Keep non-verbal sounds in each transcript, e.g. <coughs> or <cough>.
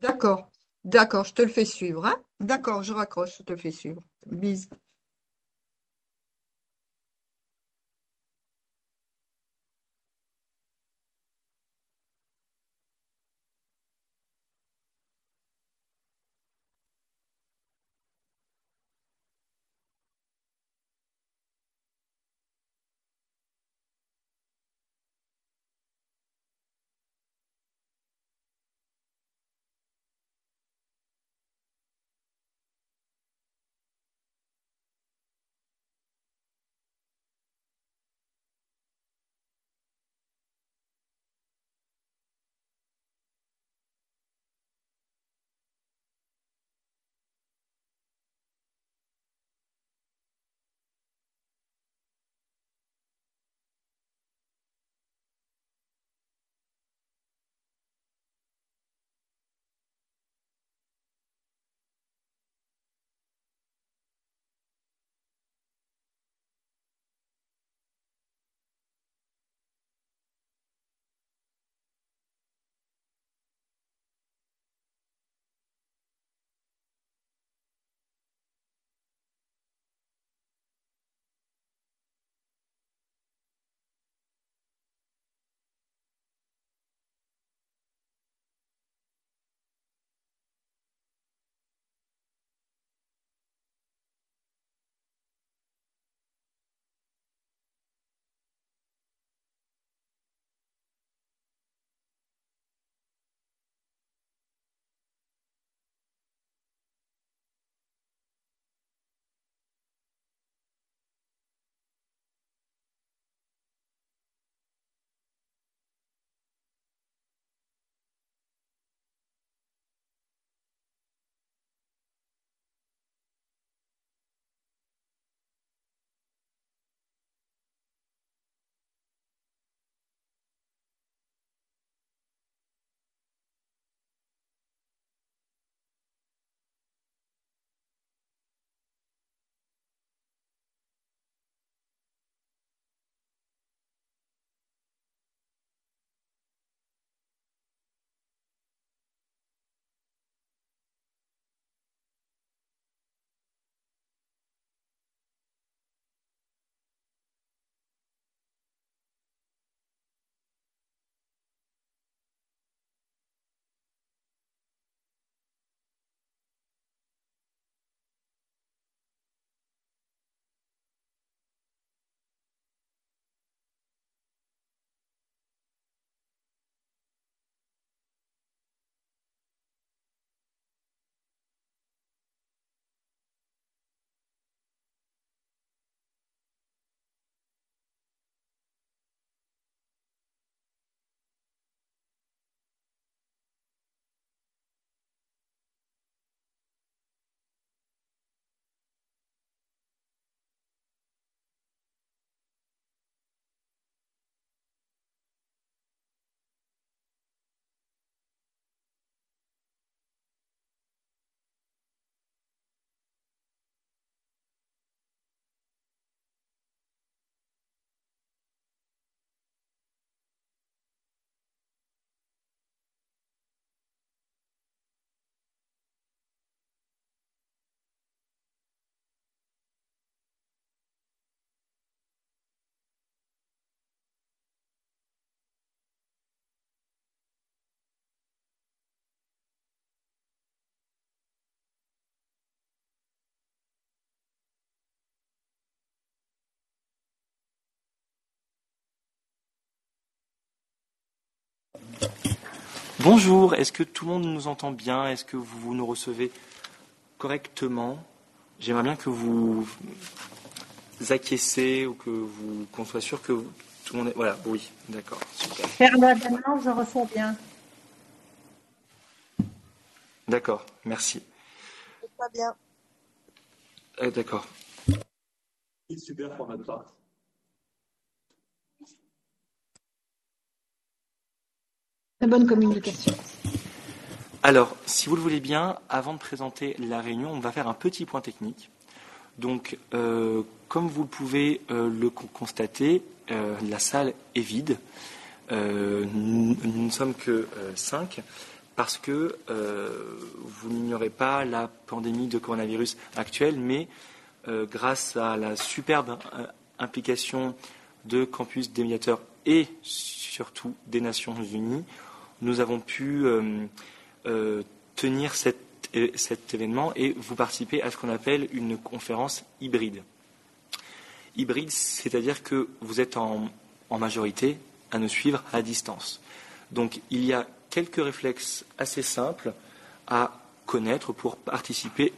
D'accord. D'accord, je te le fais suivre, hein? D'accord, je raccroche, je te le fais suivre. Bise. Bonjour, est-ce que tout le monde nous entend bien? Est-ce que vous nous recevez correctement? J'aimerais bien que vous acquiescez ou que vous qu'on soit sûr que tout le monde est. Voilà, oui, d'accord, je reçois bien. D'accord, merci. Pas bien. Euh, d'accord. Super pour notre part. Alors, si vous le voulez bien, avant de présenter la réunion, on va faire un petit point technique. Donc, euh, comme vous pouvez euh, le con- constater, euh, la salle est vide. Nous ne sommes que cinq. parce que vous n'ignorez pas la pandémie de coronavirus actuelle, mais grâce à la superbe implication de Campus des et surtout des Nations Unies, nous avons pu tenir cet, cet événement et vous participez à ce qu'on appelle une conférence hybride. Hybride, c'est-à-dire que vous êtes en, majorité à nous suivre à distance. Donc il y a quelques réflexes assez simples à connaître pour participer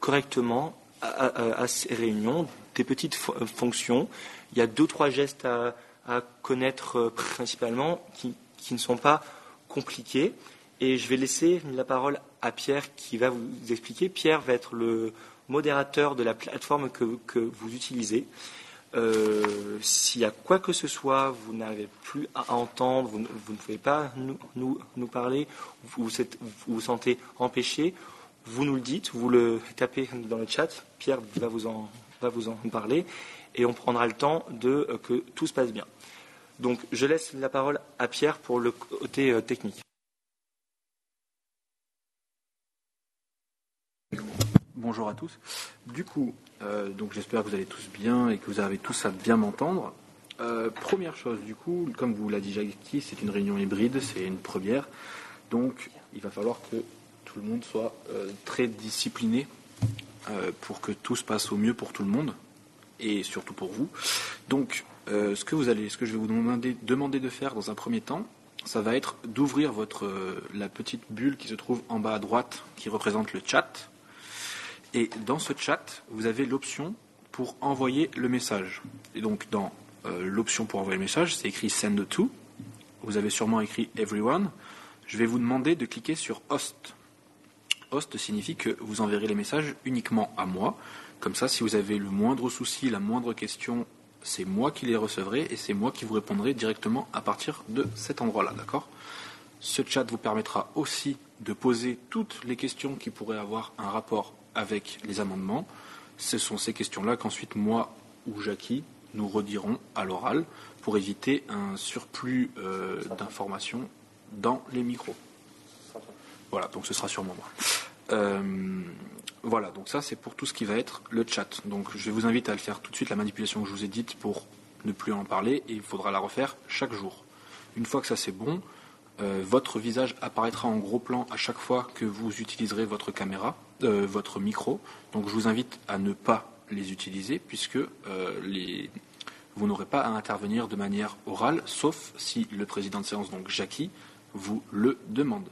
correctement à, ces réunions, des petites fonctions. Il y a deux, trois gestes à, connaître euh, principalement qui, ne sont pas compliqués. Et je vais laisser la parole à Pierre qui va vous expliquer. Pierre va être le modérateur de la plateforme que vous utilisez. Euh, s'il y a quoi que ce soit, vous n'avez plus à entendre, vous, ne pouvez pas nous, parler, vous vous, sentez empêché, vous nous le dites, vous le tapez dans le chat, Pierre va vous en, va vous en parler, et on prendra le temps de euh, que tout se passe bien. Donc je laisse la parole à Pierre pour le côté euh, technique. Bonjour à tous. Du coup, euh, donc j'espère que vous allez tous bien et que vous avez tous à bien m'entendre. Euh, première chose, du coup, comme vous l'a dit Jackie, c'est une réunion hybride, c'est une première. Donc il va falloir que tout le monde soit très discipliné pour que tout se passe au mieux pour tout le monde et surtout pour vous. Donc ce que vous allez, ce que je vais vous demander, de faire dans un premier temps, ça va être d'ouvrir votre la petite bulle qui se trouve en bas à droite qui représente le chat et dans ce chat, vous avez l'option pour envoyer le message. Et donc, dans euh, l'option pour envoyer le message, c'est écrit Send to. Vous avez sûrement écrit Everyone. Je vais vous demander de cliquer sur Host. Host signifie que vous enverrez les messages uniquement à moi. Comme ça, si vous avez le moindre souci, la moindre question, c'est moi qui les recevrai et c'est moi qui vous répondrai directement à partir de cet endroit-là. D'accord? Ce chat vous permettra aussi de poser toutes les questions qui pourraient avoir un rapport avec les amendements. Ce sont ces questions-là qu'ensuite moi ou Jackie nous redirons à l'oral pour éviter un surplus euh, d'informations dans les micros. Voilà, donc ce sera sûrement moi. Euh, voilà, donc ça c'est pour tout ce qui va être le chat. Donc je vous invite à le faire tout de suite, la manipulation que je vous ai dite pour ne plus en parler, et il faudra la refaire chaque jour. Une fois que ça c'est bon, euh, votre visage apparaîtra en gros plan à chaque fois que vous utiliserez votre caméra, euh, votre micro. Donc je vous invite à ne pas les utiliser puisque euh, vous n'aurez pas à intervenir de manière orale, sauf si le président de séance, donc Jackie, vous le demande.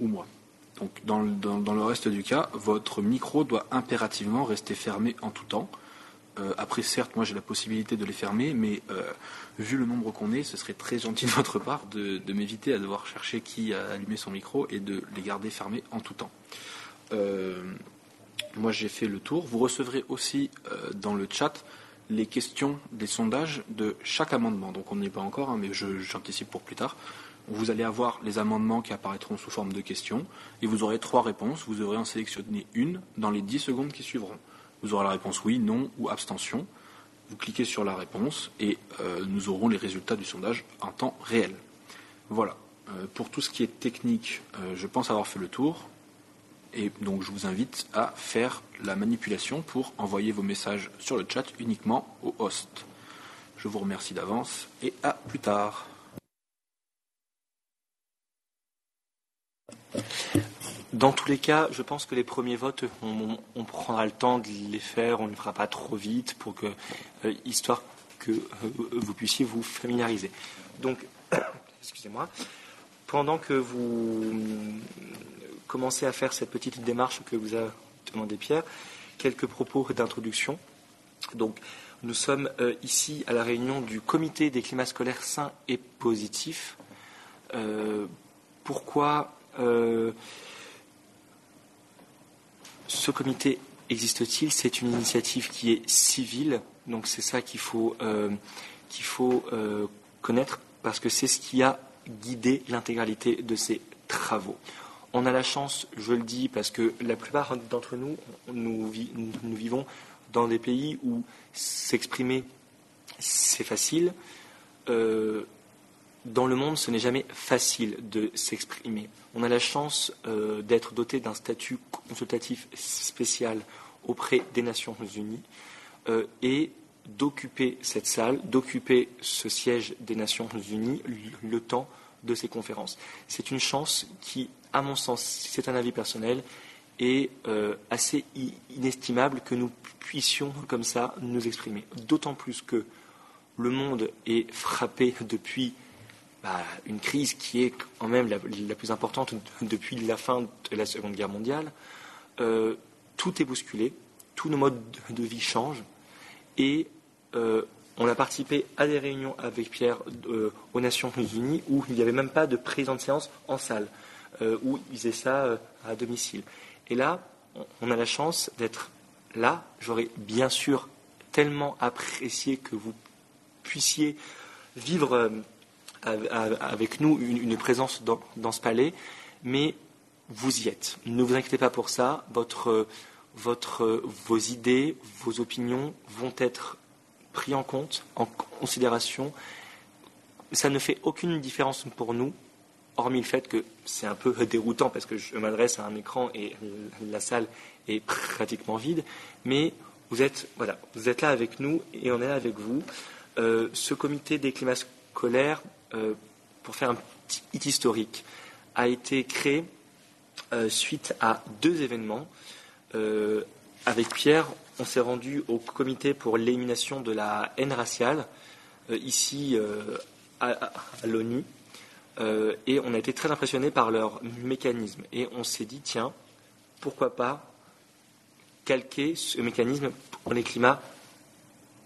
Ou moi. Donc dans, le reste du cas, votre micro doit impérativement rester fermé en tout temps. Euh, après, certes, moi j'ai la possibilité de les fermer, mais euh, vu le nombre qu'on est, ce serait très gentil de votre part de, m'éviter à devoir chercher qui a allumé son micro et de les garder fermés en tout temps. Euh, moi j'ai fait le tour. Vous recevrez aussi dans le chat les questions des sondages de chaque amendement. Donc on n'y est pas encore, hein, mais j'anticipe pour plus tard. Vous allez avoir les amendements qui apparaîtront sous forme de questions et vous aurez trois réponses. Vous aurez en sélectionné une dans les dix secondes qui suivront. Vous aurez la réponse oui, non ou abstention. Vous cliquez sur la réponse et euh, nous aurons les résultats du sondage en temps réel. Voilà. Euh, pour tout ce qui est technique, euh, je pense avoir fait le tour. Et donc je vous invite à faire la manipulation pour envoyer vos messages sur le chat uniquement au host. Je vous remercie d'avance et à plus tard. Dans tous les cas, je pense que les premiers votes, on, prendra le temps de les faire, on ne fera pas trop vite pour que, euh, histoire que euh, vous puissiez vous familiariser. Donc, <coughs> excusez-moi, pendant que vous commencez à faire cette petite démarche que vous a demandé Pierre, quelques propos d'introduction. Donc, nous sommes euh, ici à la réunion du comité des climats scolaires sains et positifs. pourquoi ce comité existe-t-il? C'est une initiative qui est civile, donc c'est ça qu'il faut, euh, faut euh, connaître parce que c'est ce qui a guidé l'intégralité de ces travaux. On a la chance, je le dis, parce que la plupart d'entre nous, nous, vivons dans des pays où s'exprimer, c'est facile. Euh, dans le monde, ce n'est jamais facile de s'exprimer. On a la chance euh, d'être doté d'un statut consultatif spécial auprès des Nations Unies euh, et d'occuper cette salle, d'occuper ce siège des Nations Unies le temps de ces conférences. C'est une chance qui, à mon sens, c'est un avis personnel, est euh, assez inestimable que nous puissions comme ça nous exprimer. D'autant plus que le monde est frappé depuis bah, une crise qui est quand même la, plus importante depuis la fin de la Seconde Guerre mondiale. Euh, tout est bousculé, tous nos modes de vie changent et euh, on a participé à des réunions avec Pierre euh, aux Nations Unies où il n'y avait même pas de président de séance en salle, où il faisait ça à domicile. Et là, on a la chance d'être là. J'aurais bien sûr tellement apprécié que vous puissiez vivre avec nous une, présence dans, ce palais, mais vous y êtes. Ne vous inquiétez pas pour ça. Votre, votre, vos idées, vos opinions vont être pris en compte, en considération. Ça ne fait aucune différence pour nous, hormis le fait que c'est un peu <laughs> déroutant parce que je m'adresse à un écran et la salle est pratiquement vide. Mais vous êtes, voilà, vous êtes là avec nous et on est là avec vous. Euh, ce comité des climats scolaires pour faire un petit historique, a été créé euh, suite à deux événements. Euh, avec Pierre, on s'est rendu au comité pour l'élimination de la haine raciale, ici à, l'ONU, et on a été très impressionné par leur mécanisme. Et on s'est dit, tiens, pourquoi pas calquer ce mécanisme pour les climats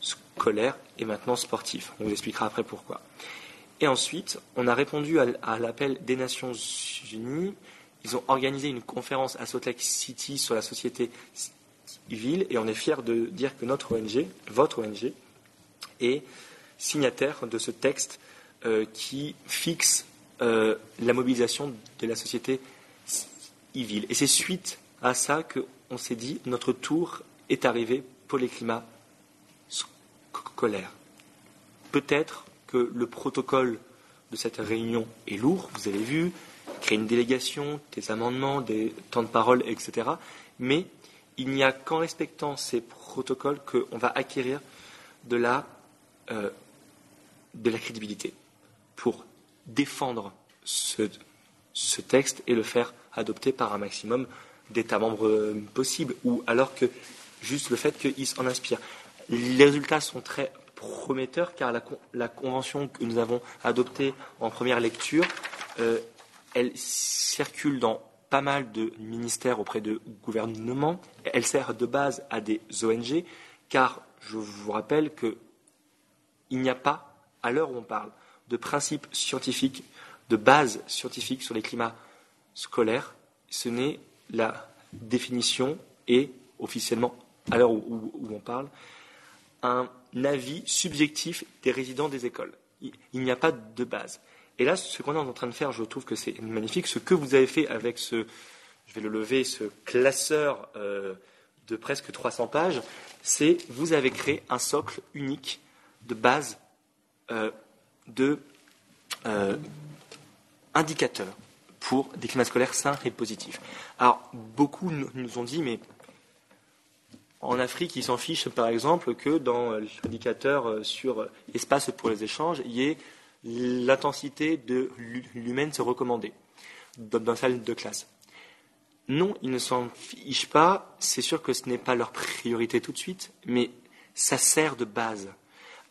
scolaires et maintenant sportifs. On vous expliquera après pourquoi. Et ensuite, on a répondu à, l'appel des Nations Unies. Ils ont organisé une conférence à Salt Lake City sur la société civile et on est fiers de dire que notre ONG, votre ONG, est signataire de ce texte euh, qui fixe euh, la mobilisation de la société civile. Et c'est suite à ça qu'on s'est dit notre tour est arrivé pour les climats scolaires. Peut-être le protocole de cette réunion est lourd, vous avez vu, créer une délégation, des amendements, des temps de parole, etc. Mais il n'y a qu'en respectant ces protocoles qu'on va acquérir de la, euh, de crédibilité pour défendre ce, ce, texte et le faire adopter par un maximum d'États membres euh, possibles, ou alors que juste le fait qu'ils s'en inspirent. Les résultats sont très prometteur car la, convention que nous avons adoptée en première lecture, euh, elle circule dans pas mal de ministères auprès de gouvernements. Elle sert de base à des ONG car je vous rappelle qu'il n'y a pas, à l'heure où on parle, de principes scientifiques, de base scientifique sur les climats scolaires. Ce n'est la définition et officiellement, à l'heure où on parle, un avis subjectif des résidents des écoles. Il, n'y a pas de base. Et là, ce qu'on est en train de faire, je trouve que c'est magnifique. Ce que vous avez fait avec ce, je vais le lever, ce classeur euh, de presque 300 pages, c'est vous avez créé un socle unique de base euh, de euh, indicateurs pour des climats scolaires sains et positifs. Alors, beaucoup nous ont dit, mais en Afrique, ils s'en fichent, par exemple, que dans l'indicateur euh, sur espace pour les échanges, il y ait l'intensité de l'humaine se recommander dans salle de classe. Non, ils ne s'en fichent pas. C'est sûr que ce n'est pas leur priorité tout de suite, mais ça sert de base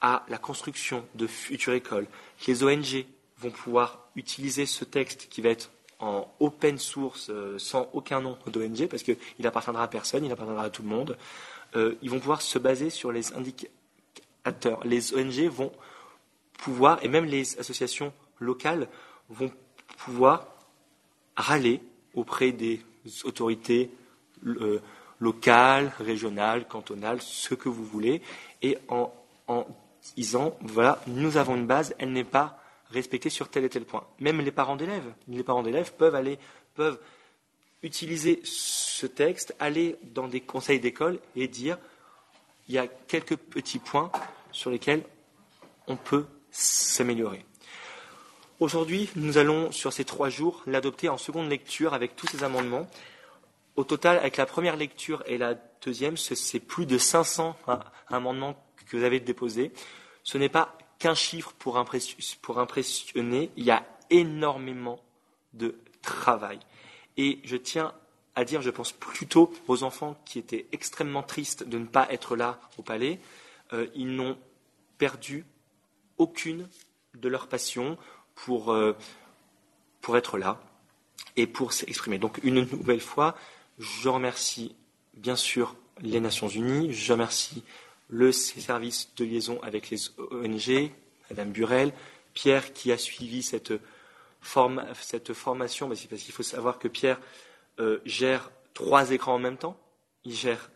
à la construction de futures écoles. Les ONG vont pouvoir utiliser ce texte qui va être en open source euh, sans aucun nom d'ONG parce qu'il appartiendra à personne, il appartiendra à tout le monde. Euh, ils vont pouvoir se baser sur les indicateurs. Les ONG vont pouvoir, et même les associations locales vont pouvoir râler auprès des autorités euh, locales, régionales, cantonales, ce que vous voulez, et en, en disant, voilà, nous avons une base, elle n'est pas respecter sur tel et tel point. Même les parents d'élèves, les parents d'élèves peuvent aller, peuvent utiliser ce texte, aller dans des conseils d'école et dire il y a quelques petits points sur lesquels on peut s'améliorer. Aujourd'hui, nous allons, sur ces trois jours, l'adopter en seconde lecture avec tous ces amendements. Au total, avec la première lecture et la deuxième, c'est plus de 500 amendements que vous avez déposés. Ce n'est pas qu'un chiffre pour impressionner. Il y a énormément de travail. Et je tiens à dire, je pense plutôt aux enfants qui étaient extrêmement tristes de ne pas être là au palais. Euh, ils n'ont perdu aucune de leur passion pour, euh, pour être là et pour s'exprimer. Donc une nouvelle fois, je remercie bien sûr les Nations Unies, je remercie le service de liaison avec les ONG, Madame Burel, Pierre qui a suivi cette, cette formation, parce qu'il faut savoir que Pierre euh, gère trois écrans en même temps. Il gère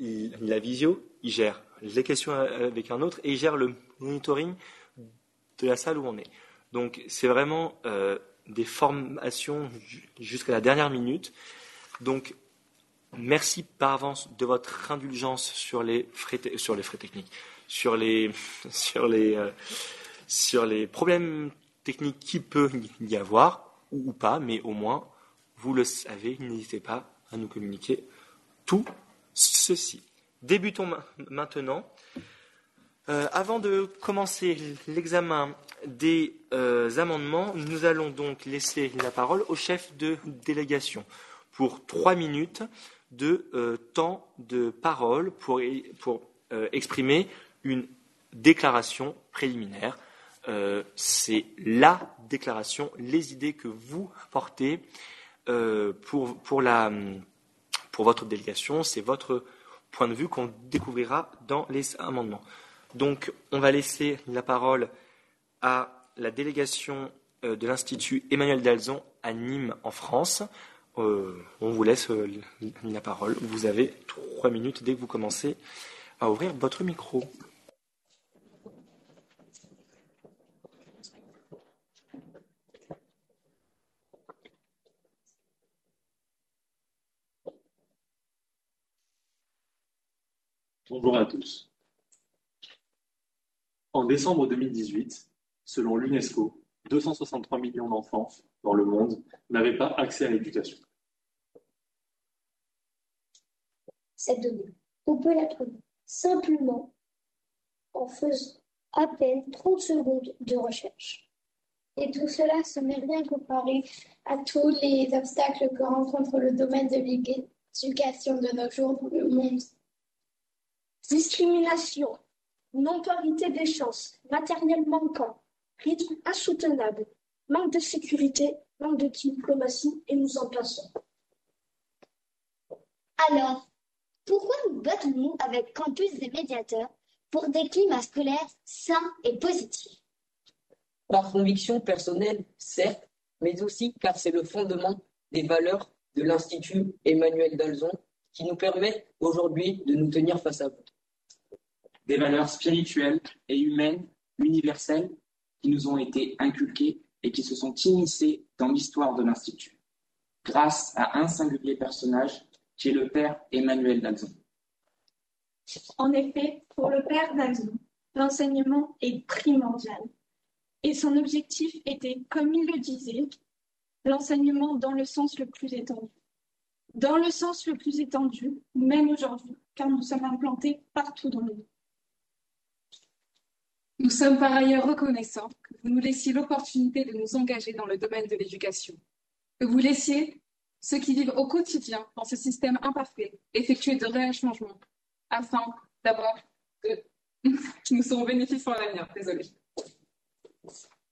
la visio, il gère les questions avec un autre et il gère le monitoring de la salle où on est. Donc c'est vraiment euh, des formations jusqu'à la dernière minute. Donc merci par avance de votre indulgence sur les frais, sur les frais techniques, sur les, <laughs> sur les, euh, sur les problèmes techniques qui peut y avoir ou pas, mais au moins vous le savez, n'hésitez pas à nous communiquer tout ceci. Débutons maintenant. Euh, avant de commencer l'examen des euh, amendements, nous allons donc laisser la parole au chef de délégation pour trois minutes de euh, temps de parole pour, exprimer une déclaration préliminaire. C'est la déclaration, les idées que vous portez pour, votre délégation, c'est votre point de vue qu'on découvrira dans les amendements. Donc, on va laisser la parole à la délégation euh, de l'Institut Emmanuel Dalzon à Nîmes, en France. Euh, on vous laisse euh, la parole. Vous avez trois minutes dès que vous commencez à ouvrir votre micro. Bonjour à tous. En décembre 2018, selon l'UNESCO, 263 millions d'enfants dans le monde n'avaient pas accès à l'éducation. Cette donnée, on peut la trouver simplement en faisant à peine 30 secondes de recherche. Et tout cela, ce n'est rien comparé à tous les obstacles que rencontre le domaine de l'éducation de nos jours dans le monde. Discrimination, non-parité des chances, matériel manquant, rythme insoutenable, manque de sécurité, manque de diplomatie, et nous en passons. Alors, pourquoi nous battons-nous avec campus et médiateurs pour des climats scolaires sains et positifs? Par conviction personnelle, certes, mais aussi car c'est le fondement des valeurs de l'Institut Emmanuel Dalzon qui nous permet aujourd'hui de nous tenir face à vous des valeurs spirituelles et humaines universelles qui nous ont été inculquées et qui se sont immiscées dans l'histoire de l'Institut, grâce à un singulier personnage qui est le père Emmanuel Dalzon. En effet, pour le père Dalzon, l'enseignement est primordial. Et son objectif était, comme il le disait, l'enseignement dans le sens le plus étendu. Dans le sens le plus étendu, même aujourd'hui, car nous sommes implantés partout dans le monde. Nous sommes par ailleurs reconnaissants vous nous laissiez l'opportunité de nous engager dans le domaine de l'éducation, que vous laissiez ceux qui vivent au quotidien dans ce système imparfait effectuer de réels changements, afin d'abord que <laughs> nous serons bénéfices pour l'avenir. Désolée.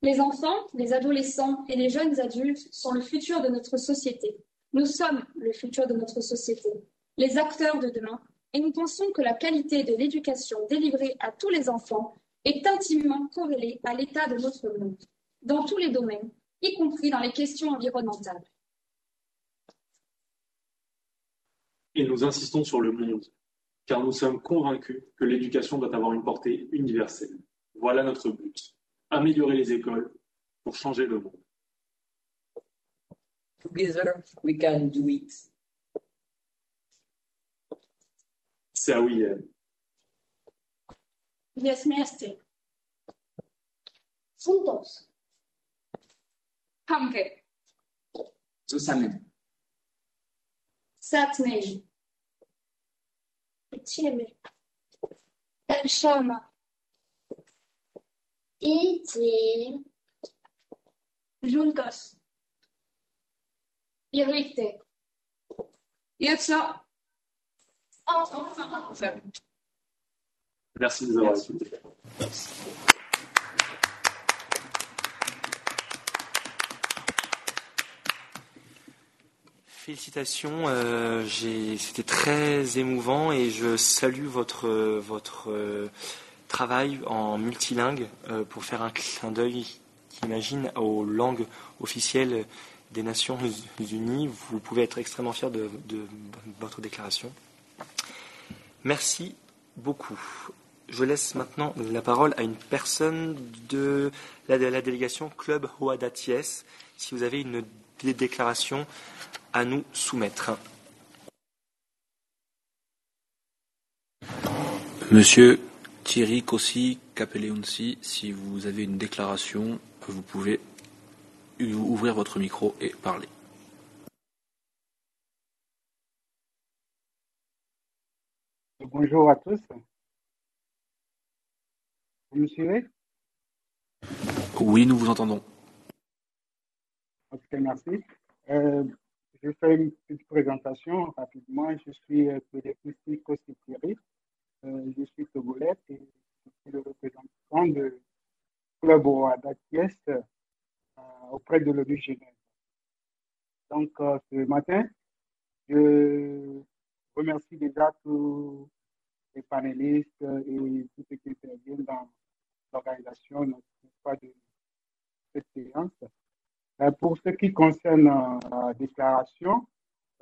Les enfants, les adolescents et les jeunes adultes sont le futur de notre société. Nous sommes le futur de notre société, les acteurs de demain, et nous pensons que la qualité de l'éducation délivrée à tous les enfants est intimement corrélée à l'état de notre monde, dans tous les domaines, y compris dans les questions environnementales. Et nous insistons sur le monde, car nous sommes convaincus que l'éducation doit avoir une portée universelle. Voilà notre but, améliorer les écoles pour changer le monde. Together we can do it. C'est à oui. desmestre. Juntos. Hamke. zusammen. Satnej. Ciebie. Szama. e ty. Juntos. Y Richter. Jetzt noch. Oh. Merci de nous avoir écoutés. Félicitations, euh, c'était très émouvant et je salue votre, votre euh, travail en multilingue euh, pour faire un clin d'œil qui imagine aux langues officielles des Nations Unies. Vous pouvez être extrêmement fier de, de votre déclaration. Merci beaucoup. Je laisse maintenant la parole à une personne de la, de la délégation Club Hoadaties. Si vous avez une dé- déclaration à nous soumettre. Monsieur Thierry Kossi Capelleunsi, si vous avez une déclaration, vous pouvez ouvrir votre micro et parler. Bonjour à tous. Vous me suivez? Oui, nous vous entendons. Ok, merci. Euh, je fais une petite présentation rapidement. Je suis euh, Pédépissi Kossi-Thierry. Euh, je suis togolais et je suis le représentant de Club Rwanda Thiès euh, auprès de l'ONU Genève. Donc, euh, ce matin, je remercie déjà tous les panélistes et tous ceux qui interviennent dans l'organisation n'est-ce pas, de cette séance. Euh, Pour ce qui concerne euh, la déclaration,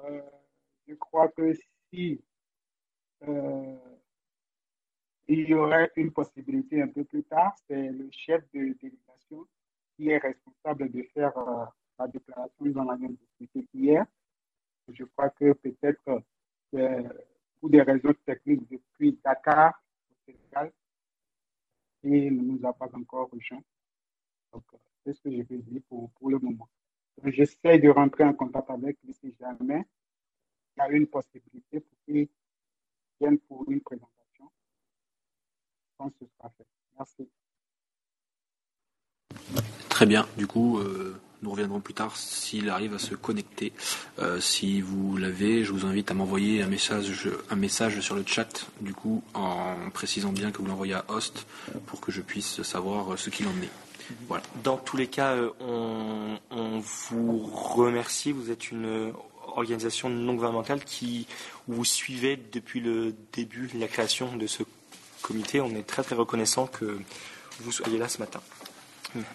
euh, je crois que si il y aurait une possibilité un peu plus tard, c'est le chef de délégation qui est responsable de faire la déclaration dans la même discuté hier. Je crois que peut-être pour des raisons techniques depuis Dakar au Sénégal, il ne nous a pas encore rejoint. Donc, euh, c'est ce que je peux dire pour, pour le moment. J'essaie de rentrer en contact avec lui si jamais il y a une possibilité pour qu'il vienne pour une présentation. Que ce sera fait. Merci. Très bien. Du coup, euh, nous reviendrons plus tard s'il arrive à se connecter. Euh, si vous l'avez, je vous invite à m'envoyer un message, un message sur le chat, du coup, en précisant bien que vous l'envoyez à Host pour que je puisse savoir ce qu'il en est. Voilà. Dans tous les cas, euh, on, vous remercie. Vous êtes une organisation non gouvernementale qui vous suivez depuis le début de la création de ce comité. On est très très reconnaissant que vous soyez là ce matin.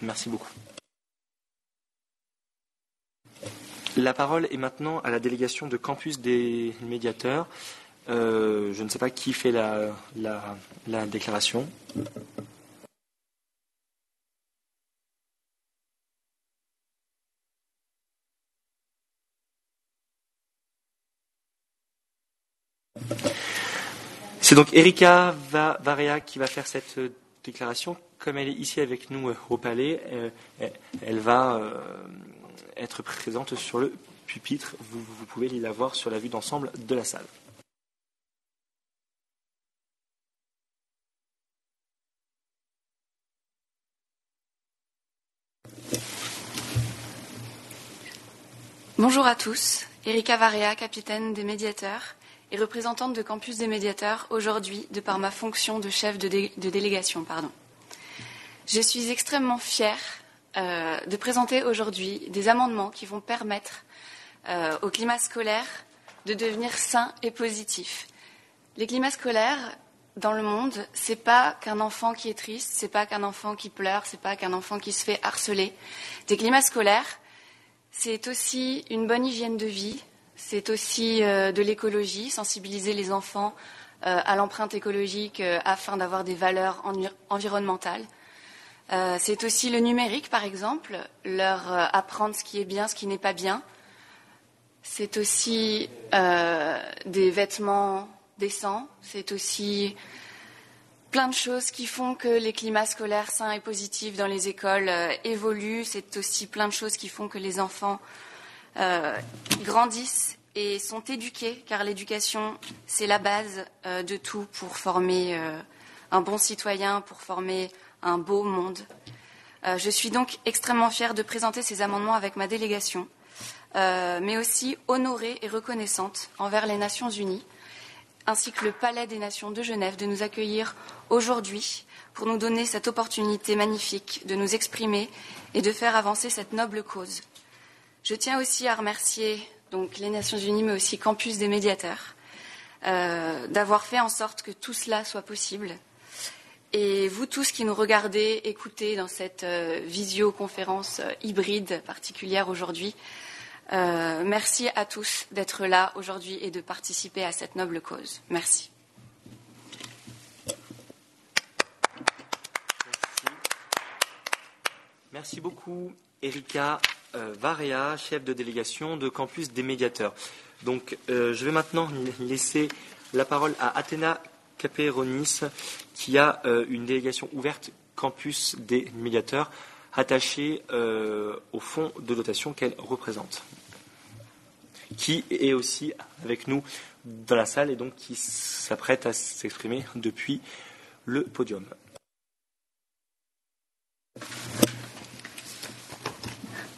Merci beaucoup. La parole est maintenant à la délégation de campus des médiateurs. Euh, je ne sais pas qui fait la, la, la déclaration. C'est donc Erika Va- Varea qui va faire cette euh, déclaration. Comme elle est ici avec nous euh, au palais, elle- elle va être présente sur le pupitre. Vous, pouvez la voir sur la vue d'ensemble de la salle. Bonjour à tous, Erika Varea, capitaine des médiateurs et représentante de Campus des médiateurs aujourd'hui de par ma fonction de chef de, de délégation. Pardon. Je suis extrêmement fière euh, de présenter aujourd'hui des amendements qui vont permettre euh, au climat scolaire de devenir sain et positif. Les climats scolaires dans le monde, c'est pas qu'un enfant qui est triste, c'est pas qu'un enfant qui pleure, c'est pas qu'un enfant qui se fait harceler. Des climats scolaires, c'est aussi une bonne hygiène de vie, c'est aussi euh, de l'écologie, sensibiliser les enfants à l'empreinte écologique afin d'avoir des valeurs envi- environnementales. Euh, c'est aussi le numérique, par exemple, leur euh, apprendre ce qui est bien, ce qui n'est pas bien. C'est aussi euh, des vêtements décents, c'est aussi plein de choses qui font que les climats scolaires sains et positifs dans les écoles évoluent. C'est aussi plein de choses qui font que les enfants grandissent et sont éduqués, car l'éducation, c'est la base de tout pour former un bon citoyen, pour former un beau monde. Euh, je suis donc extrêmement fière de présenter ces amendements avec ma délégation, euh, mais aussi honorée et reconnaissante envers les Nations Unies, ainsi que le Palais des Nations de Genève, de nous accueillir aujourd'hui pour nous donner cette opportunité magnifique de nous exprimer et de faire avancer cette noble cause. Je tiens aussi à remercier les Nations Unies, mais aussi Campus des médiateurs, euh, d'avoir fait en sorte que tout cela soit possible. Et vous tous qui nous regardez, écoutez dans cette euh, visioconférence euh, hybride particulière aujourd'hui, euh, merci à tous d'être là aujourd'hui et de participer à cette noble cause. Merci. Merci beaucoup, Erika Varea, chef de délégation de campus des médiateurs. Donc, je vais maintenant laisser la parole à Athéna Caperonis, qui a euh, une délégation ouverte campus des médiateurs, attachée euh, au fonds de dotation qu'elle représente, qui est aussi avec nous dans la salle et donc qui s'apprête à s'exprimer depuis le podium.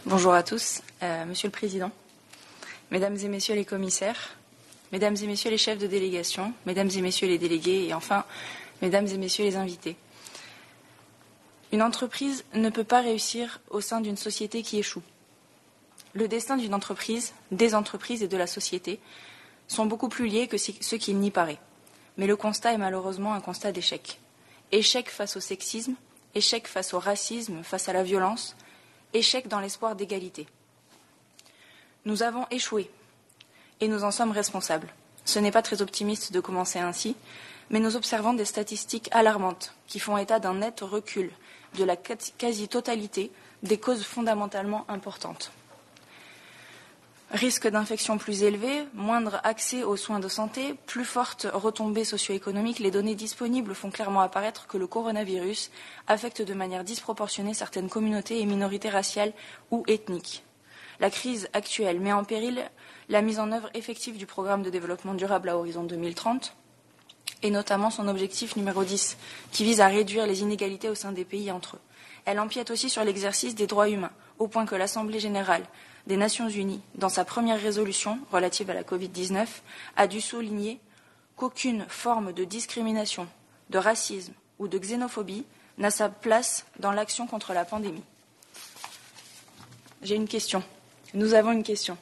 Bonjour à tous, euh, Monsieur le Président, Mesdames et Messieurs les commissaires, Mesdames et Messieurs les chefs de délégation, Mesdames et Messieurs les délégués et enfin Mesdames et Messieurs les invités. Une entreprise ne peut pas réussir au sein d'une société qui échoue. Le destin d'une entreprise, des entreprises et de la société sont beaucoup plus liés que ce qu'il n'y paraît. Mais le constat est malheureusement un constat d'échec. Échec face au sexisme, échec face au racisme, face à la violence, échec dans l'espoir d'égalité. Nous avons échoué et nous en sommes responsables. Ce n'est pas très optimiste de commencer ainsi, mais nous observons des statistiques alarmantes qui font état d'un net recul de la quasi-totalité des causes fondamentalement importantes. Risque d'infection plus élevé, moindre accès aux soins de santé, plus forte retombée socio-économique, les données disponibles font clairement apparaître que le coronavirus affecte de manière disproportionnée certaines communautés et minorités raciales ou ethniques. La crise actuelle met en péril la mise en œuvre effective du programme de développement durable à horizon 2030 et notamment son objectif numéro 10, qui vise à réduire les inégalités au sein des pays entre eux. Elle empiète aussi sur l'exercice des droits humains, au point que l'Assemblée générale des Nations unies, dans sa première résolution relative à la Covid-19, a dû souligner qu'aucune forme de discrimination, de racisme ou de xénophobie n'a sa place dans l'action contre la pandémie. J'ai une question. Nous avons une question.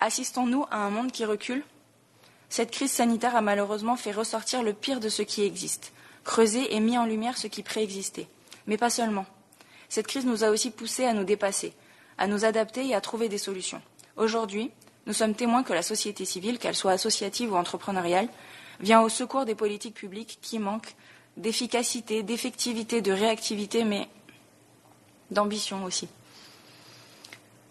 Assistons-nous à un monde qui recule? Cette crise sanitaire a malheureusement fait ressortir le pire de ce qui existe, creusé et mis en lumière ce qui préexistait. Mais pas seulement. Cette crise nous a aussi poussés à nous dépasser, à nous adapter et à trouver des solutions. Aujourd'hui, nous sommes témoins que la société civile, qu'elle soit associative ou entrepreneuriale, vient au secours des politiques publiques qui manquent d'efficacité, d'effectivité, de réactivité, mais d'ambition aussi.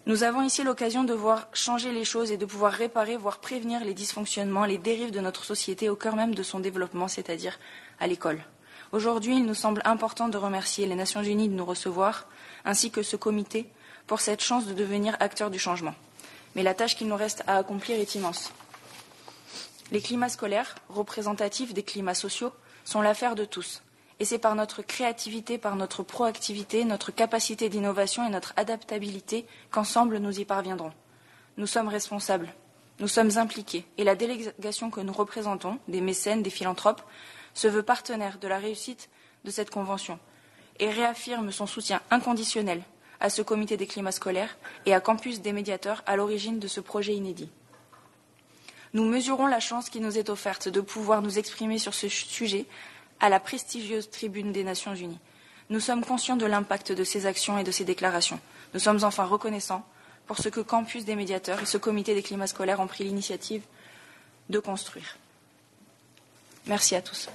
Nous avons ici l'occasion de voir changer les choses et de pouvoir réparer, voire prévenir les dysfonctionnements, les dérives de notre société au cœur même de son développement, c'est-à-dire à l'école. Aujourd'hui, il nous semble important de remercier les Nations Unies de nous recevoir, ainsi que ce comité, pour cette chance de devenir acteurs du changement. Mais la tâche qu'il nous reste à accomplir est immense. Les climats scolaires, représentatifs des climats sociaux, sont l'affaire de tous. Et c'est par notre créativité, par notre proactivité, notre capacité d'innovation et notre adaptabilité qu'ensemble nous y parviendrons. Nous sommes responsables, nous sommes impliqués, et la délégation que nous représentons, des mécènes, des philanthropes, se veut partenaire de la réussite de cette convention et réaffirme son soutien inconditionnel à ce comité des climats scolaires et à Campus des médiateurs à l'origine de ce projet inédit. Nous mesurons la chance qui nous est offerte de pouvoir nous exprimer sur ce sujet à la prestigieuse tribune des Nations Unies. Nous sommes conscients de l'impact de ces actions et de ces déclarations. Nous sommes enfin reconnaissants pour ce que Campus des médiateurs et ce comité des climats scolaires ont pris l'initiative de construire. Merci à tous.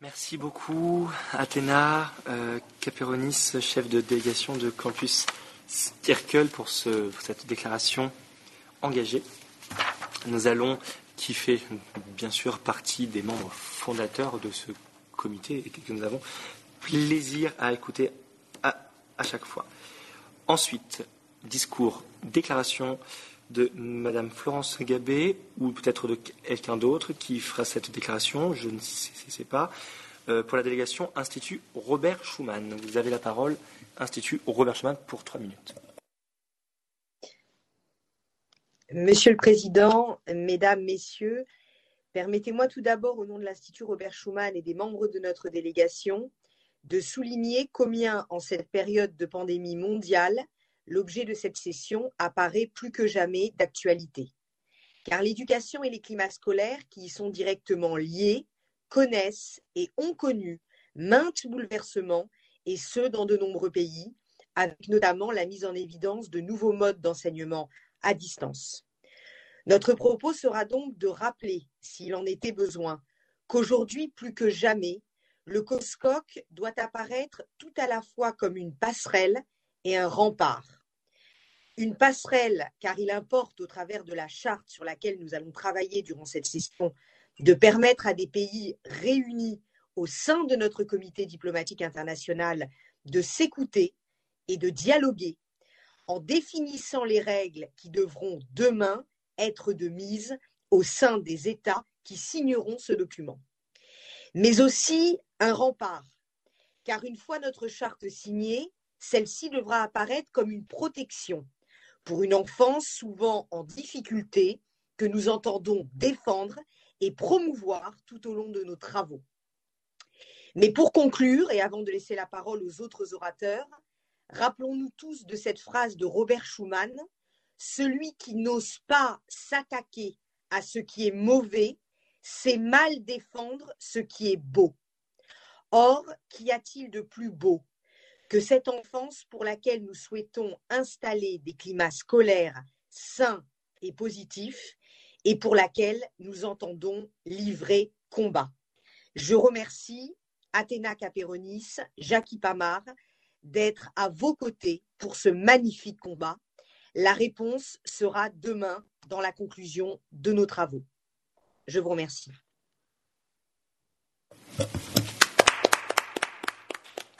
Merci beaucoup, Athéna euh, Caperonis, chef de délégation de campus Circle, pour, ce, pour cette déclaration engagée. nous allons, qui fait bien sûr partie des membres fondateurs de ce comité et que nous avons plaisir à écouter à, chaque fois. Ensuite, discours, déclaration de Madame Florence Gabé ou peut-être de quelqu'un d'autre qui fera cette déclaration, je ne sais, pas, euh, pour la délégation Institut Robert Schuman. Vous avez la parole, Institut Robert Schuman, pour trois minutes. Monsieur le Président, Mesdames, Messieurs, permettez-moi tout d'abord, au nom de l'Institut Robert Schuman et des membres de notre délégation, de souligner combien, en cette période de pandémie mondiale, l'objet de cette session apparaît plus que jamais d'actualité. Car l'éducation et les climats scolaires qui y sont directement liés connaissent et ont connu maintes bouleversements, et ce dans de nombreux pays, avec notamment la mise en évidence de nouveaux modes d'enseignement à distance. Notre propos sera donc de rappeler, s'il en était besoin, qu'aujourd'hui plus que jamais, le COSCOC doit apparaître tout à la fois comme une passerelle et un rempart. Une passerelle, car il importe, au travers de la charte sur laquelle nous allons travailler durant cette session, de permettre à des pays réunis au sein de notre comité diplomatique international de s'écouter et de dialoguer en définissant les règles qui devront demain être de mise au sein des États qui signeront ce document. Mais aussi un rempart, car une fois notre charte signée, celle-ci devra apparaître comme une protection pour une enfance souvent en difficulté que nous entendons défendre et promouvoir tout au long de nos travaux. Mais pour conclure, et avant de laisser la parole aux autres orateurs, rappelons-nous tous de cette phrase de Robert Schuman, Celui qui n'ose pas s'attaquer à ce qui est mauvais, c'est mal défendre ce qui est beau. Or, qu'y a-t-il de plus beau que cette enfance pour laquelle nous souhaitons installer des climats scolaires sains et positifs et pour laquelle nous entendons livrer combat? Je remercie Athéna Caperonis, Jackie Pamar d'être à vos côtés pour ce magnifique combat. La réponse sera demain dans la conclusion de nos travaux. Je vous remercie.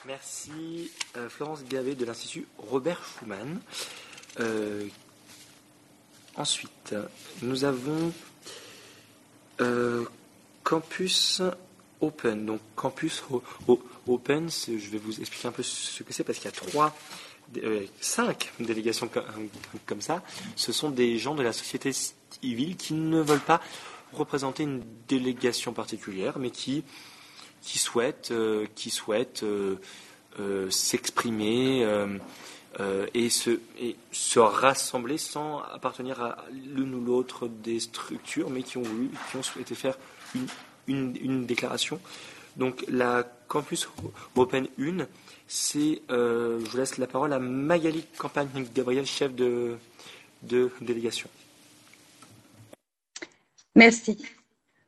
Merci euh, Florence Gavet de l'Institut Robert Schumann. Euh, ensuite, nous avons euh, Campus Open. Donc Campus Open, je vais vous expliquer un peu ce que c'est parce qu'il y a trois, cinq délégations comme ça. Ce sont des gens de la société civile qui ne veulent pas représenter une délégation particulière, mais qui qui souhaitent, euh, qui souhaitent euh, euh, s'exprimer et se, et, se, rassembler sans appartenir à l'une ou l'autre des structures, mais qui ont voulu, qui ont souhaité faire une, une, déclaration. Donc la Campus Open 1, c'est, je vous laisse la parole à Magali Campagne Gabriel, chef de délégation. Merci.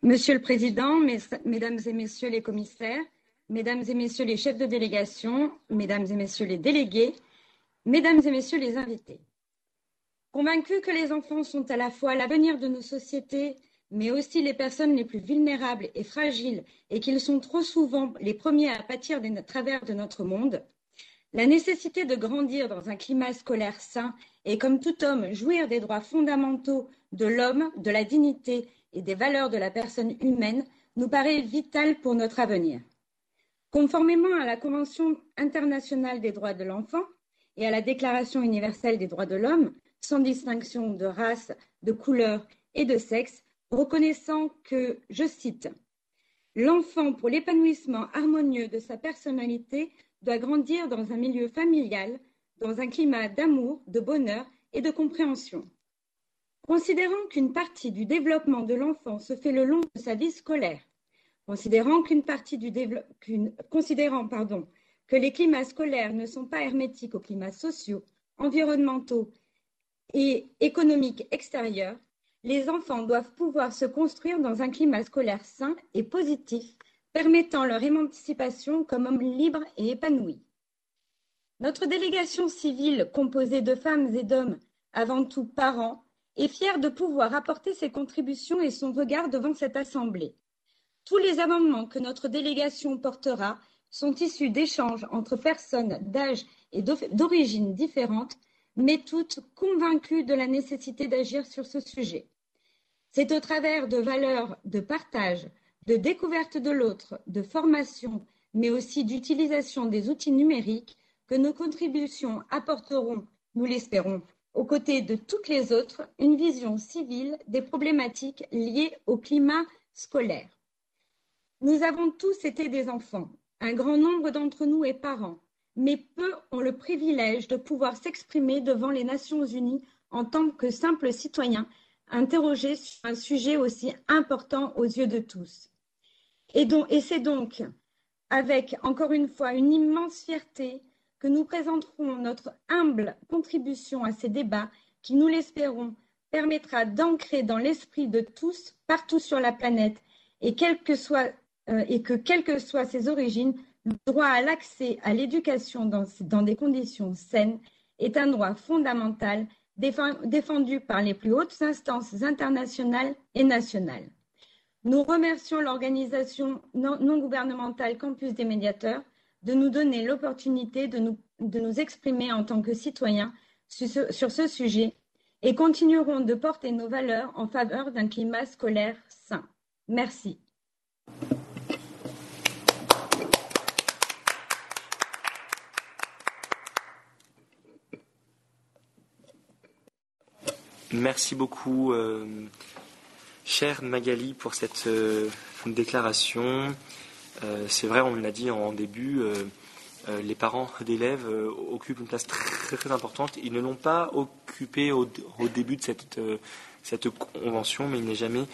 Monsieur le Président, Mesdames et Messieurs les commissaires, Mesdames et Messieurs les chefs de délégation, Mesdames et Messieurs les délégués, Mesdames et Messieurs les invités. Convaincus que les enfants sont à la fois l'avenir de nos sociétés, mais aussi les personnes les plus vulnérables et fragiles, et qu'ils sont trop souvent les premiers à pâtir des travers de notre monde, la nécessité de grandir dans un climat scolaire sain et, comme tout homme, jouir des droits fondamentaux de l'homme, de la dignité et des valeurs de la personne humaine nous paraît vital pour notre avenir. Conformément à la Convention internationale des droits de l'enfant et à la Déclaration universelle des droits de l'homme, sans distinction de race, de couleur et de sexe, reconnaissant que, je cite, L'enfant, pour l'épanouissement harmonieux de sa personnalité, doit grandir dans un milieu familial, dans un climat d'amour, de bonheur et de compréhension. Considérant qu'une partie du développement de l'enfant se fait le long de sa vie scolaire, considérant que les climats scolaires ne sont pas hermétiques aux climats sociaux, environnementaux et économiques extérieurs, les enfants doivent pouvoir se construire dans un climat scolaire sain et positif, permettant leur émancipation comme hommes libres et épanouis. Notre délégation civile, composée de femmes et d'hommes, avant tout parents, est fier de pouvoir apporter ses contributions et son regard devant cette Assemblée. Tous les amendements que notre délégation portera sont issus d'échanges entre personnes d'âge et d'origine différentes, mais toutes convaincues de la nécessité d'agir sur ce sujet. C'est au travers de valeurs de partage, de découverte de l'autre, de formation, mais aussi d'utilisation des outils numériques que nos contributions apporteront, nous l'espérons, aux côtés de toutes les autres, une vision civile des problématiques liées au climat scolaire. Nous avons tous été des enfants. Un grand nombre d'entre nous est parents, mais peu ont le privilège de pouvoir s'exprimer devant les Nations Unies en tant que simples citoyens interrogé sur un sujet aussi important aux yeux de tous. Et, c'est donc avec, encore une fois, une immense fierté que nous présenterons notre humble contribution à ces débats qui, nous l'espérons, permettra d'ancrer dans l'esprit de tous, partout sur la planète, et, euh, que, quelles que soient ses origines, le droit à l'accès à l'éducation dans des conditions saines est un droit fondamental défendu par les plus hautes instances internationales et nationales. Nous remercions l'organisation non, gouvernementale Campus des médiateurs de nous donner l'opportunité de nous, de nous, exprimer en tant que citoyens sur ce sujet et continuerons de porter nos valeurs en faveur d'un climat scolaire sain. Merci. Merci beaucoup, euh, chère Magali, pour cette euh, déclaration. Euh, c'est vrai, on l'a dit en début, les parents d'élèves occupent une place très, importante. Ils ne l'ont pas occupée au, début de cette, convention, mais il n'est jamais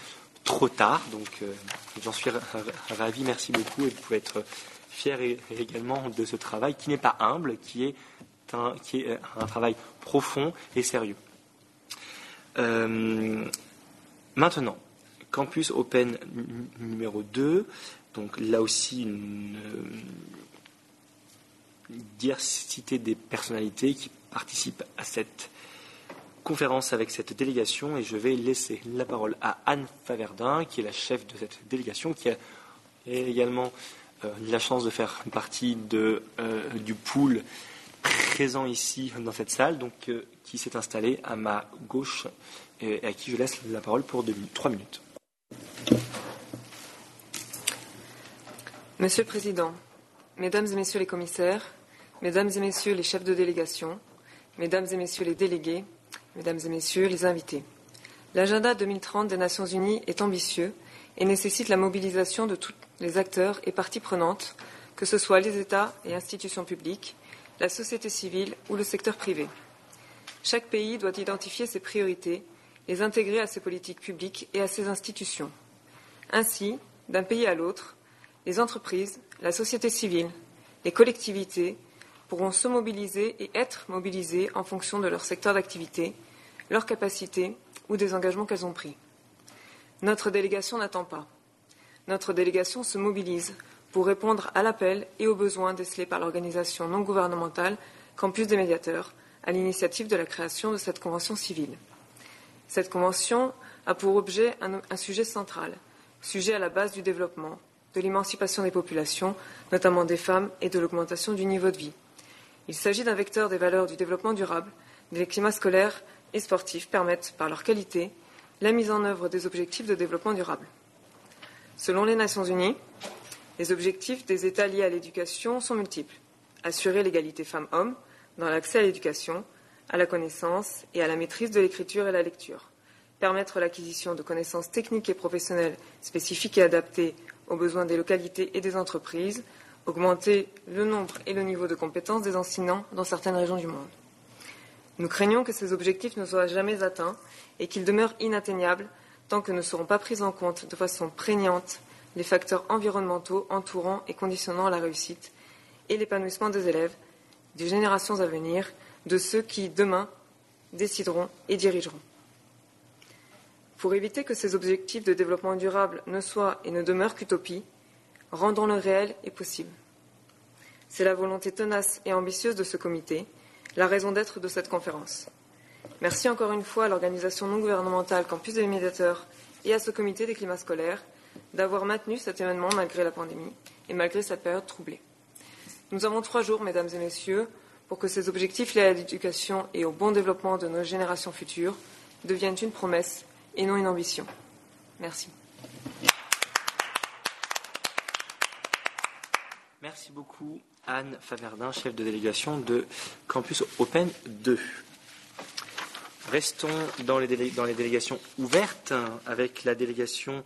trop tard. Donc, j'en suis ravi. Merci beaucoup. Et vous pouvez être fier également de ce travail qui n'est pas humble, qui est un travail profond et sérieux. Euh, maintenant, campus open numéro 2, donc là aussi une, diversité des personnalités qui participent à cette conférence avec cette délégation et je vais laisser la parole à Anne Faverdin, qui est la chef de cette délégation, qui a également euh, la chance de faire partie euh, du pool présent ici dans cette salle, donc euh, qui s'est installé à ma gauche et à qui je laisse la parole pour trois minutes. Monsieur le Président, Mesdames et Messieurs les commissaires, Mesdames et Messieurs les chefs de délégation, Mesdames et Messieurs les délégués, Mesdames et Messieurs les invités, l'agenda 2030 des Nations Unies est ambitieux et nécessite la mobilisation de tous les acteurs et parties prenantes, que ce soit les États et institutions publiques, la société civile ou le secteur privé. Chaque pays doit identifier ses priorités, les intégrer à ses politiques publiques et à ses institutions. Ainsi, d'un pays à l'autre, les entreprises, la société civile, les collectivités pourront se mobiliser et être mobilisées en fonction de leur secteur d'activité, leurs capacités ou des engagements qu'elles ont pris. Notre délégation n'attend pas. Notre délégation se mobilise pour répondre à l'appel et aux besoins décelés par l'organisation non gouvernementale Campus des médiateurs à l'initiative de la création de cette convention civile. Cette convention a pour objet un, sujet central, sujet à la base du développement, de l'émancipation des populations, notamment des femmes, et de l'augmentation du niveau de vie. Il s'agit d'un vecteur des valeurs du développement durable, des climats scolaires et sportifs permettent, par leur qualité, la mise en œuvre des objectifs de développement durable. Selon les Nations Unies, les objectifs des États liés à l'éducation sont multiples. Assurer l'égalité femmes-hommes dans l'accès à l'éducation, à la connaissance et à la maîtrise de l'écriture et la lecture. Permettre l'acquisition de connaissances techniques et professionnelles spécifiques et adaptées aux besoins des localités et des entreprises. Augmenter le nombre et le niveau de compétences des enseignants dans certaines régions du monde. Nous craignons que ces objectifs ne soient jamais atteints et qu'ils demeurent inatteignables tant que ne seront pas pris en compte de façon prégnante les facteurs environnementaux entourant et conditionnant la réussite et l'épanouissement des élèves, des générations à venir, de ceux qui, demain, décideront et dirigeront. Pour éviter que ces objectifs de développement durable ne soient et ne demeurent qu'utopie, rendons-le réel et possible. C'est la volonté tenace et ambitieuse de ce comité, la raison d'être de cette conférence. Merci encore une fois à l'organisation non gouvernementale Campus des médiateurs et à ce comité des climats scolaires d'avoir maintenu cet événement malgré la pandémie et malgré cette période troublée. Nous avons trois jours, mesdames et messieurs, pour que ces objectifs liés à l'éducation et au bon développement de nos générations futures deviennent une promesse et non une ambition. Merci. Merci beaucoup Anne Faverdin, chef de délégation de Campus Open 2. Restons dans les, dans les délégations ouvertes avec la délégation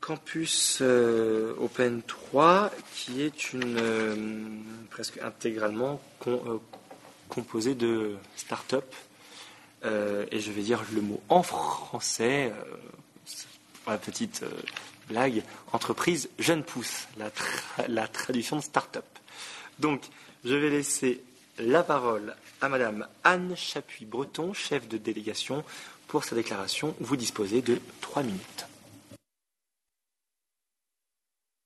Campus euh, Open 3 qui est une euh, presque intégralement euh, composée de start-up et je vais dire le mot en français pour la petite blague entreprise jeune pousse la, la traduction de start-up. Donc je vais laisser la parole à Madame Anne Chapuis-Breton, chef de délégation, pour sa déclaration. Vous disposez de trois minutes.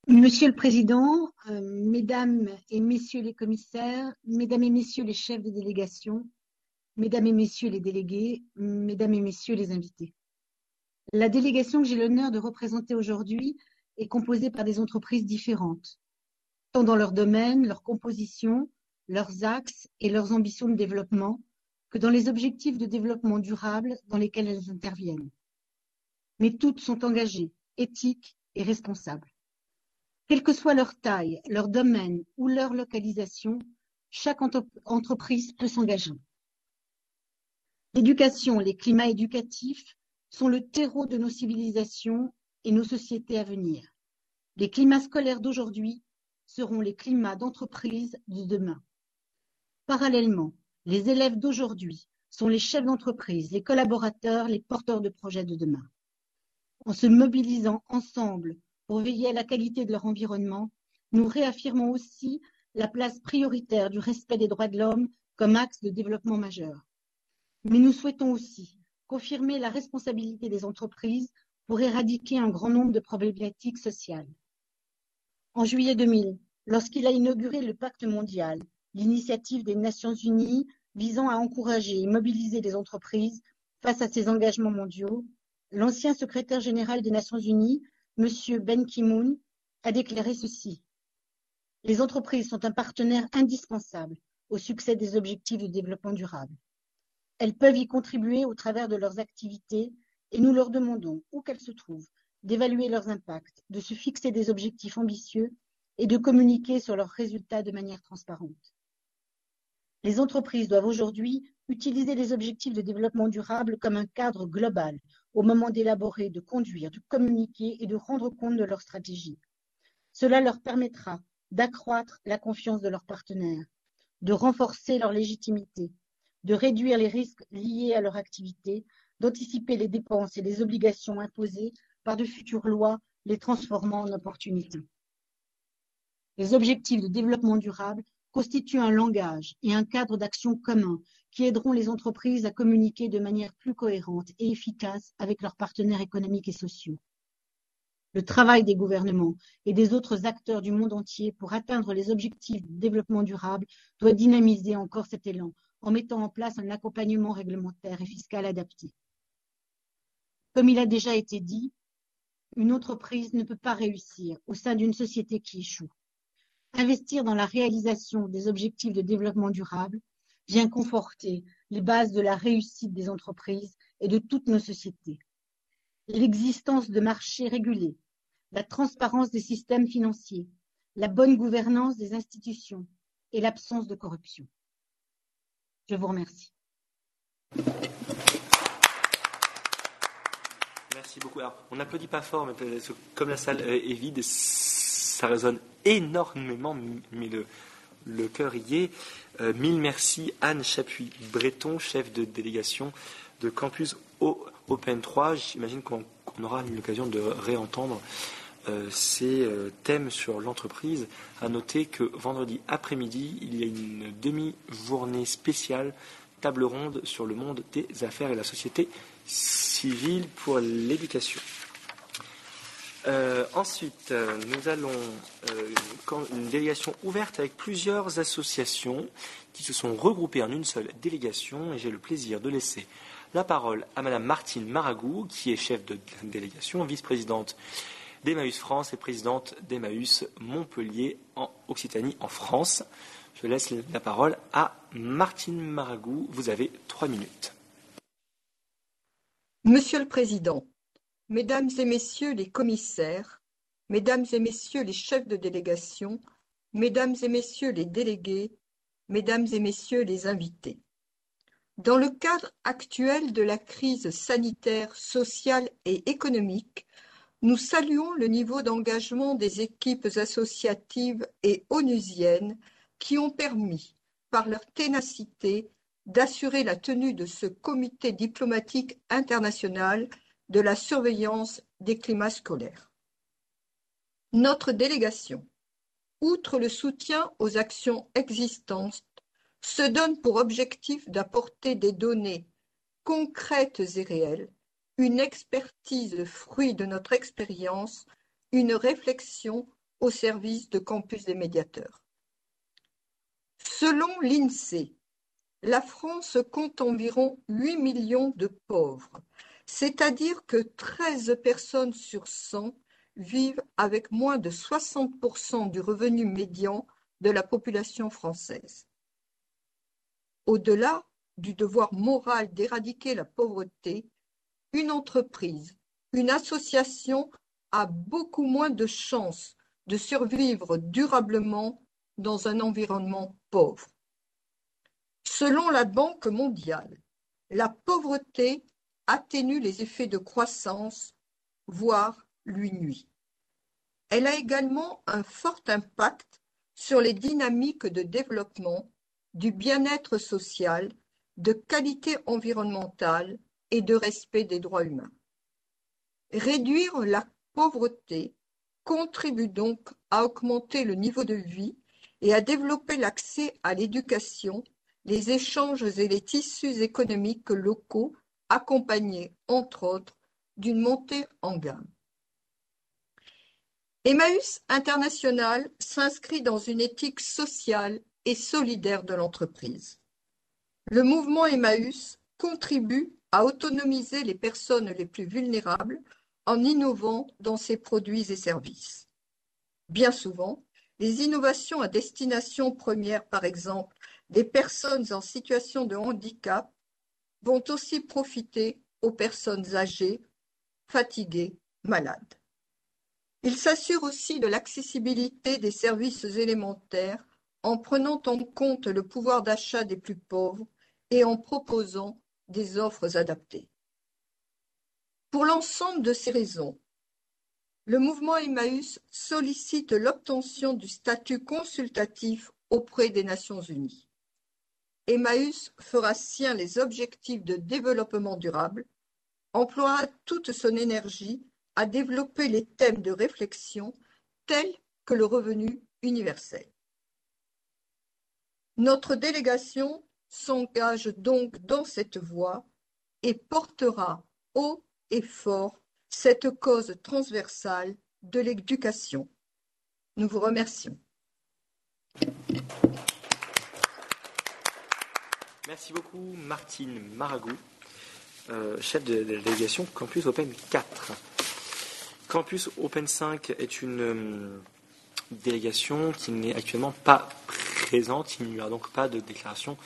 Monsieur le Président, euh, Mesdames et Messieurs les commissaires, Mesdames et Messieurs les chefs de délégation, Mesdames et Messieurs les délégués, Mesdames et Messieurs les invités. La délégation que j'ai l'honneur de représenter aujourd'hui est composée par des entreprises différentes, tant dans leur domaine, leur composition, leurs axes et leurs ambitions de développement que dans les objectifs de développement durable dans lesquels elles interviennent. Mais toutes sont engagées, éthiques et responsables. Quelle que soit leur taille, leur domaine ou leur localisation, chaque entreprise peut s'engager. L'éducation, les climats éducatifs sont le terreau de nos civilisations et nos sociétés à venir. Les climats scolaires d'aujourd'hui seront les climats d'entreprise de demain. Parallèlement, les élèves d'aujourd'hui sont les chefs d'entreprise, les collaborateurs, les porteurs de projets de demain. En se mobilisant ensemble pour veiller à la qualité de leur environnement, nous réaffirmons aussi la place prioritaire du respect des droits de l'homme comme axe de développement majeur. Mais nous souhaitons aussi confirmer la responsabilité des entreprises pour éradiquer un grand nombre de problématiques sociales. En juillet 2000, lorsqu'il a inauguré le pacte mondial, l'initiative des Nations Unies visant à encourager et mobiliser les entreprises face à ces engagements mondiaux, l'ancien secrétaire général des Nations Unies, M. Ben Ki-moon, a déclaré ceci. Les entreprises sont un partenaire indispensable au succès des objectifs de développement durable. Elles peuvent y contribuer au travers de leurs activités et nous leur demandons, où qu'elles se trouvent, d'évaluer leurs impacts, de se fixer des objectifs ambitieux et de communiquer sur leurs résultats de manière transparente. Les entreprises doivent aujourd'hui utiliser les objectifs de développement durable comme un cadre global au moment d'élaborer, de conduire, de communiquer et de rendre compte de leur stratégie. Cela leur permettra d'accroître la confiance de leurs partenaires, de renforcer leur légitimité, de réduire les risques liés à leur activité, d'anticiper les dépenses et les obligations imposées par de futures lois, les transformant en opportunités. Les objectifs de développement durable constituent un langage et un cadre d'action commun qui aideront les entreprises à communiquer de manière plus cohérente et efficace avec leurs partenaires économiques et sociaux. Le travail des gouvernements et des autres acteurs du monde entier pour atteindre les objectifs de développement durable doit dynamiser encore cet élan en mettant en place un accompagnement réglementaire et fiscal adapté. Comme il a déjà été dit, une entreprise ne peut pas réussir au sein d'une société qui échoue. Investir dans la réalisation des objectifs de développement durable vient conforter les bases de la réussite des entreprises et de toutes nos sociétés. L'existence de marchés régulés, la transparence des systèmes financiers, la bonne gouvernance des institutions et l'absence de corruption. Je vous remercie. Merci beaucoup. on n'applaudit pas fort, mais comme la salle est vide, ça résonne énormément, mais le, cœur y est. Euh, mille merci Anne Chapuis-Breton, chef de délégation de Campus Open 3. J'imagine qu'on aura l'occasion de réentendre euh, ces euh, thèmes sur l'entreprise. À noter que vendredi après-midi, il y a une demi-journée spéciale table ronde sur le monde des affaires et la société civile pour l'éducation. Euh, ensuite, euh, nous allons euh, une délégation ouverte avec plusieurs associations qui se sont regroupées en une seule délégation et j'ai le plaisir de laisser la parole à Madame Martine Maragou, qui est chef de délégation, vice-présidente d'Emmaüs France et présidente d'Emmaüs Montpellier en Occitanie en France. Je laisse la parole à Martine Maragou. Vous avez trois minutes. Monsieur le Président, Mesdames et Messieurs les commissaires, Mesdames et Messieurs les chefs de délégation, Mesdames et Messieurs les délégués, Mesdames et Messieurs les invités. Dans le cadre actuel de la crise sanitaire, sociale et économique, nous saluons le niveau d'engagement des équipes associatives et onusiennes qui ont permis, par leur ténacité, d'assurer la tenue de ce comité diplomatique international de la surveillance des climats scolaires. Notre délégation, outre le soutien aux actions existantes, se donne pour objectif d'apporter des données concrètes et réelles, une expertise fruit de notre expérience, une réflexion au service de campus des médiateurs. Selon l'INSEE, la France compte environ 8 millions de pauvres, c'est-à-dire que 13 personnes sur 100 vivent avec moins de 60% du revenu médian de la population française. Au-delà du devoir moral d'éradiquer la pauvreté, une entreprise, une association a beaucoup moins de chances de survivre durablement dans un environnement pauvre. Selon la Banque mondiale, la pauvreté atténue les effets de croissance, voire lui nuit. Elle a également un fort impact sur les dynamiques de développement, du bien-être social, de qualité environnementale et de respect des droits humains. Réduire la pauvreté contribue donc à augmenter le niveau de vie et à développer l'accès à l'éducation, les échanges et les tissus économiques locaux accompagné, entre autres, d'une montée en gamme. Emmaüs International s'inscrit dans une éthique sociale et solidaire de l'entreprise. Le mouvement Emmaüs contribue à autonomiser les personnes les plus vulnérables en innovant dans ses produits et services. Bien souvent, les innovations à destination première, par exemple, des personnes en situation de handicap, vont aussi profiter aux personnes âgées, fatiguées, malades. Il s'assure aussi de l'accessibilité des services élémentaires en prenant en compte le pouvoir d'achat des plus pauvres et en proposant des offres adaptées. Pour l'ensemble de ces raisons, le mouvement Emmaüs sollicite l'obtention du statut consultatif auprès des Nations Unies. Emmaüs fera sien les objectifs de développement durable, emploiera toute son énergie à développer les thèmes de réflexion tels que le revenu universel. Notre délégation s'engage donc dans cette voie et portera haut et fort cette cause transversale de l'éducation. Nous vous remercions. Merci beaucoup Martine Maragou, euh, chef de, la délégation Campus Open 4. Campus Open 5 est une euh, délégation qui n'est actuellement pas présente, il n'y a donc pas de déclaration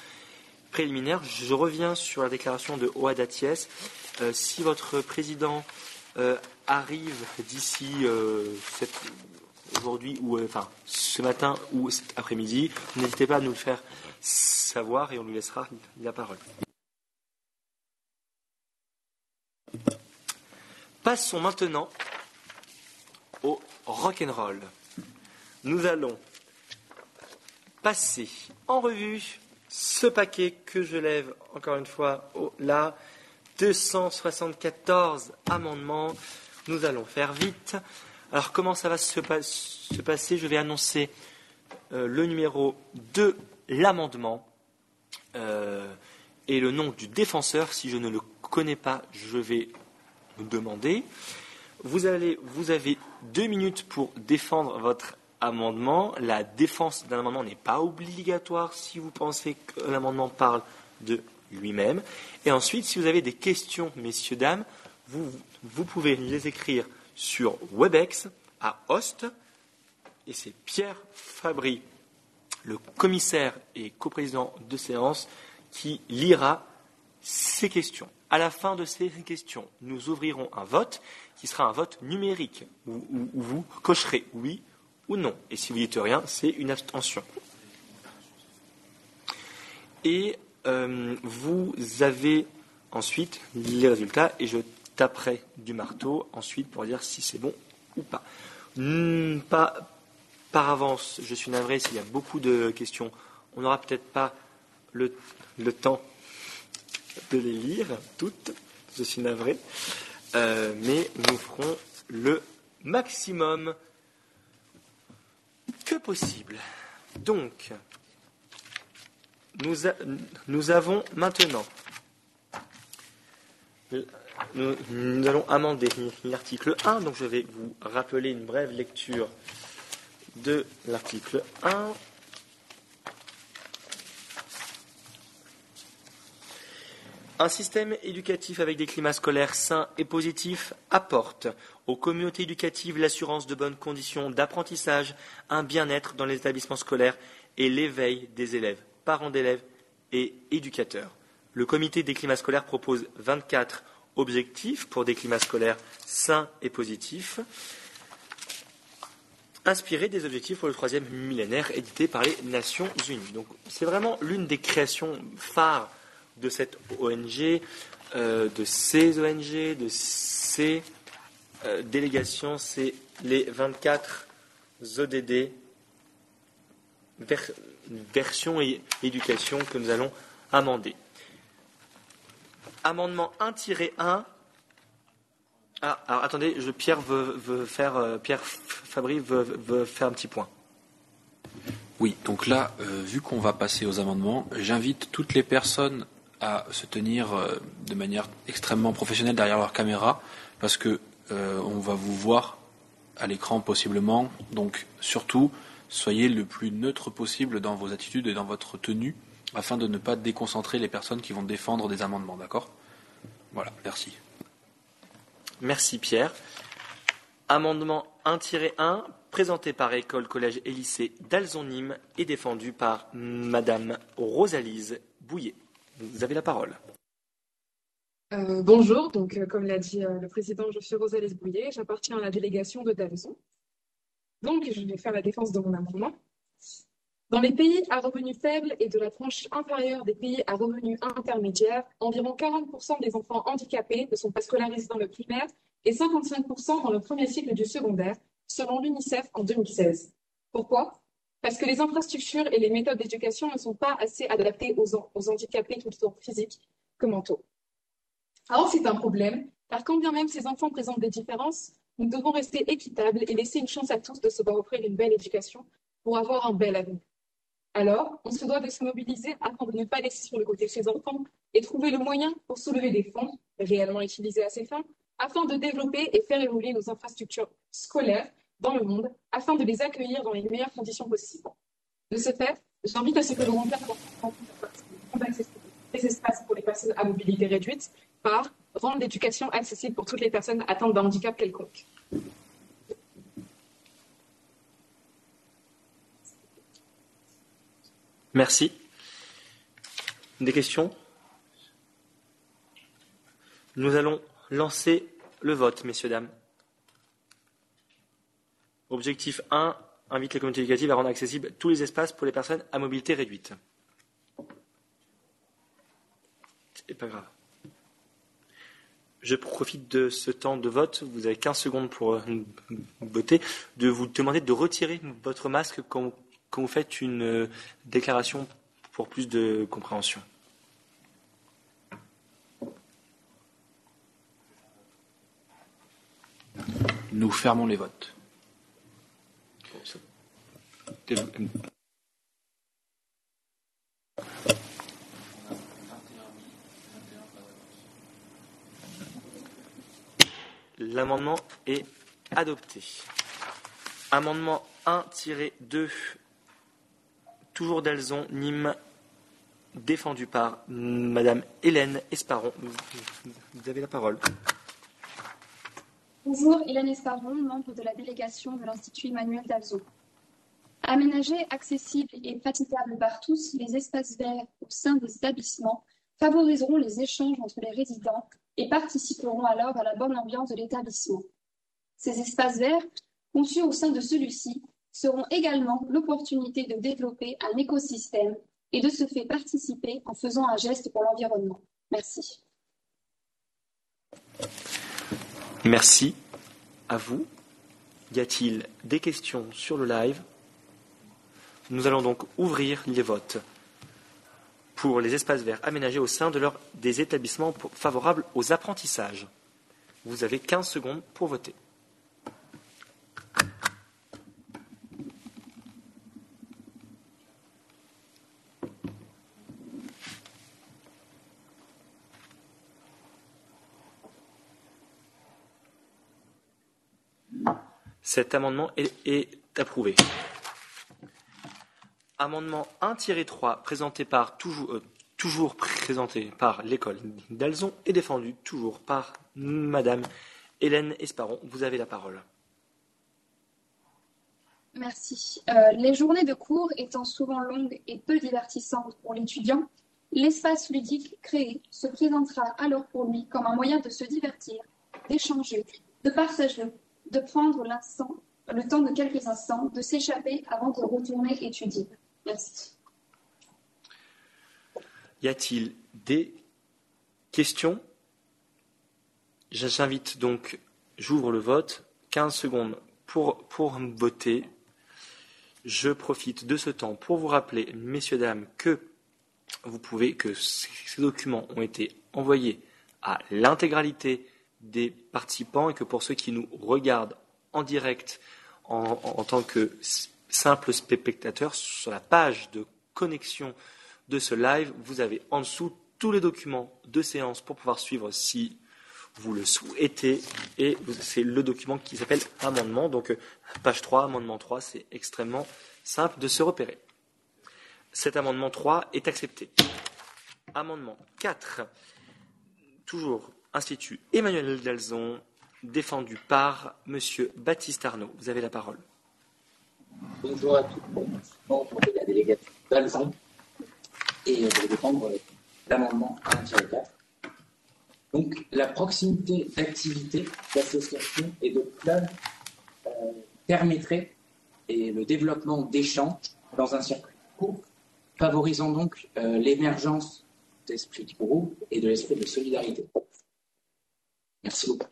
préliminaire. Je reviens sur la déclaration de Oadaties. Euh, si votre président arrive d'ici aujourd'hui ou enfin ce matin ou cet après-midi, n'hésitez pas à nous le faire savoir et on lui laissera la parole. Passons maintenant au rock'n'roll. Nous allons passer en revue ce paquet que je lève encore une fois là. 274 amendements. Nous allons faire vite. Alors comment ça va se, passer? Je vais annoncer euh, le numéro 2 l'amendement euh, et le nom du défenseur. Si je ne le connais pas, je vais me demander. Vous, vous avez deux minutes pour défendre votre amendement. La défense d'un amendement n'est pas obligatoire si vous pensez que l'amendement parle de lui-même. Et ensuite, si vous avez des questions, messieurs, dames, vous, vous pouvez les écrire sur Webex à Host. Et c'est Pierre Fabry, le commissaire et coprésident de séance, qui lira ces questions. À la fin de ces questions, nous ouvrirons un vote qui sera un vote numérique où, vous cocherez oui ou non. Et si vous dites rien, c'est une abstention. Et euh, vous avez ensuite les résultats et je taperai du marteau ensuite pour dire si c'est bon ou pas. Hmm, pas par avance, je suis navré s'il y a beaucoup de questions. On n'aura peut-être pas le, temps de les lire toutes, je suis navré, euh, mais nous ferons le maximum que possible? Donc, nous, avons maintenant, nous, allons amender l'article 1, donc je vais vous rappeler une brève lecture de l'article 1. Un système éducatif avec des climats scolaires sains et positifs apporte aux communautés éducatives l'assurance de bonnes conditions d'apprentissage, un bien-être dans les établissements scolaires et l'éveil des élèves, parents d'élèves et éducateurs. Le comité des climats scolaires propose 24 objectifs pour des climats scolaires sains et positifs, inspirés des objectifs pour le troisième millénaire édités par les Nations Unies. Donc c'est vraiment l'une des créations phares de cette ONG, euh, de ces ONG, de ces euh, délégation, c'est les 24 ODD version et éducation que nous allons amender. Amendement 1-1. Ah, alors attendez, Pierre veut, faire, euh, Pierre Fabry veut, faire un petit point. Oui, donc là, euh, vu qu'on va passer aux amendements, j'invite toutes les personnes à se tenir de manière extrêmement professionnelle derrière leur caméra, parce que euh, on va vous voir à l'écran possiblement. Donc surtout, soyez le plus neutre possible dans vos attitudes et dans votre tenue afin de ne pas déconcentrer les personnes qui vont défendre des amendements. D'accord? Voilà, merci. Merci Pierre. Amendement 1-1, présenté par École, Collège et Lycée d'Alzon-Nîmes et défendu par Madame Rosalise Bouillet. Vous avez la parole. Euh, bonjour, donc euh, comme l'a dit euh, le président, je suis Rosalise Bouillet, j'appartiens à la délégation de Davison. Donc je vais faire la défense de mon amendement. Dans les pays à revenus faibles et de la tranche inférieure des pays à revenus intermédiaires, environ 40% des enfants handicapés ne sont pas scolarisés dans le primaire et 55% dans le premier cycle du secondaire, selon l'UNICEF en 2016. Pourquoi? Parce que les infrastructures et les méthodes d'éducation ne sont pas assez adaptées aux, aux handicapés, tant physiques que mentaux. Alors c'est un problème, car quand bien même ces enfants présentent des différences, nous devons rester équitables et laisser une chance à tous de se voir offrir une belle éducation pour avoir un bel avenir. Alors, on se doit de se mobiliser afin de ne pas laisser sur le côté ces enfants et trouver le moyen pour soulever des fonds réellement utilisés à ces fins, afin de développer et faire évoluer nos infrastructures scolaires dans le monde, afin de les accueillir dans les meilleures conditions possibles. De ce fait, j'invite à ce que l'on remplace les espaces pour les personnes à mobilité réduite par rendre l'éducation accessible pour toutes les personnes atteintes d'un handicap quelconque. Merci. Des questions? Nous allons lancer le vote, messieurs, dames. Objectif 1, invite les communautés éducatives à rendre accessibles tous les espaces pour les personnes à mobilité réduite. C'est pas grave. Je profite de ce temps de vote, vous avez 15 secondes pour euh, voter, de vous demander de retirer votre masque quand, vous faites une euh, déclaration pour plus de compréhension. Nous fermons les votes. L'amendement est adopté. Amendement 1-2, toujours d'Alzon, Nîmes, défendu par Madame Hélène Esparon. Vous avez la parole. Bonjour, Hélène Esparon, membre de la délégation de l'Institut Emmanuel d'Alzon. Aménagés, accessibles et praticables par tous, les espaces verts au sein des établissements favoriseront les échanges entre les résidents et participeront alors à la bonne ambiance de l'établissement. Ces espaces verts, conçus au sein de celui-ci, seront également l'opportunité de développer un écosystème et de se faire participer en faisant un geste pour l'environnement. Merci. Merci à vous. Y a-t-il des questions sur le live? Nous allons donc ouvrir les votes pour les espaces verts aménagés au sein de des établissements favorables aux apprentissages. Vous avez 15 secondes pour voter. Cet amendement est, approuvé. Amendement 1-3, présenté par toujours, euh, toujours présenté par l'école d'Alzon et défendu toujours par Madame Hélène Esparon. Vous avez la parole. Merci. Euh, les journées de cours étant souvent longues et peu divertissantes pour l'étudiant, l'espace ludique créé se présentera alors pour lui comme un moyen de se divertir, d'échanger, de partager, de prendre l'instant, le temps de quelques instants, de s'échapper avant de retourner étudier. Merci. Y a-t-il des questions? J'invite donc, j'ouvre le vote, 15 secondes pour, pour voter. Je profite de ce temps pour vous rappeler, messieurs, dames, que vous pouvez, que ces documents ont été envoyés à l'intégralité des participants et que pour ceux qui nous regardent en direct en, tant que simples spectateurs, sur la page de connexion de ce live, vous avez en dessous tous les documents de séance pour pouvoir suivre si vous le souhaitez. Et c'est le document qui s'appelle amendement. Donc, page 3, amendement 3, c'est extrêmement simple de se repérer. Cet amendement 3 est accepté. Amendement 4, toujours Institut Emmanuel Dalzon, défendu par M. Baptiste Arnaud. Vous avez la parole. Bonjour à tous, membres de la délégation d'Alzon, et je vais défendre l'amendement 1-4. Donc, la proximité d'activités, d'associations et de clubs euh, permettrait et le développement d'échanges dans un circuit court, favorisant donc euh, l'émergence d'esprit de groupe et de l'esprit de solidarité. Merci beaucoup.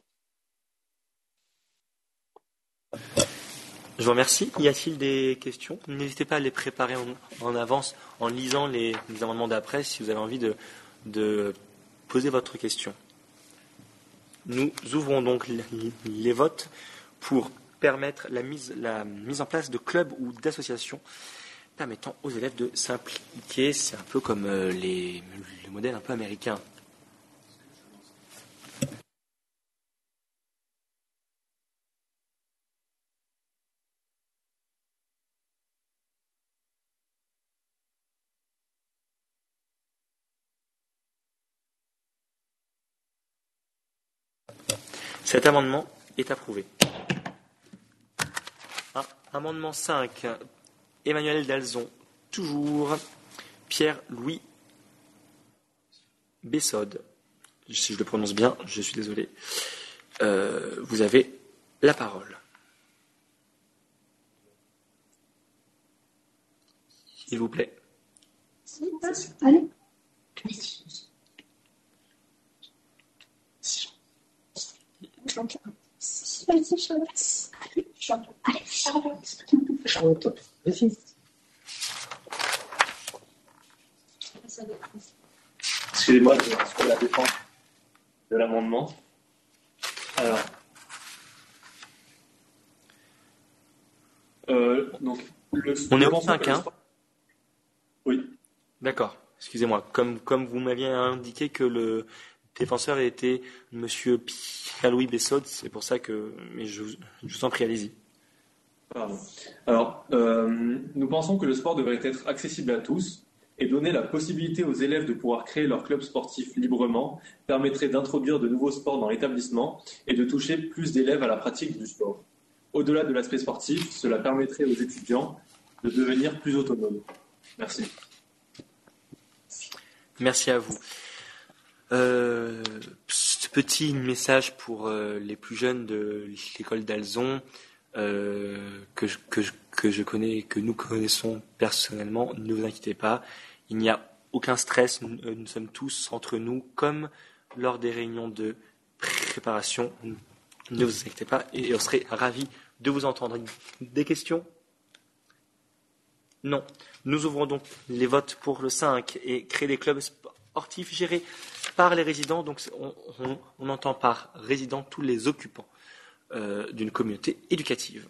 Je vous remercie. Y a-t-il des questions? N'hésitez pas à les préparer en, avance en lisant les, amendements d'après si vous avez envie de, poser votre question. Nous ouvrons donc les, votes pour permettre la mise, en place de clubs ou d'associations permettant aux élèves de s'impliquer. C'est un peu comme euh, les, les modèles un peu américains. Cet amendement est approuvé. Ah, amendement 5, Emmanuel Dalzon, toujours Pierre-Louis Bessode. Si je le prononce bien, je suis désolé. Euh, vous avez la parole. S'il vous plaît. Vas-y, Charlotte. Allez, Charlotte. Charlotte, vas-y. Excusez-moi, je vais la défense de l'amendement. Alors, euh, donc, le, On est au amendement 5, hein Oui. D'accord. Excusez-moi. Comme, comme vous m'aviez indiqué que le défenseur était Monsieur Pierre-Louis Bessod. C'est pour ça que, mais je, je vous en prie, allez-y. Pardon. Alors, euh, nous pensons que le sport devrait être accessible à tous et donner la possibilité aux élèves de pouvoir créer leur club sportif librement permettrait d'introduire de nouveaux sports dans l'établissement et de toucher plus d'élèves à la pratique du sport. Au-delà de l'aspect sportif, cela permettrait aux étudiants de devenir plus autonomes. Merci. Merci à vous. Euh, petit message pour euh, les plus jeunes de l'école d'Alzon euh, que, je, que, que je connais, que nous connaissons personnellement. Ne vous inquiétez pas, il n'y a aucun stress. Nous, euh, nous, sommes tous entre nous, comme lors des réunions de préparation. Ne vous inquiétez pas, et on serait ravis de vous entendre. Des questions? Non. Nous ouvrons donc les votes pour le 5 et créer des clubs sportifs gérés par les résidents. Donc on, entend par résidents tous les occupants euh, d'une communauté éducative.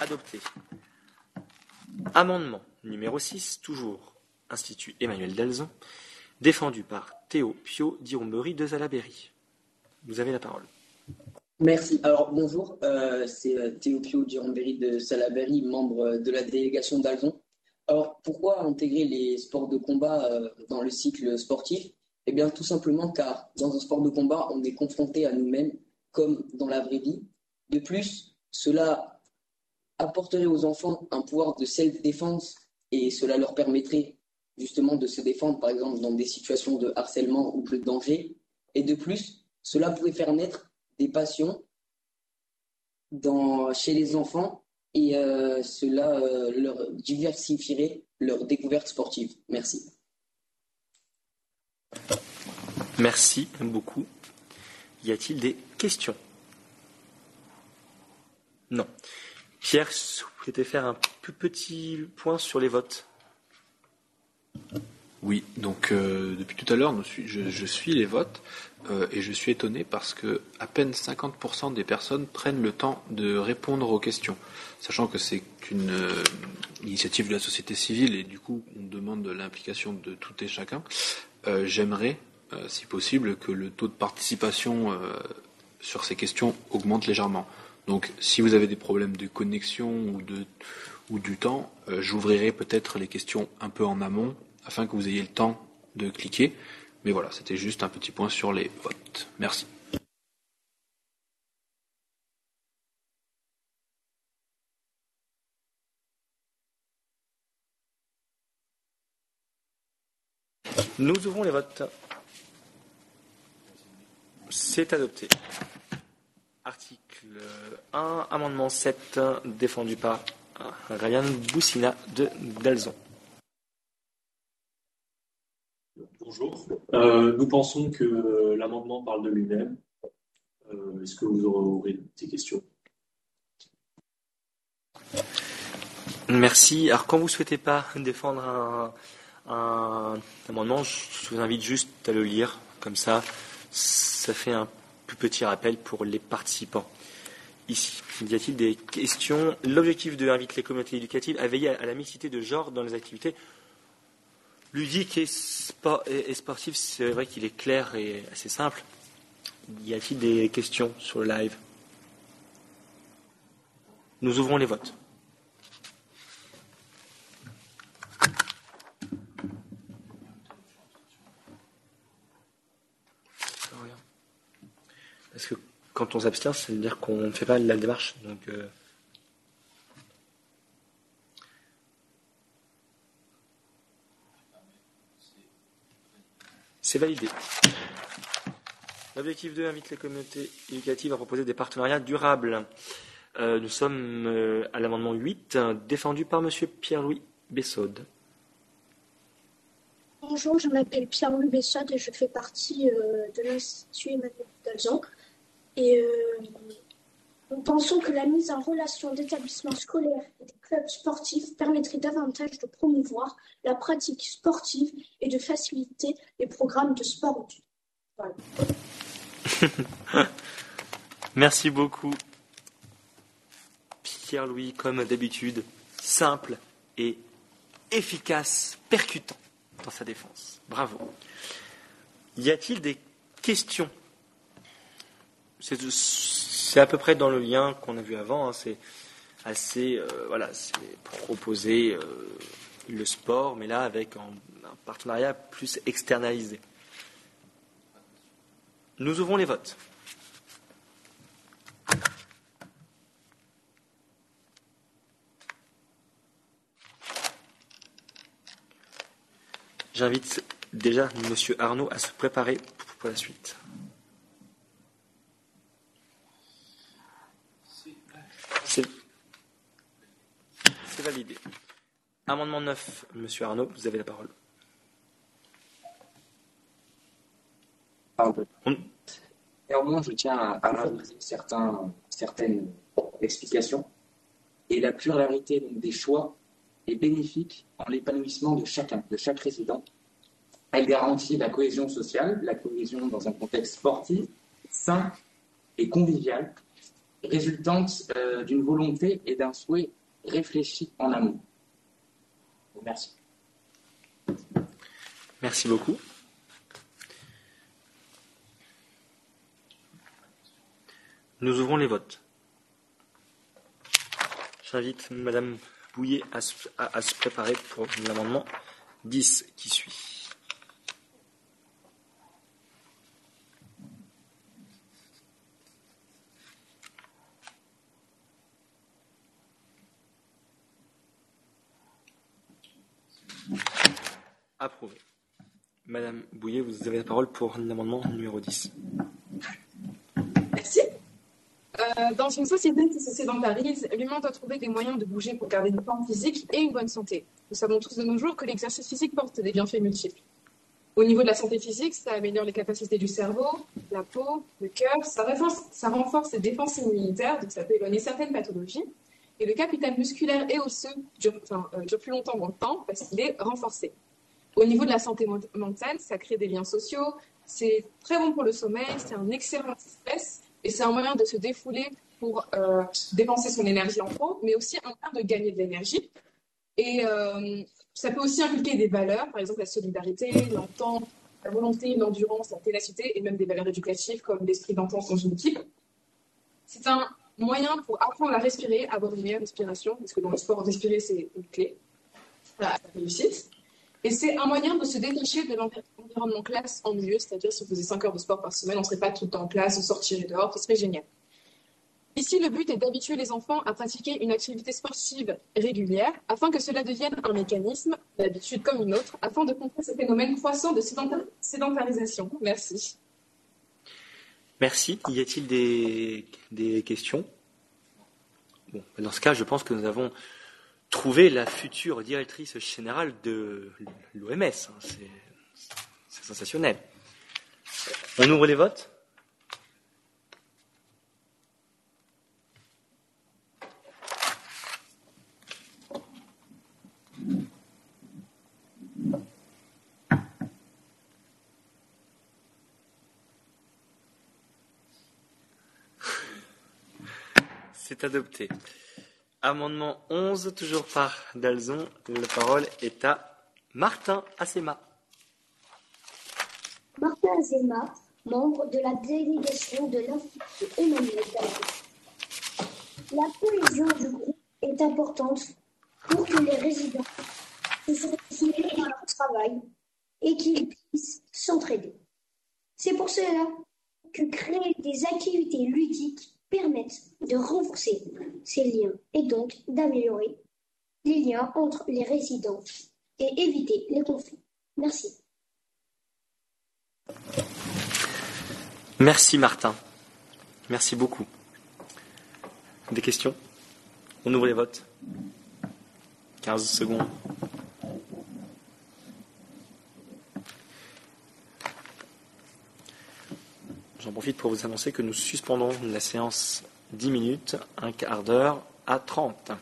Adopté. Amendement numéro 6, toujours Institut Emmanuel Delzon, défendu par Théo Pio d'Irumbery de Zalaberry. Vous avez la parole. Merci. Alors bonjour, euh, c'est euh, Théo Pio d'Irumbery de Salaberry, membre de la délégation d'Alzon. Alors pourquoi intégrer les sports de combat euh, dans le cycle sportif? Eh bien tout simplement car dans un sport de combat, on est confronté à nous-mêmes comme dans la vraie vie. De plus, cela apporterait aux enfants un pouvoir de self-défense et cela leur permettrait justement de se défendre, par exemple, dans des situations de harcèlement ou de danger. Et de plus, cela pourrait faire naître des passions dans, chez les enfants et euh, cela euh, leur diversifierait leur découverte sportive. Merci. Merci beaucoup. Y a-t-il des questions? Non. Pierre, vous souhaitez faire un petit point sur les votes Oui, donc euh, depuis tout à l'heure, je, je, suis les votes euh, et je suis étonné parce que à peine 50% des personnes prennent le temps de répondre aux questions, sachant que c'est une euh, initiative de la société civile et du coup on demande de l'implication de tout et chacun. Euh, J'aimerais, si possible, que le taux de participation sur ces questions augmente légèrement. Donc, si vous avez des problèmes de connexion ou, du temps, j'ouvrirai peut-être les questions un peu en amont afin que vous ayez le temps de cliquer. Mais voilà, c'était juste un petit point sur les votes. Merci. Nous ouvrons les votes. C'est adopté. Article 1, amendement 7, défendu par Ryan Boussina de Dalzon. Bonjour. Euh, nous pensons que l'amendement parle de lui-même. Euh, Est-ce que vous aurez des questions? Merci. Alors, quand vous ne souhaitez pas défendre un, un, amendement, je vous invite juste à le lire. Comme ça, ça fait un petit rappel pour les participants. Ici, y a-t-il des questions? L'objectif de les communautés éducatives à veiller à la mixité de genre dans les activités ludiques et, sport, et sportives. C'est vrai qu'il est clair et assez simple. Y a-t-il des questions sur le live? Nous ouvrons les votes. Parce que quand on s'abstient, ça veut dire qu'on ne fait pas la démarche. Euh... C'est validé. L'objectif 2 invite les communautés éducatives à proposer des partenariats durables. Euh, nous sommes euh, à l'amendement 8, défendu par M. Pierre-Louis Bessaude. Bonjour, je m'appelle Pierre-Louis Bessaude et je fais partie euh, de l'Institut Emmanuel Dalzon. Et nous pensons que la mise en relation d'établissements scolaires et des clubs sportifs permettrait davantage de promouvoir la pratique sportive et de faciliter les programmes de sport. <laughs> Merci beaucoup, Pierre-Louis, comme d'habitude, simple et efficace, percutant dans sa défense. Bravo. Y a-t-il des questions? C'est à peu près dans le lien qu'on a vu avant. Hein. c'est assez, euh, voilà, c'est proposer euh, le sport, mais là avec un, partenariat plus externalisé. Nous ouvrons les votes. J'invite déjà M. Arnaud à se préparer pour la suite. C'est validé. Amendement 9, M. Arnaud, vous avez la parole. Pardon. Néanmoins, je tiens à, rajouter certaines explications. Et la pluralité des choix est bénéfique en l'épanouissement de chacun, de chaque résident. Elle garantit la cohésion sociale, la cohésion dans un contexte sportif, sain et convivial, résultante euh, d'une volonté et d'un souhait réfléchi en amont. Merci. Merci beaucoup. Nous ouvrons les votes. J'invite Madame Bouillet à se, préparer pour l'amendement 10 qui suit. Approuvé. Madame Bouillet, vous avez la parole pour l'amendement numéro 10. Merci. Euh, dans une société qui se sédentarise, l'humain doit trouver des moyens de bouger pour garder une forme physique et une bonne santé. Nous savons tous de nos jours que l'exercice physique porte des bienfaits multiples. Au niveau de la santé physique, ça améliore les capacités du cerveau, la peau, le cœur, ça renforce, ça renforce les défenses immunitaires, donc ça peut éloigner certaines pathologies. Et le capital musculaire et osseux dure, euh, dure plus longtemps dans le temps parce qu'il est renforcé. Au niveau de la santé mentale, ça crée des liens sociaux, c'est très bon pour le sommeil, c'est un excellent stress et c'est un moyen de se défouler pour euh, dépenser son énergie en trop, mais aussi un moyen de gagner de l'énergie. Et euh, ça peut aussi impliquer des valeurs, par exemple la solidarité, l'entente, la volonté, l'endurance, la ténacité, et même des valeurs éducatives comme l'esprit d'entente dans une équipe. C'est un moyen pour apprendre à respirer, avoir une meilleure respiration, parce que dans le sport, respirer, c'est une clé à la réussite. Et c'est un moyen de se détacher de l'environnement classe en milieu, c'est-à-dire si on faisait 5 heures de sport par semaine, on ne serait pas tout le temps en classe, on sortirait dehors, ce serait génial. Ici, le but est d'habituer les enfants à pratiquer une activité sportive régulière afin que cela devienne un mécanisme, d'habitude comme une autre, afin de contrer ce phénomène croissant de sédentarisation. Merci. Merci. Y a-t-il des, questions? Dans ce cas, je pense que nous avons trouver la future directrice générale de l'OMS. Hein. C'est sensationnel. On ouvre les votes C'est adopté. Amendement 11, toujours par Dalzon. La parole est à Martin Assema. Martin Assema, membre de la délégation de l'Institut Emmanuel La cohésion du groupe est importante pour que les résidents se sentent dans leur travail et qu'ils puissent s'entraider. C'est pour cela que créer des activités ludiques permettent de renforcer ces liens et donc d'améliorer les liens entre les résidents et éviter les conflits. Merci. Merci Martin. Merci beaucoup. Des questions? On ouvre les votes. 15 secondes. J'en profite pour vous annoncer que nous suspendons la séance 10 minutes, un quart d'heure à 30.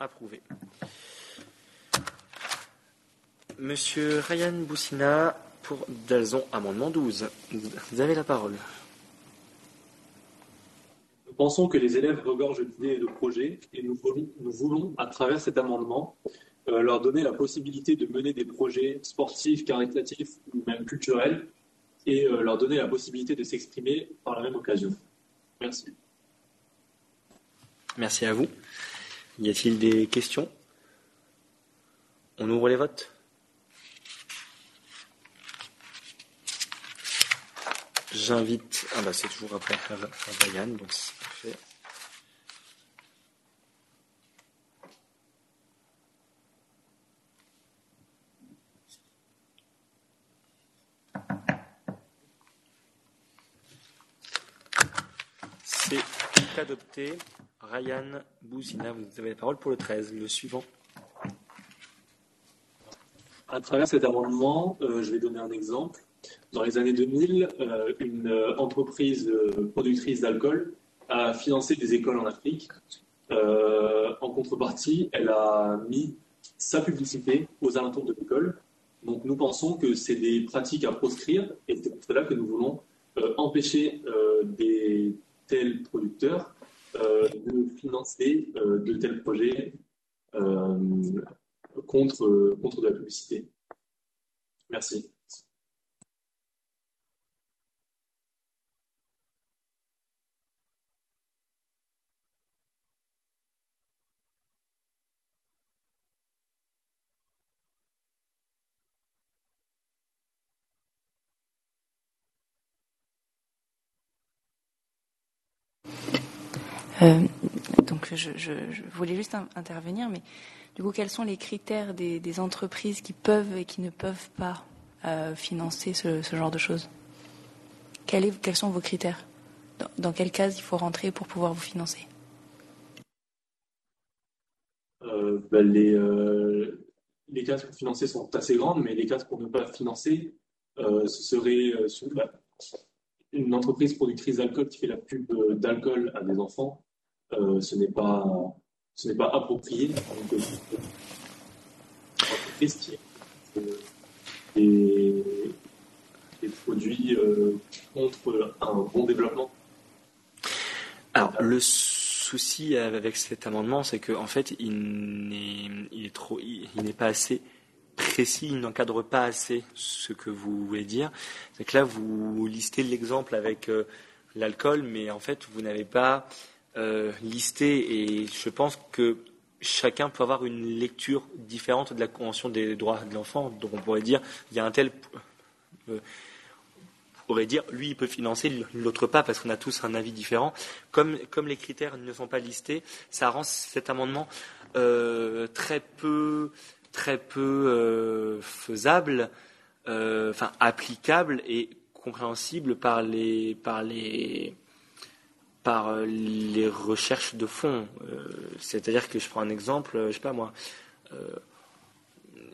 Approuvé. Monsieur Ryan Boussina pour Dalzon, amendement 12. Vous avez la parole. Pensons que les élèves regorgent d'idées et de projets et nous voulons, nous voulons à travers cet amendement, euh, leur donner la possibilité de mener des projets sportifs, caritatifs ou même culturels et euh, leur donner la possibilité de s'exprimer par la même occasion. Merci. Merci à vous. Y a-t-il des questions? On ouvre les votes? J'invite. Ah bah c'est toujours après Ryan, donc c'est parfait. C'est adopté. Ryan Bouzina, vous avez la parole pour le 13, le suivant. À travers cet amendement, euh, je vais donner un exemple. Dans les années 2000, euh, une euh, entreprise euh, productrice d'alcool a financé des écoles en Afrique. En contrepartie, elle a mis sa publicité aux alentours de l'école. Donc nous pensons que c'est des pratiques à proscrire et c'est pour cela que nous voulons empêcher des tels producteurs de financer de tels projets contre, contre de la publicité. Merci. Euh, donc je, je, je, voulais juste intervenir, mais du coup, quels sont les critères des, entreprises qui peuvent et qui ne peuvent pas euh, financer ce, genre de choses? Quels sont vos critères? Dans, dans quelle case il faut rentrer pour pouvoir vous financer? Euh, ben les, cases pour financer sont assez grandes, mais les cases pour ne pas financer, ce serait ben, une entreprise productrice d'alcool qui fait la pub d'alcool à des enfants ce n'est pas, ce n'est pas approprié. Donc, euh, qui des, des produits euh, contre un bon développement. Alors le souci avec cet amendement, c'est qu'en en fait, il n'est, il est trop, il, n'est pas assez précis, il n'encadre pas assez ce que vous voulez dire. C'est que là, vous listez l'exemple avec euh, l'alcool, mais en fait, vous n'avez pas euh, et je pense que chacun peut avoir une lecture différente de la Convention des droits de l'enfant. Donc on pourrait dire, il y a un tel... Euh, on pourrait dire, lui, il peut financer, l'autre pas, parce qu'on a tous un avis différent. Comme, comme les critères ne sont pas listés, ça rend cet amendement euh, très peu, très peu euh, faisable, enfin applicable et compréhensible par les, par les, par les recherches de fond. Euh, C'est-à-dire que je prends un exemple, je sais pas moi. Euh,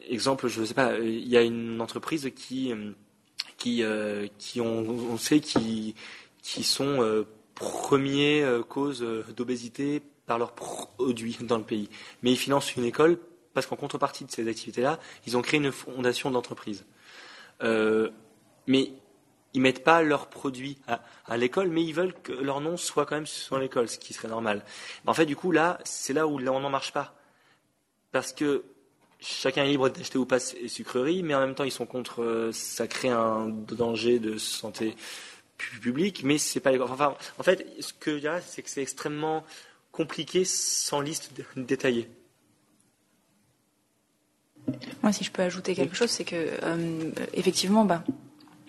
exemple, je sais pas, il y a une entreprise qui, qui, euh, qui on sait, qui, qui sont euh, premiers euh, causes d'obésité par leurs produits dans le pays. Mais ils financent une école parce qu'en contrepartie de ces activités-là, ils ont créé une fondation d'entreprise. mais ils mettent pas leurs produits à, à l'école, mais ils veulent que leur nom soit quand même sur l'école, ce qui serait normal. En fait, du coup, là, c'est là où l'amendement marche pas. Parce que chacun est libre d'acheter ou pas ses sucreries, mais en même temps, ils sont contre, ça crée un danger de santé publique, mais c'est pas. Enfin, en fait, ce que je dirais, c'est que c'est extrêmement compliqué sans liste détaillée. Moi, si je peux ajouter quelque chose, c'est que, euh, effectivement, bah,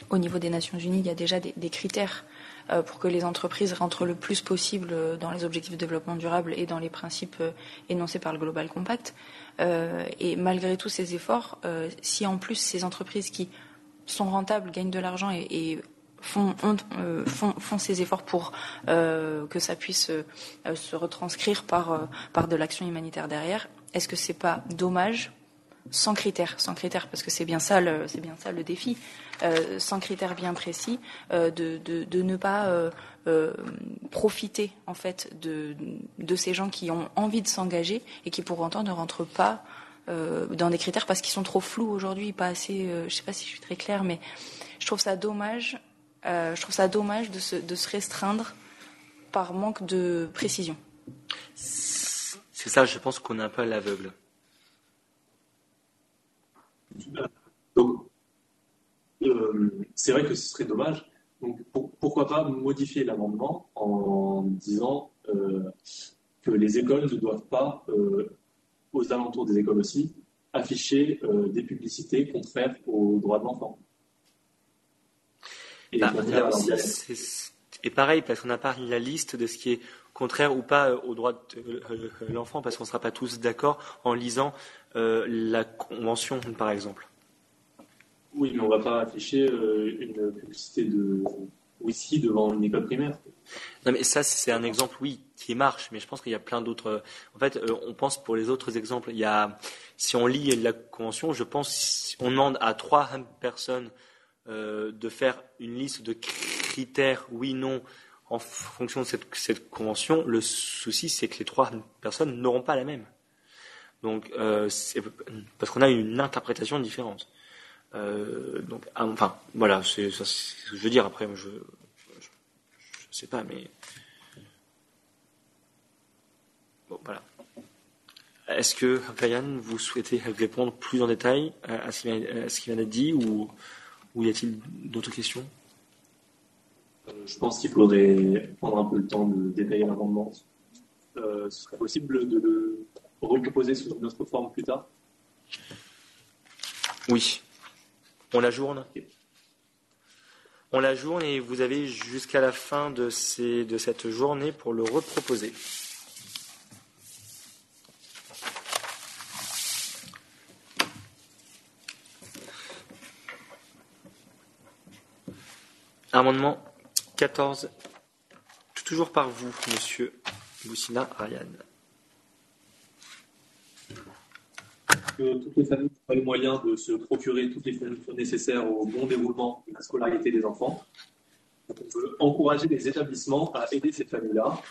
au niveau des Nations Unies, il y a déjà des, critères euh, pour que les entreprises rentrent le plus possible dans les objectifs de développement durable et dans les principes euh, énoncés par le Global Compact. Euh, et malgré tous ces efforts, si en plus ces entreprises qui sont rentables gagnent de l'argent et, font, ont, font, font, ces efforts pour que ça puisse se retranscrire par, de l'action humanitaire derrière, est-ce que c'est pas dommage sans critères, sans critères, parce que c'est bien ça le, c'est bien ça le défi, euh, sans critères bien précis, euh, de, ne pas euh, profiter en fait de, ces gens qui ont envie de s'engager et qui pour autant ne rentrent pas dans des critères parce qu'ils sont trop flous aujourd'hui, pas assez. Je sais pas si je suis très claire, mais je trouve ça dommage. je trouve ça dommage se, de se restreindre par manque de précision. C'est ça, je pense qu'on est un peu à l'aveugle. Donc, euh, c'est vrai que ce serait dommage. Donc, pourquoi pas modifier l'amendement en disant euh, que les écoles ne doivent pas, euh, aux alentours des écoles aussi, afficher des publicités contraires aux droits de l'enfant. Et, bah, et, pareil, parce qu'on n'a pas la liste de ce qui est contraire ou pas aux droits de l'enfant, parce qu'on ne sera pas tous d'accord en lisant la convention, par exemple. Oui, mais on ne va pas afficher euh, une publicité de whisky devant une école primaire. Non, mais ça, c'est un exemple, oui, qui marche, mais je pense qu'il y a plein d'autres. En fait, euh, on pense pour les autres exemples. Il y a, si on lit la convention, je pense, on demande à trois personnes euh, de faire une liste de critères, oui, non, en fonction de cette, cette convention. Le souci, c'est que les trois personnes n'auront pas la même. Donc, parce qu'on a une interprétation différente. Euh, donc, ah, enfin, voilà, c'est ce que je veux dire. Après, je, ne sais pas, mais bon, voilà. Est-ce que Ryan, vous souhaitez répondre plus en détail à ce qui vient d'être dit, ou, y a-t-il d'autres questions? Euh, Je pense qu'il faudrait prendre un peu le temps de détailler l'amendement. Euh, ce serait possible de le reproposer sous une autre forme plus tard Oui, on la journe On la journe et vous avez jusqu'à la fin de, de cette journée pour le reproposer. Amendement 14, toujours par vous, monsieur Boussina Ryan. Que toutes les familles n'ont pas les moyens de se procurer toutes les fournitures nécessaires au bon déroulement de la scolarité des enfants. on peut encourager les établissements à aider ces familles-là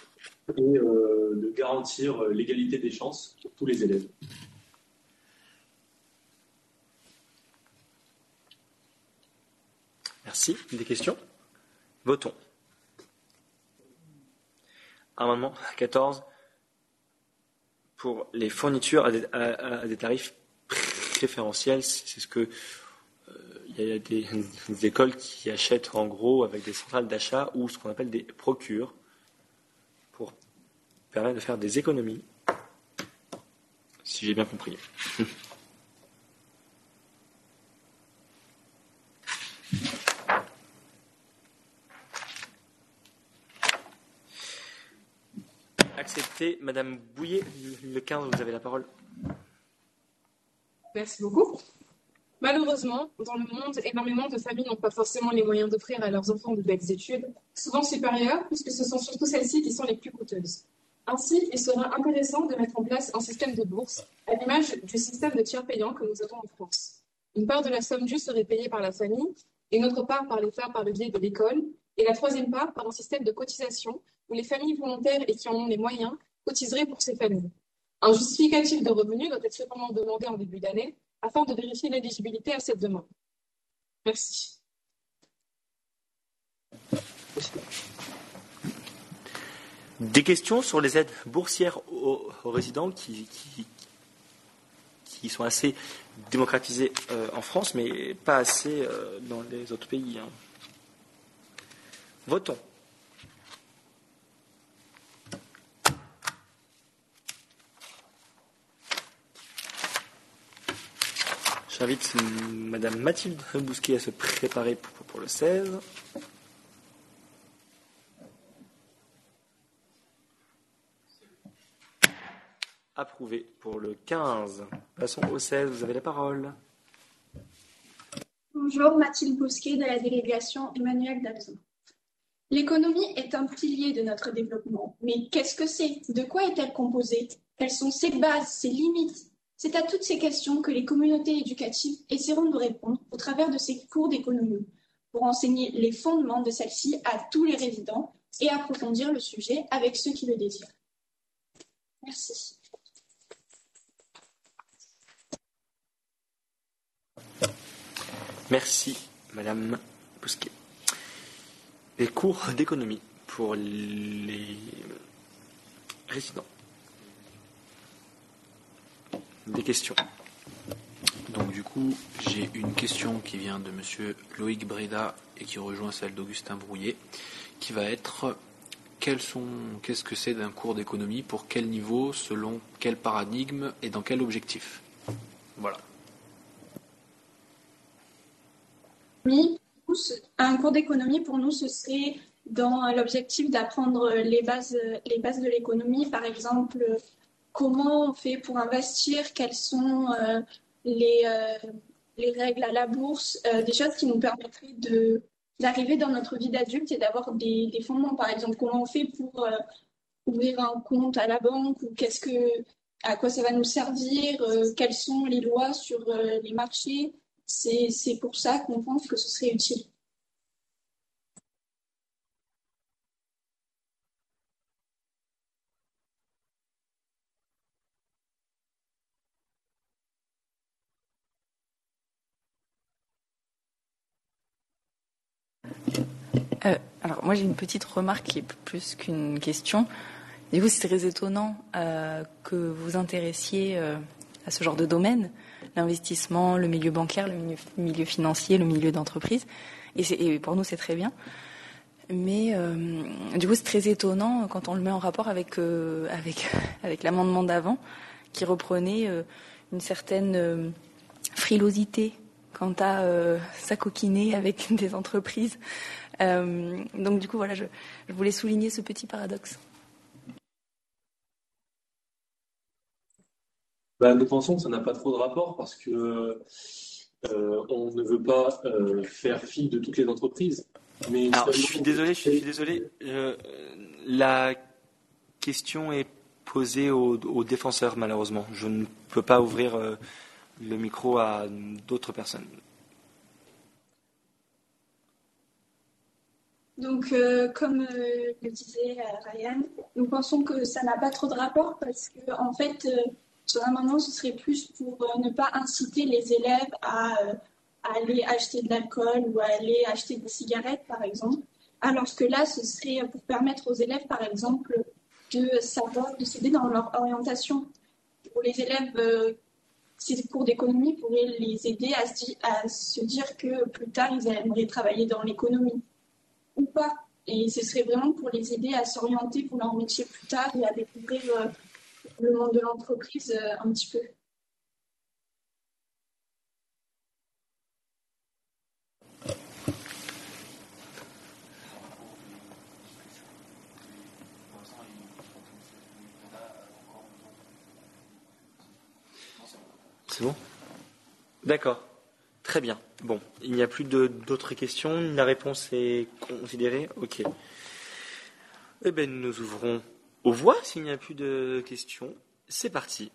et euh, de garantir l'égalité des chances pour tous les élèves. Merci. Des questions? Votons. Amendement 14 pour les fournitures à des, tarifs préférentiels. C'est ce que euh, il y a <laughs> des, écoles qui achètent en gros avec des centrales d'achat ou ce qu'on appelle des procures pour permettre de faire des économies. Si j'ai bien compris. <laughs> Madame Bouillet, le 15, vous avez la parole. Merci beaucoup. Malheureusement, dans le monde, énormément de familles n'ont pas forcément les moyens d'offrir à leurs enfants de belles études, souvent supérieures, puisque ce sont surtout celles-ci qui sont les plus coûteuses. Ainsi, il sera intéressant de mettre en place un système de bourse, à l'image du système de tiers payant que nous avons en France. Une part de la somme due serait payée par la famille, et une autre part par l'État par le biais de l'école, et la troisième part par un système de cotisation où les familles volontaires et qui en ont les moyens cotiseraient pour ces familles. Un justificatif de revenus doit être cependant demandé en début d'année afin de vérifier l'éligibilité à cette demande. Merci. Des questions sur les aides boursières aux, résidents qui, sont assez démocratisées euh, en France, mais pas assez euh, dans les autres pays. Hein. Votons. J'invite Madame Mathilde Bousquet à se préparer pour, le 16. Approuvé pour le 15. Passons au 16. Vous avez la parole. Bonjour, Mathilde Bousquet de la délégation Emmanuel Dalzon. L'économie est un pilier de notre développement. Mais qu'est-ce que c'est? De quoi est-elle composée? Quelles sont ses bases, ses limites? C'est à toutes ces questions que les communautés éducatives essaieront de répondre au travers de ces cours d'économie, pour enseigner les fondements de celle-ci à tous les résidents et approfondir le sujet avec ceux qui le désirent. Merci. Merci, Madame Bousquet. Les cours d'économie pour les résidents. Des questions Donc du coup, j'ai une question qui vient de Monsieur Loïc Breda et qui rejoint celle d'Augustin Brouillet, qui va être qu'est-ce que c'est d'un cours d'économie, pour quel niveau, selon quel paradigme et dans quel objectif? Voilà. Un cours d'économie, pour nous, ce serait dans l'objectif d'apprendre les bases, les bases de l'économie, par exemple, comment on fait pour investir, quelles sont euh, les, euh, les règles à la bourse, euh, des choses qui nous permettraient de, d'arriver dans notre vie d'adulte et d'avoir des, des, fondements. Par exemple, comment on fait pour ouvrir un compte à la banque ou qu'est-ce que, à quoi ça va nous servir, quelles sont les lois sur les marchés. C'est, pour ça qu'on pense que ce serait utile. Euh, alors moi j'ai une petite remarque qui est plus qu'une question. Du coup c'est très étonnant euh, que vous intéressiez euh, à ce genre de domaine, l'investissement, le milieu bancaire, le milieu, financier, le milieu d'entreprise. Et, pour nous c'est très bien. Mais euh, du coup c'est très étonnant quand on le met en rapport avec, euh, avec, <laughs> avec l'amendement d'avant qui reprenait euh, une certaine frilosité quant à s'acoquiner avec <laughs> des entreprises donc du coup, voilà, je, voulais souligner ce petit paradoxe. Ben, nous pensons que ça n'a pas trop de rapport parce que euh, on ne veut pas euh, faire fi de toutes les entreprises. Mais Alors, je suis désolé, je suis désolé. Euh, la question est posée aux, aux, défenseurs, malheureusement. Je ne peux pas ouvrir euh, le micro à d'autres personnes. Donc, euh, comme euh, le disait euh, Ryan, nous pensons que ça n'a pas trop de rapport parce que, en fait, euh, sur l'amendement, ce serait plus pour euh, ne pas inciter les élèves à, à aller acheter de l'alcool ou à aller acheter des cigarettes, par exemple. Alors que là, ce serait pour permettre aux élèves, par exemple, de savoir, de s'aider dans leur orientation. Pour les élèves, ces cours d'économie pourraient les aider à se, dire que plus tard, ils aimeraient travailler dans l'économie ou pas. Et ce serait vraiment pour les aider à s'orienter pour leur métier plus tard et à découvrir euh, le monde de l'entreprise euh, un petit peu. C'est bon? D'accord. Très bien. Bon, il n'y a plus d'autres questions. La réponse est considérée. Ok. Eh bien, nous ouvrons aux voix s'il n'y a plus de questions. C'est parti.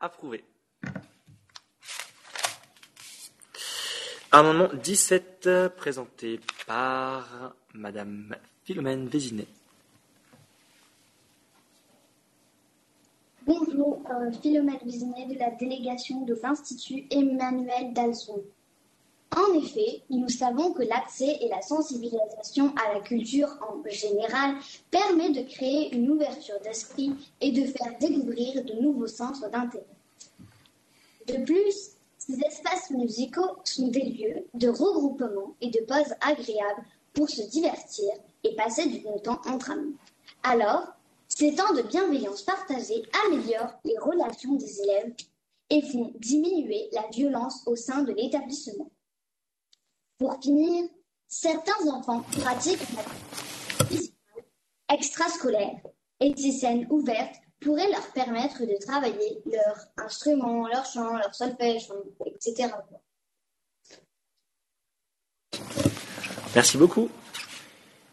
Approuvé. Amendement 17, présenté par Madame Philomène Vézinet. Bonjour, euh, Philomène Vézinet de la délégation de l'Institut Emmanuel Dalzon. En effet, nous savons que l'accès et la sensibilisation à la culture en général permet de créer une ouverture d'esprit et de faire découvrir de nouveaux centres d'intérêt. De plus, ces espaces musicaux sont des lieux de regroupement et de pause agréables pour se divertir et passer du bon temps entre amis. Alors, ces temps de bienveillance partagée améliorent les relations des élèves et font diminuer la violence au sein de l'établissement. Pour finir, certains enfants pratiquent la extrascolaire et ces scènes ouvertes pourrait leur permettre de travailler leur instrument, leur chant, leur solfège, etc. Merci beaucoup.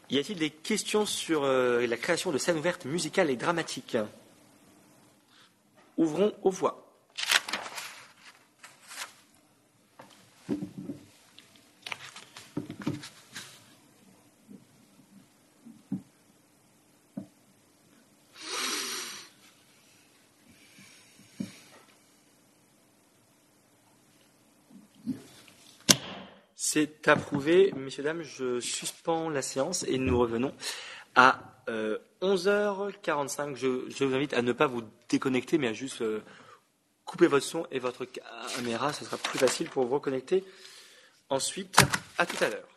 Y a-t-il des questions sur euh, la création de scènes ouvertes musicales et dramatiques? Ouvrons aux voix. C'est approuvé. Messieurs, dames, je suspends la séance et nous revenons à euh, 11h45. Je, je, vous invite à ne pas vous déconnecter, mais à juste euh, couper votre son et votre caméra. Ce sera plus facile pour vous reconnecter. Ensuite, à tout à l'heure.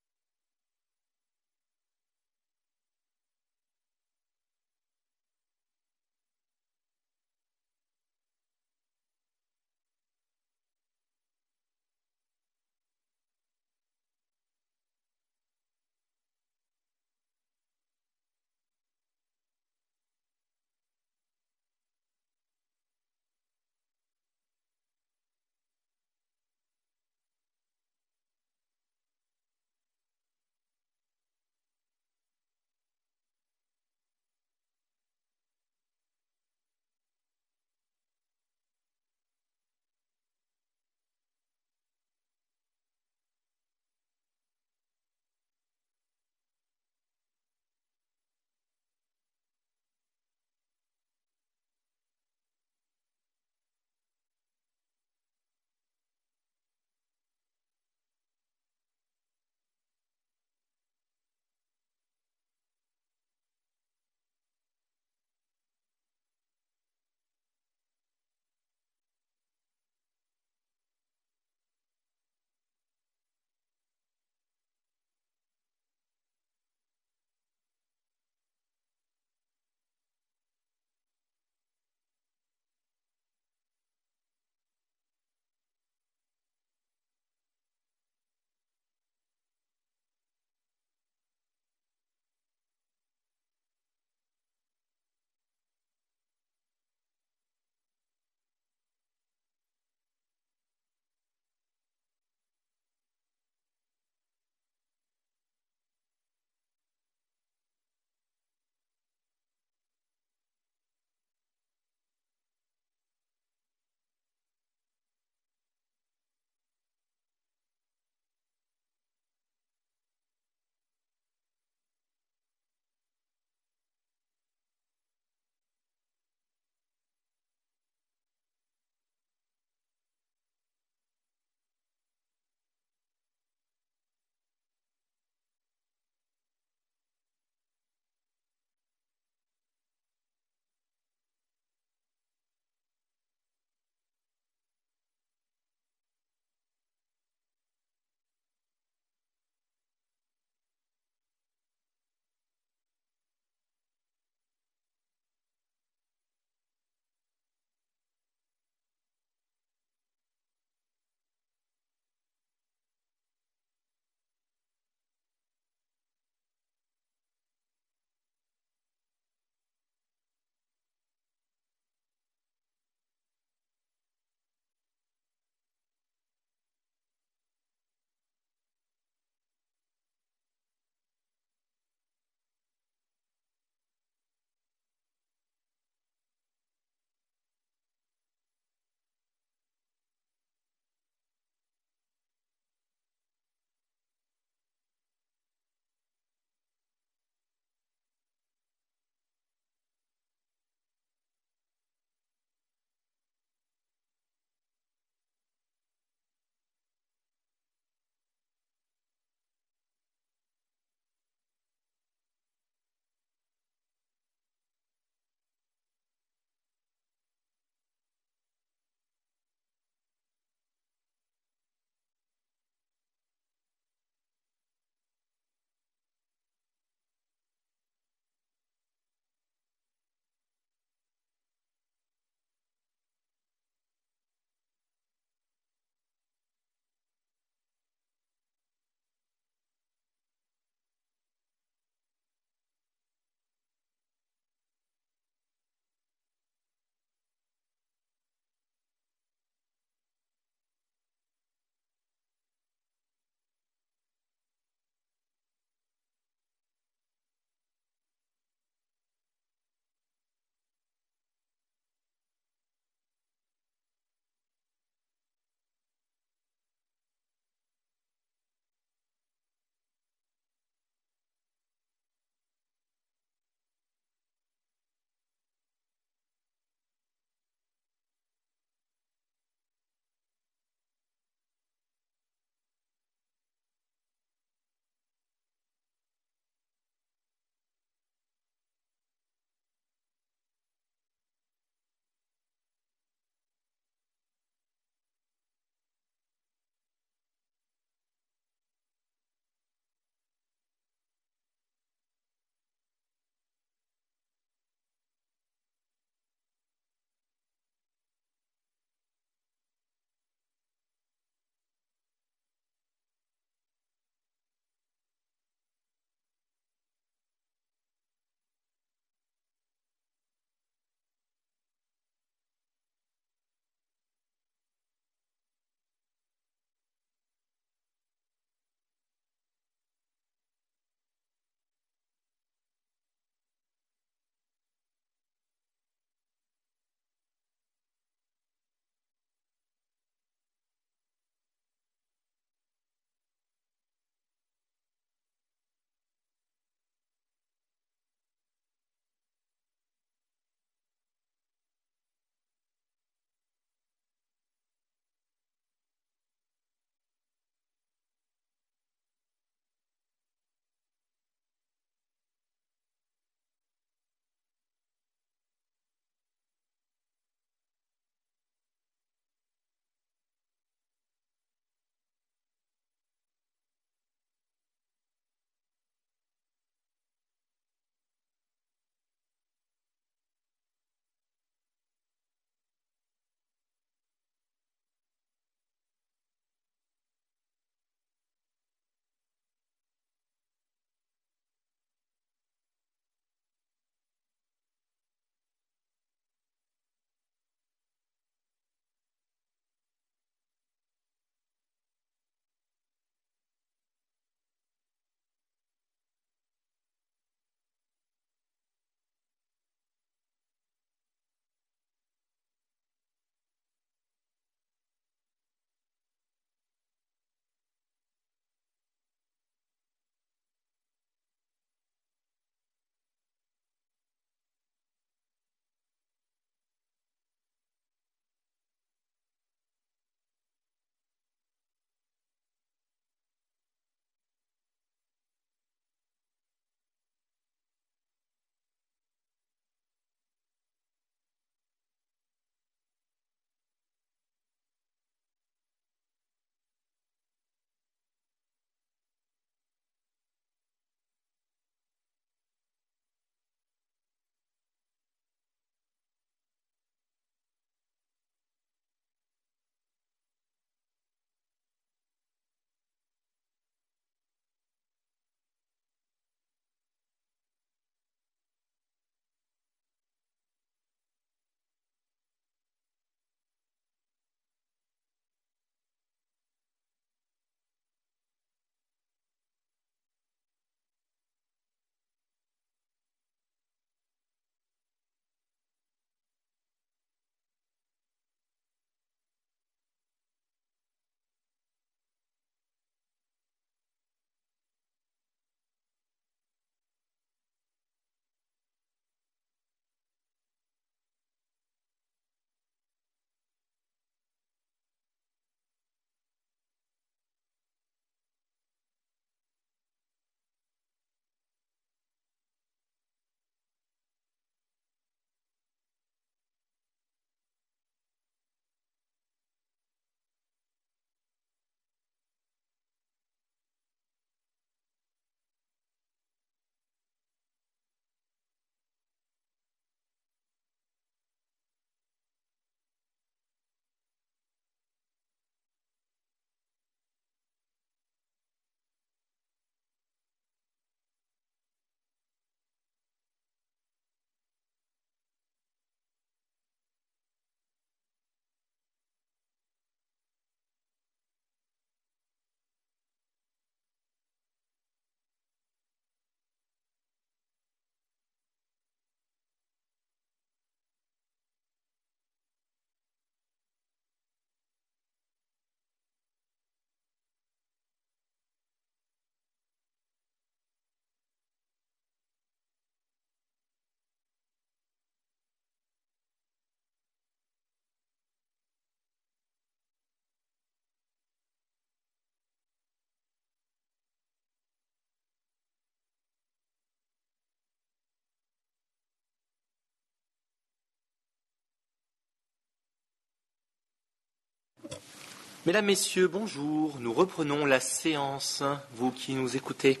Mesdames, Messieurs, bonjour. Nous reprenons la séance, vous qui nous écoutez.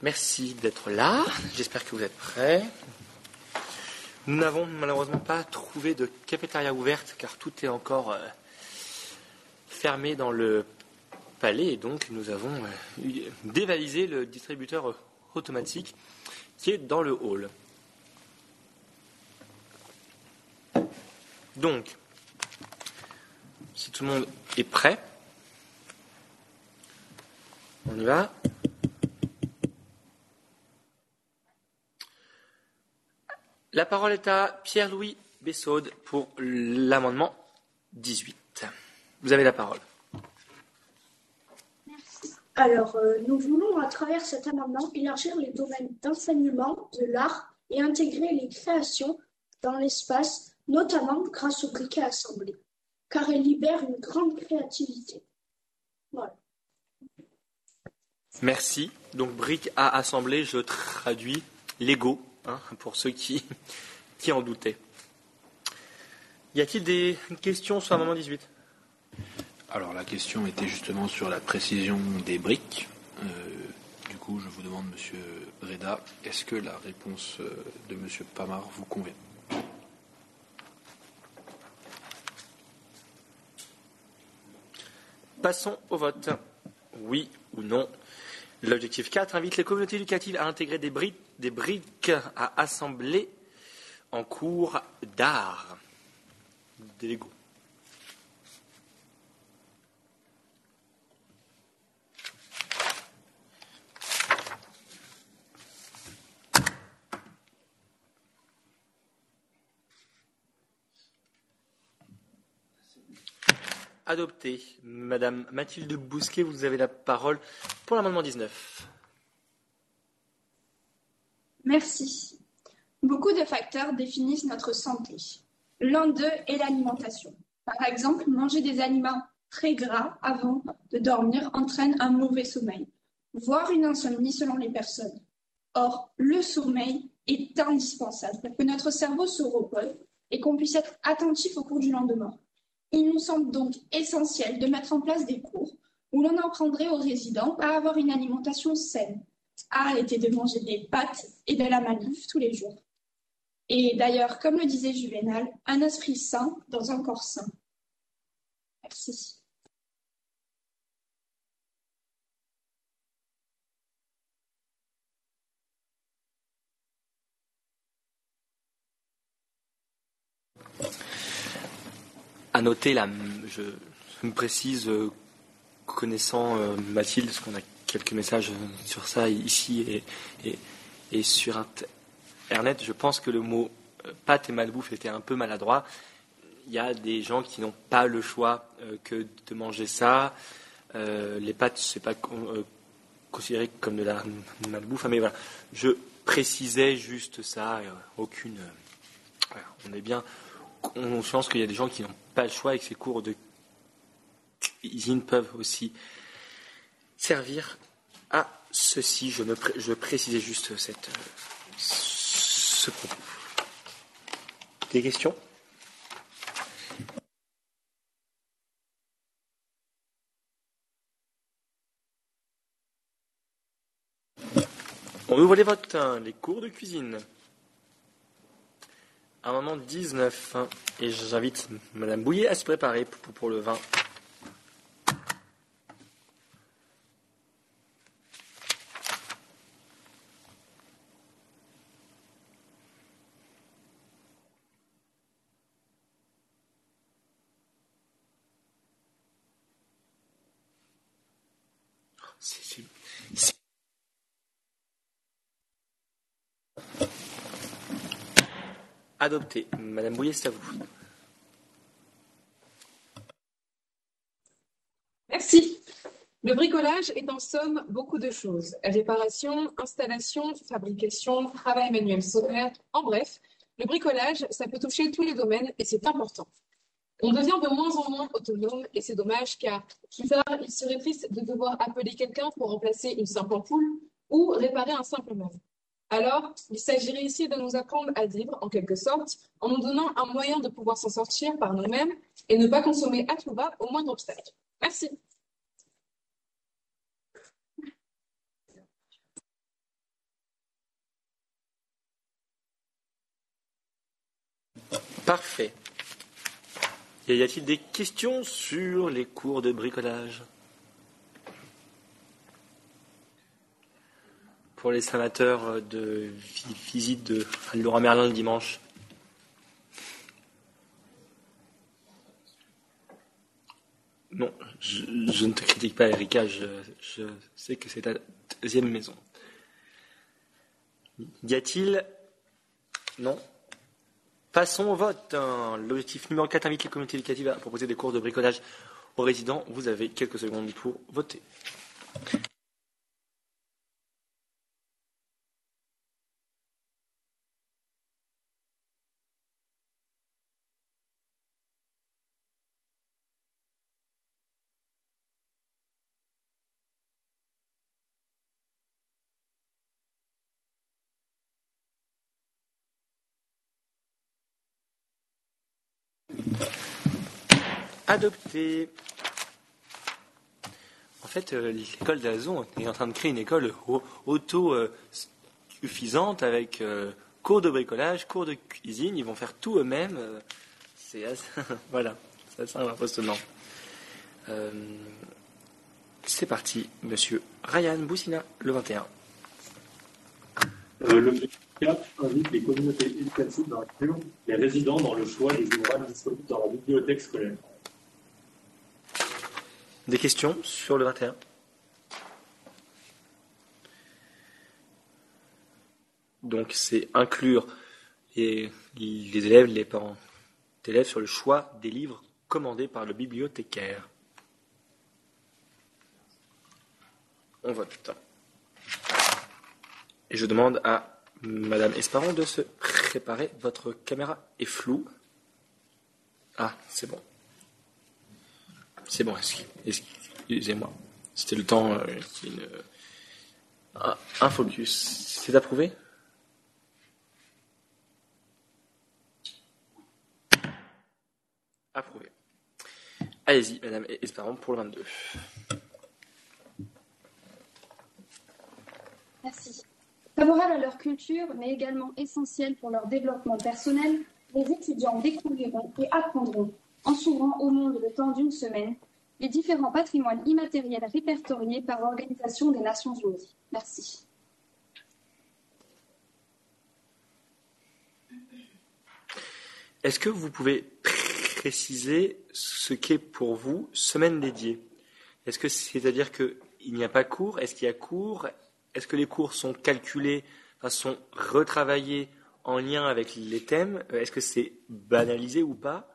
Merci d'être là. J'espère que vous êtes prêts. Nous n'avons malheureusement pas trouvé de cafétéria ouverte car tout est encore euh, fermé dans le palais et donc nous avons euh, dévalisé le distributeur automatique qui est dans le hall. Donc, si tout le monde est prêt, on y va. La parole est à Pierre-Louis Bessaude pour l'amendement 18. Vous avez la parole. Alors, euh, nous voulons, à travers cet amendement, élargir les domaines d'enseignement de l'art et intégrer les créations dans l'espace, notamment grâce au briquet assemblé, car elles libèrent une grande créativité. Voilà. Merci. Donc, brique à assembler, je traduis Lego, hein, pour ceux qui, <laughs> qui en doutaient. Y a-t-il des questions sur l'amendement 18 Alors la question était justement sur la précision des briques. Euh, du coup, je vous demande, Monsieur Breda, est-ce que la réponse euh, de Monsieur Pamar vous convient? Passons au vote. Oui ou non L'objectif 4 invite les communautés éducatives à intégrer des briques, à assembler en cours d'art. Adopté. Madame Mathilde Bousquet, vous avez la parole pour l'amendement 19. Merci. Beaucoup de facteurs définissent notre santé. L'un d'eux est l'alimentation. Par exemple, manger des aliments très gras avant de dormir entraîne un mauvais sommeil, voire une insomnie selon les personnes. Or, le sommeil est indispensable pour que notre cerveau se repose et qu'on puisse être attentif au cours du lendemain. Il nous semble donc essentiel de mettre en place des cours où l'on apprendrait aux résidents à avoir une alimentation saine, à arrêter de manger des pâtes et de la malbouffe tous les jours. Et d'ailleurs, comme le disait Juvenal, un esprit sain dans un corps sain. Merci. À noter, là, je, me précise, euh, connaissant euh, Mathilde, parce qu'on a quelques messages sur ça ici et, sur Internet, je pense que le mot euh, pâte et malbouffe était un peu maladroit. Il y a des gens qui n'ont pas le choix euh, que de manger ça. Euh, les pâtes, c'est pas con- euh, considéré comme de la malbouffe, mais voilà. Je précisais juste ça, euh, aucune. euh, on est bien conscience qu'il y a des gens qui n'ont pas le choix et que ces cours de cuisine peuvent aussi servir à ceci. Je, me je précisais juste cette, ce propos. Des questions? On ouvre les votes. hein, Les cours de cuisine. Amendement 19. hein, Et j'invite Madame Bouillet à se préparer pour, le vin. Adopté. Madame Bouillet, c'est à vous. Merci. Le bricolage est en somme beaucoup de choses. Réparation, installation, fabrication, travail manuel sommaire, en bref, le bricolage, ça peut toucher tous les domaines et c'est important. On devient de moins en moins autonome et c'est dommage car plus tard, il serait triste de devoir appeler quelqu'un pour remplacer une simple ampoule ou réparer un simple meuble. Alors, il s'agirait ici de nous apprendre à vivre, en quelque sorte, en nous donnant un moyen de pouvoir s'en sortir par nous-mêmes et ne pas consommer à tout va au moindre obstacle. Merci. Parfait. Y a-t-il des questions sur les cours de bricolage? Pour les amateurs de visite de dimanche Non, je, ne te critique pas, Erika. Je, sais que c'est ta deuxième maison. Y a-t-il Non Passons au vote. L'objectif numéro 4 invite les communautés éducatives à proposer des cours de bricolage aux résidents. Vous avez quelques secondes pour voter. Adopté. En fait, euh, l'école d'Azon est en train de créer une école auto-suffisante avec euh, cours de bricolage, cours de cuisine. Ils vont faire tout eux-mêmes. Euh, c'est assez... <laughs> voilà, c'est assez impressionnant. c'est parti, monsieur Ryan Boussina, le 21. le 4 invite les communautés éducatives d'inclure les résidents dans le choix des ouvrages disponibles dans la bibliothèque scolaire. Des questions sur le 21 Donc c'est inclure les, élèves, les parents d'élèves sur le choix des livres commandés par le bibliothécaire. On vote. Et je demande à Madame Esparon de se préparer. Votre caméra est floue. Ah, c'est bon. C'est bon, excusez-moi. C'était le temps. Euh, un, focus. C'est approuvé? Approuvé. Allez-y, Madame Esperon, pour le 22. Merci. Favorables à leur culture, mais également essentiels pour leur développement personnel, les étudiants découvriront et apprendront en s'ouvrant au monde le temps d'une semaine, les différents patrimoines immatériels répertoriés par l'Organisation des Nations Unies. Merci. Est-ce que vous pouvez préciser ce qu'est pour vous semaine dédiée? Est-ce que c'est-à-dire qu'il n'y a pas cours? Est-ce qu'il y a cours? Est-ce que les cours sont calculés, sont retravaillés en lien avec les thèmes? Est-ce que c'est banalisé ou pas?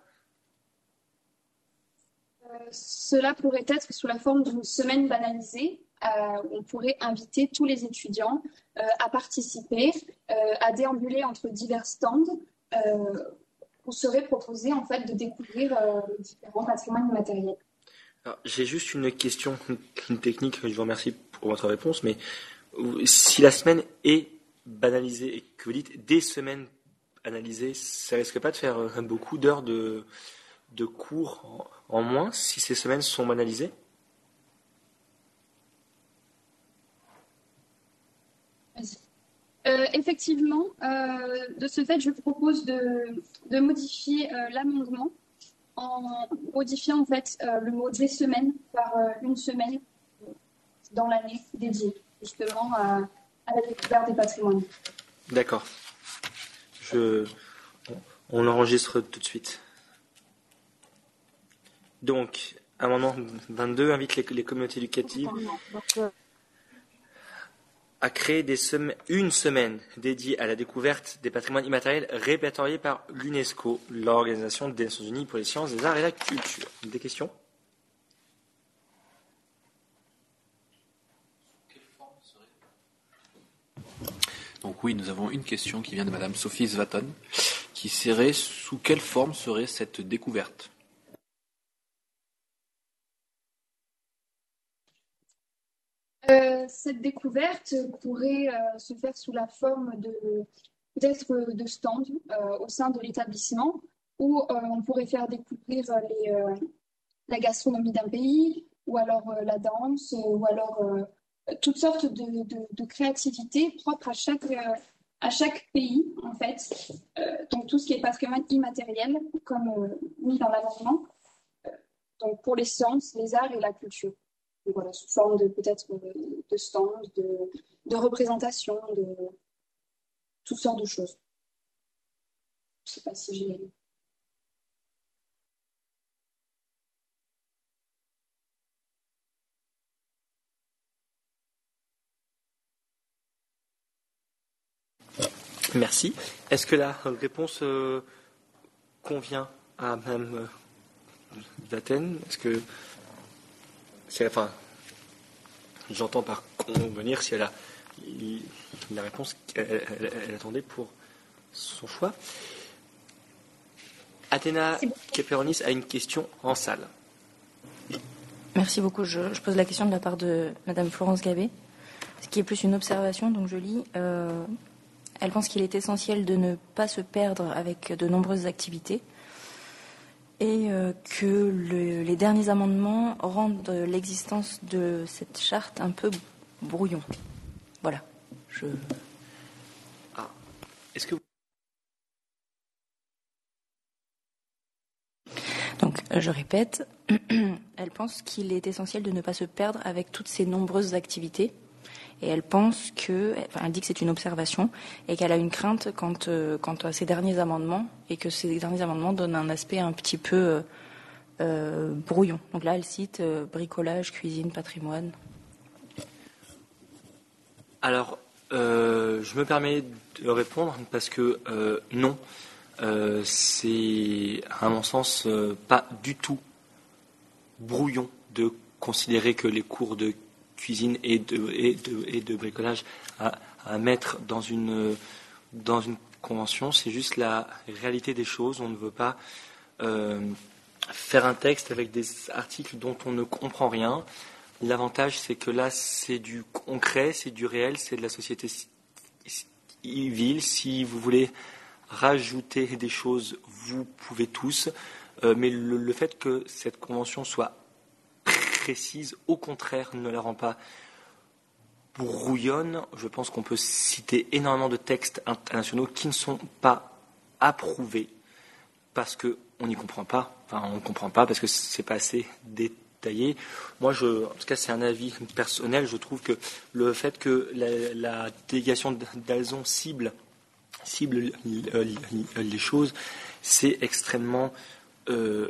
Cela pourrait être sous la forme d'une semaine banalisée. Euh, on pourrait inviter tous les étudiants euh, à participer, euh, à déambuler entre divers stands. on serait proposé en fait de découvrir différents patrimoines immatériels. J'ai juste une question <laughs> technique. Je vous remercie pour votre réponse, mais si la semaine est banalisée et que vous dites des semaines analysées, ça risque pas de faire beaucoup d'heures de, de cours en moins si ces semaines sont banalisées euh, effectivement, euh, de ce fait, je propose de, modifier euh, l'amendement en modifiant en fait le mot des semaines par une semaine dans l'année dédiée justement à, la découverte des patrimoines. D'accord. Je, on l'enregistre tout de suite. Donc, amendement 22 invite les, communautés éducatives à créer une semaine dédiée à la découverte des patrimoines immatériels répertoriés par l'UNESCO, l'Organisation des Nations Unies pour les sciences, les arts et la culture. Des questions? Donc oui, nous avons une question qui vient de Madame Sophie Svaton, qui serait sous quelle forme serait cette découverte? Euh, cette découverte pourrait euh, se faire sous la forme de peut-être de stands au sein de l'établissement où on pourrait faire découvrir la gastronomie d'un pays ou alors la danse ou alors toutes sortes de, de, de créativité propres à chaque à chaque pays, en fait. Euh, donc, tout ce qui est patrimoine immatériel, comme euh, mis dans l'amendement. Euh, donc, pour les sciences, les arts et la culture. Voilà, sous forme de peut-être de stands, de, de représentations, de toutes sortes de choses. Je ne sais pas si j'ai Merci. Est-ce que la réponse euh, convient à Mme euh, Est-ce que. Enfin, j'entends par convenir si elle a la réponse qu'elle attendait pour son choix. Athéna Keperonis a une question en salle. Merci beaucoup. Je, pose la question de la part de Mme Florence Gabé, ce qui est plus une observation, donc je lis. Euh, elle pense qu'il est essentiel de ne pas se perdre avec de nombreuses activités et euh, que les derniers amendements rendent l'existence de cette charte un peu brouillon. Voilà. Je... Ah. Est-ce que Donc, je répète, <clears throat> elle pense qu'il est essentiel de ne pas se perdre avec toutes ces nombreuses activités et elle pense que, enfin, elle dit que c'est une observation et qu'elle a une crainte quant, euh, quant, à ces derniers amendements et que ces derniers amendements donnent un aspect un petit peu euh, euh brouillon. Donc là, elle cite bricolage, cuisine, patrimoine. Alors, je me permets de répondre parce que non, c'est à mon sens pas du tout brouillon de considérer que les cours de cuisine et de, bricolage à, mettre dans une, dans une convention. C'est juste la réalité des choses. On ne veut pas euh, faire un texte avec des articles dont on ne comprend rien. L'avantage, c'est que là, c'est du concret, c'est du réel, c'est de la société civile. Si vous voulez rajouter des choses, vous pouvez tous. Euh, mais le, fait que cette convention soit précise, au contraire, ne la rend pas brouillonne. Je pense qu'on peut citer énormément de textes internationaux qui ne sont pas approuvés parce qu'on n'y comprend pas. Enfin, on ne comprend pas parce que c'est pas assez détaillé. Moi, je, en tout cas, c'est un avis personnel. Je trouve que le fait que la, délégation d'Alzon cible, cible les choses, c'est extrêmement euh,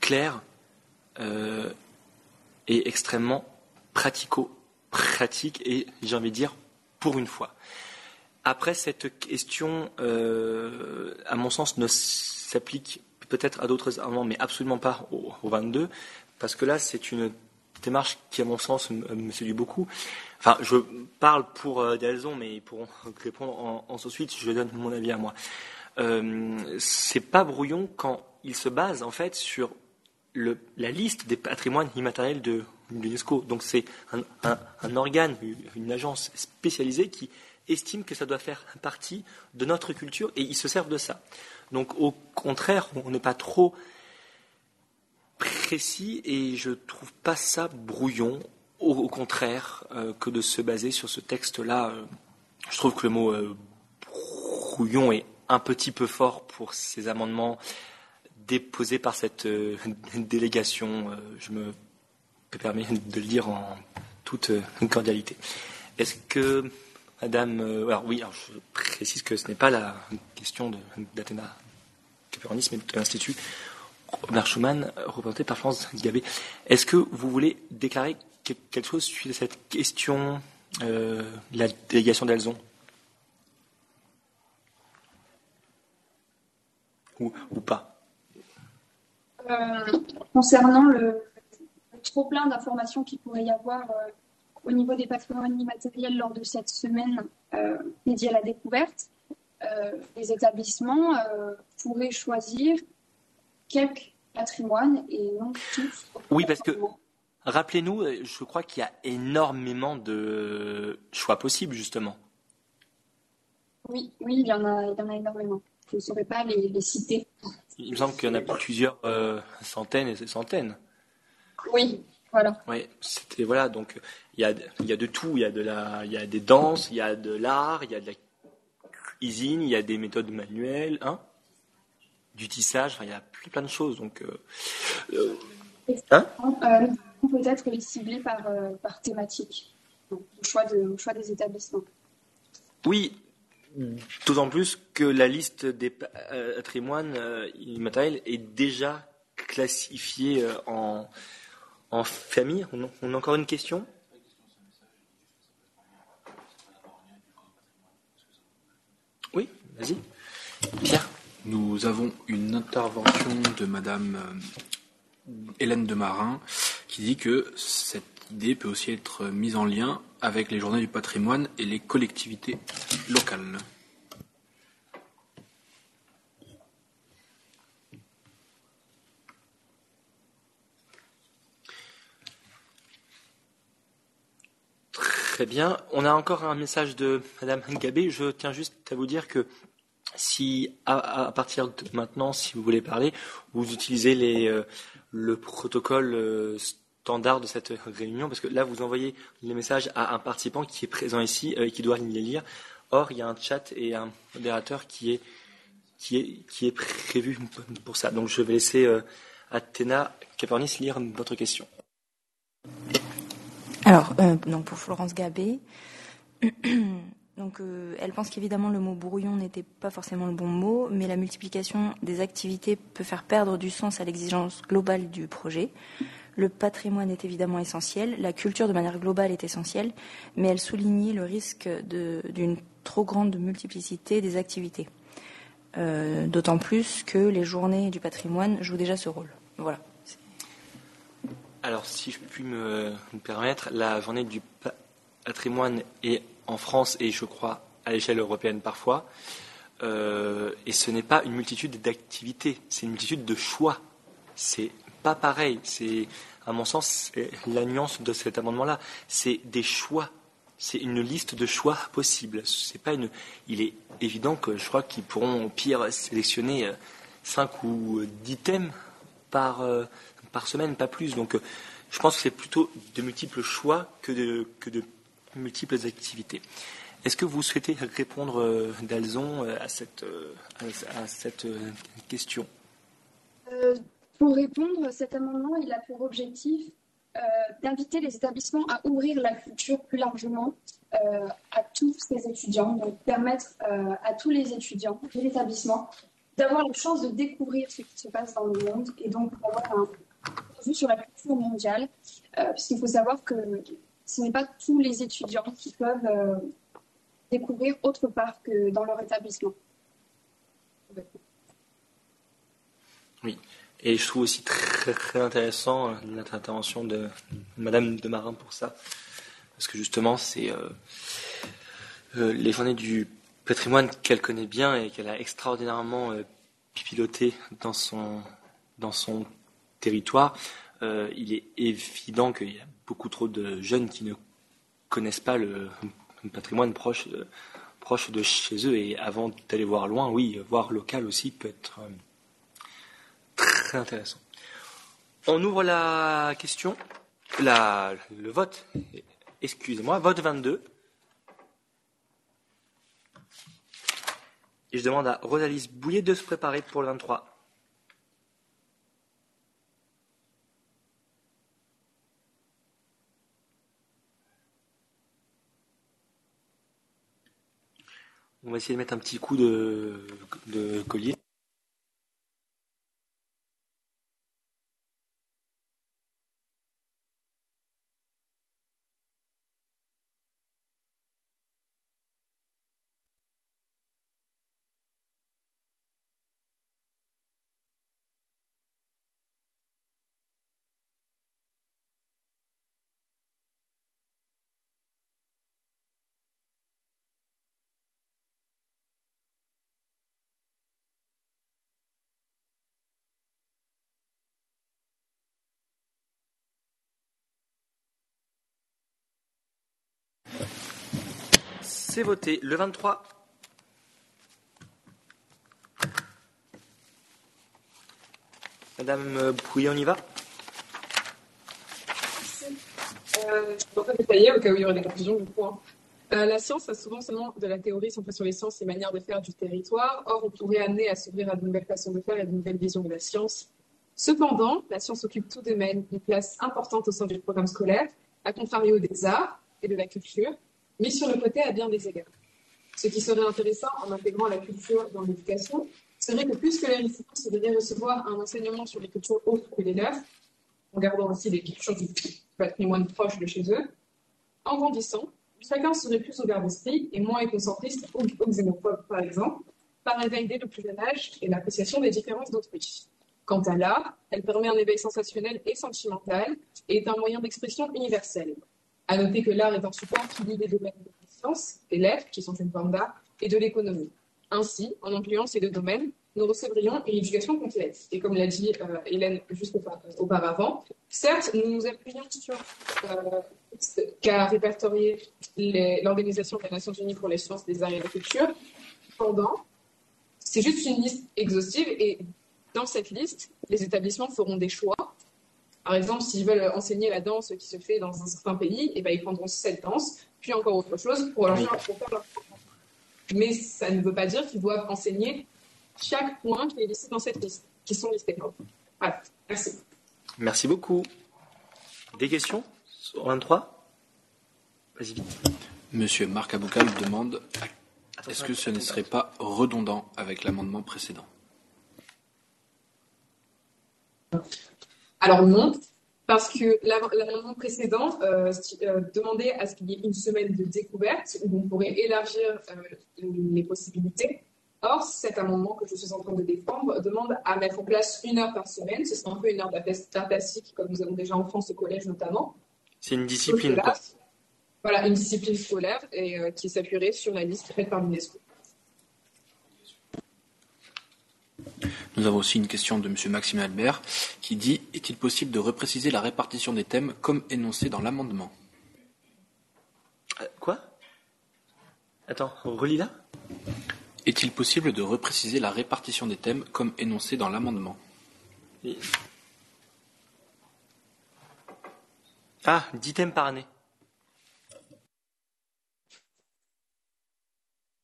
clair. Euh, est extrêmement pratico-pratique et j'ai envie de dire pour une fois. Après, cette question, euh, à mon sens, ne s'applique peut-être à d'autres amendements, mais absolument pas au, 22, parce que là, c'est une démarche qui, à mon sens, me, séduit beaucoup. Enfin, je parle pour euh, des raisons, mais pour <laughs> répondre en, en suite, je donne mon avis à moi. Euh, c'est pas brouillon quand il se base en fait sur la liste des patrimoines immatériels de l'UNESCO. Donc c'est un, organe, une agence spécialisée qui estime que ça doit faire partie de notre culture et ils se servent de ça. Donc au contraire, on n'est pas trop précis et je ne trouve pas ça brouillon. Au, contraire, euh, que de se baser sur ce texte-là, euh, je trouve que le mot euh, brouillon est un petit peu fort pour ces amendements déposé par cette euh, <laughs> délégation. Euh, je me permets de le dire en toute euh, cordialité. Est-ce que, Madame, alors oui, je précise que ce n'est pas la question d'Athéna Caperonis, mais de l'Institut Robert Schumann, représenté par France Gabé. Est-ce que vous voulez déclarer quelque chose à cette question la délégation d'Alzon? Ou, ou pas? Euh, concernant le, trop plein d'informations qu'il pourrait y avoir euh, au niveau des patrimoines immatériels lors de cette semaine euh, dédiée à la découverte, les établissements pourraient choisir quelques patrimoines et non tous. Oui, parce que Rappelez-nous, je crois qu'il y a énormément de choix possibles, justement. Oui, oui, il y en a, il y en a énormément. Je ne saurais pas les, les citer. Il me semble qu'il y en a plusieurs euh, centaines et centaines. Oui, voilà. Oui, c'était voilà. Donc il y a, il y a de tout. Il y a de la, il y a des danses, il y a de l'art, il y a de la cuisine, il y a des méthodes manuelles, hein, du tissage. Enfin, il y a plein, plein de choses. Donc, euh, euh, hein Euh, peut-être les cibler par, euh, par thématique, donc, au, choix de, au choix des établissements. Oui, d'autant plus que la liste des patrimoines euh, immatériels est déjà classifiée euh, en, famille. On, a- encore une question? Oui, vas-y. Pierre? Nous avons une intervention de Madame euh, Hélène de Marin qui dit que cette idée peut aussi être mise en lien avec les journées du patrimoine et les collectivités locales. Très bien. On a encore un message de Madame Ngabé. Je tiens juste à vous dire que si, à, à partir de maintenant, si vous voulez parler, vous utilisez les, euh, le protocole euh, standard de cette réunion, parce que là, vous envoyez les messages à un participant qui est présent ici euh, et qui doit les lire. Or, il y a un chat et un modérateur qui est, qui est, qui est prévu pour ça. Donc, je vais laisser euh, Athéna Capernis lire votre question. Alors, euh, donc pour Florence Gabé, <clears throat> donc, elle pense qu'évidemment le mot brouillon n'était pas forcément le bon mot, mais la multiplication des activités peut faire perdre du sens à l'exigence globale du projet. Le patrimoine est évidemment essentiel, la culture de manière globale est essentielle, mais elle soulignait le risque d'une trop grande multiplicité des activités. Euh, D'autant plus que les journées du patrimoine jouent déjà ce rôle. Voilà. Alors, si je puis me, me permettre, la journée du pa- patrimoine est en France et je crois à l'échelle européenne parfois. Euh, et ce n'est pas une multitude d'activités, c'est une multitude de choix. Pas pareil. C'est, à mon sens, la nuance de cet amendement-là. C'est des choix. C'est une liste de choix possibles. C'est pas une. Il est évident que je crois qu'ils pourront au pire sélectionner euh, cinq ou euh, dix thèmes par, euh, par semaine, pas plus. Donc, je pense que c'est plutôt de multiples choix que de, que de multiples activités. Est-ce que vous souhaitez répondre, Dalzon, à cette, à, cette question? Pour répondre, cet amendement, il a pour objectif euh, d'inviter les établissements à ouvrir la culture plus largement euh, à tous ces étudiants, donc permettre euh, à tous les étudiants de l'établissement d'avoir la chance de découvrir ce qui se passe dans le monde et donc d'avoir un vue sur la culture mondiale, puisqu'il faut savoir que ce n'est pas tous les étudiants qui peuvent découvrir autre part que dans leur établissement. Oui. Et je trouve aussi très, très intéressant euh, notre intervention de Madame de Marin pour ça. Parce que justement, c'est euh, euh, les journées du patrimoine qu'elle connaît bien et qu'elle a extraordinairement euh, piloté dans son, dans son territoire. Euh, il est évident qu'il y a beaucoup trop de jeunes qui ne connaissent pas le, patrimoine proche proche de chez eux. Et avant d'aller voir loin, oui, voir local aussi peut être euh, intéressant. On ouvre la question, la, le vote. Excusez-moi, vote 22. Et je demande à Rosalise Bouillet de se préparer pour le 23. On va essayer de mettre un petit coup de, de collier. C'est voté. Le 23. Madame Bouillet, on y va? Euh, je détailler au cas où il y aurait des confusions du. Euh, la science a souvent seulement de la théorie centrée sur les sciences et manières de faire du territoire. Or, on pourrait amener à s'ouvrir à de nouvelles façons de faire et à de nouvelles visions de la science. Cependant, la science occupe tout de même une place importante au sein du programme scolaire, à contrario des arts et de la culture, mais sur le côté à bien des égards. Ce qui serait intéressant en intégrant la culture dans l'éducation serait que plus que les récipients devraient recevoir un enseignement sur les cultures autres que les leurs, en gardant aussi les cultures du patrimoine proche de chez eux, en grandissant, chacun serait plus ouvert d'esprit et moins éconcentriste ou, xénophobe, par exemple, par éveil dès le plus jeune âge et l'appréciation des différences d'autrui. Quant à l'art, elle permet un éveil sensationnel et sentimental et est un moyen d'expression universel. À noter que l'art est un support qui lie les domaines de la science, des lettres, qui sont une forme d'art, et de l'économie. Ainsi, en incluant ces deux domaines, nous recevrions une éducation complète. Et comme l'a dit euh, Hélène juste aupa- auparavant, certes, nous nous appuyons sur euh, qu'a répertorié l'Organisation des Nations Unies pour les sciences, les arts et la culture. Cependant, c'est juste une liste exhaustive et dans cette liste, les établissements feront des choix. Par exemple, s'ils veulent enseigner la danse qui se fait dans un certain pays, eh ben, ils prendront cette danse, puis encore autre chose pour, leur faire, pour faire leur. Mais ça ne veut pas dire qu'ils doivent enseigner chaque point qui est listé dans cette liste, qui sont listés. Voilà, merci. Merci beaucoup. Des questions sur 23 Vas-y vite. Monsieur Marc Aboukal demande est-ce que ce ne serait pas redondant avec l'amendement précédent? Alors non, parce que l'am- l'amendement précédent euh, euh, demandait à ce qu'il y ait une semaine de découverte où on pourrait élargir euh, les possibilités. Or, cet amendement que je suis en train de défendre demande à mettre en place une heure par semaine. Ce serait un peu une heure d'art comme nous avons déjà en France au collège notamment. C'est une discipline, là. Voilà, une discipline scolaire et euh, qui s'appuierait sur la liste faite par l'UNESCO. Nous avons aussi une question de Monsieur Maxime Albert qui dit est-il possible de repréciser la répartition des thèmes comme énoncé dans l'amendement? Euh, Quoi? Attends, relis là? Est-il possible de repréciser la répartition des thèmes comme énoncé dans l'amendement? Et- Ah, 10 thèmes par année.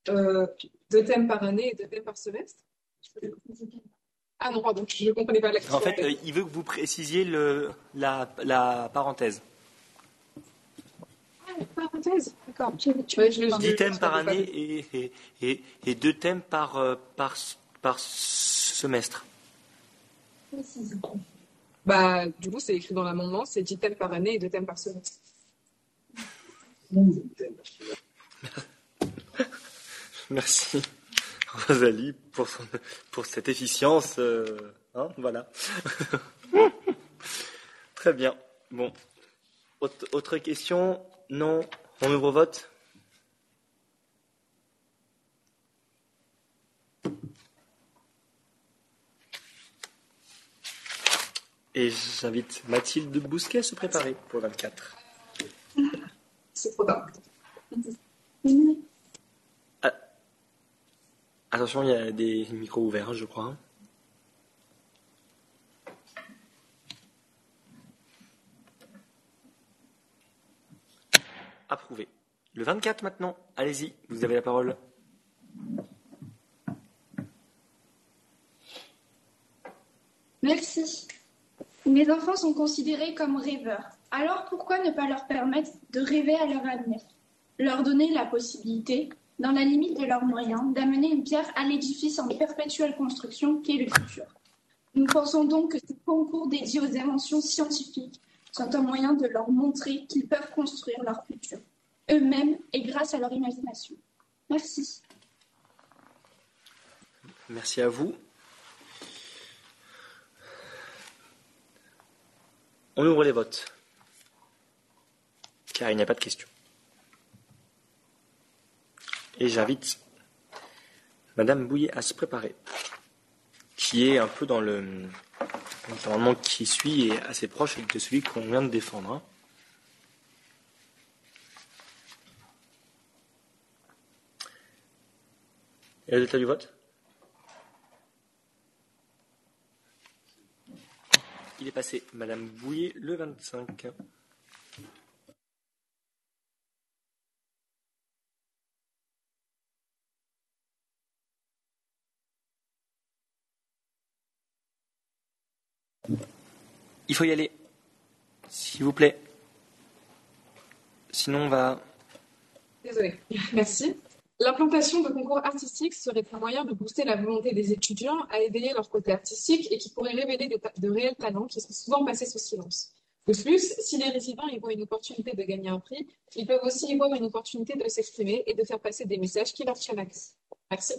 Euh, deux thèmes par année et deux thèmes par semestre? Ah non, pardon, je ne comprenais pas la question. En fait, euh, il veut que vous précisiez le, la, la parenthèse. Ah, parenthèse, d'accord. Ouais, je l'ai- 10 je- thèmes par année et, et, et, et deux thèmes par, euh, par, par semestre. Bah, du coup, c'est écrit dans l'amendement, c'est 10 thèmes par année et deux thèmes par semestre. <laughs> Merci Rosalie pour, son- pour cette efficience. euh, hein, voilà. <laughs> Très bien. Bon. Autre, question? Non On ouvre vote? Et j'invite Mathilde Bousquet à se préparer pour le 24. C'est. Attention, il y a des micros ouverts, je crois. Approuvé. Le 24 maintenant. Allez-y, vous avez la parole. Merci. Mes enfants sont considérés comme rêveurs. Alors pourquoi ne pas leur permettre de rêver à leur avenir? Leur donner la possibilité, dans la limite de leurs moyens, d'amener une pierre à l'édifice en perpétuelle construction qu'est le futur. Nous pensons donc que ce concours dédié aux inventions scientifiques sont un moyen de leur montrer qu'ils peuvent construire leur futur, eux-mêmes et grâce à leur imagination. Merci. Merci à vous. On ouvre les votes. Car il n'y a pas de questions. Et j'invite Madame Bouillet à se préparer. Qui est un peu dans le l'environnement qui suit et assez proche de celui qu'on vient de défendre. hein. Et le résultat du vote? Il est passé. Madame Bouillet, le 25. Il faut y aller. S'il vous plaît. Sinon, on va. Désolée. <laughs> Merci. L'implantation de concours artistiques serait un moyen de booster la volonté des étudiants à éveiller leur côté artistique et qui pourrait révéler de réels talents qui sont souvent passés sous silence. De plus, si les résidents y voient une opportunité de gagner un prix, ils peuvent aussi y voir une opportunité de s'exprimer et de faire passer des messages qui leur tiennent à cœur. Merci.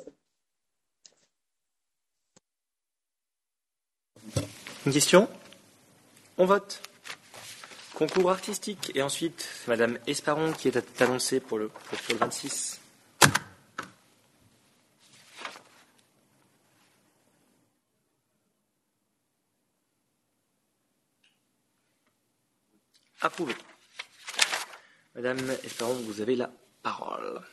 Une question On vote. Concours artistique. Et ensuite, Madame Esparon qui est annoncée pour le, pour le 26. Approuvé. Madame Esperon, vous avez la parole.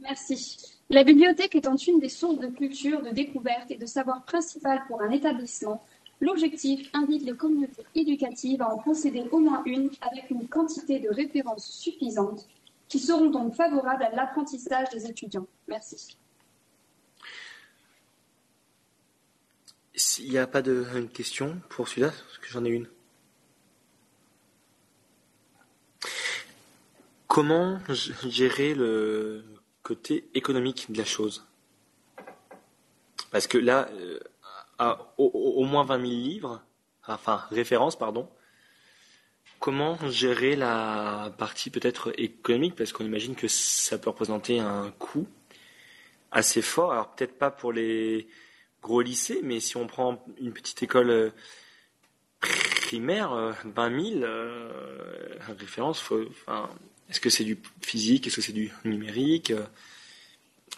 Merci. La bibliothèque étant une des sources de culture, de découverte et de savoir principal pour un établissement, l'objectif invite les communautés éducatives à en posséder au moins une avec une quantité de références suffisante qui seront donc favorables à l'apprentissage des étudiants. Merci. S'il n'y a pas de question pour celui-là, parce que j'en ai une. Comment gérer le côté économique de la chose Parce que là, euh, au, moins 20 000 livres, enfin références, pardon, comment gérer la partie peut-être économique? Parce qu'on imagine que ça peut représenter un coût assez fort. Alors peut-être pas pour les gros lycées, mais si on prend une petite école euh, primaire, 20 euh, 000 références, faut, enfin, est-ce que c'est du physique? Est-ce que c'est du numérique?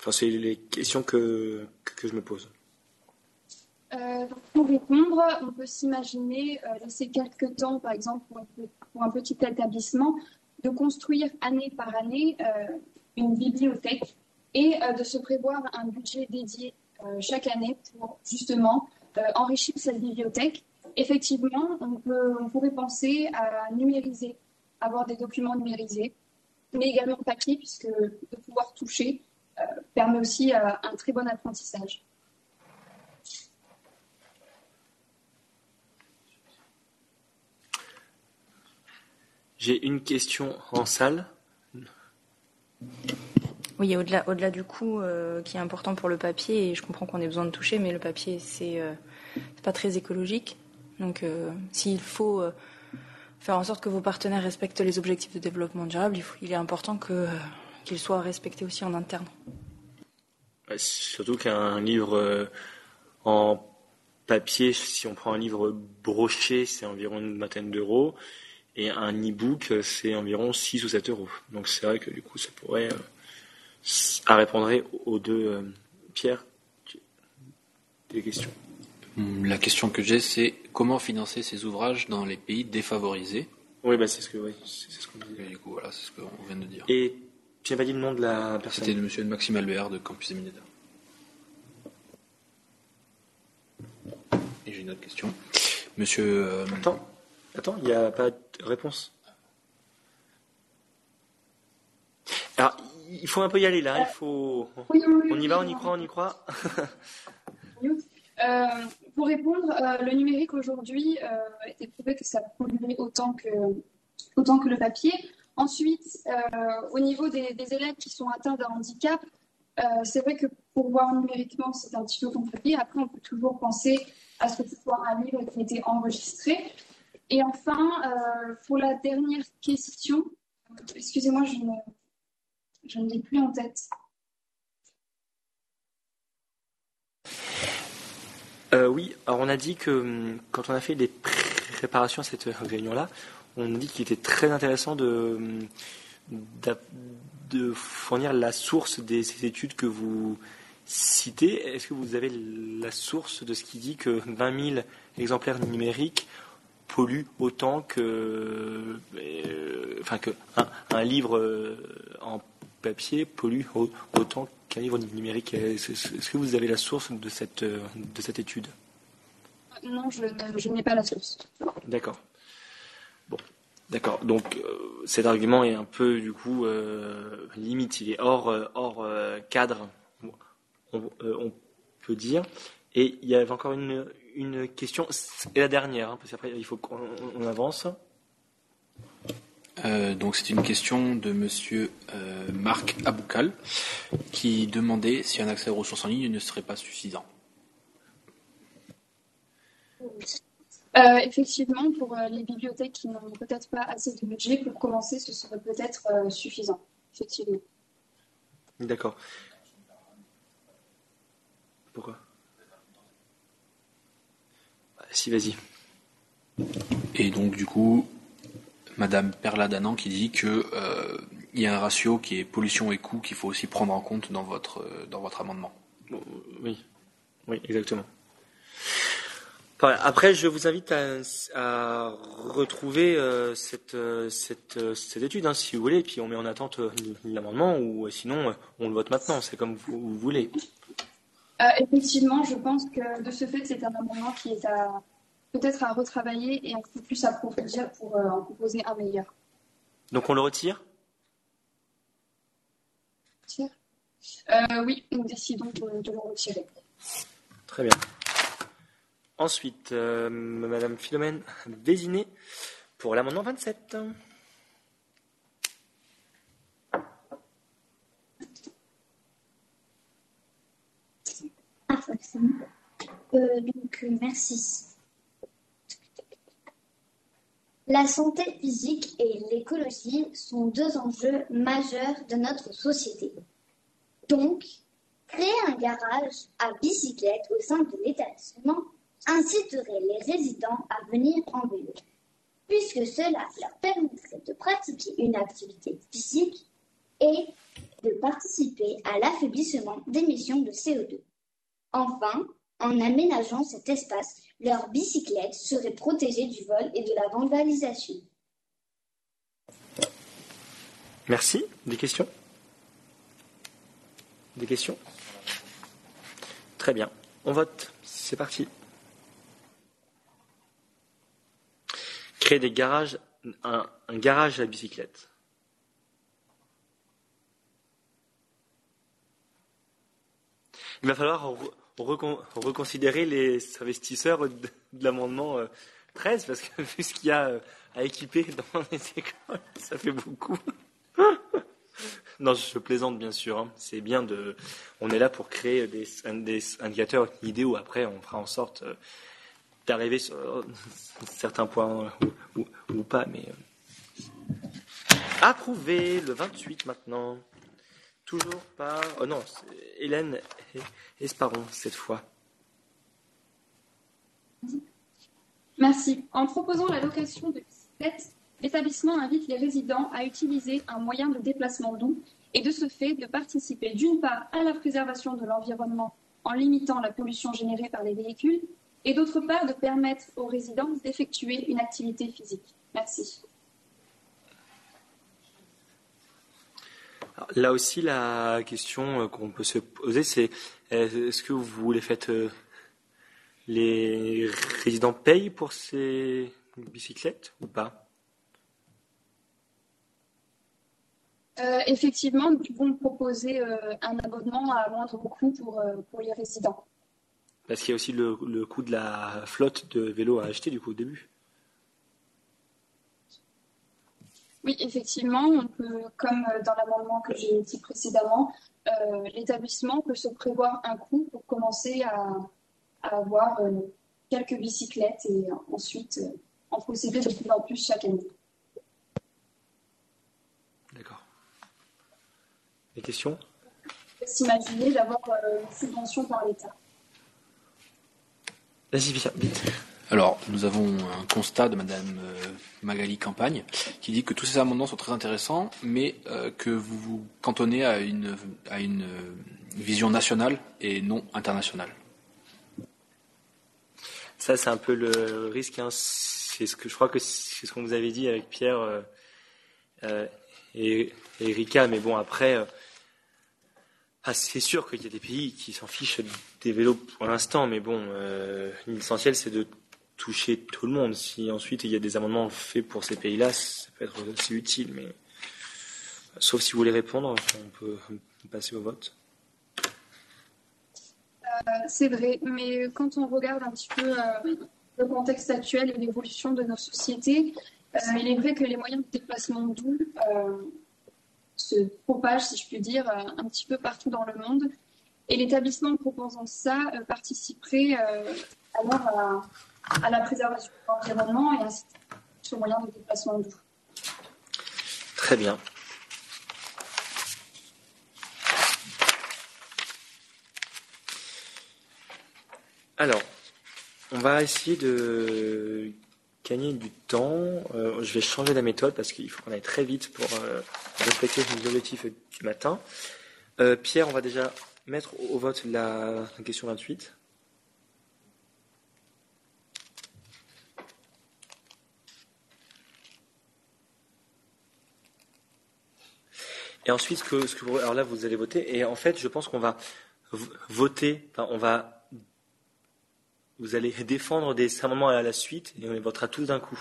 Enfin, c'est les questions que, que, je me pose. Euh, pour répondre, on peut s'imaginer euh, laisser quelques temps, par exemple, pour un, petit établissement, de construire année par année euh, une bibliothèque et de se prévoir un budget dédié chaque année pour justement enrichir cette bibliothèque. Effectivement, on, peut, on pourrait penser à numériser, avoir des documents numérisés, mais également papier, puisque de pouvoir toucher euh, permet aussi euh, un très bon apprentissage. J'ai une question en salle. Oui, au-delà, du coût euh, qui est important pour le papier, et je comprends qu'on ait besoin de toucher, mais le papier, c'est, c'est pas très écologique. Donc, s'il faut faire en sorte que vos partenaires respectent les objectifs de développement durable, il, est important qu'ils soient respectés aussi en interne. surtout qu'un livre euh, en papier, si on prend un livre broché, c'est environ une vingtaine d'euros. Et un e-book, c'est environ 6 ou 7 euros. Donc c'est vrai que du coup, ça pourrait. à répondre aux deux. Euh, Pierre, des questions la question que j'ai, c'est comment financer ces ouvrages dans les pays défavorisés Oui, bah, c'est ce que, oui, c'est ce qu'on disait. du coup, voilà, c'est ce qu'on vient de dire. Et tu n'as pas dit le nom de la personne? C'était le monsieur Maxime Albert de Campus Emineda. Et j'ai une autre question. Monsieur. Euh, attends, attends, il n'y a pas de réponse. Alors, il faut un peu y aller là, il faut. on y va, on y croit, on y croit? <laughs> <laughs> Euh, pour répondre, euh, le numérique aujourd'hui euh, est prouvé que ça polluait autant que, autant que le papier. Ensuite, au niveau des, élèves qui sont atteints d'un handicap, c'est vrai que pour voir numériquement, c'est un petit peu compliqué. Après, on peut toujours penser à ce que ce soit un livre qui a été enregistré. Et enfin, pour la dernière question, excusez-moi, je ne, je ne l'ai plus en tête. Euh, oui, alors on a dit que hum, quand on a fait les préparations à cette réunion-là, on a dit qu'il était très intéressant de, hum, de, fournir la source des ces études que vous citez. Est-ce que vous avez la source de ce qui dit que 20 000 exemplaires numériques polluent autant que, euh, un, livre euh, papier pollue autant qu'un livre numérique. Est-ce que vous avez la source de cette, de cette étude? Non, je, je n'ai pas la source. D'accord. Bon, d'accord. Donc cet argument est un peu du coup limite, il est hors, hors cadre, on, on, peut dire. Et il y avait encore une, une question, et la dernière, hein, parce qu'après il faut qu'on avance. Euh, donc c'est une question de Monsieur euh, Marc Aboukal qui demandait si un accès aux ressources en ligne ne serait pas suffisant. Euh, effectivement, pour les bibliothèques qui n'ont peut-être pas assez de budget, pour commencer, ce serait peut-être suffisant. Effectivement. D'accord. Pourquoi? Si, vas-y. Et donc, du coup, Madame Perla Danan qui dit que euh, il y a un ratio qui est pollution et coût qu'il faut aussi prendre en compte dans votre dans votre amendement. Oui, oui, exactement. Après, je vous invite à, retrouver euh, cette, cette, cette, étude, hein, si vous voulez, et puis on met en attente euh, l'amendement, ou sinon on le vote maintenant, c'est comme vous, voulez. effectivement, je pense que de ce fait, c'est un amendement qui est à, peut-être à retravailler et un peu plus approfondir pour euh, en proposer un meilleur. Donc on le retire? Euh, Oui, nous décidons de, de, le retirer. Très bien. Ensuite, euh, Madame Philomène Vésiné pour l'amendement 27. Ah, euh, donc, merci. La santé physique et l'écologie sont deux enjeux majeurs de notre société. Donc, créer un garage à bicyclette au sein de l'établissement inciterait les résidents à venir en vélo, puisque cela leur permettrait de pratiquer une activité physique et de participer à l'affaiblissement d'émissions de CO2. Enfin, en aménageant cet espace, leurs bicyclettes seraient protégées du vol et de la vandalisation. Merci. Des questions? Des questions? Très bien. On vote. C'est parti. Créer des garages, un, garage à bicyclette. Il va falloir reconsidérer les investisseurs de, l'amendement 13, euh, parce que vu ce qu'il y a euh, à équiper dans les écoles, ça fait beaucoup. <laughs> non, je plaisante bien sûr. Hein. C'est bien de. On est là pour créer des, des indicateurs idéaux. Après, on fera en sorte euh, d'arriver sur certains points ou, ou pas, mais. Approuvé le 28 maintenant. Toujours par. Oh non, Hélène Esparon cette fois. Merci. En proposant la location de bicyclettes, l'établissement invite les résidents à utiliser un moyen de déplacement doux et de ce fait de participer d'une part à la préservation de l'environnement en limitant la pollution générée par les véhicules et d'autre part de permettre aux résidents d'effectuer une activité physique. Merci. Là aussi, la question euh, qu'on peut se poser, c'est est-ce que vous les faites euh, les résidents payent pour ces bicyclettes ou pas? Euh, Effectivement, nous pouvons proposer un abonnement à moindre coût pour, pour les résidents. Parce qu'il y a aussi le, le coût de la flotte de vélos à acheter du coup au début. Oui, effectivement, on peut, comme euh, dans l'amendement que j'ai dit précédemment, euh, l'établissement peut se prévoir un coût pour commencer à, avoir euh, quelques bicyclettes et ensuite en procéder de plus en plus chaque année. D'accord. Des questions? On peut s'imaginer d'avoir une subvention par l'État. Vas-y, vite. Alors, nous avons un constat de Madame euh, Magali Campagne qui dit que tous ces amendements sont très intéressants, mais euh, que vous vous cantonnez à une, à une euh, vision nationale et non internationale. Ça, c'est un peu le risque. Hein. Ce que je crois que c'est ce qu'on vous avait dit avec Pierre et, Erika, mais bon, après, ah, c'est sûr qu'il y a des pays qui s'en fichent des vélos pour l'instant, mais bon, l'essentiel c'est de toucher tout le monde. Si ensuite il y a des amendements faits pour ces pays-là, ça peut être aussi utile, mais sauf si vous voulez répondre, on peut passer au vote. Euh, c'est vrai, mais quand on regarde un petit peu euh, le contexte actuel et l'évolution de nos sociétés, euh, il est vrai que les moyens de déplacement doux se propagent, si je puis dire, un petit peu partout dans le monde. Et l'établissement proposant ça participerait alors à, la préservation de l'environnement et ainsi ce moyen de déplacement doux. Très bien. Alors, on va essayer de gagner du temps. Euh, je vais changer la méthode parce qu'il faut qu'on aille très vite pour euh, respecter nos objectifs du matin. Euh, Pierre, on va déjà mettre au vote la, question 28. Et ensuite, ce que, vous, alors là, vous allez voter. Et en fait, je pense qu'on va voter, enfin, on va vous allez défendre des amendements à la suite et on les votera tous d'un coup.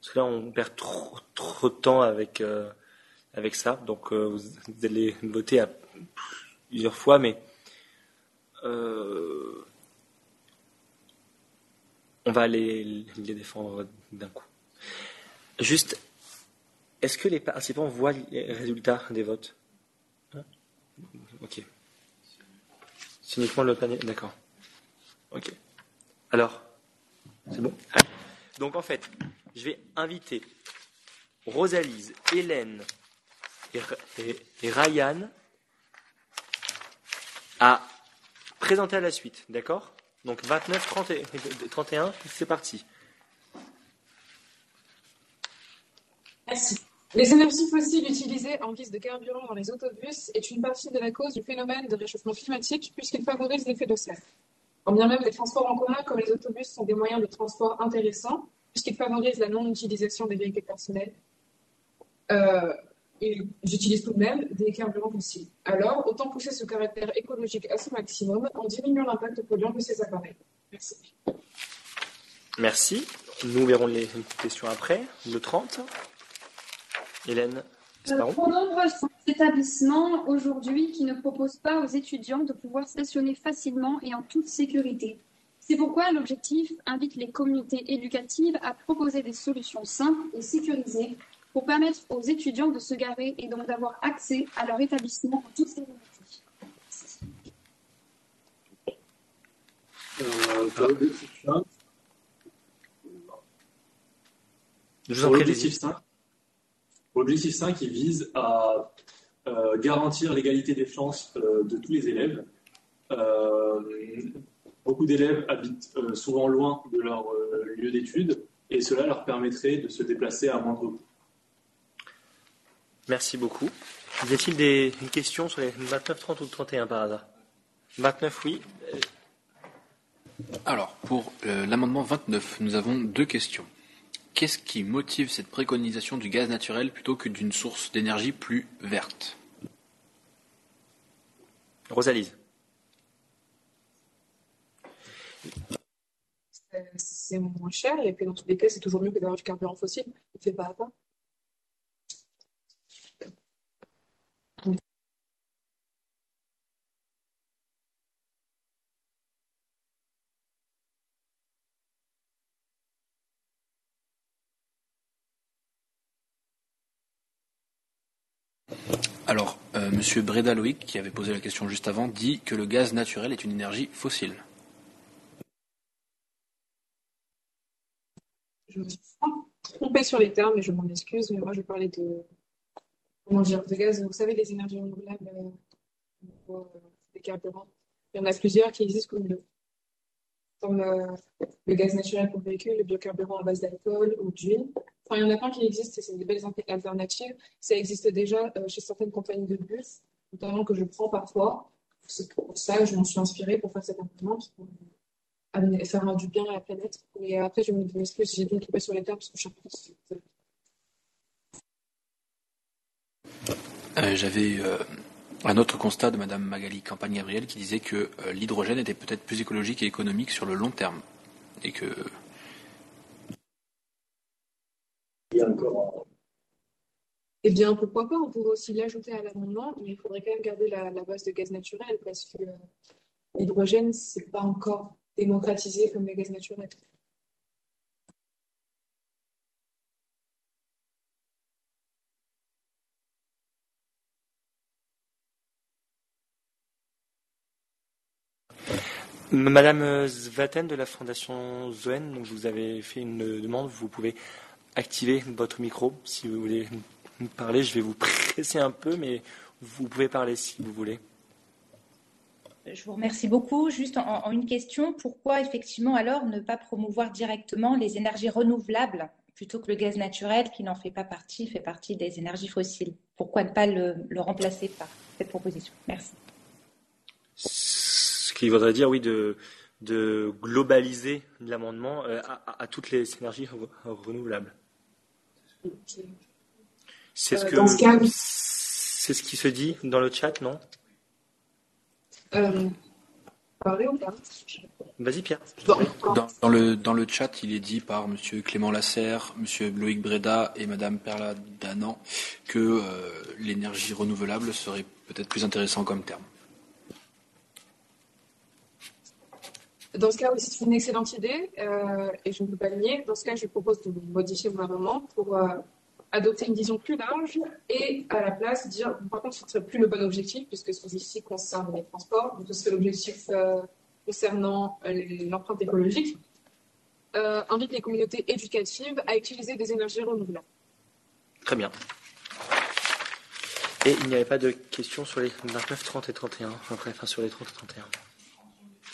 Parce que là, on perd trop, trop de temps avec, euh, avec ça. Donc, euh, vous, allez voter à plusieurs fois, mais euh, on va les, les défendre d'un coup. Juste, est-ce que les participants voient les résultats des votes Ok. C'est uniquement le panier. D'accord. Ok. Alors, c'est bon Donc en fait, je vais inviter Rosalise, Hélène et, Ryan à présenter à la suite, d'accord? Donc 29, 30 et, 31, c'est parti. Merci. Les énergies fossiles utilisées en guise de carburant dans les autobus est une partie de la cause du phénomène de réchauffement climatique puisqu'il favorise l'effet de serre. En bien même, les transports en commun comme les autobus sont des moyens de transport intéressants puisqu'ils favorisent la non-utilisation des véhicules personnels. Euh, j'utilise tout de même des carburants fossiles. Alors, autant pousser ce caractère écologique à son maximum en diminuant l'impact polluant de ces appareils. Merci. Merci. Nous verrons les questions après. Le 30. Hélène Trop nombreux sont les établissements aujourd'hui qui ne proposent pas aux étudiants de pouvoir stationner facilement et en toute sécurité. C'est pourquoi l'objectif invite les communautés éducatives à proposer des solutions simples et sécurisées pour permettre aux étudiants de se garer et donc d'avoir accès à leur établissement en toute sécurité. Je vous en prie, Objectif 5 qui vise à euh, garantir l'égalité des chances euh, de tous les élèves. Euh, beaucoup d'élèves habitent souvent loin de leur lieu d'études et cela leur permettrait de se déplacer à moindre coût. Merci beaucoup. Y a-t-il des questions sur les 29, 30 ou 31 par hasard? 29, oui. Alors, pour l'amendement 29, nous avons deux questions. Qu'est-ce qui motive cette préconisation du gaz naturel plutôt que d'une source d'énergie plus verte? Rosalise. C'est moins cher et puis dans tous les cas, c'est toujours mieux que d'avoir du carburant fossile. Il fait pas à pas. Alors, euh, Monsieur Breda Loïc, qui avait posé la question juste avant, dit que le gaz naturel est une énergie fossile. Je me suis trompée sur les termes et je m'en excuse, mais moi je parlais de, comment dire, de gaz. Vous savez, les énergies renouvelables, euh, euh, des carburants. Il y en a plusieurs qui existent comme le, comme, le gaz naturel pour véhicule, le biocarburant à base d'alcool ou d'huile il y en a plein qui existent et c'est des belles alternatives. Ça existe déjà euh, chez certaines compagnies de bus, notamment que je prends parfois. C'est pour ça que je m'en suis inspirée pour faire cette imprimante, pour faire du bien à la planète. Et après, je me m'excuse si j'ai bien trompé sur les termes parce que je suis un peu Euh, J'avais euh, un autre constat de Madame Magali Campagne-Gabriel qui disait que euh, l'hydrogène était peut-être plus écologique et économique sur le long terme. Et que. Eh bien, pourquoi pas, on pourrait aussi l'ajouter à l'amendement, mais il faudrait quand même garder la, la base de gaz naturel parce que euh, l'hydrogène, c'est pas encore démocratisé comme le gaz naturel. Madame Zvaten de la Fondation Zoen, donc je vous avais fait une demande, vous pouvez activer votre micro si vous voulez me parler. Je vais vous presser un peu, mais vous pouvez parler si vous voulez. Je vous remercie beaucoup. Juste en, en une question, pourquoi effectivement alors ne pas promouvoir directement les énergies renouvelables plutôt que le gaz naturel qui n'en fait pas partie, fait partie des énergies fossiles? Pourquoi ne pas le, le remplacer par cette proposition? Merci. Qui voudrait dire, oui, de, de globaliser l'amendement euh, à, à toutes les énergies re- renouvelables. C'est ce Euh, ce c'est qui se dit dans le chat, non? Euh, parler ou pas? Vas-y, Pierre. Dans, dans le, dans le chat, il est dit par Monsieur Clément Lasserre, Monsieur Loïc Breda et Madame Perla Danan que euh, l'énergie renouvelable serait peut-être plus intéressant comme terme. Dans ce cas, oui, c'est une excellente idée euh, et je ne peux pas le nier. Dans ce cas, je propose de modifier mon amendement pour euh, adopter une vision plus large et à la place dire, par contre, ce ne serait plus le bon objectif puisque celui-ci concerne les transports, donc ce serait l'objectif euh, concernant l'empreinte écologique. Invite les communautés éducatives à utiliser des énergies renouvelables. Très bien. Et il n'y avait pas de questions sur les 29, 30 et 31, après, enfin sur les 30 et 31.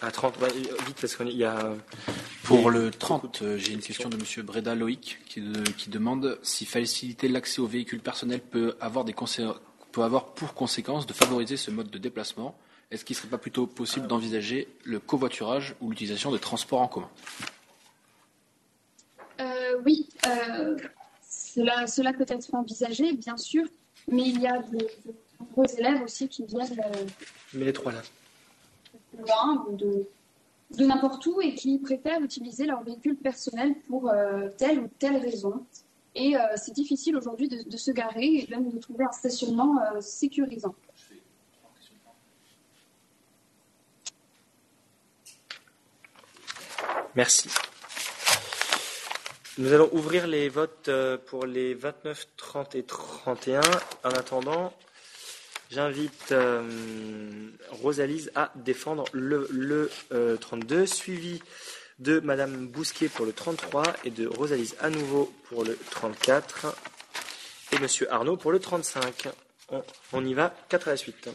Ah, 30, ouais, vite, parce qu'il y a. Pour le 30, euh, j'ai une question de Monsieur Breda Loïc qui, de- qui demande si faciliter l'accès aux véhicules personnels peut avoir, des consé- peut avoir pour conséquence de favoriser ce mode de déplacement. Est-ce qu'il ne serait pas plutôt possible d'envisager le covoiturage ou l'utilisation des transports en commun? Euh, oui, euh, cela, cela peut être envisagé, bien sûr, mais il y a de, de nombreux élèves aussi qui viennent euh, Mais les trois là. Loin ou de, de n'importe où et qui préfèrent utiliser leur véhicule personnel pour euh, telle ou telle raison. Et euh, c'est difficile aujourd'hui de, de se garer et même de trouver un stationnement euh, sécurisant. Merci. Nous allons ouvrir les votes pour les 29, 30 et 31. En attendant, j'invite euh, Rosalise à défendre le, le euh, 32, suivi de Madame Bousquet pour le 33 et de Rosalise à nouveau pour le 34 et Monsieur Arnaud pour le 35. On, on y va, 4 à la suite.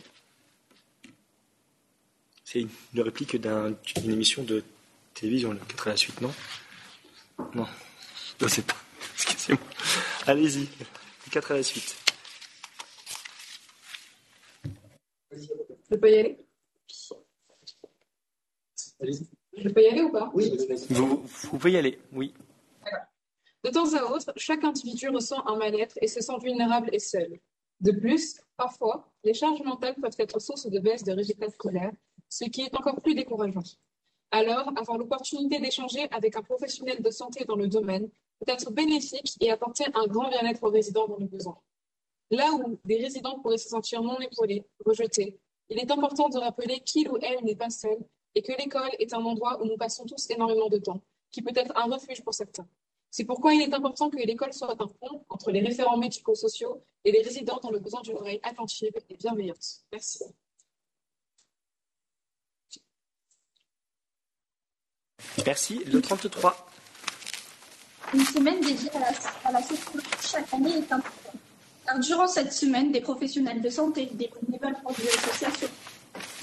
C'est une réplique d'un- d'une émission de télévision, le 4 à la suite, non? Non, je sais pas. <laughs> Excusez-moi. Allez-y, le 4 à la suite. Je peux y aller? Je peux y aller ou pas? Oui. Vous, vous pouvez y aller, oui. De temps à autre, chaque individu ressent un mal-être et se sent vulnérable et seul. De plus, parfois, les charges mentales peuvent être source de baisse de résultats scolaires, ce qui est encore plus décourageant. Alors, avoir l'opportunité d'échanger avec un professionnel de santé dans le domaine peut être bénéfique et apporter un grand bien-être aux résidents dans le besoin. Là où des résidents pourraient se sentir non épaulés, rejetés, il est important de rappeler qu'il ou elle n'est pas seul et que l'école est un endroit où nous passons tous énormément de temps, qui peut être un refuge pour certains. C'est pourquoi il est important que l'école soit un pont entre les référents médico-sociaux et les résidents dans le besoin d'une oreille attentive et bienveillante. Merci. Merci. Le 33. Une semaine dédiée à la, à la sexologie chaque année est importante. Car durant cette semaine, des professionnels de santé, des bénévoles pour des associations,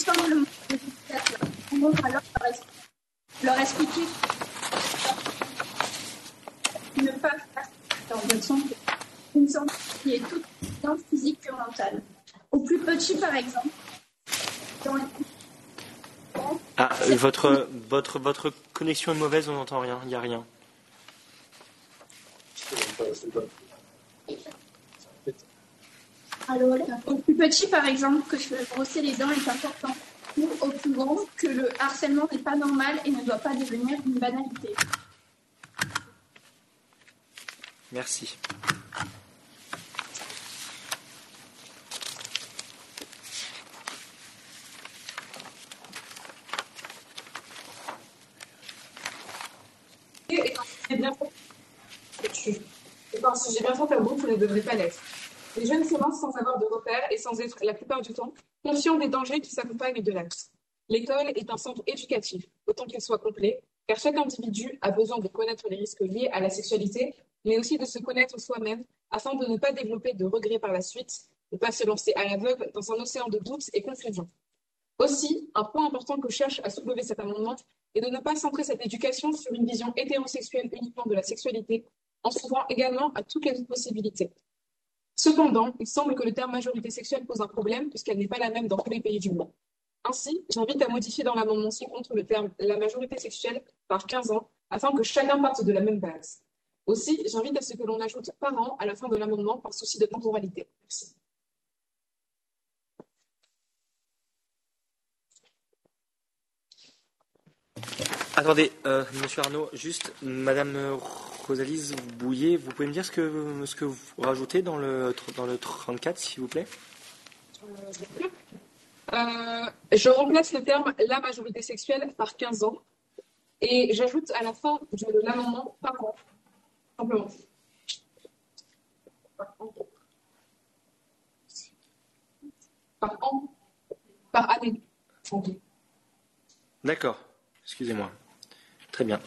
monde des utilisateurs, pourront alors leur, expliquer qu'ils ne peuvent pas dans bonne santé. Une santé qui est toute bien physique que mentale. Au plus petit, par exemple, dans les Ah, votre, votre, votre connexion est mauvaise, on n'entend rien, il n'y a rien. Au plus petit, par exemple, que se brosser les dents est important, ou au plus grand, que le harcèlement n'est pas normal et ne doit pas devenir une banalité. Merci. Et j'ai bien fait un groupe, vous ne devrez pas l'être. Les jeunes commencent sans avoir de repères et sans être, la plupart du temps, conscients des dangers qui s'accompagnent de l'acte. L'école est un centre éducatif, autant qu'il soit complet, car chaque individu a besoin de connaître les risques liés à la sexualité, mais aussi de se connaître soi-même afin de ne pas développer de regrets par la suite, de ne pas se lancer à l'aveugle dans un océan de doutes et confusion. Aussi, un point important que cherche à soulever cet amendement est de ne pas centrer cette éducation sur une vision hétérosexuelle uniquement de la sexualité, en s'ouvrant également à toutes les autres possibilités. Cependant, il semble que le terme majorité sexuelle pose un problème puisqu'elle n'est pas la même dans tous les pays du monde. Ainsi, j'invite à modifier dans l'amendement ci-contre le terme la majorité sexuelle par 15 ans afin que chacun parte de la même base. Aussi, j'invite à ce que l'on ajoute par an à la fin de l'amendement par souci de temporalité. Merci. Attendez, euh, monsieur Arnaud, juste, madame Rosalise Bouillet, vous pouvez me dire ce que, ce que vous rajoutez dans le, dans le 34, s'il vous plaît? Euh, Je remplace le terme la majorité sexuelle par 15 ans et j'ajoute à la fin de l'amendement par an, simplement. Par an. Par an. Par année. D'accord. Excusez-moi. Très bien.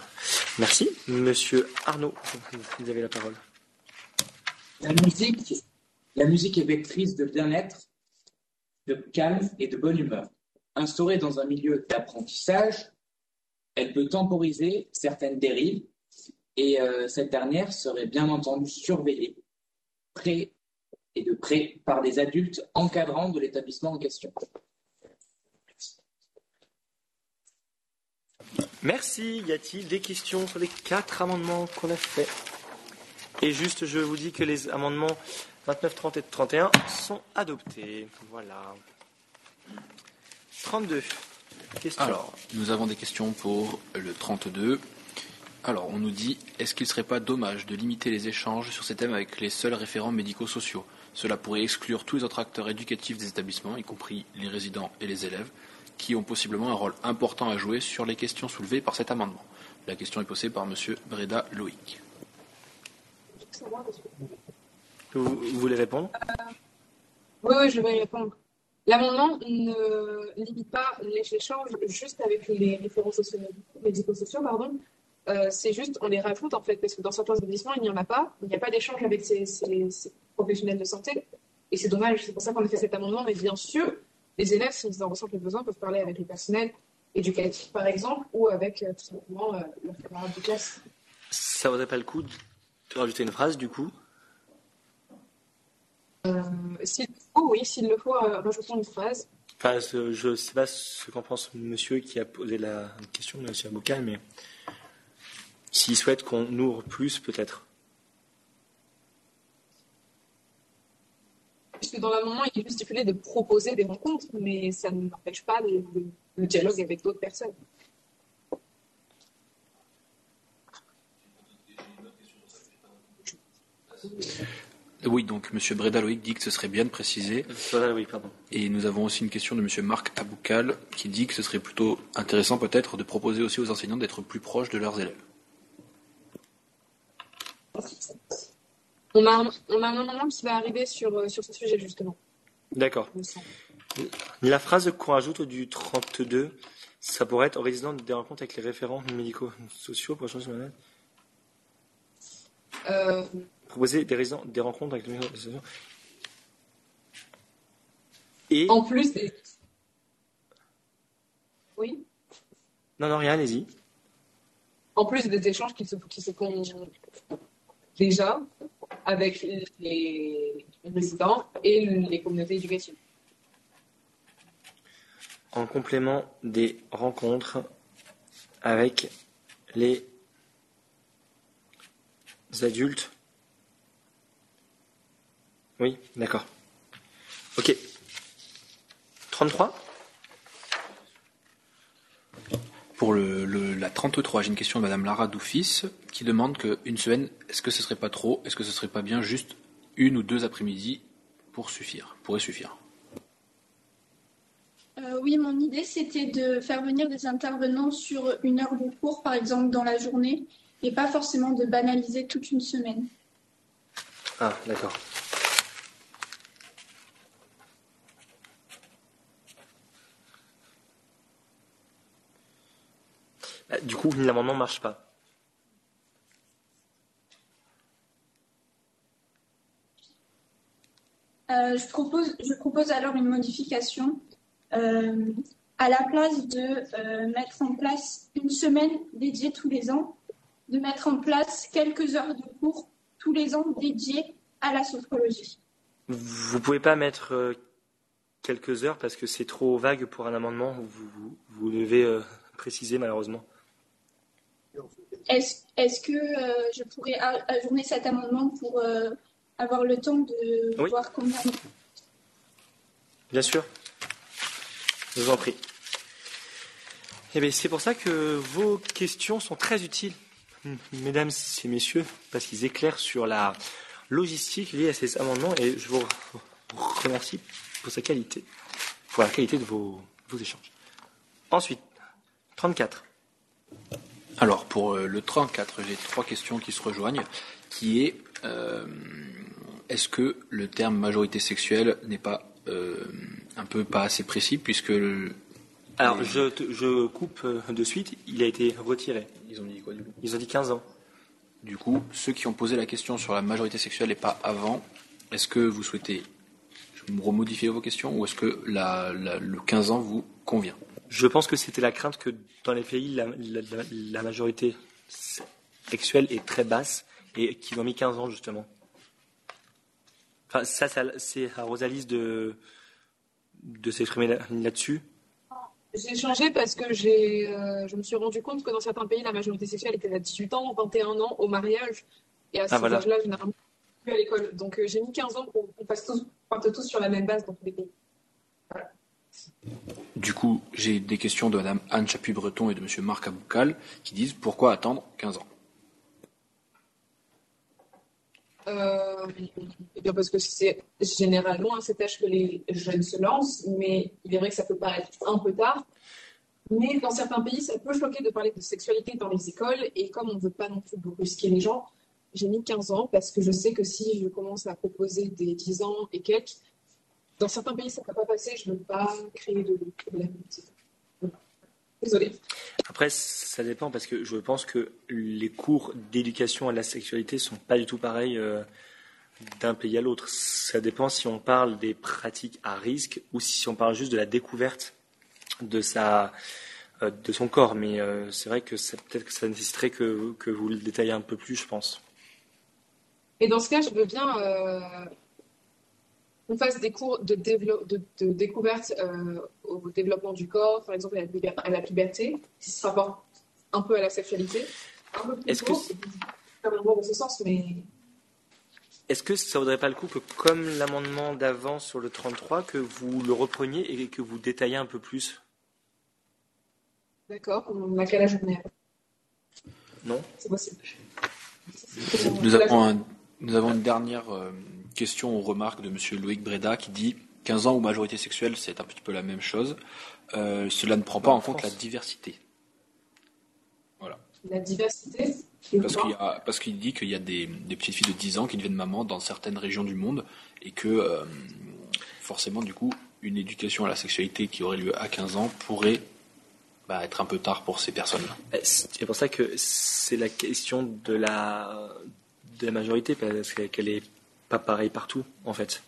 Merci. Monsieur Arnaud, vous avez la parole. La musique, est vectrice de bien-être, de calme et de bonne humeur. Instaurée dans un milieu d'apprentissage, elle peut temporiser certaines dérives et euh, cette dernière serait bien entendu surveillée près et de près par des adultes encadrants de l'établissement en question. Merci. Y a-t-il des questions sur les quatre amendements qu'on a faits Et juste, je vous dis que les amendements 29, 30 et 31 sont adoptés. Voilà. 32. Questions. Alors, nous avons des questions pour le 32. Alors, on nous dit est-ce qu'il ne serait pas dommage de limiter les échanges sur ces thèmes avec les seuls référents médico-sociaux? Cela pourrait exclure tous les autres acteurs éducatifs des établissements, y compris les résidents et les élèves qui ont possiblement un rôle important à jouer sur les questions soulevées par cet amendement. La question est posée par M. Breda Loïc. Vous, voulez répondre? Oui, oui, je vais répondre. L'amendement ne limite pas l'échange juste avec les référents médico-sociaux, pardon. Euh, c'est juste, on les rajoute en fait, parce que dans certains établissements, il n'y en a pas. Il n'y a pas d'échange avec ces, ces, professionnels de santé. Et c'est dommage, c'est pour ça qu'on a fait cet amendement. Mais bien sûr, les élèves, s'ils en ressentent le besoin, peuvent parler avec le personnel éducatif, par exemple, ou avec euh, tout simplement euh, leurs camarades de classe. Ça vaudrait pas le coup de rajouter une phrase, du coup? Euh, S'il le faut, oui, s'il le faut, euh, rajoutons une phrase. Enfin, je ne sais pas ce qu'en pense monsieur qui a posé la question, monsieur Aboucal, mais s'il souhaite qu'on ouvre plus, peut-être. Puisque dans l'amendement, il est juste stipulé de proposer des rencontres, mais ça ne n'empêche pas le, dialogue avec d'autres personnes. Oui, donc M. Breda Loïc dit que ce serait bien de préciser. Et nous avons aussi une question de M. Marc Aboukal qui dit que ce serait plutôt intéressant peut-être de proposer aussi aux enseignants d'être plus proches de leurs élèves. On a, un, on a un amendement qui va arriver sur, euh, sur ce sujet, justement. D'accord. La phrase qu'on rajoute du 32, ça pourrait être en résident des rencontres avec les référents médicaux sociaux pour changer euh... Proposer des, résidents, des rencontres avec les médicaux sociaux. Et... En plus des... Oui Non, non, rien, allez-y. En plus des échanges qui se, qui se font déjà, avec les résidents et les communautés éducatives. En complément des rencontres avec les adultes. Oui, d'accord. Ok. 33 Pour le, le- la 33, j'ai une question de Madame Lara Doufis qui demande qu'une semaine, est-ce que ce serait pas trop Est-ce que ce serait pas bien juste une ou deux après-midi pour suffire Pourrait suffire? Euh, oui, mon idée, c'était de faire venir des intervenants sur une heure de cours, par exemple, dans la journée, et pas forcément de banaliser toute une semaine. Ah, d'accord. Du coup, l'amendement ne marche pas. Euh, je propose, je propose alors une modification. Euh, à la place de euh, mettre en place une semaine dédiée tous les ans, de mettre en place quelques heures de cours tous les ans dédiées à la sophrologie. Vous pouvez pas mettre quelques heures parce que c'est trop vague pour un amendement. Vous, vous, vous devez préciser malheureusement. Est-ce que euh, je pourrais ajourner cet amendement pour euh, avoir le temps de Oui. voir combien Bien sûr. Je vous en prie. Eh bien, c'est pour ça que vos questions sont très utiles, mesdames et messieurs, parce qu'ils éclairent sur la logistique liée à ces amendements et je vous remercie pour sa qualité, pour la qualité de vos, vos échanges. Ensuite, 34. Alors, pour euh, le 34, j'ai trois questions qui se rejoignent, qui est euh, est-ce que le terme majorité sexuelle n'est pas euh, un peu pas assez précis, puisque le- Alors, je, te- je coupe de suite, il a été retiré. Ils ont dit quoi du coup? Ils ont dit 15 ans. Du coup, ceux qui ont posé la question sur la majorité sexuelle et pas avant, est-ce que vous souhaitez remodifier vos questions ou est-ce que la- la- le 15 ans vous convient? Je pense que c'était la crainte que dans les pays, la, la- la- la majorité sexuelle est très basse et qu'ils ont mis 15 ans justement. Enfin, ça, ça- c'est à Rosalise de, de s'exprimer là- là-dessus. J'ai changé parce que j'ai, euh, je me suis rendu compte que dans certains pays, la majorité sexuelle était à 18 ans, 21 ans au mariage. Et à Ah, cet voilà. âge-là, généralement, plus à l'école. Donc euh, j'ai mis 15 ans pour qu'on tous, parte tous sur la même base dans tous les pays. Du coup, j'ai des questions de Madame Anne Chapuis-Breton et de Monsieur Marc Aboukal qui disent pourquoi attendre 15 ans Euh, eh bien parce que c'est généralement à cet âge que les jeunes se lancent, mais il est vrai que ça peut paraître un peu tard. Mais dans certains pays, ça peut choquer de parler de sexualité dans les écoles, et comme on ne veut pas non plus brusquer les gens, j'ai mis 15 ans parce que je sais que si je commence à proposer des 10 ans et quelques, dans certains pays, ça ne va pas passer, je ne veux pas créer de problème. Désolée. Après, ça dépend parce que je pense que les cours d'éducation à la sexualité sont pas du tout pareils euh, d'un pays à l'autre. Ça dépend si on parle des pratiques à risque ou si on parle juste de la découverte de sa euh, de son corps. Mais euh, c'est vrai que peut-être que ça nécessiterait que, que vous le détaillez un peu plus, je pense. Et dans ce cas, je veux bien qu'on fasse des cours de, dévelop- de, de découverte euh, au développement du corps, par exemple à la, puber- à la puberté, qui se rapporte un peu à la sexualité. Un peu plus Est-ce que dans ce sens, mais Est-ce que ça vaudrait pas le coup que, comme l'amendement d'avant sur le 33, que vous le repreniez et que vous détailliez un peu plus? D'accord, on a quel âge on est? Non C'est possible. Nous avons, un- nous avons une dernière euh, question ou remarque de Monsieur Loïc Breda qui dit 15 ans ou majorité sexuelle, c'est un petit peu la même chose. Euh, cela ne prend pas en compte la diversité. Voilà. La diversité. Parce qu'il y a- parce qu'il dit qu'il y a des, des petites filles de 10 ans qui deviennent mamans dans certaines régions du monde et que euh, forcément, du coup, une éducation à la sexualité qui aurait lieu à 15 ans pourrait bah, être un peu tard pour ces personnes-là. Eh, C'est pour ça que c'est la question de la, de la majorité, parce qu'elle est pas pareille partout, en fait.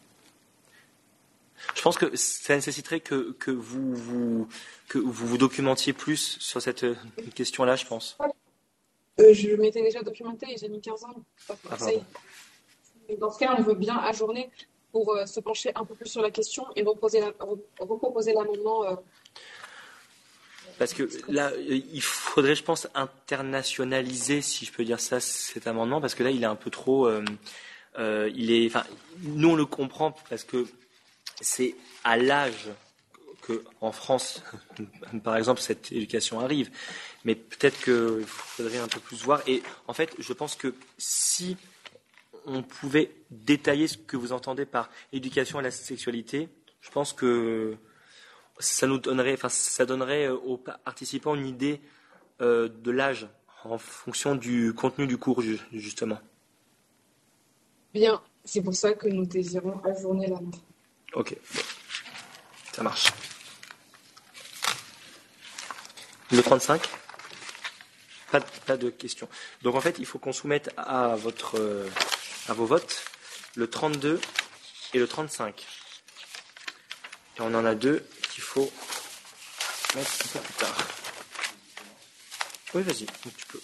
Je pense que ça nécessiterait que, que, vous, vous, que vous vous documentiez plus sur cette euh, question-là, je pense. Euh, je m'étais déjà documenté et j'ai mis 15 ans. Pas Ah, Dans ce cas, on veut bien ajourner pour euh, se pencher un peu plus sur la question et reposer la- re- reproposer l'amendement. euh, Parce que là, il faudrait, je pense, internationaliser, si je peux dire ça, cet amendement, parce que là, il est un peu trop. Euh, il est, nous on le comprend parce que c'est à l'âge que, en France, <laughs> par exemple, cette éducation arrive. Mais peut-être qu'il faudrait un peu plus voir. Et en fait, je pense que si on pouvait détailler ce que vous entendez par éducation à la sexualité, je pense que ça nous donnerait, enfin, ça donnerait aux participants une idée euh, de l'âge en fonction du contenu du cours, justement. Bien, c'est pour ça que nous désirons ajourner la note. Ok, ça marche. Le 35 pas, pas, de questions. Donc en fait, il faut qu'on soumette à, votre, euh, à vos votes le 32 et le 35. Et on en a deux qu'il faut mettre un peu plus tard. Oui, vas-y, tu peux.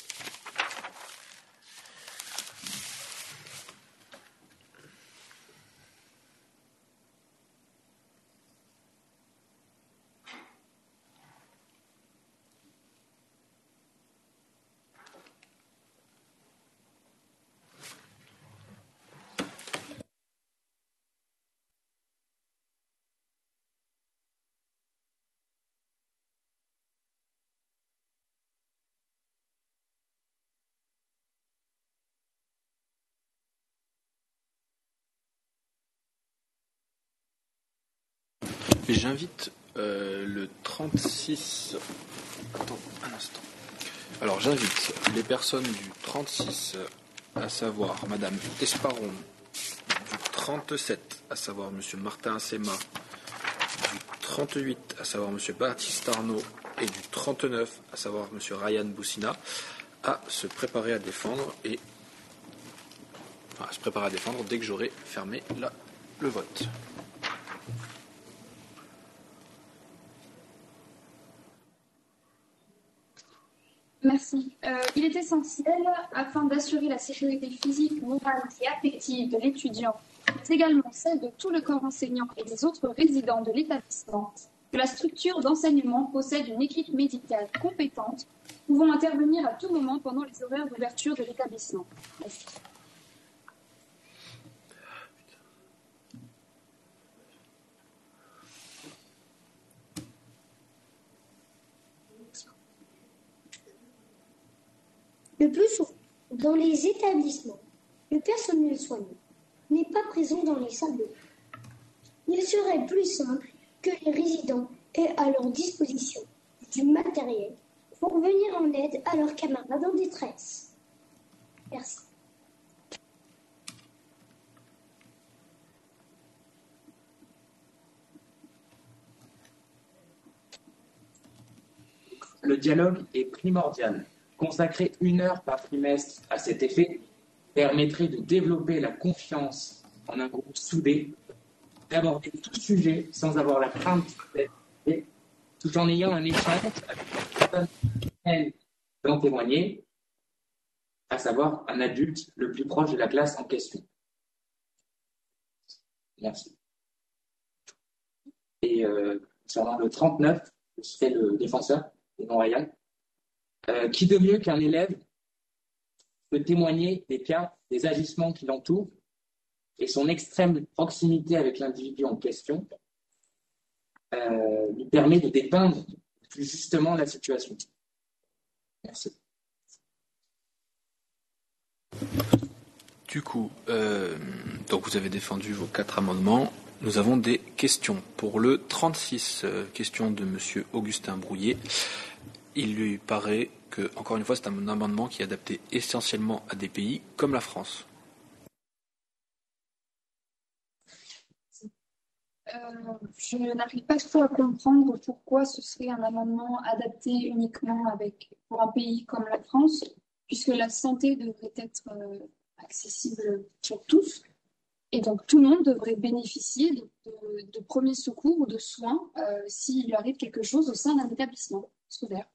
J'invite euh, le 36. Attends un instant. Alors j'invite les personnes du 36, à savoir Madame Esparon, du 37, à savoir Monsieur Martin Sema, du 38, à savoir Monsieur Baptiste Arnaud, et du 39, à savoir Monsieur Ryan Boussina, à se préparer à défendre et à se préparer à défendre dès que j'aurai fermé le vote. Merci. Euh, il est essentiel, afin d'assurer la sécurité physique, morale et affective de l'étudiant, mais également celle de tout le corps enseignant et des autres résidents de l'établissement, que la structure d'enseignement possède une équipe médicale compétente pouvant intervenir à tout moment pendant les horaires d'ouverture de l'établissement. Le plus souvent, dans les établissements, le personnel soignant n'est pas présent dans les salles Il serait plus simple que les résidents aient à leur disposition du matériel pour venir en aide à leurs camarades en détresse. Merci. Le dialogue est primordial Consacrer une heure par trimestre à cet effet permettrait de développer la confiance en un groupe soudé, d'aborder tout sujet sans avoir la crainte d'être tout en ayant un échange avec la personne d'en témoigner, à savoir un adulte le plus proche de la classe en question. Merci. Et euh, concernant le 39, je serai le défenseur, et non Ryan. Euh, qui de mieux qu'un élève peut témoigner des cas, des agissements qui l'entourent et son extrême proximité avec l'individu en question euh, lui permet de dépeindre plus justement la situation. Merci. Du coup, euh, donc vous avez défendu vos quatre amendements. Nous avons des questions. Pour le 36, question de M. Augustin Brouillet il lui paraît que, encore une fois, c'est un amendement qui est adapté essentiellement à des pays comme la France. Euh, je n'arrive pas trop à comprendre pourquoi ce serait un amendement adapté uniquement avec, pour un pays comme la France, puisque la santé devrait être euh, accessible pour tous. Et donc tout le monde devrait bénéficier de, premiers secours ou de soins euh, s'il lui arrive quelque chose au sein d'un établissement scolaire.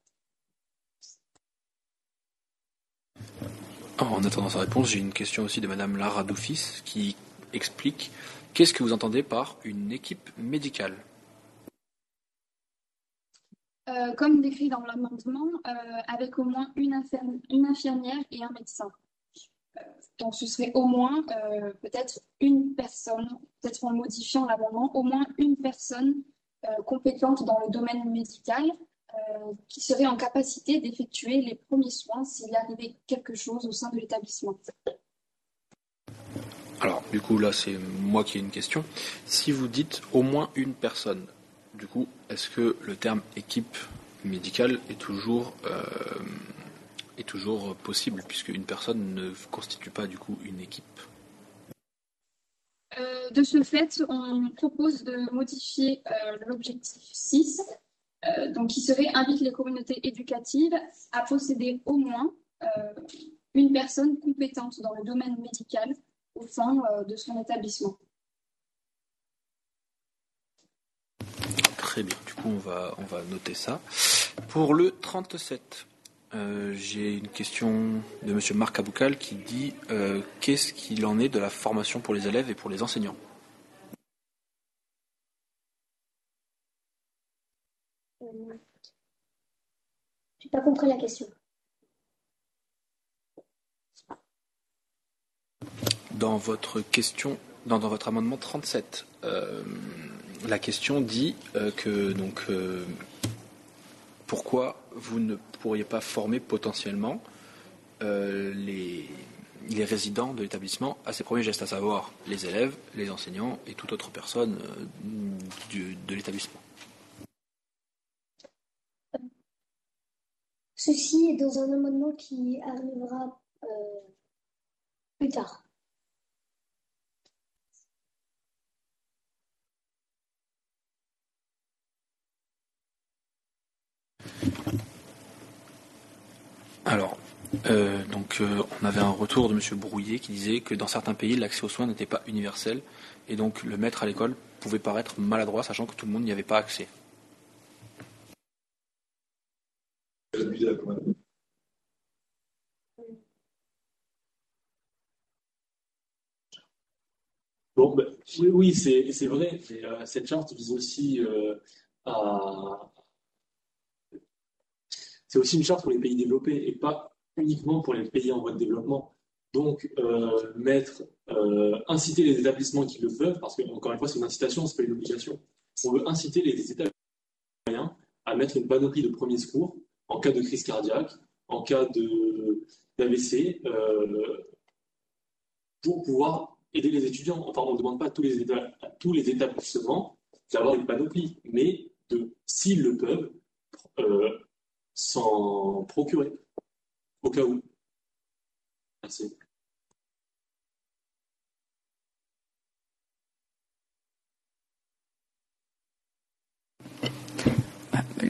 En attendant sa réponse, j'ai une question aussi de Madame Lara Doufis qui explique qu'est-ce que vous entendez par une équipe médicale? Euh, Comme décrit dans l'amendement, euh, avec au moins une, infirmière et un médecin. donc ce serait au moins peut-être une personne, peut-être en modifiant l'amendement, au moins une personne compétente dans le domaine médical qui serait en capacité d'effectuer les premiers soins s'il arrivait quelque chose au sein de l'établissement. Alors, du coup, là, c'est moi qui ai une question. Si vous dites au moins une personne, du coup, est-ce que le terme équipe médicale est toujours, euh, est toujours possible, puisque une personne ne constitue pas, du coup, une équipe? Euh, De ce fait, on propose de modifier euh, l'objectif 6, donc qui serait invite les communautés éducatives à posséder au moins une personne compétente dans le domaine médical au sein euh, de son établissement. Très bien, du coup on va, noter ça. Pour le 37, euh, j'ai une question de M. Marc Aboukal qui dit euh, qu'est-ce qu'il en est de la formation pour les élèves et pour les enseignants Je n'ai pas compris la question. dans votre question, dans, votre amendement 37, euh, la question dit euh, que donc euh, pourquoi vous ne pourriez pas former potentiellement les, résidents de l'établissement à ces premiers gestes, à savoir les élèves, les enseignants et toute autre personne de l'établissement. Ceci est dans un amendement qui arrivera plus tard. Alors, euh, donc, euh, on avait un retour de M. Brouillet qui disait que dans certains pays, l'accès aux soins n'était pas universel et donc le maître à l'école pouvait paraître maladroit, sachant que tout le monde n'y avait pas accès. Bon, ben, oui, c'est vrai. Euh, cette charte vise aussi à, c'est aussi une charte pour les pays développés et pas uniquement pour les pays en voie de développement. Donc, euh, mettre, euh, inciter les établissements qui le peuvent, parce que, encore une fois, c'est une incitation, ce n'est pas une obligation. On veut inciter les établissements à mettre une panoplie de premiers secours en cas de crise cardiaque, en cas d'AVC, euh, pour pouvoir aider les étudiants. Enfin, on ne demande pas à tous les, à tous les établissements d'avoir une panoplie, mais de, s'ils le peuvent, s'en procurer, au cas où. Merci.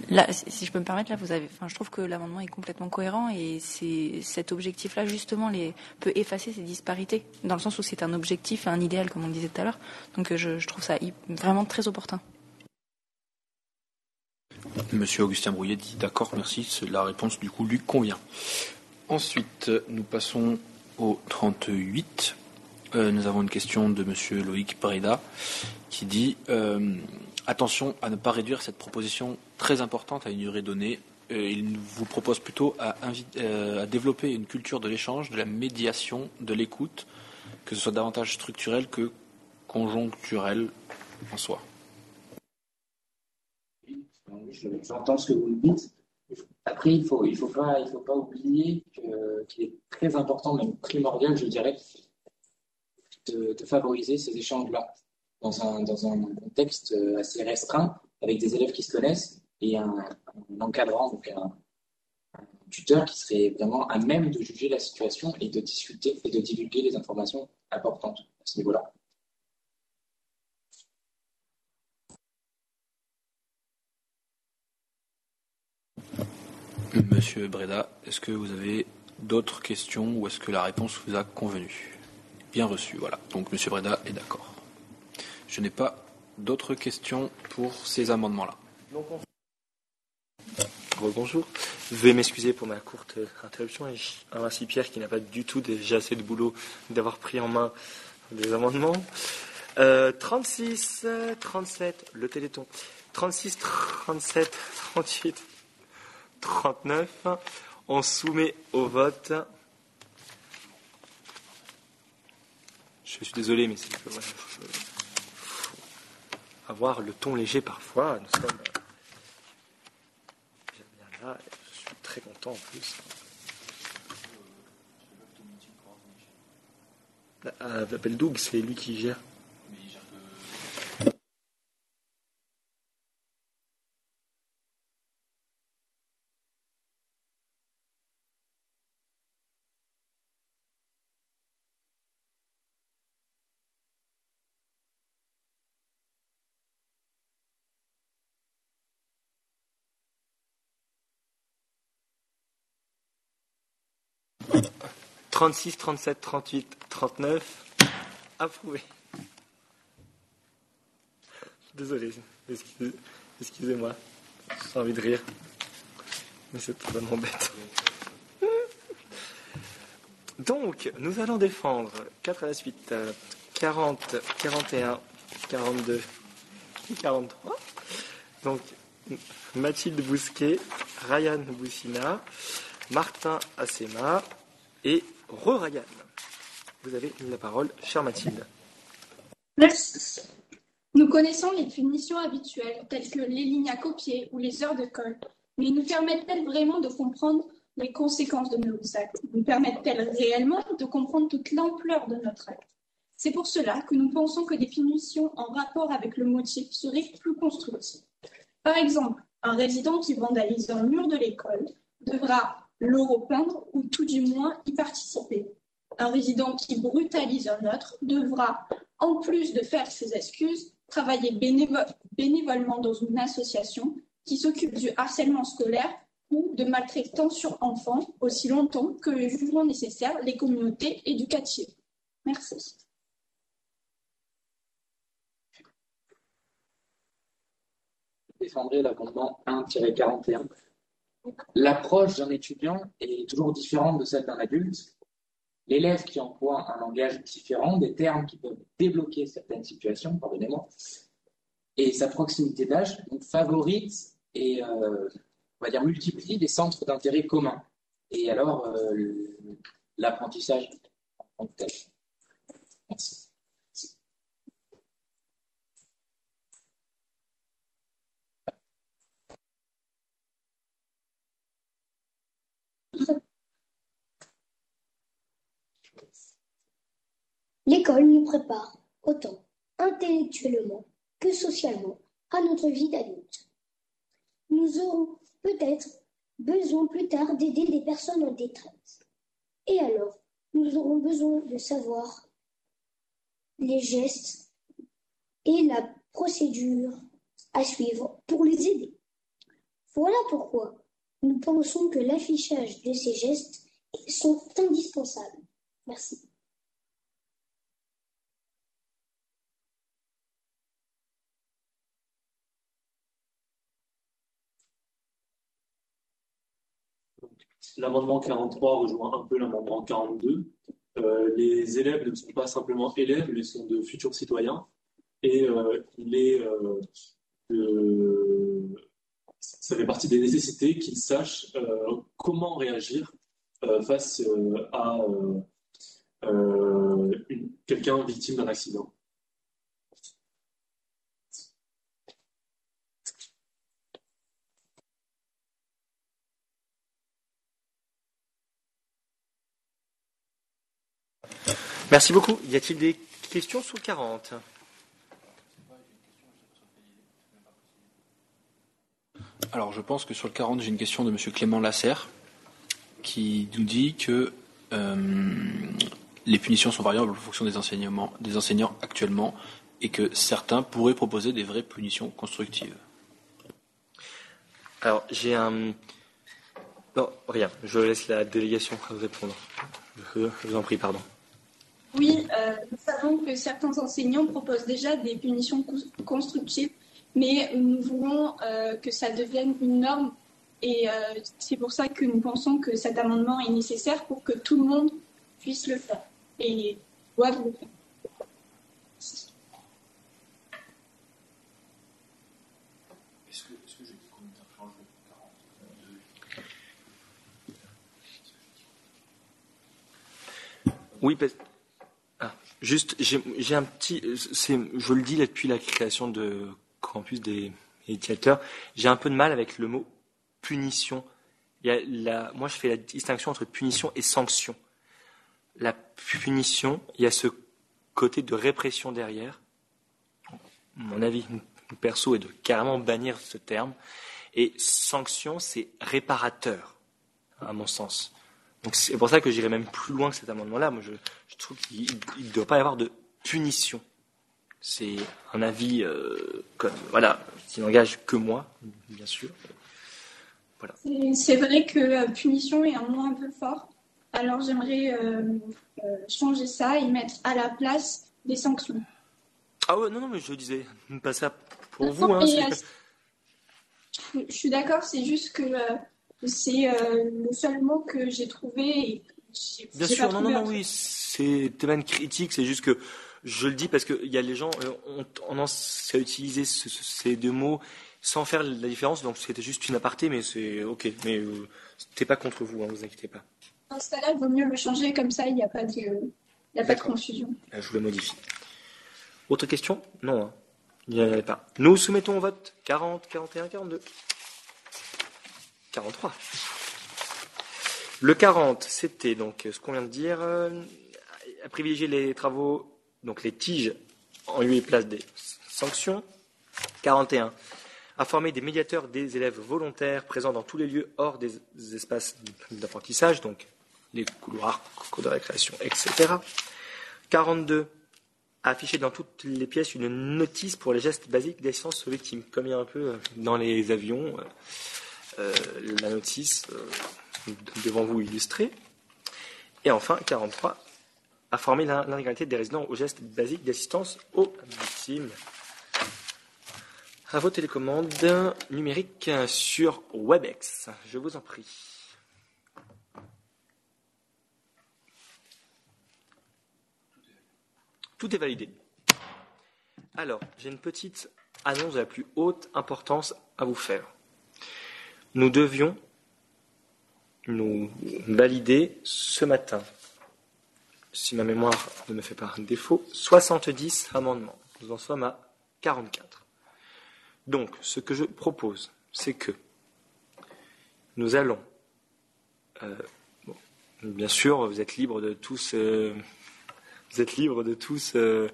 Là, si je peux me permettre, là, vous avez, enfin, je trouve que l'amendement est complètement cohérent et c'est cet objectif-là justement les, peut effacer ces disparités dans le sens où c'est un objectif, un idéal, comme on disait tout à l'heure. Donc, je, je trouve ça vraiment très opportun. Monsieur Augustin Brouillet dit d'accord, merci, la réponse du coup lui convient. Ensuite, nous passons au 38. Euh, nous avons une question de Monsieur Loïc Breda qui dit euh, attention à ne pas réduire cette proposition très importante à une durée donnée. Euh, il vous propose plutôt à, développer une culture de l'échange, de la médiation, de l'écoute, que ce soit davantage structurel que conjoncturel en soi. J'entends ce que vous dites. Après, il ne faut pas oublier qu'il est très important, même primordial, je dirais, de, favoriser ces échanges-là dans un, dans un contexte assez restreint, avec des élèves qui se connaissent et un, encadrant, donc un, un, tuteur qui serait vraiment à même de juger la situation et de discuter et de divulguer les informations importantes à ce niveau-là. Monsieur Breda, est-ce que vous avez d'autres questions ou est-ce que la réponse vous a convenu? Bien reçu, voilà. Donc Monsieur Breda est d'accord. Je n'ai pas d'autres questions pour ces amendements-là. Bonjour. Veuillez m'excuser pour ma courte interruption. Et ainsi Pierre qui n'a pas du tout déjà assez de boulot d'avoir pris en main des amendements. 36, 37, le téléthon. 36, 37, 38. 39. On soumet au vote je suis désolé, mais c'est que avoir le ton léger parfois. Nous sommes bien, bien là. Je suis très content en plus. Ah, Appelle Doug, c'est lui qui gère. Trente-six, trente-sept, trente-huit, trente-neuf. Approuvé. Désolé, excusez- excusez-moi. J'ai envie de rire. Mais c'est totalement bête. Donc, nous allons défendre 4 à la suite. euh, 40, 41, 42, 43. Donc, Mathilde Bousquet, Ryan Boussina, Martin Assema et Re-Ryan. Vous avez la parole, chère Mathilde. Merci. Nous connaissons les punitions habituelles, telles que les lignes à copier ou les heures de colle, mais nous permettent-elles vraiment de comprendre les conséquences de nos actes? Nous permettent-elles réellement de comprendre toute l'ampleur de notre acte? C'est pour cela que nous pensons que des punitions en rapport avec le motif seraient plus constructives. Par exemple, un résident qui vandalise un mur de l'école devra le repeindre ou tout du moins y participer. Un résident qui brutalise un autre devra, en plus de faire ses excuses, travailler bénévo- bénévolement dans une association qui s'occupe du harcèlement scolaire ou de maltraitance sur enfants aussi longtemps que le jugeront nécessaire les communautés éducatives. Merci. Je défendrai l'amendement 1-41. L'approche d'un étudiant est toujours différente de celle d'un adulte. L'élève qui emploie un langage différent, des termes qui peuvent débloquer certaines situations, pardonnez-moi, et sa proximité d'âge favorise et euh, on va dire multiplie des centres d'intérêt communs. Et alors, euh, l'apprentissage en tant que tel. Merci. L'école nous prépare autant intellectuellement que socialement à notre vie d'adulte. Nous aurons peut-être besoin plus tard d'aider des personnes en détresse. Et alors, nous aurons besoin de savoir les gestes et la procédure à suivre pour les aider. Voilà pourquoi nous pensons que l'affichage de ces gestes sont indispensables. Merci. L'amendement 43 rejoint un peu l'amendement 42. Euh, les élèves ne sont pas simplement élèves, mais sont de futurs citoyens. Et euh, il est, euh, de- ça fait partie des nécessités qu'ils sachent euh, comment réagir euh, face euh, à quelqu'un victime d'un accident. Merci beaucoup. Y a-t-il des questions le 40 Alors, je pense que sur le 40, j'ai une question de M. Clément Lasserre qui nous dit que euh, les punitions sont variables en fonction des, enseignements, des enseignants actuellement et que certains pourraient proposer des vraies punitions constructives. Alors, j'ai un. Non, rien. Je laisse la délégation répondre. Je, vous en prie, pardon. Oui, euh, nous savons que certains enseignants proposent déjà des punitions cons- constructives, mais nous voulons euh, que ça devienne une norme et euh, c'est pour ça que nous pensons que cet amendement est nécessaire pour que tout le monde puisse le faire et doive le faire. Oui, parce- Ah, juste, j'ai un petit. Je le dis depuis la création de Campus des médiateurs, j'ai un peu de mal avec le mot punition. Moi, je fais la distinction entre punition et sanction. La punition, il y a ce côté de répression derrière. Mon avis perso est de carrément bannir ce terme. Et sanction, c'est réparateur, à mon sens. Donc c'est pour ça que j'irai même plus loin que cet amendement-là. Moi, je, trouve qu'il ne doit pas y avoir de punition. C'est un avis euh, comme, voilà, qui n'engage que moi, bien sûr. Voilà. C'est vrai que euh, punition est un mot un peu fort. Alors j'aimerais euh, changer ça et mettre à la place des sanctions. Ah ouais, non, non, mais je disais pas ça pour vous. Hein, je suis d'accord, c'est juste que c'est euh, le seul mot que j'ai trouvé. Bien sûr, non, non, non, oui, c'est tellement critique, c'est juste que je le dis parce qu'il y a les gens euh, ont tendance à utiliser ces deux mots sans faire la différence, donc c'était juste une aparté, mais c'est ok, mais euh, c'était pas contre vous, hein, vous inquiétez pas. Dans ce cas-là, il vaut mieux le changer comme ça, il n'y a pas de, il y a pas de confusion. Je vous le modifie. Autre question? Non, hein. il n'y en avait pas. Nous soumettons au vote 40, 41, 42. 43. Le 40, c'était donc ce qu'on vient de dire, euh, à privilégier les travaux, donc les tiges, en lieu et place des sanctions. 41. À former des médiateurs des élèves volontaires présents dans tous les lieux hors des espaces d'apprentissage, donc les couloirs, cours de récréation, etc. 42. À afficher dans toutes les pièces une notice pour les gestes basiques d'assistance aux victimes, comme il y a un peu euh, dans les avions. Euh, euh, la notice devant vous illustrée. Et enfin, 43, à former l'intégralité des résidents aux gestes basiques d'assistance aux victimes. À vos télécommandes numériques sur WebEx. Je vous en prie. Tout est validé. Alors, j'ai une petite annonce de la plus haute importance à vous faire nous devions nous valider ce matin, si ma mémoire ne me fait pas un défaut, 70 amendements. Nous en sommes à 44. Donc, ce que je propose, c'est que nous allons, euh, bien sûr, vous êtes libres de tous, euh, vous êtes libres de tous euh,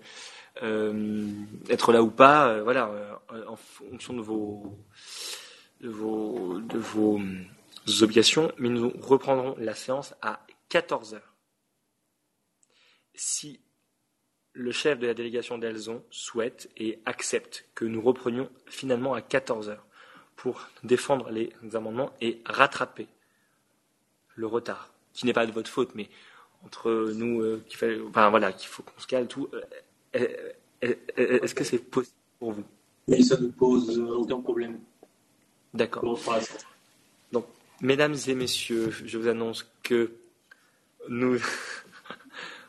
être là ou pas, voilà, en fonction de vos de vos, de vos obligations, mais nous reprendrons la séance à 14 heures. Si le chef de la délégation d'Elzon souhaite et accepte que nous reprenions finalement à 14 heures pour défendre les amendements et rattraper le retard, qui n'est pas de votre faute, mais entre nous, euh, qu'il fallait, enfin voilà, qu'il faut qu'on se cale tout. Euh, est-ce que c'est possible pour vous? Oui, ça ne pose aucun problème. D'accord. Donc, mesdames et messieurs, je vous annonce que nous,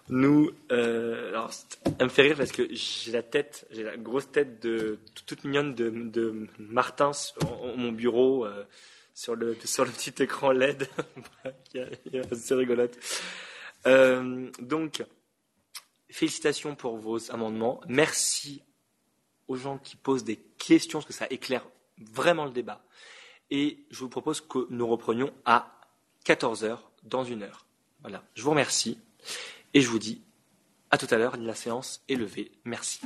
nous, euh, alors, elle me fait rire parce que j'ai la tête, j'ai la grosse tête de toute mignonne de, Martin sur mon bureau euh, sur le <laughs> sur le petit écran LED, c'est rigolote. Donc, félicitations pour vos amendements. Merci aux gens qui posent des questions parce que ça éclaire vraiment le débat. Et je vous propose que nous reprenions à 14 heures dans une heure. Voilà. Je vous remercie et je vous dis à tout à l'heure. La séance est levée. Merci.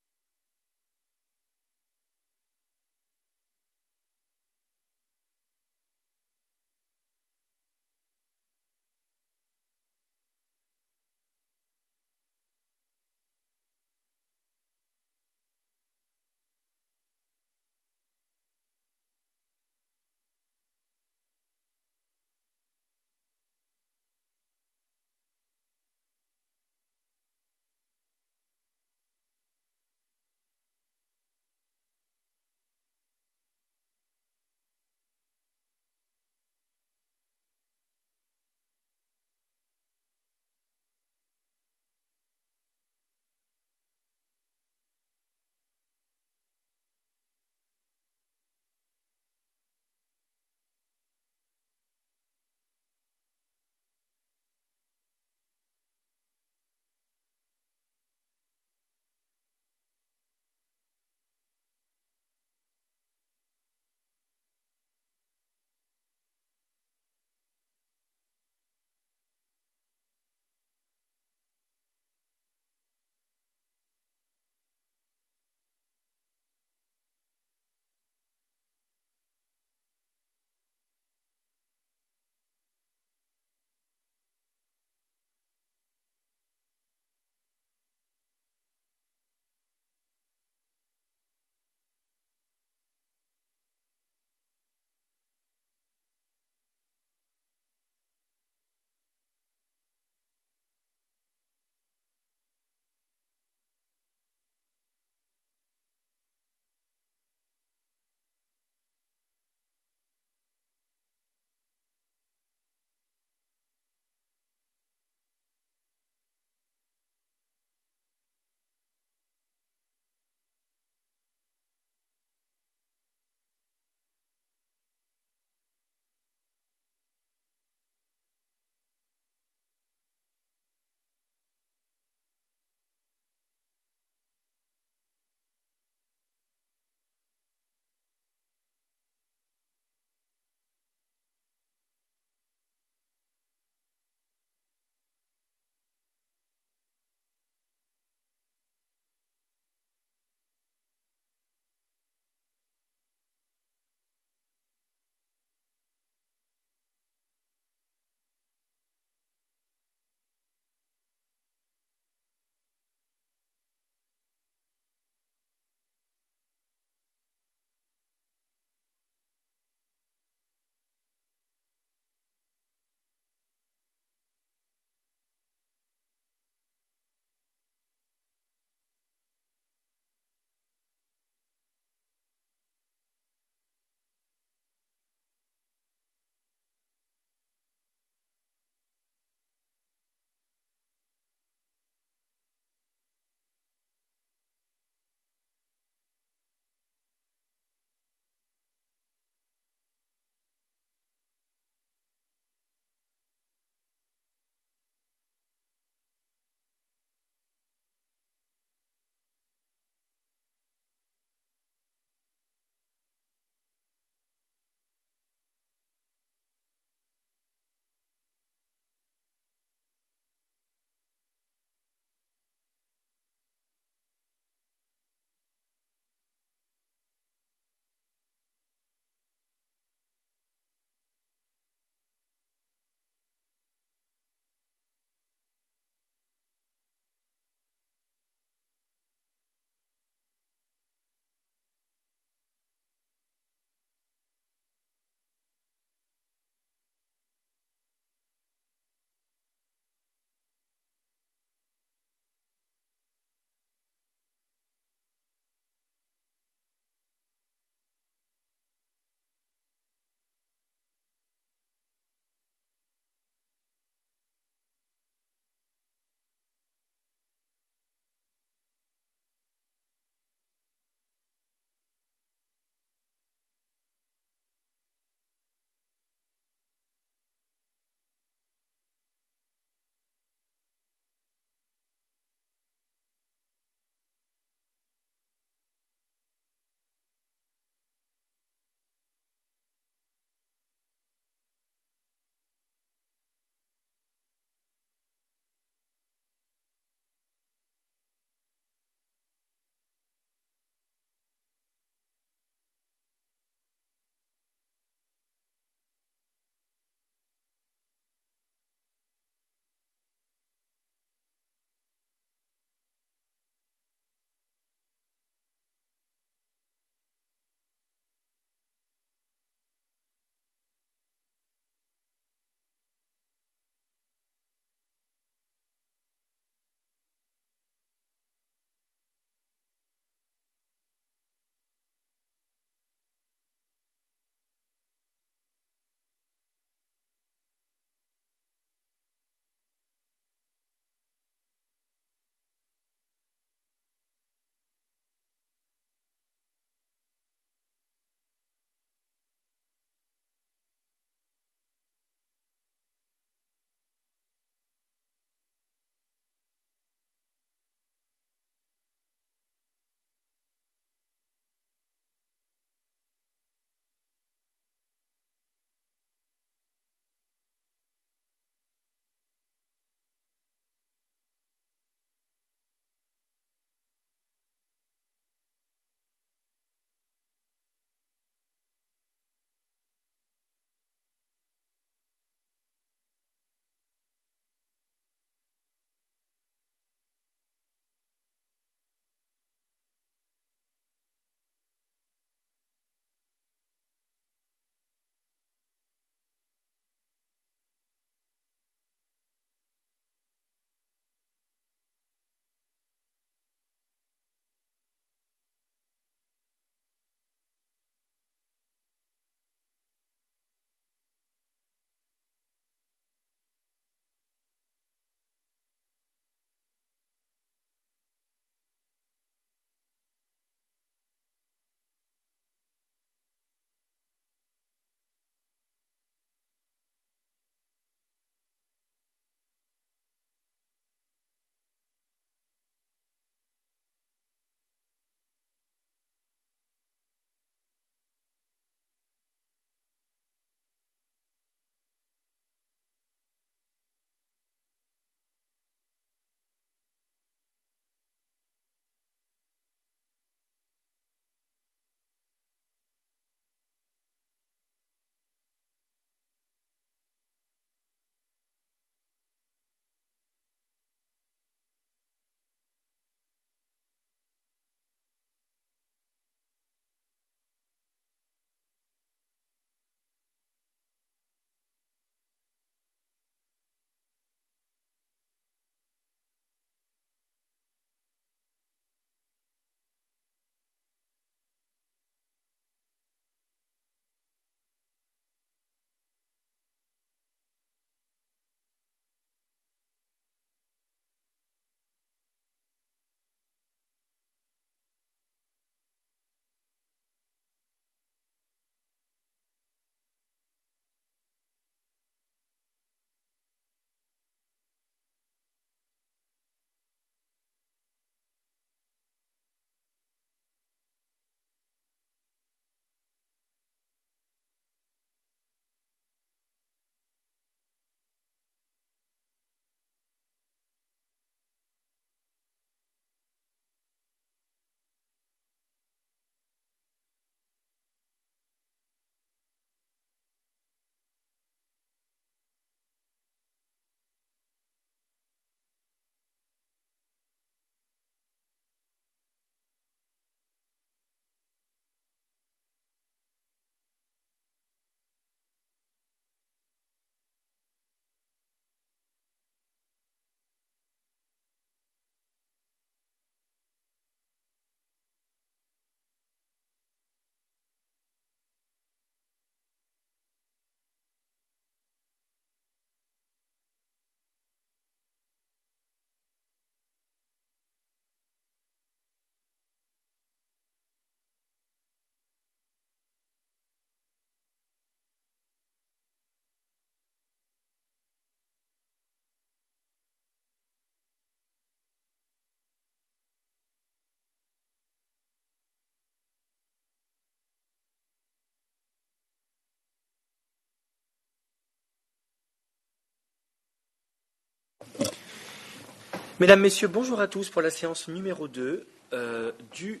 Mesdames, Messieurs, bonjour à tous pour la séance numéro 2 euh, du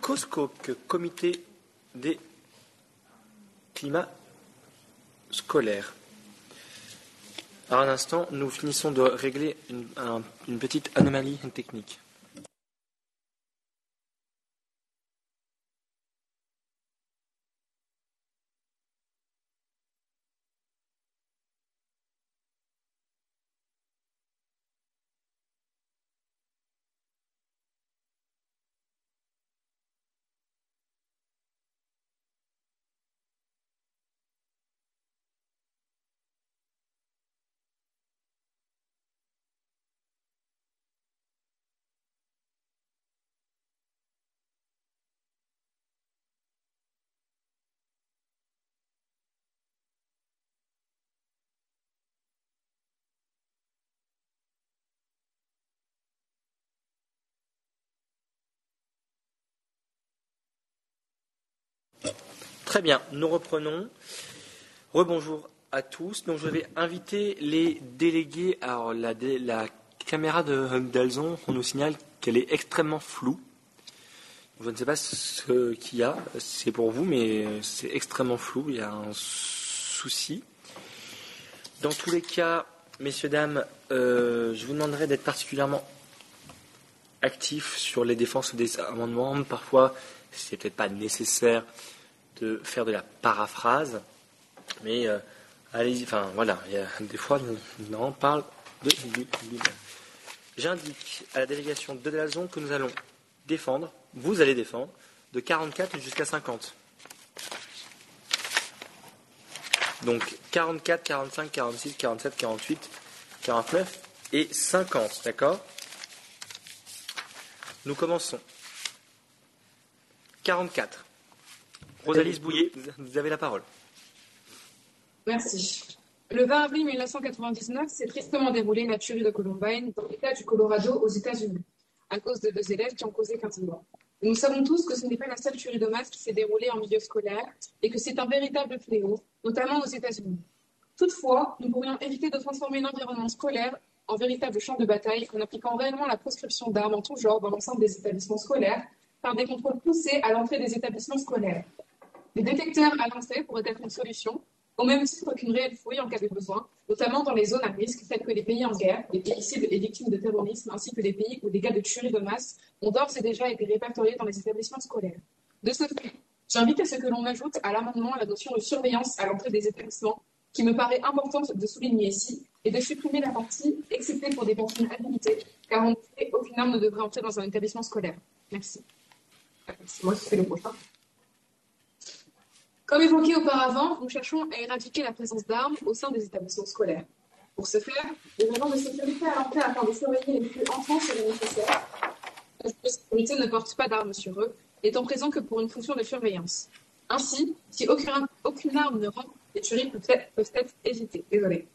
COSCOC, Comité des climats scolaires. Alors, un instant, nous finissons de régler une, un- une petite anomalie technique. Très bien, nous reprenons. Rebonjour à tous. Donc, je vais inviter les délégués. Alors, la, caméra de d'Alzon, on nous signale qu'elle est extrêmement floue. Je ne sais pas ce qu'il y a, c'est pour vous, mais c'est extrêmement flou. Il y a un souci. Dans tous les cas, messieurs, dames, euh, je vous demanderai d'être particulièrement actifs sur les défenses des amendements. Parfois, c'est peut-être pas nécessaire de faire de la paraphrase, mais euh, allez-y. Enfin, voilà, il y a des fois, on parle de. J'indique à la délégation de Delazon que nous allons défendre, vous allez défendre, de 44 jusqu'à 50. Donc 44, 45, 46, 47, 48, 49 et 50, d'accord? Nous commençons. 44. Rosalie Bouillet, vous avez la parole. Merci. Le 20 avril 1999 s'est tristement déroulée la tuerie de Columbine dans l'État du Colorado aux États-Unis, à cause de deux élèves qui ont causé 15 morts. Nous savons tous que ce n'est pas la seule tuerie de masse qui s'est déroulée en milieu scolaire et que c'est un véritable fléau, notamment aux États-Unis. Toutefois, nous pourrions éviter de transformer l'environnement scolaire en véritable champ de bataille en appliquant réellement la proscription d'armes en tout genre dans l'ensemble des établissements scolaires par des contrôles poussés à l'entrée des établissements scolaires. Les détecteurs à pourraient être une solution, au même titre qu'une réelle fouille en cas de besoin, notamment dans les zones à risque telles que les pays en guerre, les pays cibles et victimes de terrorisme, ainsi que les pays où des cas de tuerie de masse ont d'ores et déjà été répertoriés dans les établissements scolaires. De ce fait, j'invite à ce que l'on ajoute à l'amendement la notion de surveillance à l'entrée des établissements, qui me paraît importante de souligner ici, et de supprimer la partie excepté pour des personnes habilitées, car en effet, aucune arme ne devrait entrer dans un établissement scolaire. Merci. C'est moi qui fais le prochain. Comme évoqué auparavant, nous cherchons à éradiquer la présence d'armes au sein des établissements scolaires. Pour ce faire, des agents de sécurité à l'entrée afin de surveiller les flux entrants seraient nécessaires. Les de sécurité ne portent pas d'armes sur eux, n'étant présents que pour une fonction de surveillance. Ainsi, si aucun- aucune arme ne rentre, les tueries peuvent être, évitées. Désolé.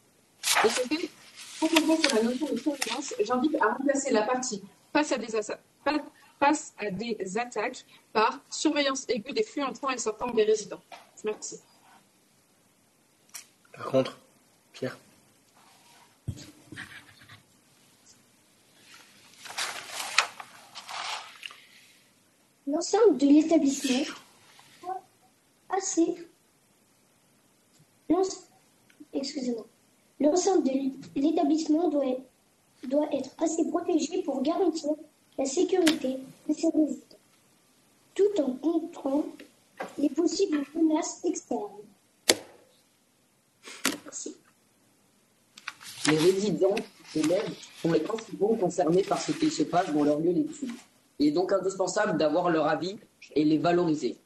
De ce fait, pour revenir sur la notion de surveillance, j'invite à remplacer la partie face à des, assa- fa- face à des attaques par surveillance aiguë des flux entrants et sortants des résidents. Merci. Par contre, Pierre. L'ensemble de l'établissement assez. Excusez-moi. L'ensemble de l'établissement doit être assez protégé pour garantir la sécurité de ses résidents, tout en contrôlant les possibles menaces externes. Merci. Les résidents élèves sont les principaux concernés par ce qui se passe dans leur lieu d'études. Il est donc indispensable d'avoir leur avis et les valoriser.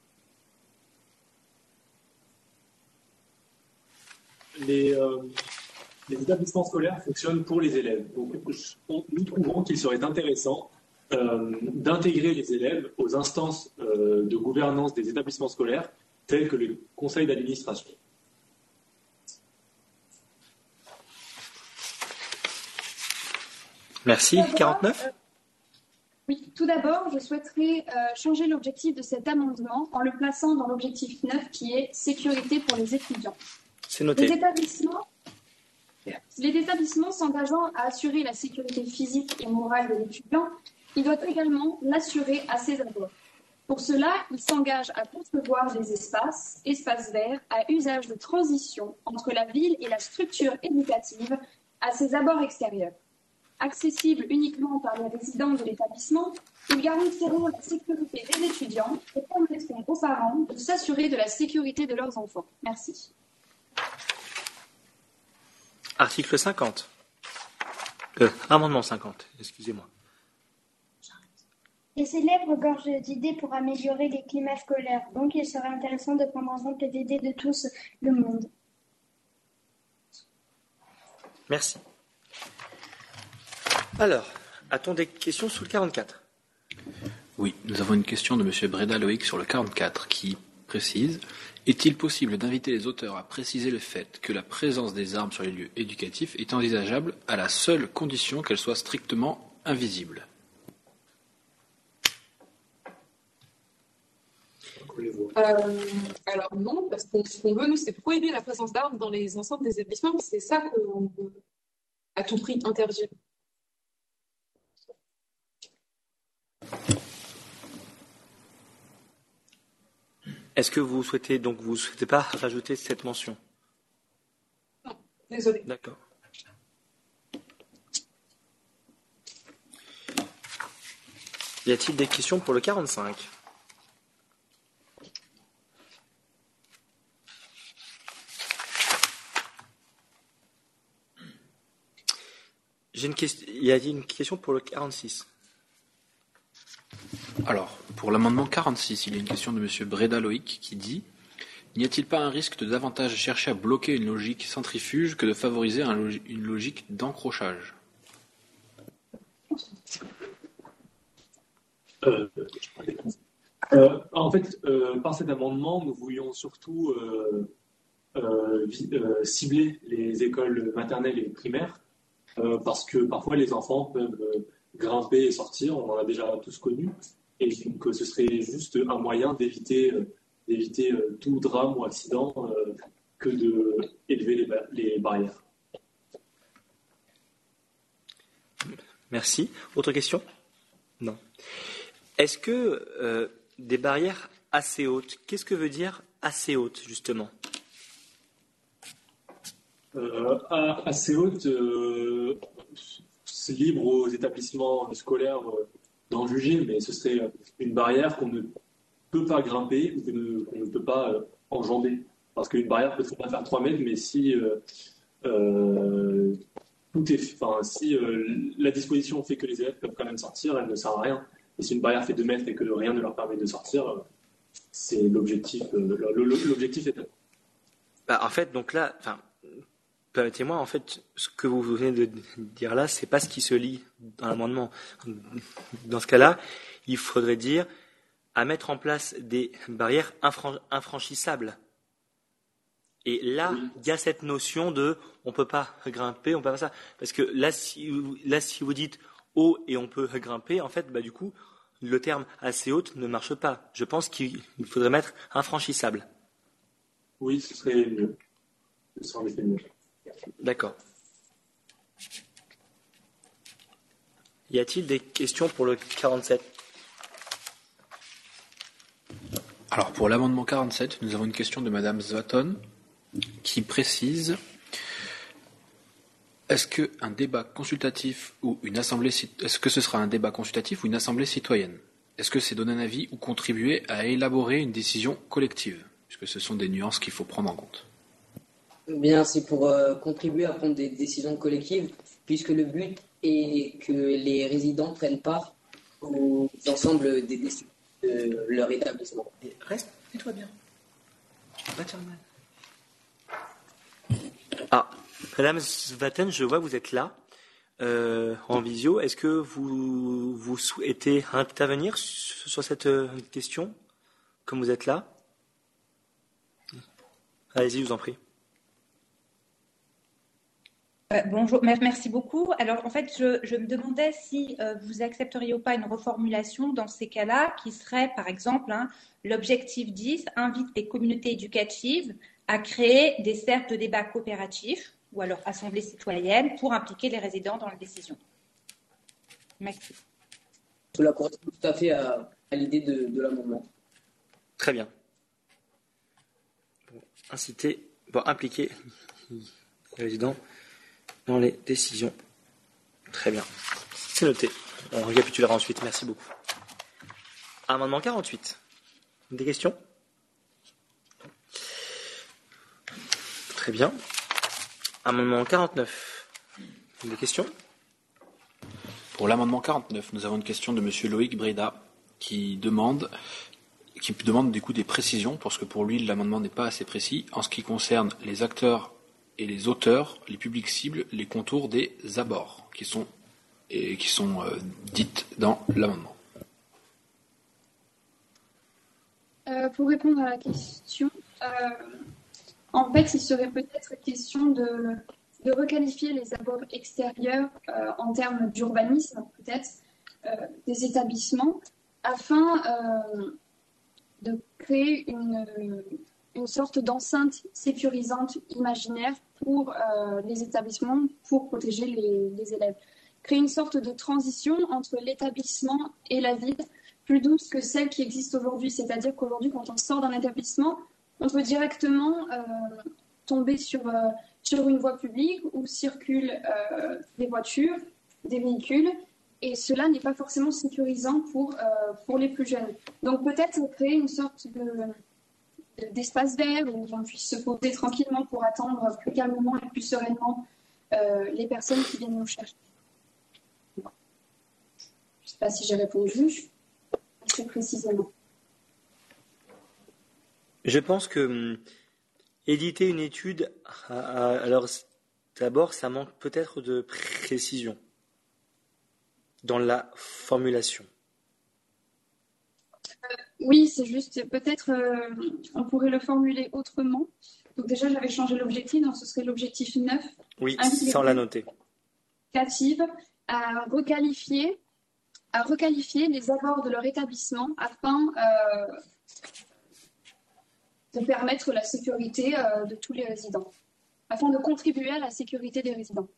les, euh, les établissements scolaires fonctionnent pour les élèves. Donc, nous trouvons qu'il serait intéressant euh, d'intégrer les élèves aux instances euh, de gouvernance des établissements scolaires, tels que le conseil d'administration. Merci. 49 Oui, tout d'abord, je souhaiterais euh, changer l'objectif de cet amendement en le plaçant dans l'objectif 9 qui est sécurité pour les étudiants. C'est noté. Les établissements, Les établissements s'engageant à assurer la sécurité physique et morale de l'étudiant, ils doivent également l'assurer à ses abords. Pour cela, ils s'engagent à concevoir des espaces, espaces verts, à usage de transition entre la ville et la structure éducative à ses abords extérieurs. Accessibles uniquement par les résidents de l'établissement, ils garantiront la sécurité des étudiants et permettront aux parents de s'assurer de la sécurité de leurs enfants. Merci. Article 50. Euh, amendement 50, excusez-moi. Les élèves regorgent d'idées pour améliorer les climats scolaires, donc il serait intéressant de prendre en compte les idées de tous le monde. Merci. Alors, a-t-on des questions sous le 44 Oui, nous avons une question de M. Breda Loïc sur le 44 qui précise Est-il possible d'inviter les auteurs à préciser le fait que la présence des armes sur les lieux éducatifs est envisageable à la seule condition qu'elle soit strictement Euh, alors non, parce que ce qu'on veut, nous, c'est prohiber la présence d'armes dans les ensembles des établissements. C'est ça qu'on veut à tout prix interdire. Est-ce que vous souhaitez donc vous souhaitez pas rajouter cette mention? Non, désolé. D'accord. Y a-t-il des questions pour le 45 J'ai une question. Il y a une question pour le 46. Alors, pour l'amendement 46, il y a une question de M. Breda Loïc qui dit N'y a-t-il pas un risque de davantage chercher à bloquer une logique centrifuge que de favoriser un une logique d'encrochage Euh, euh, en fait, euh, par cet amendement, nous voulions surtout euh, euh, euh, cibler les écoles maternelles et primaires, euh, parce que parfois les enfants peuvent euh, grimper et sortir, on en a déjà tous connu, et donc euh, ce serait juste un moyen d'éviter tout drame ou accident que de élever les, ba- les barrières. Merci. Autre question? Non. Est-ce que des barrières assez hautes, qu'est-ce que veut dire assez haute justement? Assez haute, euh, c'est libre aux établissements scolaires euh, d'en juger, mais ce serait euh, une barrière qu'on ne peut pas grimper ou qu'on ne, peut pas euh, enjamber. Parce qu'une barrière peut faire 3 mètres, mais si, euh, euh, euh, la disposition fait que les élèves peuvent quand même sortir, elle ne sert à rien. Et si une barrière fait 2 mètres et que rien ne leur permet de sortir, euh, c'est l'objectif. euh, L'objectif est Bah, En fait, donc là, enfin, permettez-moi, en fait, ce que vous venez de dire là, c'est pas ce qui se lit dans l'amendement. Dans ce cas-là, il faudrait dire à mettre en place des barrières infran- infranchissables. Et là, il y a cette notion de on peut pas grimper, on peut pas faire ça. Parce que là, si vous, là, si vous dites haut et on peut grimper, en fait, bah, du coup, le terme assez haute ne marche pas. Je pense qu'il faudrait mettre infranchissable. Oui, ce serait mieux. Ce serait mieux. D'accord. Y a-t-il des questions pour le 47 Alors, pour l'amendement 47, nous avons une question de Madame Zvaton qui précise est-ce que un débat consultatif ou une assemblée est-ce que ce sera un débat consultatif ou une assemblée citoyenne? Est-ce que c'est donner un avis ou contribuer à élaborer une décision collective? Puisque ce sont des nuances qu'il faut prendre en compte. Bien, c'est pour euh, contribuer à prendre des décisions collectives, puisque le but est que les résidents prennent part aux ensembles des décisions de leur établissement. Reste, fais-toi bien. Faire mal. Ah, Madame Svaten, je vois que vous êtes là, euh, en visio. Est-ce que vous, vous souhaitez intervenir sur sur cette euh, question, comme vous êtes là? Allez-y, je vous en prie. Euh, bonjour, mer- merci beaucoup. Alors, en fait, je, je me demandais si euh, vous accepteriez ou pas une reformulation dans ces cas-là, qui serait, par exemple, hein, l'objectif 10 invite les communautés éducatives à créer des cercles de débat coopératifs ou alors assemblée citoyenne pour impliquer les résidents dans la décision. Merci. Cela correspond tout à fait à, l'idée de, de l'amendement. Très bien. Pour inciter, pour impliquer les résidents dans les décisions. Très bien. C'est noté. On récapitulera ensuite. Merci beaucoup. Amendement 48. Des questions? Très bien. Amendement 49. Des questions? Pour l'amendement 49, nous avons une question de M. Loïc Breda qui demande qui demande du coup des précisions, parce que pour lui, l'amendement n'est pas assez précis, en ce qui concerne les acteurs et les auteurs, les publics cibles, les contours des abords, qui sont, et qui sont euh, dites dans l'amendement. Euh, pour répondre à la question, euh, en fait, il serait peut-être question de, de, requalifier les abords extérieurs en termes d'urbanisme, peut-être, des établissements, afin de créer une, une sorte d'enceinte sécurisante imaginaire pour euh, les établissements pour protéger les, élèves. Créer une sorte de transition entre l'établissement et la ville plus douce que celle qui existe aujourd'hui. C'est-à-dire qu'aujourd'hui, quand on sort d'un établissement, on peut directement euh, tomber sur, euh, sur une voie publique où circulent des voitures, des véhicules, et cela n'est pas forcément sécurisant pour, pour les plus jeunes. Donc peut-être créer une sorte de, d'espace vert où on puisse se poser tranquillement pour attendre plus calmement et plus sereinement euh, les personnes qui viennent nous chercher. Je ne sais pas si j'ai répondu assez précisément. Je pense que hum, éditer une étude, alors d'abord, ça manque peut-être de précision dans la formulation. Oui, c'est juste, peut-être euh, on pourrait le formuler autrement. Donc déjà, j'avais changé l'objectif, donc ce serait l'objectif 9. Oui, sans la noter. à requalifier, à requalifier les abords de leur établissement afin euh, de permettre la sécurité euh, de tous les résidents, afin de contribuer à la sécurité des résidents.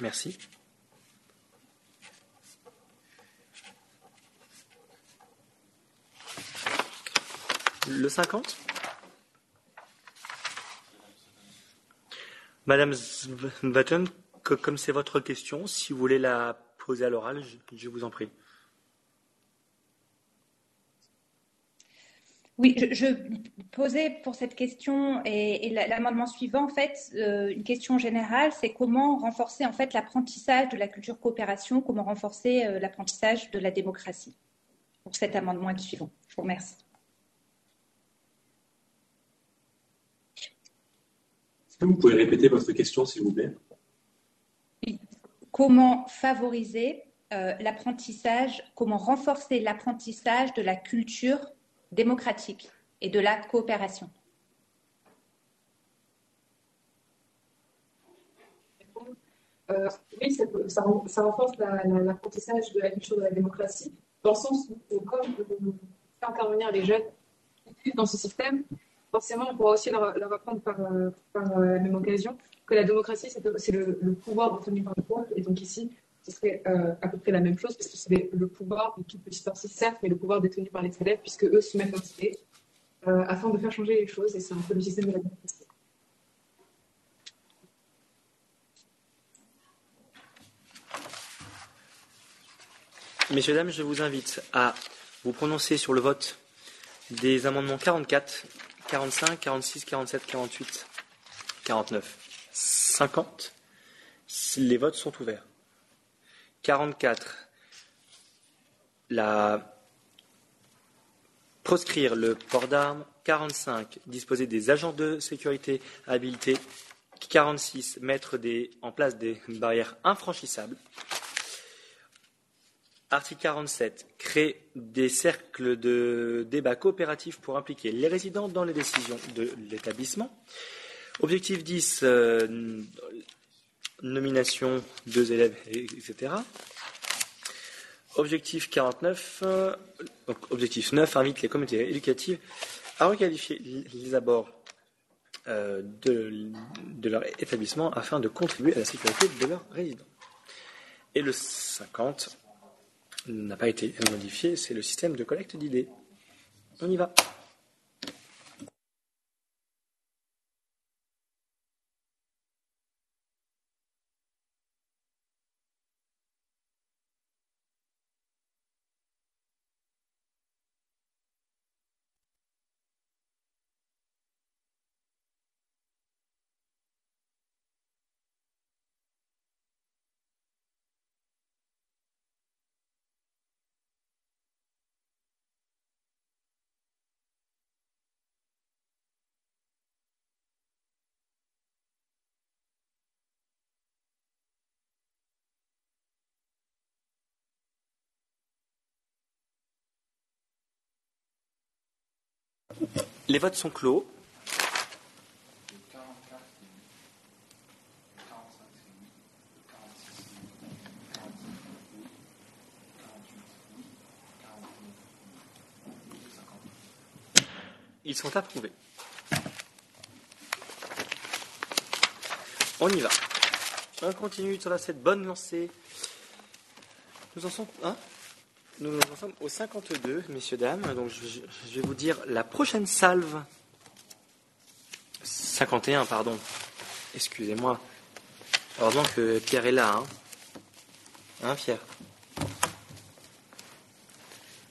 Merci. Le 50 Madame Vatten, comme c'est votre question, si vous voulez la poser à l'oral, je, vous en prie. Oui, je, posais pour cette question et, l'amendement suivant, en fait, euh, une question générale, c'est comment renforcer en fait l'apprentissage de la culture coopération, comment renforcer euh, l'apprentissage de la démocratie. Pour cet amendement et le suivant. Je vous remercie. Vous pouvez répéter votre question, s'il vous plaît? Comment favoriser euh, l'apprentissage, comment renforcer l'apprentissage de la culture démocratique et de la coopération? Euh, Oui, ça, ça, renforce l'apprentissage de la culture de la démocratie, dans le sens où, comme on fait intervenir les jeunes dans ce système, forcément, on pourra aussi leur, apprendre par, euh, euh, la même occasion que la démocratie, c'est le, pouvoir obtenu par le peuple. Et donc ici, ce serait euh, à peu près la même chose, parce que c'est le pouvoir de toute petite partie, certes, mais le pouvoir détenu par les élèves, puisque eux se mettent en euh, afin de faire changer les choses. Et c'est un peu le système de la démocratie. Messieurs, dames, je vous invite à vous prononcer sur le vote des amendements 44, 45, 46, 47, 48, 49, 50. Les votes sont ouverts. 44. La... Proscrire le port d'armes. 45. Disposer des agents de sécurité habilités. 46. Mettre des... en place des barrières infranchissables. Article 47. Créer des cercles de débat coopératifs pour impliquer les résidents dans les décisions de l'établissement. Objectif 10. Euh, nomination, deux élèves, etc. Objectif 49. Euh, objectif 9. Invite les communautés éducatives à requalifier les abords euh, de, de leur établissement afin de contribuer à la sécurité de leurs résidents. Et le 50 n'a pas été modifié, c'est le système de collecte d'idées. On y va. Les votes sont clos. Ils sont approuvés. On y va. On continue sur cette bonne lancée. Nous en sommes. Hein? Nous en sommes au 52, messieurs, dames. Donc je, vais vous dire la prochaine salve. 51, pardon. Excusez-moi. Heureusement que Pierre est là. Hein, hein Pierre?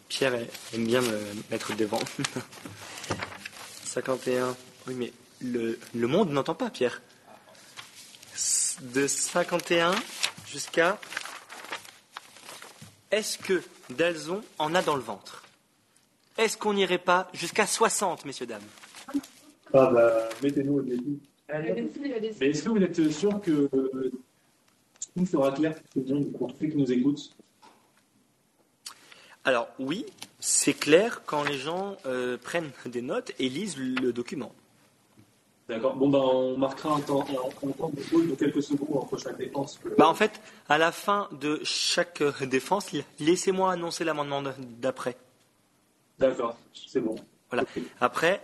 Pierre aime bien me mettre devant. <laughs> 51. Oui, mais le, le monde n'entend pas, Pierre. De 51 jusqu'à. Est-ce que Dalzon en a dans le ventre Est-ce qu'on n'irait pas jusqu'à 60, messieurs, dames? Ah, bah, mettez-nous au début. Mais est-ce que vous êtes sûr que tout sera clair pour ceux qui nous écoutent? Alors, oui, c'est clair quand les gens euh, prennent des notes et lisent le document. D'accord. Bon, ben, on marquera un temps, un, temps de pause de quelques secondes entre chaque défense. Bah, en fait, à la fin de chaque euh, défense, laissez-moi annoncer l'amendement d'après. D'accord, c'est bon. Voilà. Après,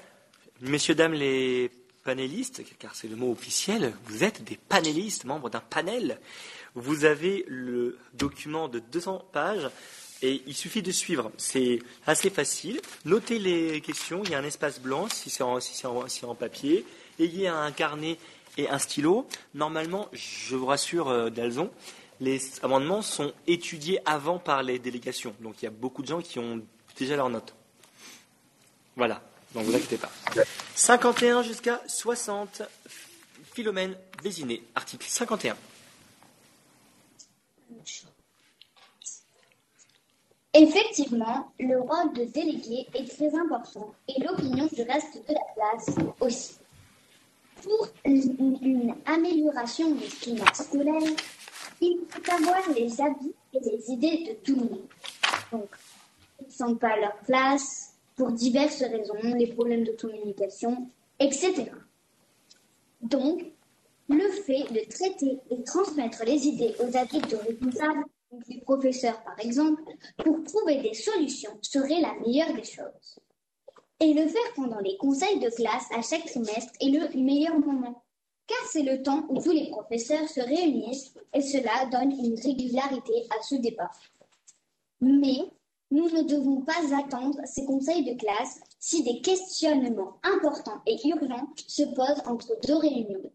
messieurs, dames, les panélistes, car c'est le mot officiel, vous êtes des panélistes, membres d'un panel. Vous avez le document de 200 pages et il suffit de suivre. C'est assez facile. Notez les questions. Il y a un espace blanc si c'est en, si en, si en papier ayez un carnet et un stylo. Normalement, je vous rassure, euh, Dalzon, les amendements sont étudiés avant par les délégations. Donc il y a beaucoup de gens qui ont déjà leurs notes. Voilà, donc vous inquiétez pas. 51 jusqu'à 60, Philomène Vésiné, article 51. Effectivement, le rôle de délégué est très important et l'opinion du reste de la classe aussi. Pour une, amélioration du climat scolaire, il faut avoir les avis et les idées de tout le monde. Donc, ils ne sont pas à leur place pour diverses raisons, les problèmes de communication, etc. Donc, le fait de traiter et transmettre les idées aux adultes responsables, les professeurs par exemple, pour trouver des solutions serait la meilleure des choses. Et le faire pendant les conseils de classe à chaque trimestre est le meilleur moment, car c'est le temps où tous les professeurs se réunissent et cela donne une régularité à ce débat. Mais nous ne devons pas attendre ces conseils de classe si des questionnements importants et urgents se posent entre deux réunions.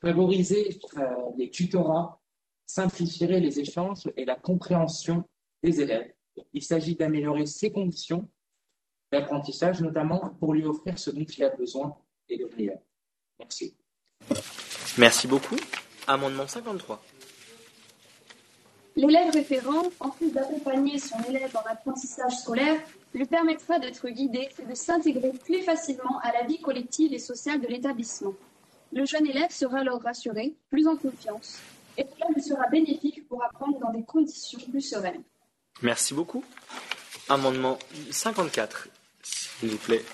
Favoriser euh, les tutorats simplifierait les échanges et la compréhension des élèves. Il s'agit d'améliorer ses conditions d'apprentissage, notamment pour lui offrir ce dont il a besoin et de meilleur. Merci. Merci beaucoup. Amendement 53. L'élève référent, en plus d'accompagner son élève dans l'apprentissage scolaire, lui permettra d'être guidé et de s'intégrer plus facilement à la vie collective et sociale de l'établissement. Le jeune élève sera alors rassuré, plus en confiance, et cela lui sera bénéfique pour apprendre dans des conditions plus sereines. Merci beaucoup. Amendement 54, s'il vous plaît.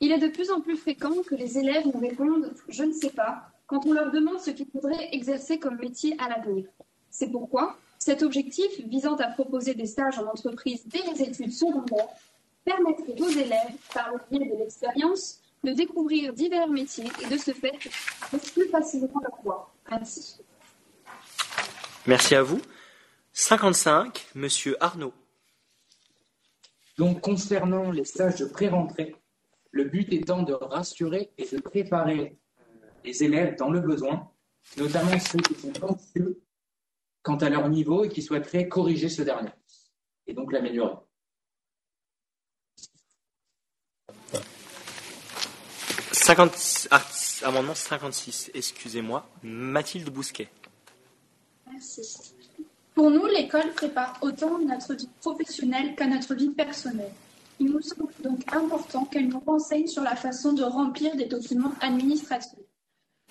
Il est de plus en plus fréquent que les élèves nous répondent Je ne sais pas quand on leur demande ce qu'ils voudraient exercer comme métier à l'avenir. C'est pourquoi cet objectif visant à proposer des stages en entreprise dès les études secondaires permettrait aux élèves, par le biais de l'expérience, de découvrir divers métiers et de ce fait de plus facilement leur voie. Merci. Merci à vous. 55, Monsieur Arnaud. Donc, concernant les stages de pré-rentrée, le but étant de rassurer et de préparer euh, les élèves dans le besoin, notamment ceux qui sont anxieux quant à leur niveau et qui souhaiteraient corriger ce dernier, et donc l'améliorer. Amendement 56, excusez-moi, Mathilde Bousquet. Merci. Pour nous, l'école prépare autant notre vie professionnelle qu'à notre vie personnelle. Il nous semble donc important qu'elle nous renseigne sur la façon de remplir des documents administratifs.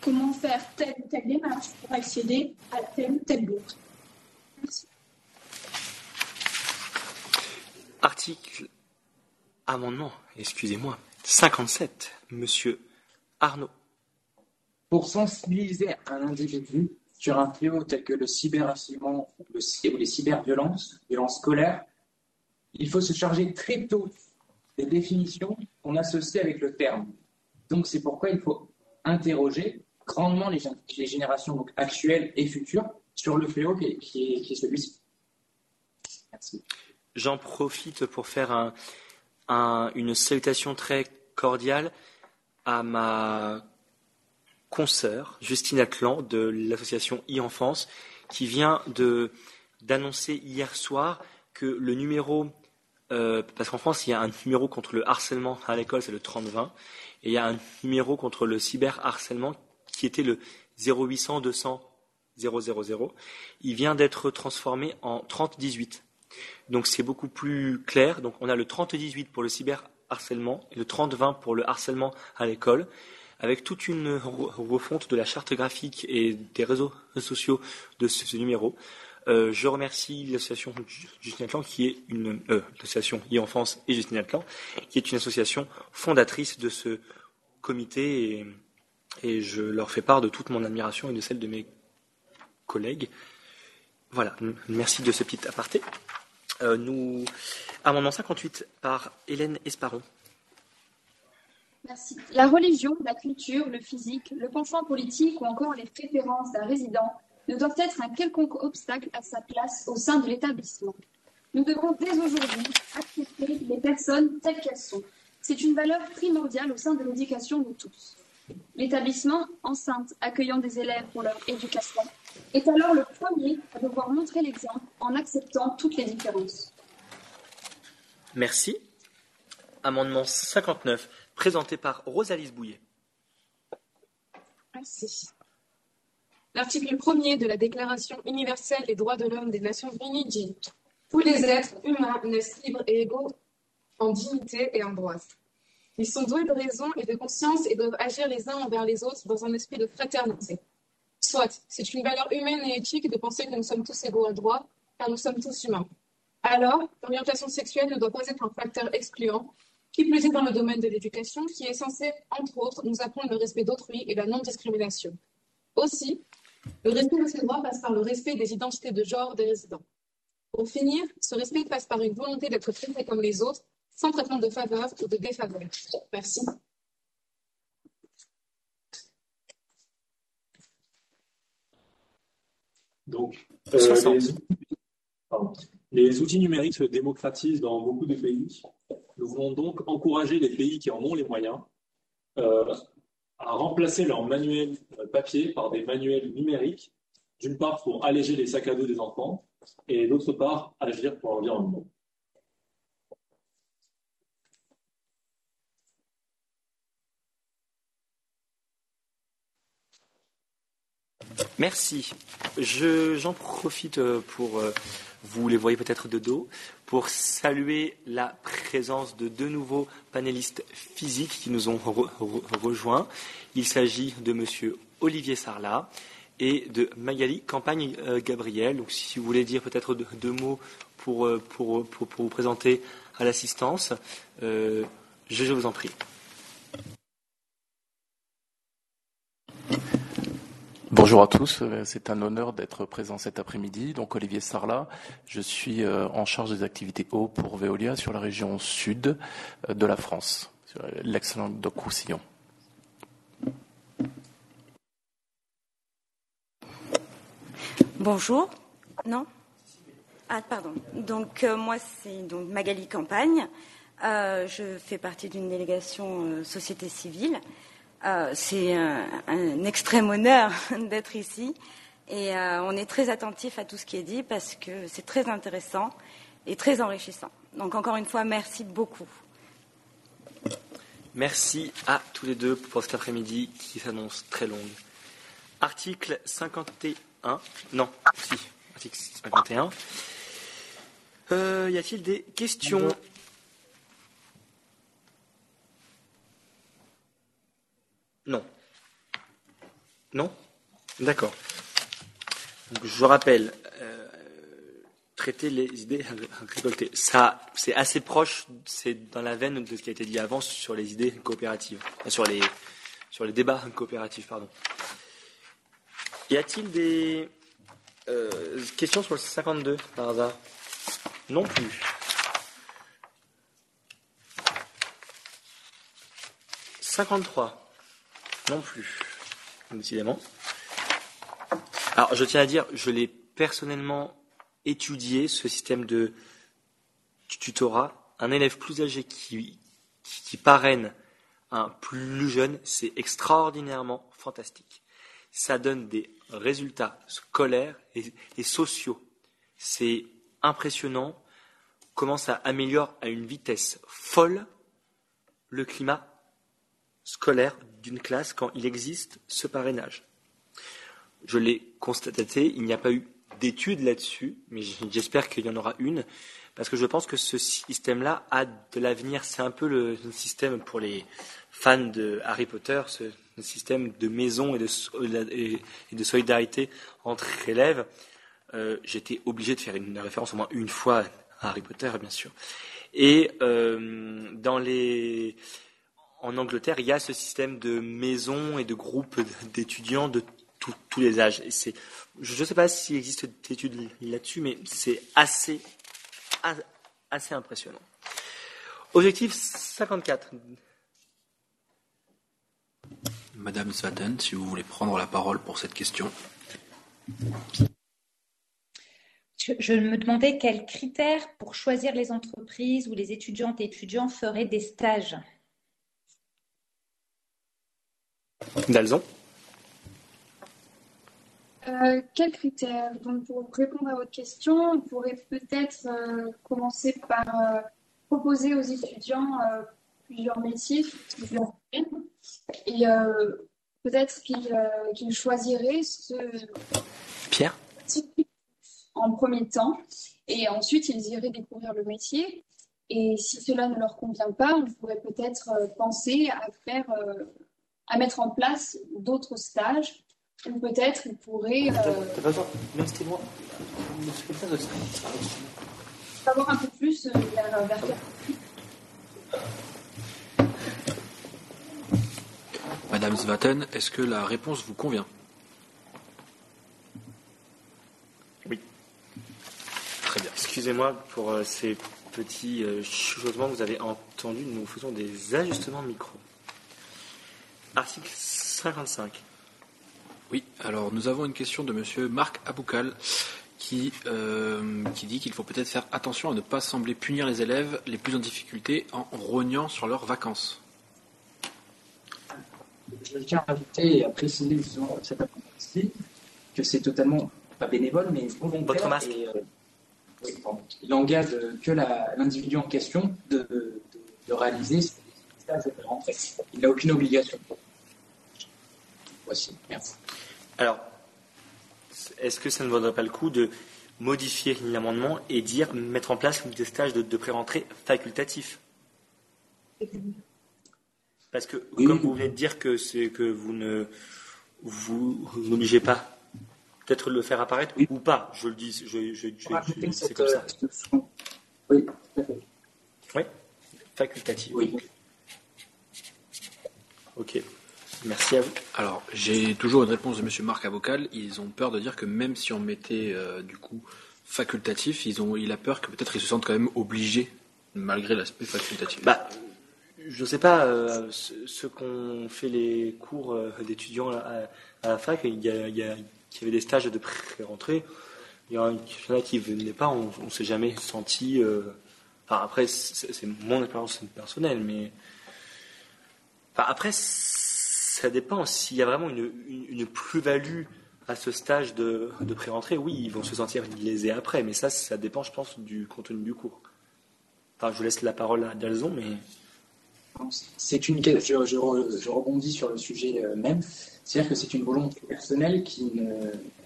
Comment faire telle ou telle démarche pour accéder à tel ou tel bourse. Merci. Article, amendement, excusez-moi, 57, Monsieur Arnaud. Pour sensibiliser un individu sur un fléau tel que le cyberharcèlement ou les cyberviolences, violences scolaires, il faut se charger très tôt des définitions qu'on associe avec le terme. Donc c'est pourquoi il faut interroger grandement les, générations actuelles et futures sur le fléau qui est, celui-ci. Merci. J'en profite pour faire une salutation très cordiale à ma consoeur, Justine Atlan, de l'association e-enfance, qui vient d'annoncer hier soir que le numéro, euh, parce qu'en France, il y a un numéro contre le harcèlement à l'école, c'est le 3020, et il y a un numéro contre le cyberharcèlement qui était le 0800 200 000. Il vient d'être transformé en 3018. Donc c'est beaucoup plus clair. Donc on a le 3018 pour le cyberharcèlement et le 3020 pour le harcèlement à l'école avec toute une refonte de la charte graphique et des réseaux sociaux de ce, numéro. Euh, je remercie l'association Justine Atlan, qui est une euh, l'association e-enfance et Justine Atlan, qui est une association fondatrice de ce comité, et, je leur fais part de toute mon admiration et de celle de mes collègues. Voilà, merci de ce petit aparté. Euh, nous, amendement 58 par Hélène Esparon. Merci. La religion, la culture, le physique, le penchant politique ou encore les préférences d'un résident ne doivent être un quelconque obstacle à sa place au sein de l'établissement. Nous devons dès aujourd'hui accepter les personnes telles qu'elles sont. C'est une valeur primordiale au sein de l'éducation de tous. L'établissement, enceinte accueillant des élèves pour leur éducation, est alors le premier à devoir montrer l'exemple en acceptant toutes les différences. Merci. Amendement 59 présenté par Rosalie Bouillet. Merci. L'article 1er de la Déclaration universelle des droits de l'homme des Nations unies dit Tous les êtres humains naissent libres et égaux en dignité et en droits. Ils sont doués de raison et de conscience et doivent agir les uns envers les autres dans un esprit de fraternité. Soit, c'est une valeur humaine et éthique de penser que nous sommes tous égaux en droit, car nous sommes tous humains. Alors, l'orientation sexuelle ne doit pas être un facteur excluant, qui plus est dans le domaine de l'éducation, qui est censé, entre autres, nous apprendre le respect d'autrui et la non-discrimination. Aussi, le respect de ces droits passe par le respect des identités de genre des résidents. Pour finir, ce respect passe par une volonté d'être traité comme les autres, sans traitement de faveur ou de défaveur. Merci. Donc, euh, les, les outils numériques se démocratisent dans beaucoup de pays. Nous voulons donc encourager les pays qui en ont les moyens euh, à remplacer leurs manuels euh, papier par des manuels numériques, d'une part pour alléger les sacs à dos des enfants et d'autre part agir pour l'environnement. Merci. J'en profite euh, pour vous les voyez peut-être de dos, pour saluer la présence de deux nouveaux panélistes physiques qui nous ont rejoints. Il s'agit de M. Olivier Sarlat et de Magali Campagne-Gabriel. Donc, si vous voulez dire peut-être deux, mots pour, euh, vous présenter à l'assistance, euh, je vous en prie. Bonjour à tous, c'est un honneur d'être présent cet après-midi. Donc Olivier Sarlat, je suis en charge des activités eau pour Veolia sur la région sud de la France, sur l'excellent Doc Roussillon. Bonjour. Non? Ah, pardon. Donc, euh, moi, c'est donc Magali Campagne. Euh, je fais partie d'une délégation euh, société civile. C'est un, un, extrême honneur <laughs> d'être ici. Et on est très attentif à tout ce qui est dit parce que c'est très intéressant et très enrichissant. Donc, encore une fois, merci beaucoup. Merci à tous les deux pour cet après-midi qui s'annonce très long. Article 51. Non, si, article 51. Euh, y a-t-il des questions? Non. Non? D'accord. je rappelle, euh, traiter les idées <laughs> récoltées. C'est assez proche, c'est dans la veine de ce qui a été dit avant sur les idées coopératives, sur les, sur les débats coopératifs, pardon. Y a-t-il des euh, questions sur le 52 par hasard? Non plus. « 53. Non plus. Décidément. Alors, je tiens à dire, je l'ai personnellement étudié, ce système de tutorat. Un élève plus âgé qui, qui parraine un plus jeune, c'est extraordinairement fantastique ça donne des résultats scolaires et, sociaux. C'est impressionnant comment ça améliore à une vitesse folle le climat scolaire d'une classe quand il existe ce parrainage. Je l'ai constaté, il n'y a pas eu d'études là-dessus, mais j'espère qu'il y en aura une, parce que je pense que ce système-là a de l'avenir. C'est un peu le système pour les fans de Harry Potter, ce système de maison et de, solidarité entre élèves. Euh, j'étais obligé de faire une référence au moins une fois à Harry Potter, bien sûr. Et euh, dans les... en Angleterre, il y a ce système de maison et de groupes d'étudiants de tous les âges. Et je ne sais pas s'il existe d'études là-dessus, mais c'est assez, assez impressionnant. Objectif 54. Madame Svaten, si vous voulez prendre la parole pour cette question. Je, me demandais quels critères pour choisir les entreprises où les étudiantes et étudiants feraient des stages. Dalzon. Euh, quels critères? Donc, pour répondre à votre question, on pourrait peut-être euh, commencer par euh, proposer aux étudiants plusieurs métiers, plusieurs et peut-être qu'ils choisiraient ce Pierre. en premier temps, et ensuite ils iraient découvrir le métier. Et si cela ne leur convient pas, on pourrait peut-être penser à faire, à mettre en place d'autres stages ou peut-être il pourrait euh, savoir un peu plus euh, vers, vers Madame Zvaten, est-ce que la réponse vous convient? Oui. Très bien. Excusez-moi pour euh, ces petits chuchotements que vous avez entendus. Nous faisons des ajustements micro. Article 55. Oui, alors nous avons une question de Monsieur Marc Aboukal qui, euh, qui dit qu'il faut peut-être faire attention à ne pas sembler punir les élèves les plus en difficulté en rognant sur leurs vacances. Je tiens à ajouter et à préciser cette après que c'est totalement pas bénévole mais volontaire. Votre Et, euh, il engage que l'individu en question de, de, réaliser ce stage de rentrée. Il n'a aucune obligation. Voici. Merci. Alors, est-ce que ça ne vaudrait pas le coup de modifier l'amendement et dire mettre en place des stages de, pré-rentrée facultatifs? Parce que, comme vous venez de dire que que vous ne vous n'obligez pas, peut-être le faire apparaître ou pas. Je le dis, je, je, c'est comme ça. Oui, Oui, facultatif. Oui. Ok. Merci à vous. Alors, j'ai toujours une réponse de M. Marc Avocal. Ils ont peur de dire que même si on mettait euh, du coup facultatif, ils ont, il a peur que peut-être ils se sentent quand même obligés, malgré l'aspect facultatif. Bah, je ne sais pas, euh, ce, ce qu'ont fait les cours euh, d'étudiants à, à la fac, il y, a, il y a- il y avait des stages de pré-rentrée. Il y en a qui ne venaient pas, on ne s'est jamais senti. euh, Enfin, après, c'est mon expérience personnelle, mais. Enfin, après, ça dépend. S'il y a vraiment une, une- plus-value à ce stage de, de pré-rentrée, oui, ils vont se sentir lésés après, mais ça, ça dépend, je pense, du contenu du cours. Enfin, je vous laisse la parole à Dalzon, mais. C'est une, je, je, re- je rebondis sur le sujet euh, même, c'est-à-dire que c'est une volonté personnelle qui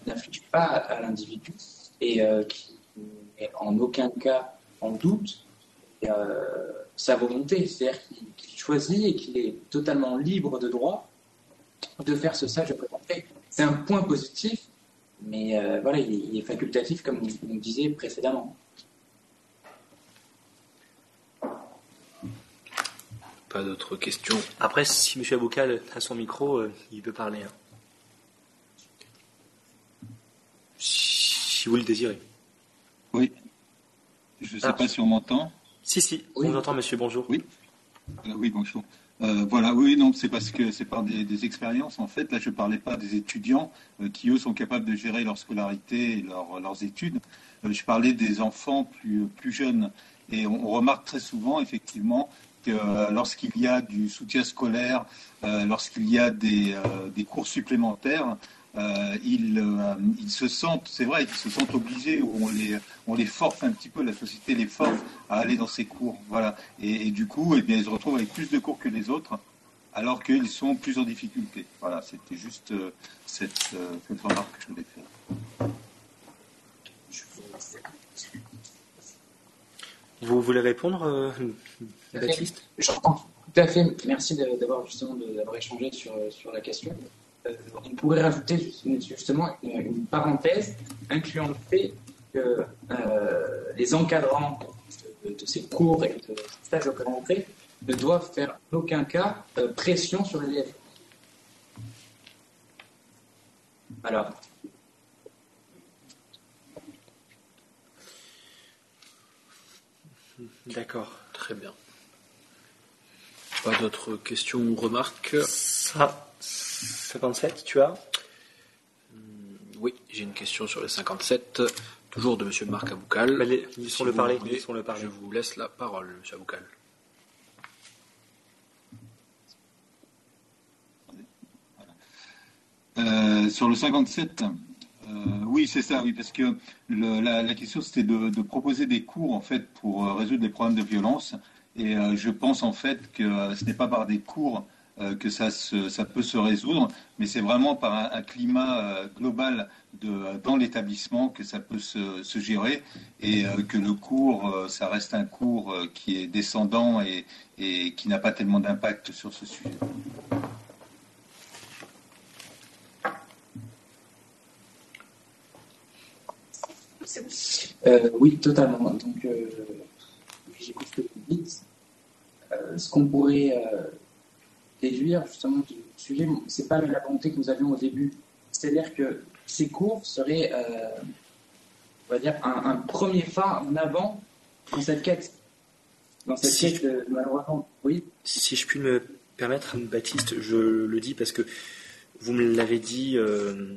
n'inflige pas à l'individu et euh, qui n'est en aucun cas en doute euh, sa volonté, c'est-à-dire qu'il choisit et qu'il est totalement libre de droit de faire ce stage de présenté. C'est un point positif, mais euh, voilà, il est, il est facultatif comme vous nous disiez précédemment. Pas d'autres questions. Après, si M. Avocal a son micro, euh, il peut parler. hein. Si vous le désirez. Oui. Je ne sais Ah. pas si on m'entend. Si, si, on vous entend, monsieur, bonjour. Oui. Euh, oui, bonjour. Euh, voilà, oui, non, c'est parce que c'est par des, des expériences. En fait, là, je ne parlais pas des étudiants euh, qui, eux, sont capables de gérer leur scolarité et leur- leurs études. Je parlais des enfants plus, plus jeunes. Et on, on remarque très souvent, effectivement, que lorsqu'il y a du soutien scolaire, lorsqu'il y a des, des cours supplémentaires, euh, ils, euh, ils se sentent, c'est vrai, ils se sentent obligés, ou on les, on les force un petit peu, la société les force à aller dans ces cours. Voilà. Et, et du coup, eh bien, ils se retrouvent avec plus de cours que les autres, alors qu'ils sont plus en difficulté. Voilà, c'était juste euh, cette, euh, cette remarque que je voulais faire. Vous voulez répondre, euh, Baptiste? Je comprends tout à fait. Merci d'avoir justement d'avoir échangé sur, sur la question. Euh, on pourrait rajouter juste- justement une, une parenthèse incluant le fait que euh, les encadrants de, de ces cours et de stages de rentrée ne doivent faire en aucun cas euh, pression sur les élèves. Alors, D'accord. Très bien. Pas d'autres questions ou remarques? Ça, 57, tu as Oui, j'ai une question sur le 57, toujours de M. Marc Aboucal. laissons-le vous parler, voulez, laissons-le parler. Je vous laisse la parole, M. Aboucal. Euh, sur le 57, euh, oui, c'est ça, oui, parce que le- la, la question c'était de, de proposer des cours en fait pour euh, résoudre les problèmes de violence. Et euh, je pense en fait que ce n'est pas par des cours euh, que ça, peut se résoudre, mais c'est vraiment par un, climat euh, global de, dans l'établissement que ça peut se, gérer et euh, que le cours, euh, ça reste un cours euh, qui est descendant et, qui n'a pas tellement d'impact sur ce sujet. Euh, oui, totalement. Donc, euh, j'écoute ce que vous dites. Euh, ce qu'on pourrait euh, déduire justement du sujet, c'est pas la volonté que nous avions au début. C'est-à-dire que ces cours seraient, euh, on va dire, un, un premier pas en avant dans cette quête. Dans cette Si quête, de, malheureusement. Oui. Si je puis me permettre, Baptiste, je le dis parce que vous me l'avez dit euh,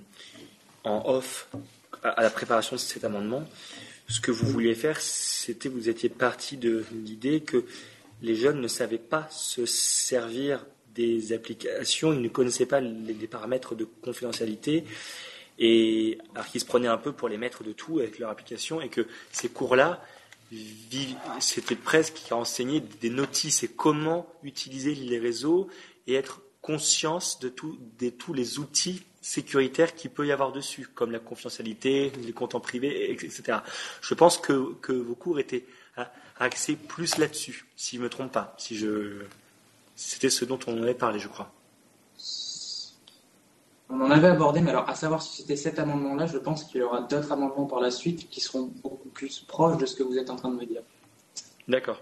en off à, à la préparation de cet amendement. Ce que vous vouliez faire, c'était vous étiez parti de l'idée que les jeunes ne savaient pas se servir des applications, ils ne connaissaient pas les, paramètres de confidentialité, et alors qu'ils se prenaient un peu pour les maîtres de tout avec leur application, et que ces cours-là, c'était presque enseigner des notices et comment utiliser les réseaux et être conscience de, tous les outils sécuritaires qu'il peut y avoir dessus, comme la confidentialité, les comptes en privé, etc. Je pense que, que vos cours étaient ah, axés plus là-dessus, si je ne me trompe pas. Si je... C'était ce dont on avait parlé, je crois. On en avait abordé, mais alors à savoir si c'était cet amendement-là, je pense qu'il y aura d'autres amendements par la suite qui seront beaucoup plus proches de ce que vous êtes en train de me dire. D'accord.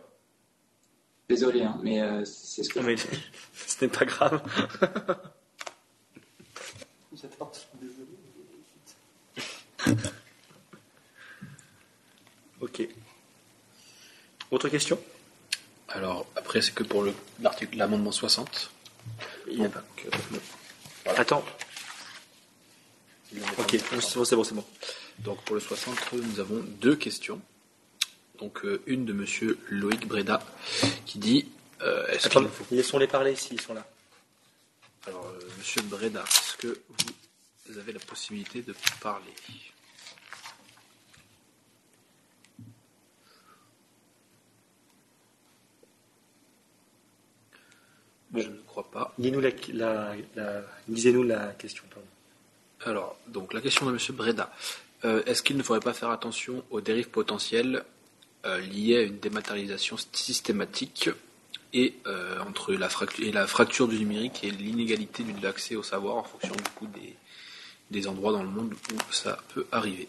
Désolé, hein, mais euh, c'est ce que Mais <laughs> ce n'est pas grave. <laughs> Ok. Autre question? Alors, après, c'est que pour le- l'article, l'amendement 60. Il n'y a pas. Attends. Ok, c'est bon, c'est bon, c'est bon. Donc pour le 60, nous avons deux questions. Donc euh, une de Monsieur Loïc Breda qui dit euh, est-ce Attends, qu'il faut... laissons-les parler s'ils sont là. Alors euh, Monsieur Breda, est-ce que vous avez la possibilité de parler? Je ne crois pas. Dis-nous la, la, la- lisez-nous la question. Pardon. Alors, donc la question de M. Breda. Euh, Est-ce qu'il ne faudrait pas faire attention aux dérives potentielles euh, liées à une dématérialisation systématique et euh, entre la, fracture, et la fracture du numérique et l'inégalité de l'accès au savoir en fonction du coup des, des endroits dans le monde où ça peut arriver?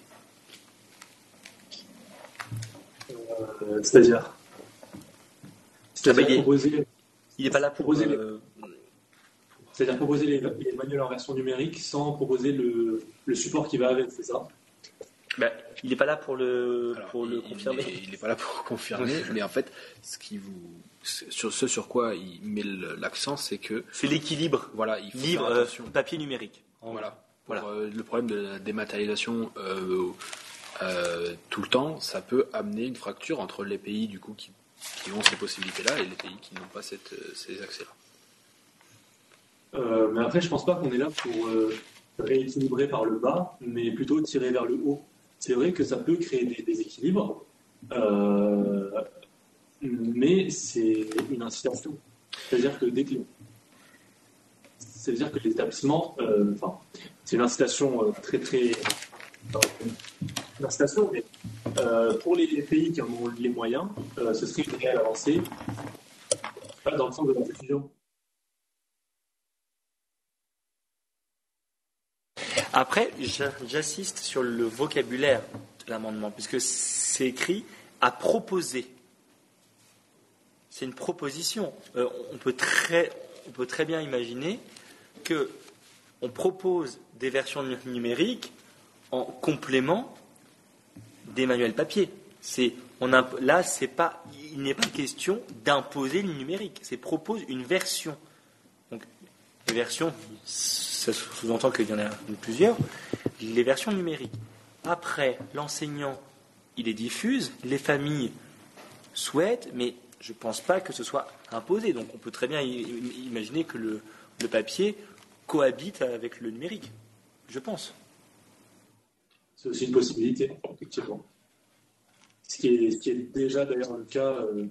Euh, C'est-à-dire? C'est-à-dire il n'est pas là pour. proposer les- euh, c'est-à-dire proposer les, les manuels en version numérique sans proposer le, le support qui va avec, c'est ça? Bah, il n'est pas là pour le, pour le confirmer. Il n'est pas <laughs> là pour confirmer, mais en fait, ce qui vous, sur ce sur quoi il met l'accent, c'est que c'est l'équilibre. Voilà, il faut Livre, faire euh, papier numérique. Voilà. Pour, euh, le problème de la dématérialisation euh, euh, tout le temps, ça peut amener une fracture entre les pays du coup qui, qui ont ces possibilités-là et les pays qui n'ont pas euh, ces accès-là. Euh, mais après, je pense pas qu'on est là pour euh, rééquilibrer par le bas, mais plutôt tirer vers le haut. C'est vrai que ça peut créer des déséquilibres, mais c'est une incitation. C'est-à-dire que dès que c'est-à-dire que les établissements, enfin, c'est une incitation très très euh, pour les, pays qui en ont les moyens, euh, ce serait une réelle avancée, dans le sens de la. Après, j'assiste sur le vocabulaire de l'amendement, puisque c'est écrit à proposer. C'est une proposition. Euh, on, peut très, on peut très bien imaginer que on propose des versions nu- numériques en complément des manuels papier. Là, c'est pas, il n'est pas question d'imposer le numérique. C'est propose une version. Donc, les versions, ça sous-entend qu'il y en a plusieurs, les versions numériques. Après, l'enseignant, il les diffuse, les familles souhaitent, mais je ne pense pas que ce soit imposé. Donc on peut très bien imaginer que le papier cohabite avec le numérique. Je pense. C'est aussi une possibilité, effectivement. Ce qui est, ce qui est déjà d'ailleurs le cas, euh,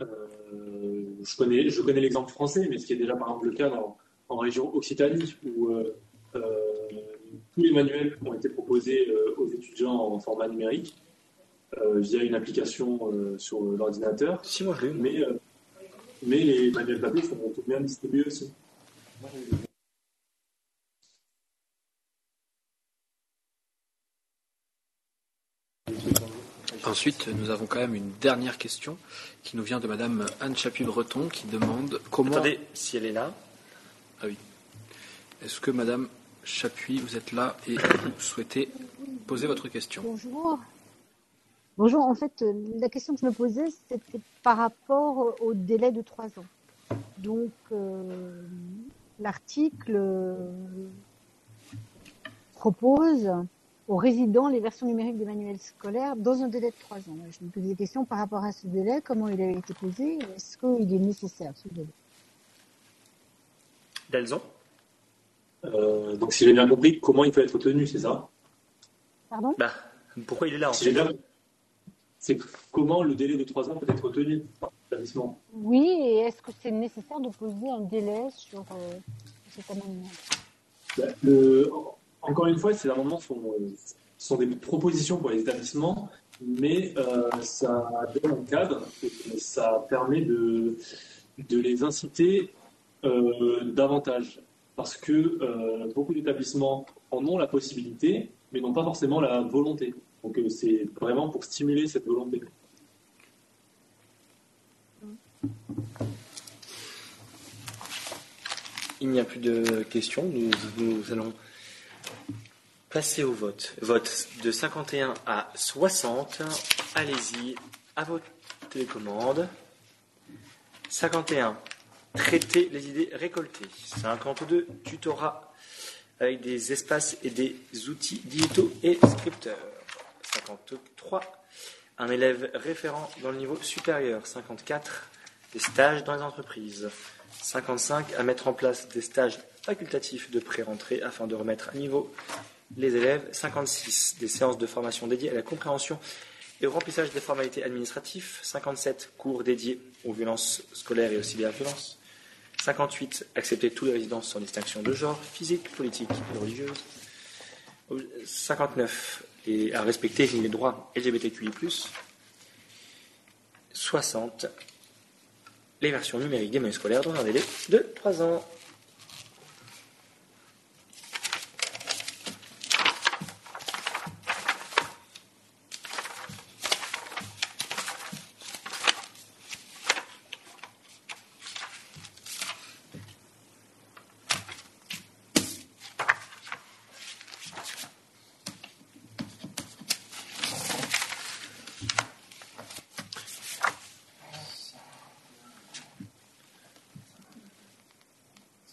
euh, je connais, je connais l'exemple français, mais ce qui est déjà par exemple le cas dans- en région Occitanie, où euh, tous les manuels ont été proposés aux étudiants en format numérique via une application sur l'ordinateur. Si, moi je l'ai. Mais, mais les manuels papier sont tout de même distribués aussi. Ensuite, nous avons quand même une dernière question qui nous vient de Madame Anne Chapuis-Breton qui demande comment. Attendez, si elle est là. Ah oui. Est-ce que Madame Chapuis, vous êtes là et vous souhaitez poser votre question? Bonjour. Bonjour, en fait, euh, la question que je me posais, c'était par rapport au délai de trois ans. Donc, euh, l'article euh, propose aux résidents les versions numériques des manuels scolaires dans un délai de trois ans. Je me posais des questions par rapport à ce délai, comment il a été posé, est-ce qu'il est nécessaire ce délai? Dalzon? Euh, donc si j'ai bien compris, comment il peut être tenu, c'est ça? Pardon? Bah, Pourquoi il est là en Si j'ai fait? bien- C'est comment le délai de trois ans peut être tenu par l'établissement? Oui, et est-ce que c'est nécessaire de poser un délai sur euh, cet amendement? Bah, le- Encore une fois, ces amendements sont, euh, sont des propositions pour les établissements, mais euh, ça donne un cadre et ça permet de, les inciter euh, davantage. Parce que beaucoup d'établissements en ont la possibilité, mais n'ont pas forcément la volonté. Donc c'est vraiment pour stimuler cette volonté. Il n'y a plus de questions. Nous allons passer au vote. Vote de 51 à 60. Allez-y, à vos télécommandes. 51. Traiter les idées récoltées. 52. Tutorat avec des espaces et des outils digitaux et scripteurs. 53. Un élève référent dans le niveau supérieur. 54. Des stages dans les entreprises. 55. À mettre en place des stages facultatifs de pré-rentrée afin de remettre à niveau les élèves. 56. Des séances de formation dédiées à la compréhension et au remplissage des formalités administratives. 57. Cours dédiés aux violences scolaires et aux cyberviolences. 58. Accepter tous les résidents sans distinction de genre, physique, politique et religieuse. 59. Et à respecter les droits LGBTQI. 60. Les versions numériques des menus scolaires dans un délai de 3 ans.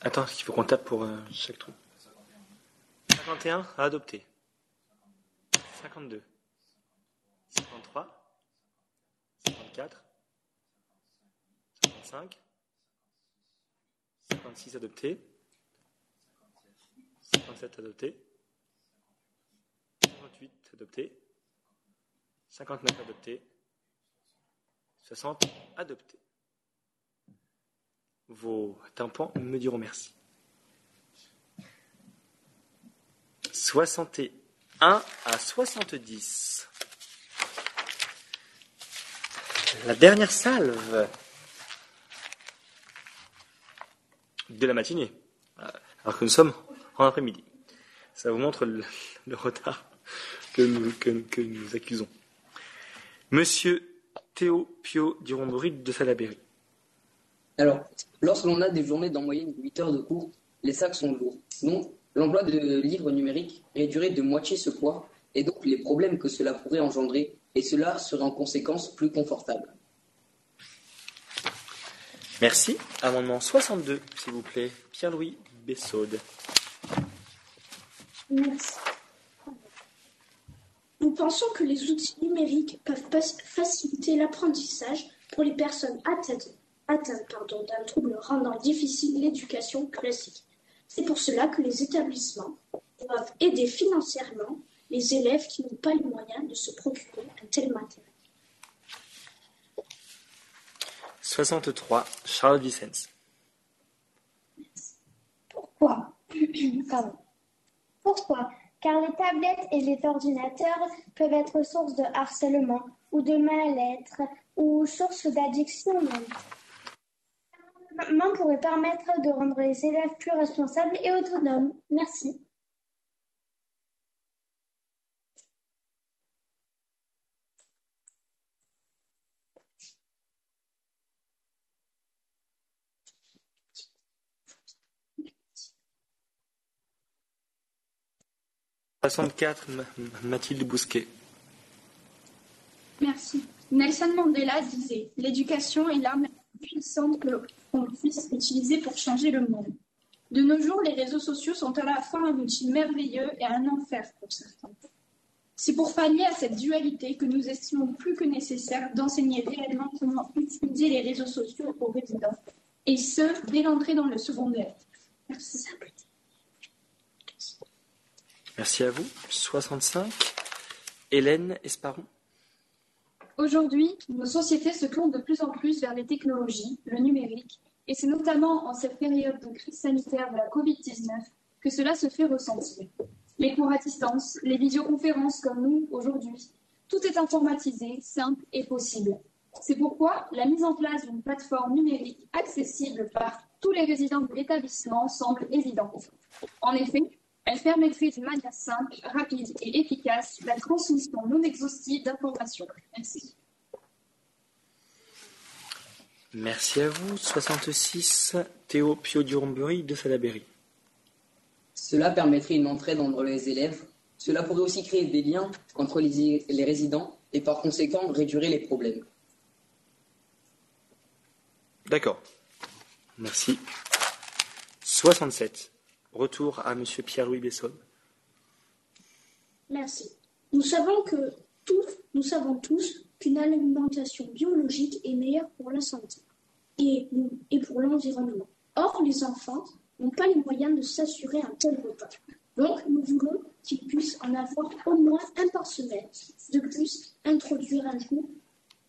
Attends, il faut qu'on tape pour euh, chaque trou. 51 à adopter. 52. 53. 54. 55. 56 adopté. 57 adopté. 58 adopté. 59 adopté. 60 adopté. Vos tympans me diront merci. 61 à 70. La dernière salve de la matinée. Alors que nous sommes en après-midi. Ça vous montre le, retard que nous, accusons. Monsieur Théo Pio Durombori de Salaberry. Alors, lorsque l'on a des journées d'en moyenne 8 heures de cours, les sacs sont lourds. Donc, l'emploi de livres numériques réduirait de moitié ce poids et donc les problèmes que cela pourrait engendrer, et cela serait en conséquence plus confortable. Merci. Amendement 62, s'il vous plaît. Pierre-Louis Bessaude. Merci. Nous pensons que les outils numériques peuvent faciliter l'apprentissage pour les personnes atteintes, atteintes pardon, d'un trouble rendant difficile l'éducation classique. C'est pour cela que les établissements doivent aider financièrement les élèves qui n'ont pas les moyens de se procurer un tel matériel. 63, Charles Vicens. Pourquoi? <coughs> Pardon. Pourquoi? Car les tablettes et les ordinateurs peuvent être source de harcèlement ou de mal-être ou source d'addiction même. L'amendement pourrait permettre de rendre les élèves plus responsables et autonomes. Merci. – 64, Ma- Mathilde Bousquet. Merci. Nelson Mandela disait L'éducation est l'arme la plus puissante que l'on puisse utiliser pour changer le monde. De nos jours, les réseaux sociaux sont à la fois un outil merveilleux et un enfer pour certains. C'est pour pallier à cette dualité que nous estimons plus que nécessaire d'enseigner réellement comment utiliser les réseaux sociaux aux résidents, et ce, dès l'entrée dans le secondaire. Merci. Merci à vous. 65, Hélène Esparon. Aujourd'hui, nos sociétés se tournent de plus en plus vers les technologies, le numérique, et c'est notamment en cette période de crise sanitaire de la Covid-19 que cela se fait ressentir. Les cours à distance, les vidéoconférences comme nous aujourd'hui, tout est informatisé, simple et possible. C'est pourquoi la mise en place d'une plateforme numérique accessible par tous les résidents de l'établissement semble évidente. En effet, elle permettrait d'une manière simple, rapide et efficace la transmission non exhaustive d'informations. Merci. Merci à vous. 66, Théo Pio Duromburi de Salaberry. Cela permettrait une entraide entre les élèves Cela pourrait aussi créer des liens entre les, les résidents et par conséquent réduire les problèmes. D'accord. Merci. 67. Retour à Monsieur Pierre-Louis Besson. Merci. Nous savons que tous, nous savons tous qu'une alimentation biologique est meilleure pour la santé et, pour l'environnement. Or, les enfants n'ont pas les moyens de s'assurer un tel repas. Donc, nous voulons qu'ils puissent en avoir au moins un par semaine. De plus, introduire un coup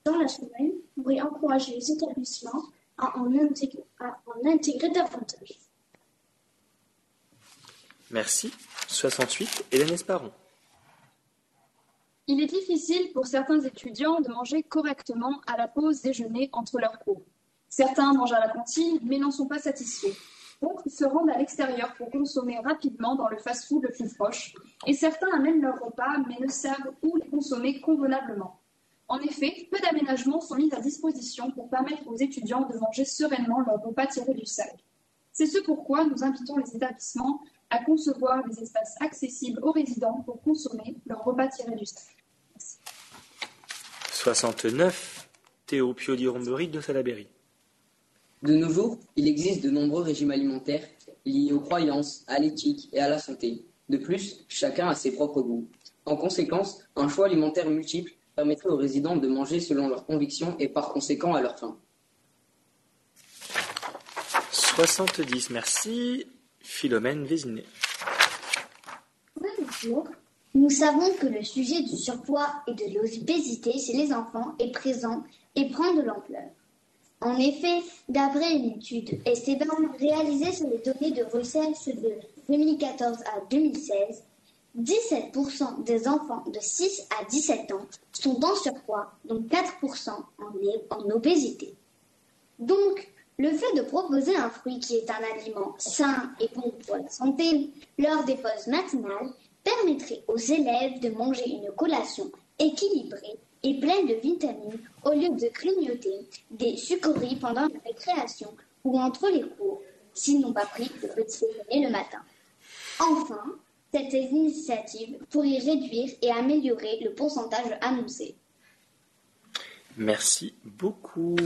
dans la semaine pourrait encourager les établissements à en intégrer davantage. Merci. 68. Hélène Esparon. Il est difficile pour certains étudiants de manger correctement à la pause déjeuner entre leurs cours. Certains mangent à la cantine, mais n'en sont pas satisfaits. D'autres se rendent à l'extérieur pour consommer rapidement dans le fast-food le plus proche, et certains amènent leur repas, mais ne savent où les consommer convenablement. En effet, peu d'aménagements sont mis à disposition pour permettre aux étudiants de manger sereinement leur repas tiré du sac. C'est ce pourquoi nous invitons les établissements à concevoir des espaces accessibles aux résidents pour consommer leur repas tiré du sac. 69. Théo Piodi-Rombery de Salaberry. De nos jours, il existe de nombreux régimes alimentaires liés aux croyances, à l'éthique et à la santé. De plus, chacun a ses propres goûts. En conséquence, un choix alimentaire multiple permettrait aux résidents de manger selon leurs convictions et par conséquent à leur faim. 70. Merci. Philomène Vézinet. Bonjour. Nous savons que le sujet du surpoids et de l'obésité chez les enfants est présent et prend de l'ampleur. En effet, d'après une étude STBAM réalisée sur les données de recherche de 2014 à 2016, 17% des enfants de 6 à 17 ans sont en surpoids, dont 4% en, en obésité. Donc, le fait de proposer un fruit qui est un aliment sain et bon pour la santé lors des pauses matinales permettrait aux élèves de manger une collation équilibrée et pleine de vitamines au lieu de grignoter des sucreries pendant la récréation ou entre les cours s'ils n'ont pas pris de petit déjeuner le matin. Enfin, cette initiative pourrait réduire et améliorer le pourcentage annoncé. Merci beaucoup.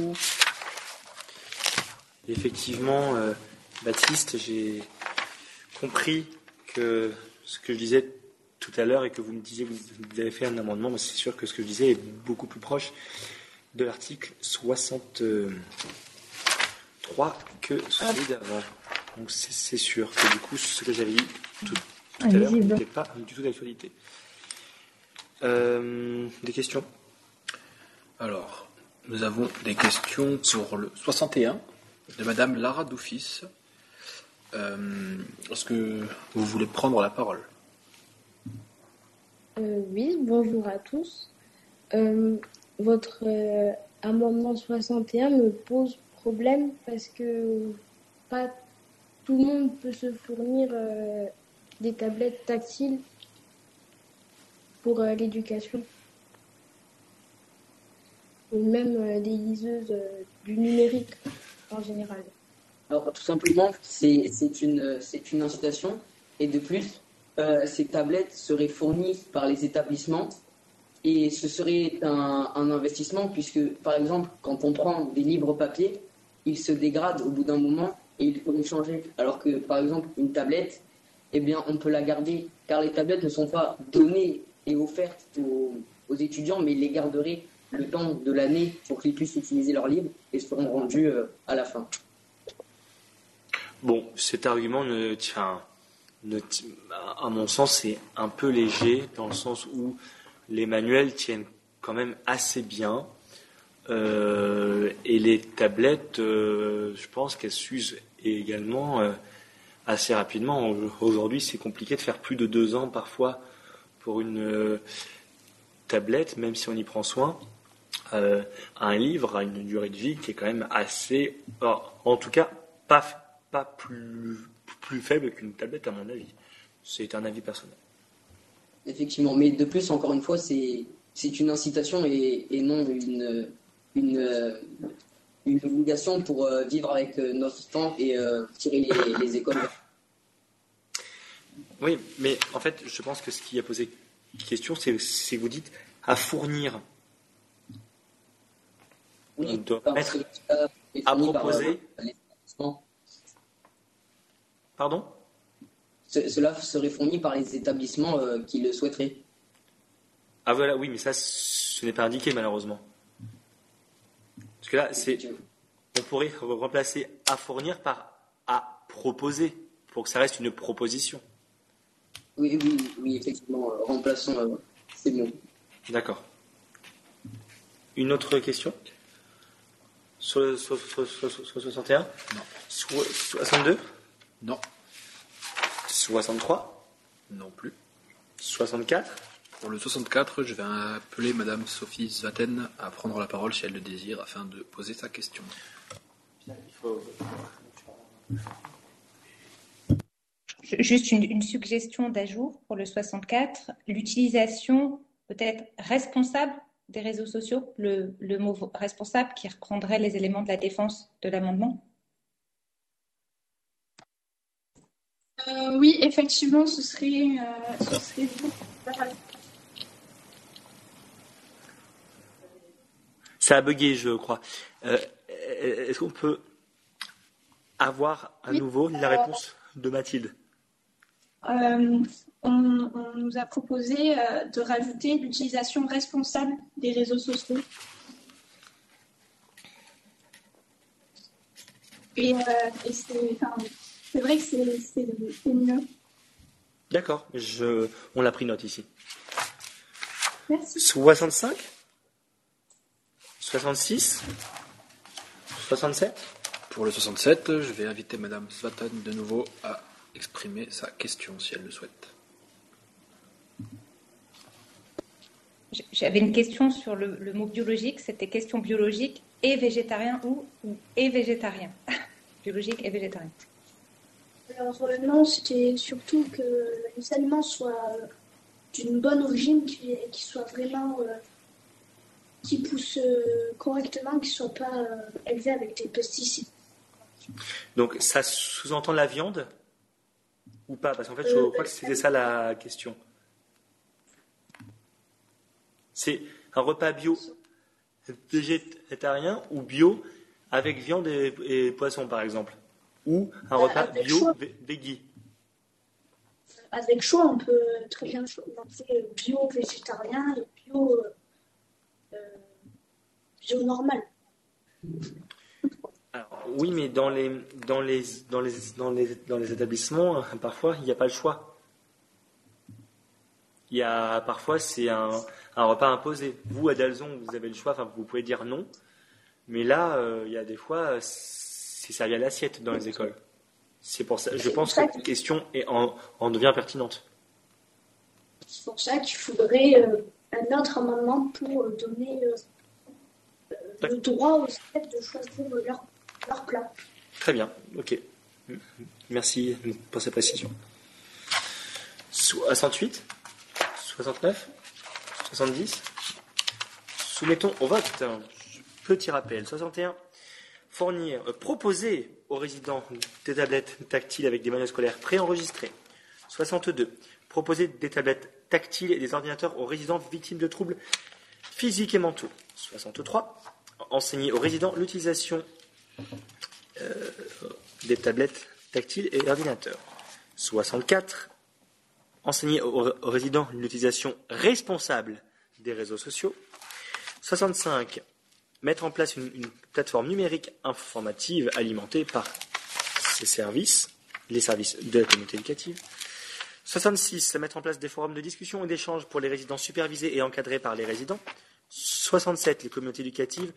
Effectivement, euh, Baptiste, j'ai compris que ce que je disais tout à l'heure et que vous me disiez que vous avez fait un amendement, mais c'est sûr que ce que je disais est beaucoup plus proche de l'article 63 que celui d'avant. Donc c'est sûr que du coup, ce que j'avais dit tout, tout à l'heure n'était pas du tout d'actualité. Euh, des questions? Alors, nous avons des questions pour le 61 de Madame Lara Doufis. Euh, Est-ce que vous voulez prendre la parole? Euh, oui, bonjour à tous. Euh, votre amendement 61 me pose problème parce que pas tout le monde peut se fournir des tablettes tactiles pour l'éducation. Ou même des liseuses du numérique en général. Alors, tout simplement, c'est une, une incitation. Et de plus, euh, ces tablettes seraient fournies par les établissements et ce serait un, un investissement puisque, par exemple, quand on prend des livres papier, ils se dégradent au bout d'un moment et il faut les changer. Alors que, par exemple, une tablette, eh bien, on peut la garder car les tablettes ne sont pas données et offertes aux, aux étudiants, mais ils les garderaient le temps de l'année pour qu'ils puissent utiliser leurs livres et seront rendus euh, à la fin. Bon, cet argument ne tient, à mon sens, c'est un peu léger dans le sens où les manuels tiennent quand même assez bien euh, et les tablettes, euh, je pense qu'elles s'usent également assez rapidement. Aujourd'hui, c'est compliqué de faire plus de deux ans parfois pour une tablette, même si on y prend soin. Euh, un livre a une durée de vie qui est quand même assez, en tout cas, pas, pas plus, plus faible qu'une tablette à mon avis. C'est un avis personnel. Effectivement, mais de plus, encore une fois, c'est c'est une incitation et, et non une, une, une obligation pour euh, vivre avec euh, notre temps et euh, tirer les, les écoles. Oui, mais en fait, je pense que ce qui a posé question, c'est que vous dites à fournir. Oui, mettre à par, proposer. Pardon? Ce- Cela serait fourni par les établissements euh, qui le souhaiteraient. Ah voilà, oui, mais ça, ce n'est pas indiqué malheureusement. Parce que là, c'est, on pourrait remplacer à fournir par à proposer, pour que ça reste une proposition. Oui, oui, oui, effectivement, euh, remplaçons euh, ces mots. D'accord. Une autre question? Sur le, sur, sur- sur- sur- sur 61 Non. Soi- 62 Non. 63 Non plus. 64 Pour le 64, je vais appeler Madame Sophie Zvaten à prendre la parole si elle le désire afin de poser sa question. Juste une, une suggestion d'ajout pour le 64, l'utilisation peut-être responsable des réseaux sociaux, le, le mot responsable qui reprendrait les éléments de la défense de l'amendement? Euh, oui, effectivement, ce serait, euh, ce serait Ça a bugué, je crois. Euh, Est-ce qu'on peut avoir à Oui. nouveau la réponse de Mathilde? Euh, on, on nous a proposé euh, de rajouter l'utilisation responsable des réseaux sociaux. Et, euh, et c'est enfin, vrai que c'est c'est- c'est mieux. D'accord, je... on l'a pris note ici. Merci. 65 66 67 Pour le 67, je vais inviter Madame Zvaten de nouveau à exprimer sa question si elle le souhaite. J'avais une question sur le, le mot biologique, c'était question biologique et végétarien ou, ou et végétarien. <laughs> biologique et végétarien. Alors euh, non, c'était surtout que les aliments soient euh, d'une bonne origine, qui, qui soient vraiment, euh, qui poussent euh, correctement, qui ne soient pas euh, élevés avec des pesticides. Donc ça sous-entend la viande ou pas? Parce qu'en fait, je Euh, crois que c'était ça la question. C'est un repas bio végétarien ou bio avec viande et, et poisson, par exemple Ou un Euh, repas bio veggie Avec choix, on peut très bien manger bio végétarien et bio, euh, bio normal. Alors, oui, mais dans les, dans les, dans les, dans les, dans les établissements, parfois, il n'y a pas le choix. Il y a, parfois, c'est un, un repas imposé. Vous, à Dalzon, vous avez le choix, enfin, vous pouvez dire non. Mais là, euh, il y a des fois, c'est servi à l'assiette dans les écoles. C'est pour ça, je pense que la question est en, en devient pertinente. C'est pour ça qu'il faudrait euh, un autre amendement pour euh, donner euh, le droit aux élèves de choisir leur, leur plat. Très bien, ok. Merci pour cette précision. 68 69 70 Soumettons au vote. Petit rappel. 61. Fournir, euh, proposer aux résidents des tablettes tactiles avec des manuels scolaires préenregistrés. 62. Proposer des tablettes tactiles et des ordinateurs aux résidents victimes de troubles physiques et mentaux. 63. Enseigner aux résidents l'utilisation euh, des tablettes tactiles et ordinateurs. 64. Enseigner aux, résidents l'utilisation responsable des réseaux sociaux. 65. Mettre en place une, une plateforme numérique informative alimentée par ces services, les services de la communauté éducative. 66. Mettre en place des forums de discussion et d'échange pour les résidents supervisés et encadrés par les résidents. 67. Les communautés éducatives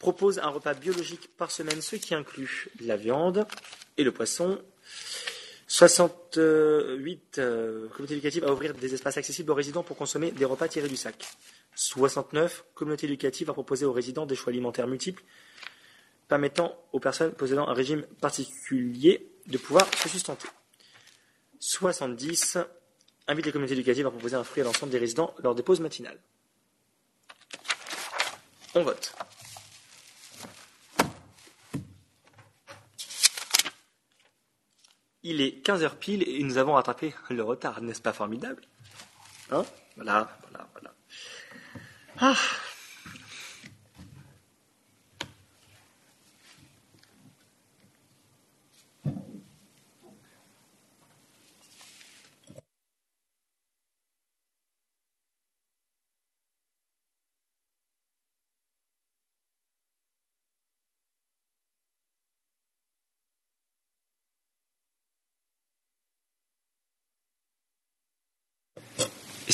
proposent un repas biologique par semaine, ce qui inclut la viande et le poisson. 68. Euh, communauté éducative à ouvrir des espaces accessibles aux résidents pour consommer des repas tirés du sac. 69. Communauté éducative à proposer aux résidents des choix alimentaires multiples permettant aux personnes possédant un régime particulier de pouvoir se sustenter. 70. Invite les communautés éducatives à proposer un fruit à l'ensemble des résidents lors des pauses matinales. On vote. Il est 15h pile et nous avons rattrapé le retard, n'est-ce pas formidable? Hein? Voilà, voilà, voilà. Ah.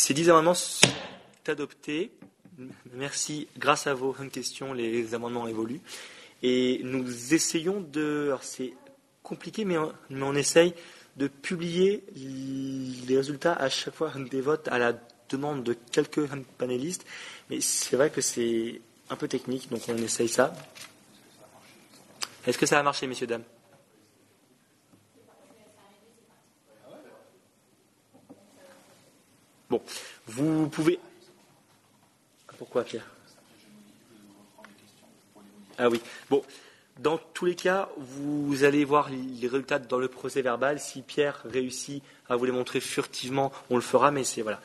Ces dix amendements sont adoptés. Merci, grâce à vos questions, les amendements évoluent. Et nous essayons de. Alors c'est compliqué, mais on, essaye de publier les résultats à chaque fois des votes à la demande de quelques panélistes. Mais c'est vrai que c'est un peu technique, donc on essaye ça. Est-ce que ça a marché, messieurs, dames? Bon, vous pouvez. Pourquoi, Pierre Ah oui. Bon, dans tous les cas, vous allez voir les résultats dans le procès verbal. Si Pierre réussit à vous les montrer furtivement, on le fera, mais c'est voilà.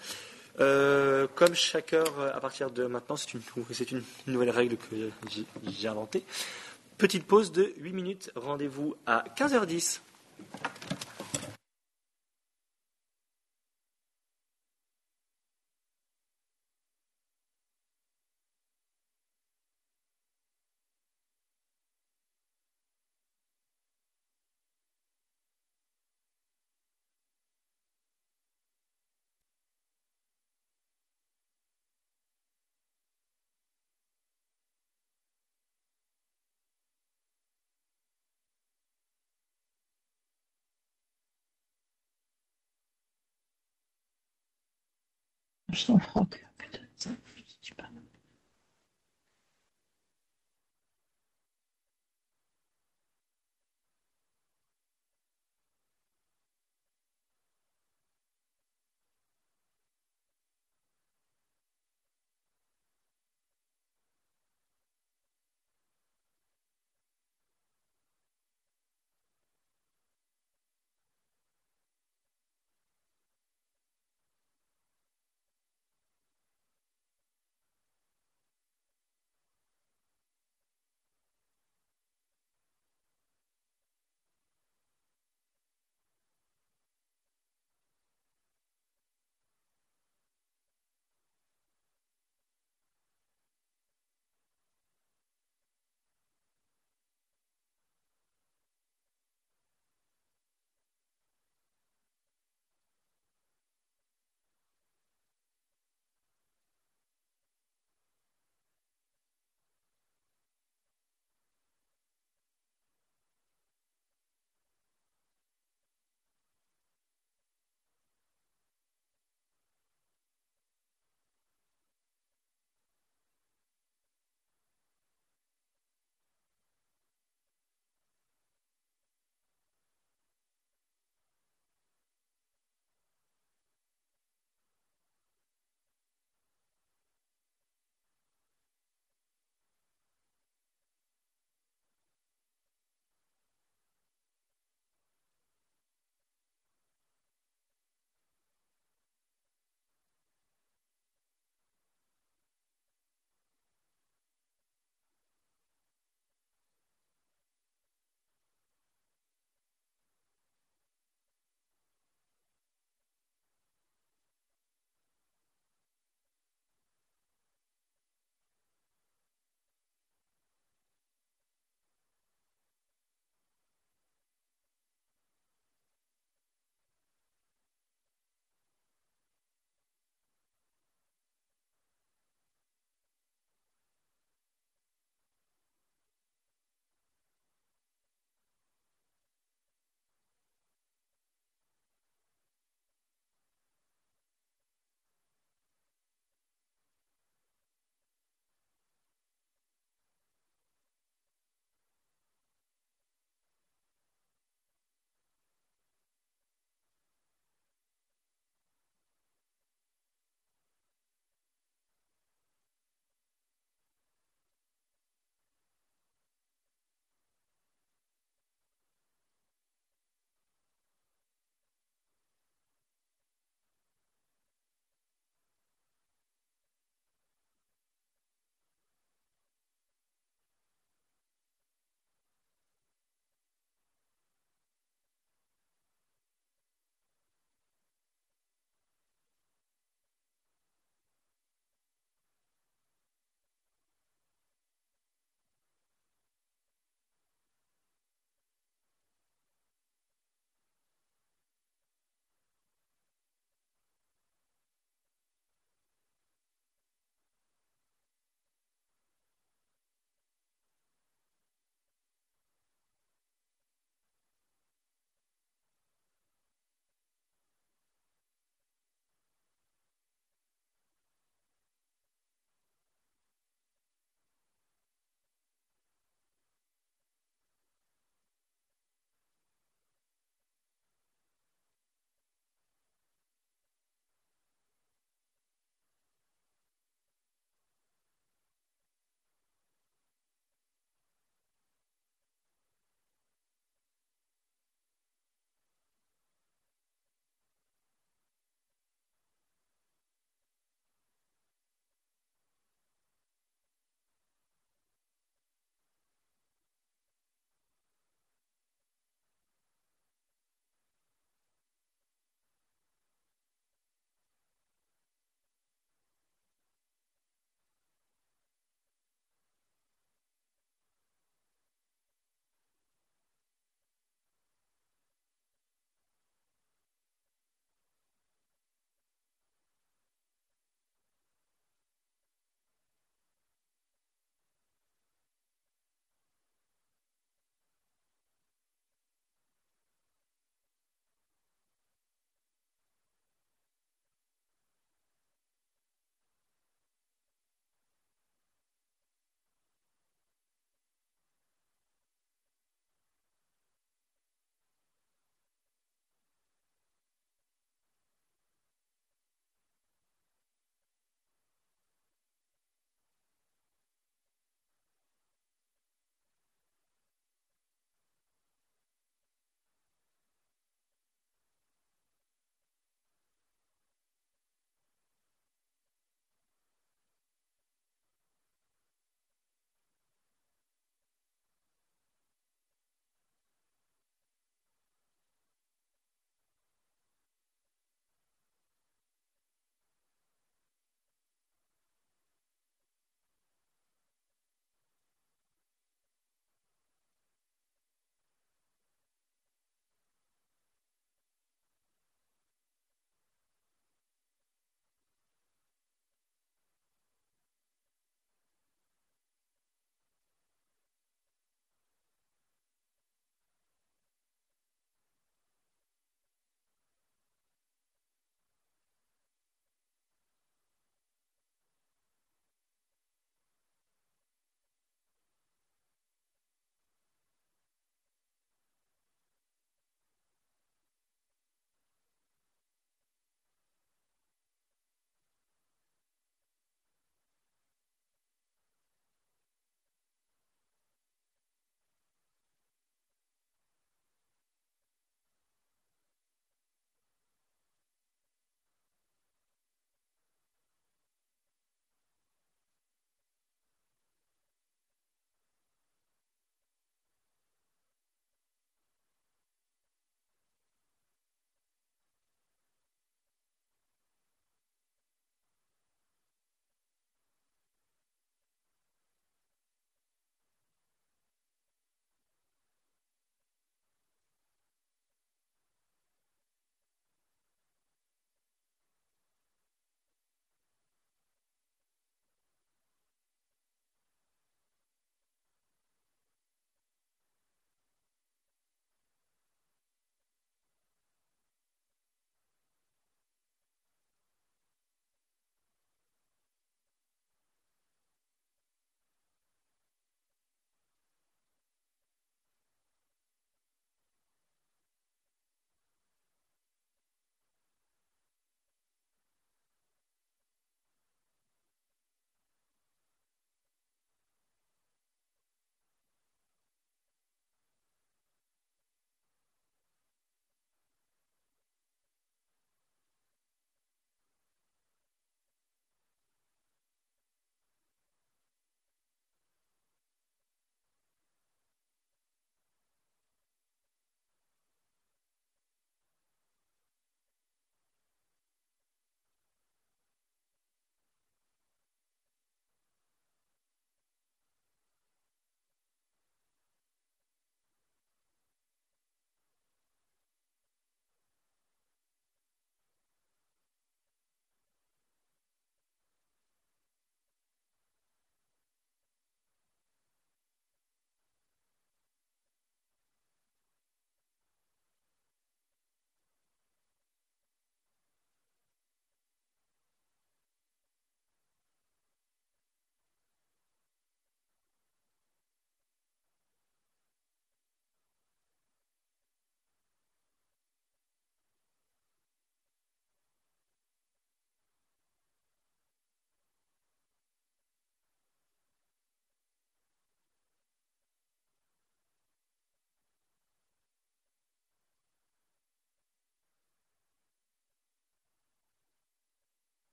Euh, comme chaque heure, à partir de maintenant, c'est une, une, nouvelle règle que j'ai inventée. Petite pause de 8 minutes. Rendez-vous à 15h10. Je t'en froc. Putain,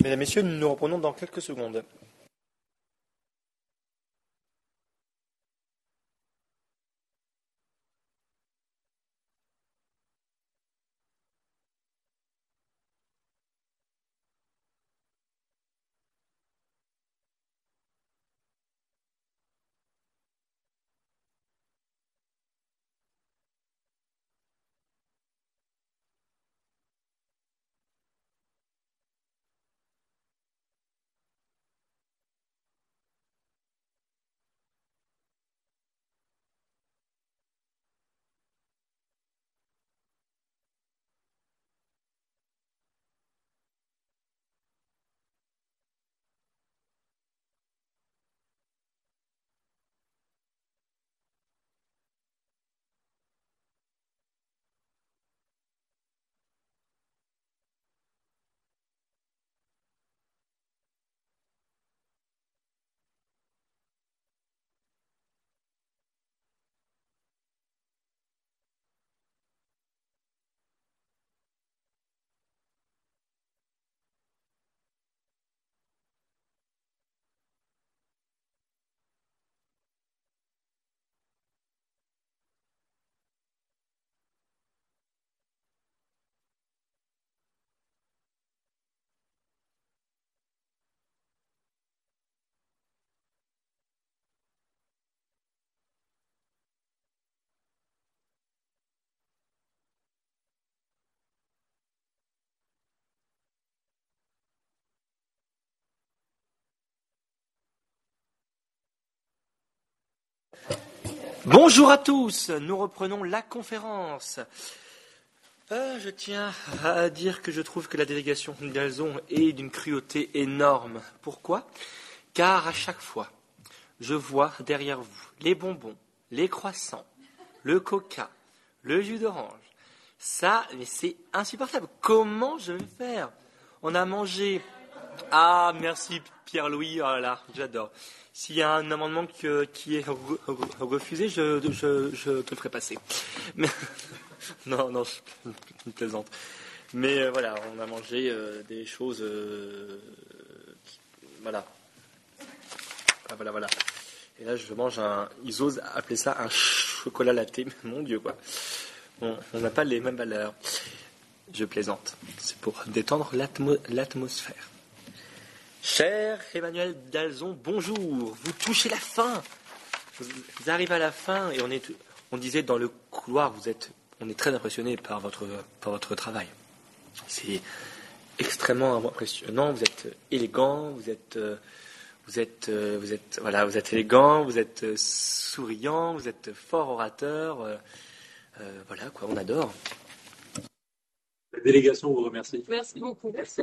Mesdames, Messieurs, nous reprenons dans quelques secondes. Bonjour à tous, nous reprenons la conférence. Euh, je tiens à dire que je trouve que la délégation d'Alzon est d'une cruauté énorme. Pourquoi? Car à chaque fois, je vois derrière vous les bonbons, les croissants, le coca, le jus d'orange. Ça, c'est insupportable. Comment je vais faire? On a mangé. Ah, merci Pierre-Louis. Oh là, j'adore. S'il y a un amendement qui est refusé, je, te le ferai passer. <laughs> non, non, je, plaisante. Mais euh, voilà, on a mangé euh, des choses. Euh, voilà. Ah, voilà, voilà. Et là, je mange un. Ils osent appeler ça un chocolat latte. <laughs> Mon Dieu, quoi. on n'a pas les mêmes valeurs. Je plaisante. C'est pour détendre l'atmosphère. Cher Emmanuel Dalzon, bonjour. Vous touchez la fin. Vous, arrivez à la fin et on, est, on disait dans le couloir, vous êtes, on est très impressionné par votre, par votre travail. C'est extrêmement impressionnant. Vous êtes élégant, vous êtes, vous êtes, vous êtes, voilà, vous êtes élégant, vous êtes souriant, vous êtes fort orateur. Euh, voilà quoi, on adore. La délégation vous remercie. Merci beaucoup. Merci.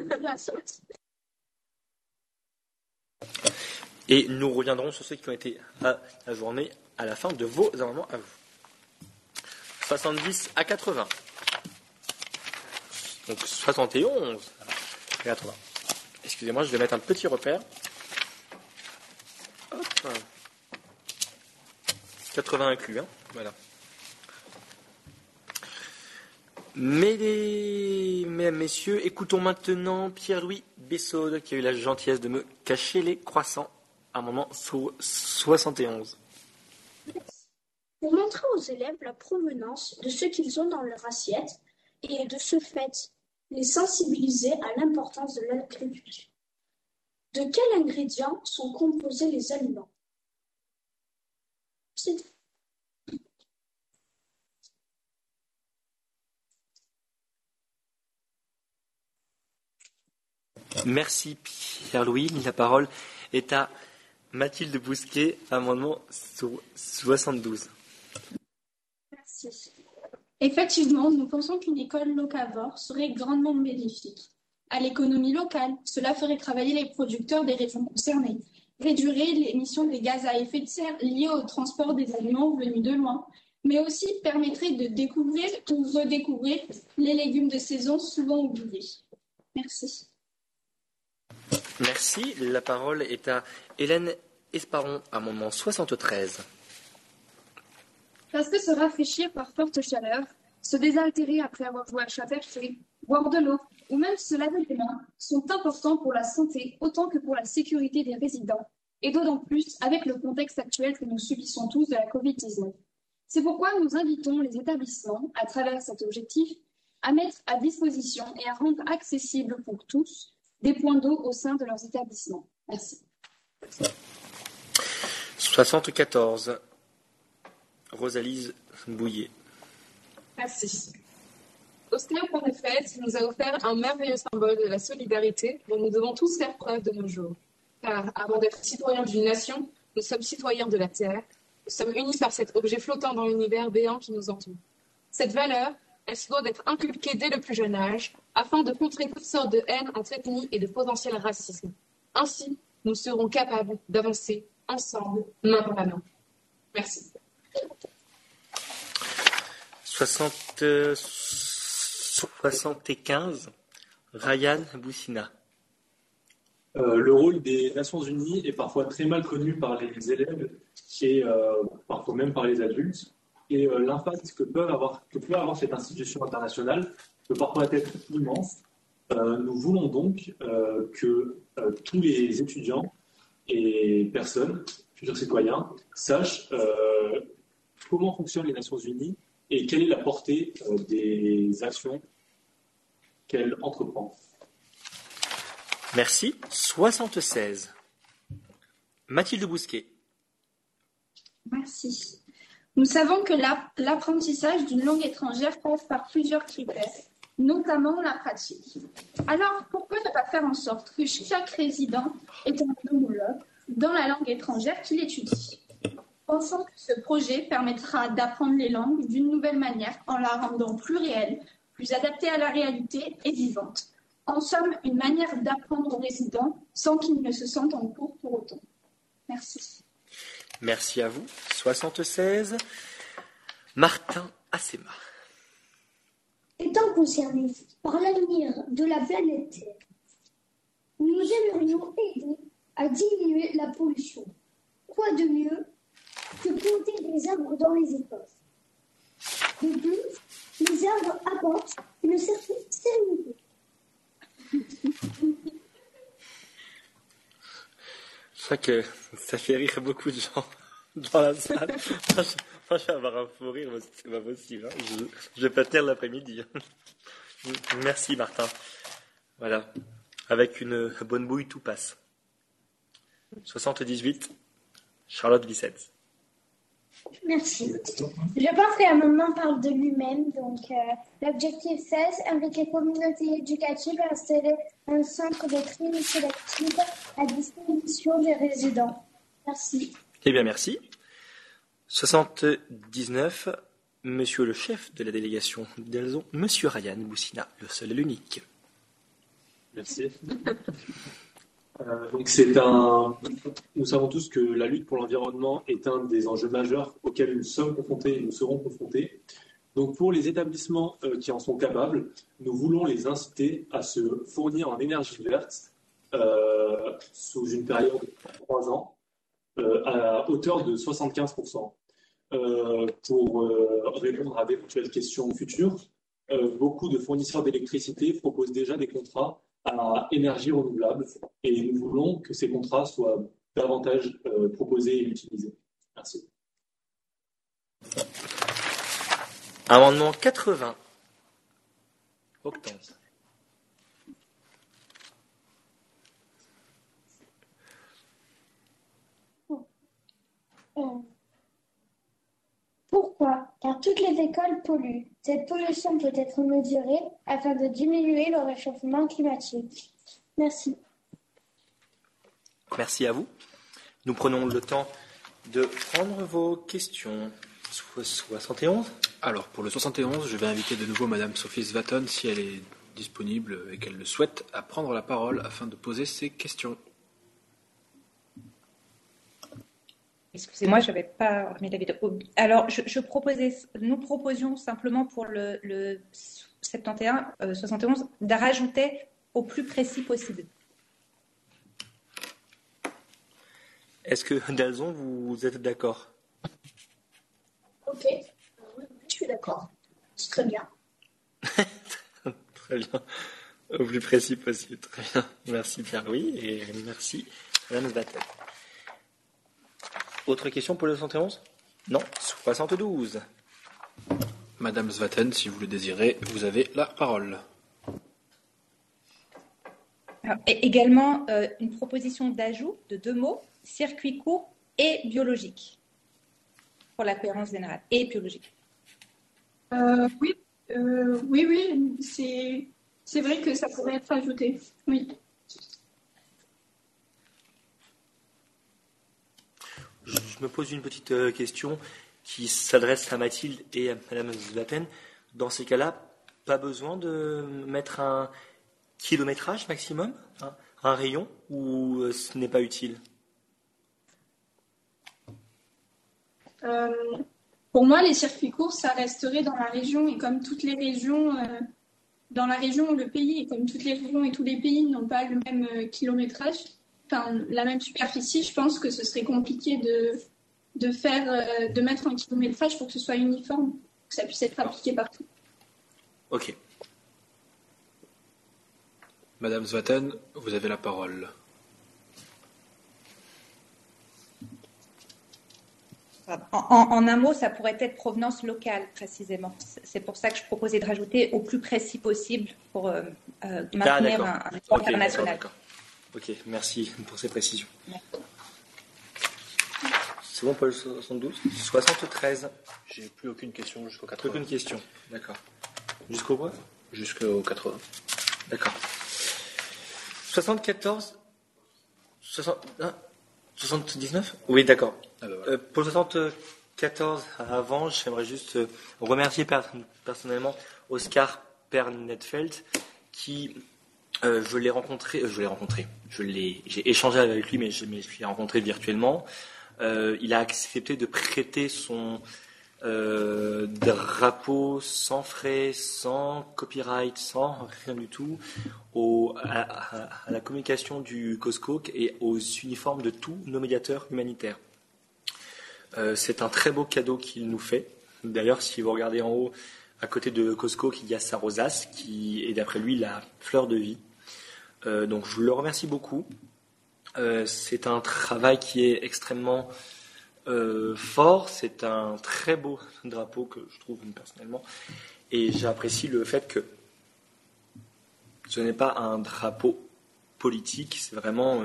Et nous reviendrons sur ceux qui ont été ajournés à la fin de vos amendements à vous. 70 à 80. Donc 71 à 80. Excusez-moi, je vais mettre un petit repère. Hop. 80 inclus, hein. Voilà. Mesdames, Messieurs, écoutons maintenant Pierre-Louis Bessaude qui a eu la gentillesse de me cacher les croissants moment 71. Pour montrer aux élèves la provenance de ce qu'ils ont dans leur assiette et de ce fait les sensibiliser à l'importance de l'agriculture. De quels ingrédients sont composés les aliments? Merci Pierre-Louis. La parole est à Mathilde Bousquet, amendement 72. Merci. Effectivement, nous pensons qu'une école locavore serait grandement bénéfique. À l'économie locale, cela ferait travailler les producteurs des régions concernées, réduirait l'émission des gaz à effet de serre liés au transport des aliments venus de loin, mais aussi permettrait de découvrir ou redécouvrir les légumes de saison souvent oubliés. Merci. Merci. La parole est à Hélène Esparon, amendement 73. Parce que se rafraîchir par forte chaleur, se désaltérer après avoir joué à chat boire de l'eau ou même se laver les mains sont importants pour la santé autant que pour la sécurité des résidents, et d'autant plus avec le contexte actuel que nous subissons tous de la Covid-19. C'est pourquoi nous invitons les établissements, à travers cet objectif, à mettre à disposition et à rendre accessible pour tous des points d'eau au sein de leurs établissements. Merci. 74. Rosalise Bouillet. Merci. Oscar.fête nous a offert un merveilleux symbole de la solidarité dont nous devons tous faire preuve de nos jours. Car avant d'être citoyens d'une nation, nous sommes citoyens de la Terre. Nous sommes unis par cet objet flottant dans l'univers béant qui nous entoure. Cette valeur, elle se doit d'être inculquée dès le plus jeune âge afin de contrer toutes sortes de haine entre ethnies et de potentiel racisme. Ainsi, nous serons capables d'avancer ensemble, main dans la main. Merci. 60, 75. Ryan Boussina. Euh, le rôle des Nations Unies est parfois très mal connu par les élèves et euh, parfois même par les adultes. Et euh, l'impact que, peut avoir, que peut avoir cette institution internationale peut parfois être immense. Euh, nous voulons donc euh, que euh, tous les étudiants et personnes, futurs citoyens, sachent comment fonctionnent les Nations Unies et quelle est la portée des actions qu'elles entreprend. Merci. 76. Mathilde Bousquet. Merci. Nous savons que l'apprentissage d'une langue étrangère passe par plusieurs critères, notamment la pratique. Alors, pourquoi ne pas faire en sorte que chaque résident ait un homologue dans la langue étrangère qu'il étudie? Pensons que ce projet permettra d'apprendre les langues d'une nouvelle manière en la rendant plus réelle, plus adaptée à la réalité et vivante. En somme, une manière d'apprendre aux résidents sans qu'ils ne se sentent en cours pour autant. Merci. Merci à vous. 76. Martin Assema. Étant concernés par l'avenir de la planète Terre, nous aimerions aider à diminuer la pollution. Quoi de mieux que planter des arbres dans les écoles De plus, les arbres apportent une certaine sérénité. Je crois que ça fait rire beaucoup de gens dans la salle. <laughs> Moi, je, vais avoir un fou rire, c'est pas possible. hein. Je, je vais pas tenir l'après-midi. Merci Martin. Voilà. Avec une bonne bouille, tout passe. 78. Charlotte Bissette. Merci. Je pense que l'amendement parle de lui-même. Donc, euh, l'objectif 16, avec les communautés éducatives, installer un centre de tri sélective à disposition des résidents. Merci. Eh bien, merci. 79. Monsieur le chef de la délégation d'Elzon, Monsieur Ryan Boussina, le seul et l'unique. Merci. Euh, donc c'est un. Nous savons tous que la lutte pour l'environnement est un des enjeux majeurs auxquels nous sommes confrontés et nous serons confrontés. Donc pour les établissements euh, qui en sont capables, nous voulons les inciter à se fournir en énergie verte euh, sous une période de trois ans à hauteur de 75%. Euh, pour euh, répondre à d'éventuelles questions futures, euh, beaucoup de fournisseurs d'électricité proposent déjà des contrats à énergie renouvelable et nous voulons que ces contrats soient davantage euh, proposés et utilisés. Merci. Amendement 80. Octave. Euh, Pourquoi? Car toutes les écoles polluent. Cette pollution peut être mesurée afin de diminuer le réchauffement climatique. Merci. Merci à vous. Nous prenons le temps de prendre vos questions. So- 71. Alors, pour le 71, je vais inviter de nouveau Madame Sophie Svaton, si elle est disponible et qu'elle le souhaite, à prendre la parole afin de poser ses questions. Excusez-moi, je n'avais pas remis la vidéo. Alors, je, je proposais, nous proposions simplement pour le, le 71, euh, 71 de rajouter au plus précis possible. Est-ce que Dalzon, vous êtes d'accord? Ok, oui, je suis d'accord. C'est très bien. <laughs> Très bien. Au plus précis possible. Très bien. Merci Pierre-Louis et merci Madame Vatel. Autre question pour le 71 Non 72. Madame Svaten, si vous le désirez, vous avez la parole. Alors, et également euh, une proposition d'ajout de deux mots, circuit court et biologique, pour la cohérence générale, et biologique. Euh, oui, euh, oui, oui, c'est, c'est vrai que ça pourrait être ajouté. Oui. Je, me pose une petite euh, question qui s'adresse à Mathilde et à Madame Zlaten. Dans ces cas-là, pas besoin de mettre un kilométrage maximum, hein, un rayon, ou euh, ce n'est pas utile? Euh, pour moi, les circuits courts, ça resterait dans la région et comme toutes les régions, dans la région le pays, et comme toutes les régions et tous les pays n'ont pas le même kilométrage, enfin la même superficie, je pense que ce serait compliqué de, de faire, euh, de mettre un kilométrage pour que ce soit uniforme, que ça puisse être appliqué partout. Ok. Madame Svaten, vous avez la parole. En, un mot, ça pourrait être provenance locale, précisément. C'est- pour ça que je proposais de rajouter au plus précis possible pour euh, euh, Ah, maintenir un, un international. Ok, merci pour ces précisions. C'est bon pour le 72 73. J'ai plus aucune question jusqu'au Plus 80. aucune question. D'accord. Jusqu'au quoi? Jusqu'au 80. D'accord. 74 60, ah, 79 Oui, d'accord. Ah bah Euh, pour le 74, avant, j'aimerais juste euh, remercier per- personnellement Oscar Pernetfeld, qui, euh, je l'ai rencontré, euh, je l'ai rencontré, je l'ai, j'ai échangé avec lui, mais je me suis rencontré virtuellement. Euh, il a accepté de prêter son drapeau sans frais, sans copyright, sans rien du tout, à, à- la communication du COSCO et aux uniformes de tous nos médiateurs humanitaires. C'est un très beau cadeau qu'il nous fait. D'ailleurs, si vous regardez en haut, à côté de Costco, il y a sa rosace, qui est d'après lui la fleur de vie. Euh, donc je le remercie beaucoup. Euh, c'est un travail qui est extrêmement euh, fort. C'est un très beau <laughs> drapeau que je trouve personnellement. Et j'apprécie le fait que ce n'est pas un drapeau politique, c'est vraiment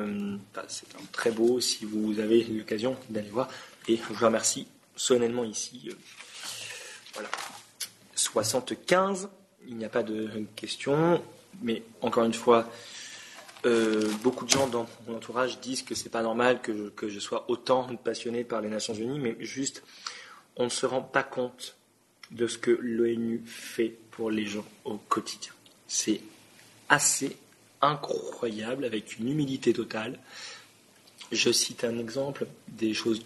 c'est un très beau si vous avez l'occasion d'aller voir. Et je vous remercie solennellement ici. voilà. 75, il n'y a pas de question, mais encore une fois, euh, beaucoup de gens dans mon entourage disent que c'est pas normal que je, que je sois autant passionné par les Nations Unies, mais juste, on ne se rend pas compte de ce que l'ONU fait pour les gens au quotidien. C'est assez incroyable, avec une humilité totale. Je cite un exemple des choses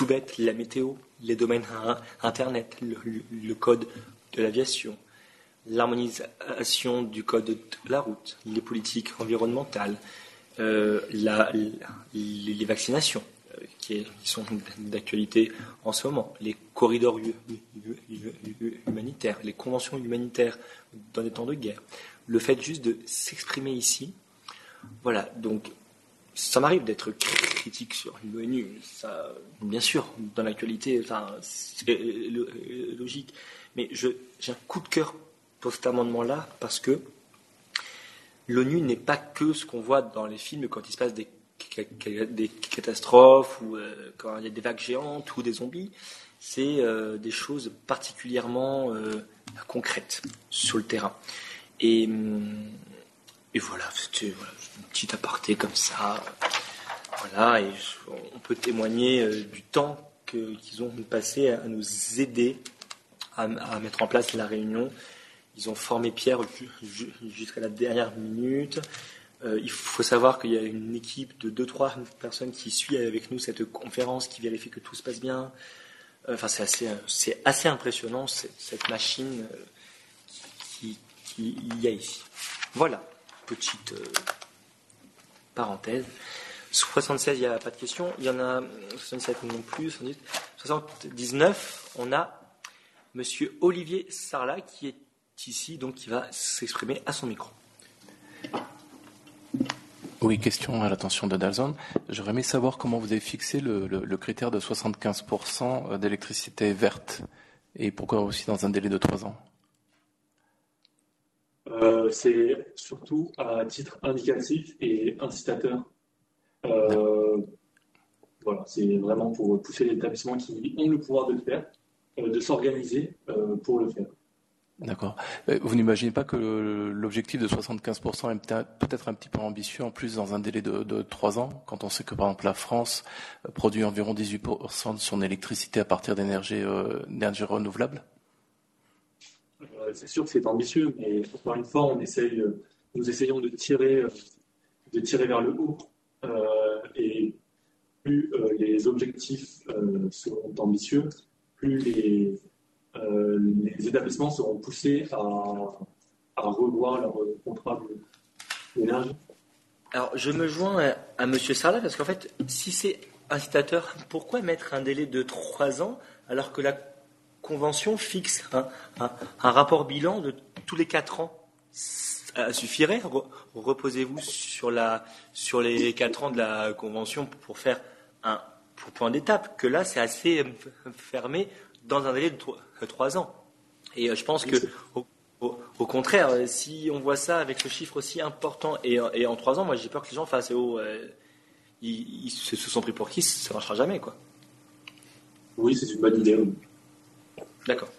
tout bêtes, la météo, les domaines Internet, le, code de l'aviation, l'harmonisation du code de la route, les politiques environnementales, euh, les, vaccinations euh, qui, sont d'actualité en ce moment, les corridors hu- hu- hu- hu- humanitaires, les conventions humanitaires dans des temps de guerre, le fait juste de s'exprimer ici, voilà, donc ça m'arrive d'être critique sur l'ONU, ça, bien sûr, dans l'actualité, c'est lo- logique. Mais j'ai un coup de cœur pour cet amendement-là parce que l'ONU n'est pas que ce qu'on voit dans les films quand il se passe des, ca- ca- des catastrophes ou euh, quand il y a des vagues géantes ou des zombies. C'est euh, des choses particulièrement euh, concrètes sur le terrain. Hum, et voilà, c'était une petite aparté comme ça. Voilà, et on peut témoigner euh, du temps qu'ils ont passé à nous aider à, mettre en place la réunion. Ils ont formé Pierre ju- ju- jusqu'à la dernière minute. Euh, il faut savoir qu'il y a une équipe de 2-3 personnes qui suit avec nous cette conférence, qui vérifie que tout se passe bien. Euh, Enfin, c'est assez, impressionnant cette, machine euh, qui, qui il y a ici. Voilà, petite euh, parenthèse. 76, il n'y a pas de question. Il y en a 77 non plus. 78. 79, on a Monsieur Olivier Sarlat qui est ici, donc qui va s'exprimer à son micro. Oui, question à l'attention de Dalzon. J'aurais aimé savoir comment vous avez fixé le, le, critère de 75% d'électricité verte et pourquoi aussi dans un délai de trois ans euh, C'est surtout à titre indicatif et incitateur. Euh, voilà, c'est vraiment pour pousser les établissements qui ont le pouvoir de le faire, euh, de s'organiser pour le faire. D'accord. Vous n'imaginez pas que l'objectif de 75% est peut-être un petit peu ambitieux en plus dans un délai de, trois ans, quand on sait que par exemple la France produit environ 18% de son électricité à partir d'énergie euh, renouvelables C'est sûr que c'est ambitieux, mais encore une fois, on essaye, nous essayons de tirer, de tirer vers le haut. et plus les objectifs seront ambitieux, plus les euh, établissements seront poussés à, revoir leur contrat d'énergie. Alors, je me joins à, M. Sarla parce qu'en fait, si c'est incitateur, pourquoi mettre un délai de trois ans alors que la Convention fixe un, rapport bilan de tous les quatre ans Ça suffirait? Reposez-vous sur, sur les quatre ans de la Convention pour faire un point d'étape, que là, c'est assez fermé dans un délai de trois ans. Et euh, je pense que, au, contraire, euh, si on voit ça avec ce chiffre aussi important et, en trois ans, moi j'ai peur que les gens fassent oh, euh, ils, se sont pris pour qui? Ça ne marchera jamais, quoi. Oui, c'est une bonne idée. D'accord.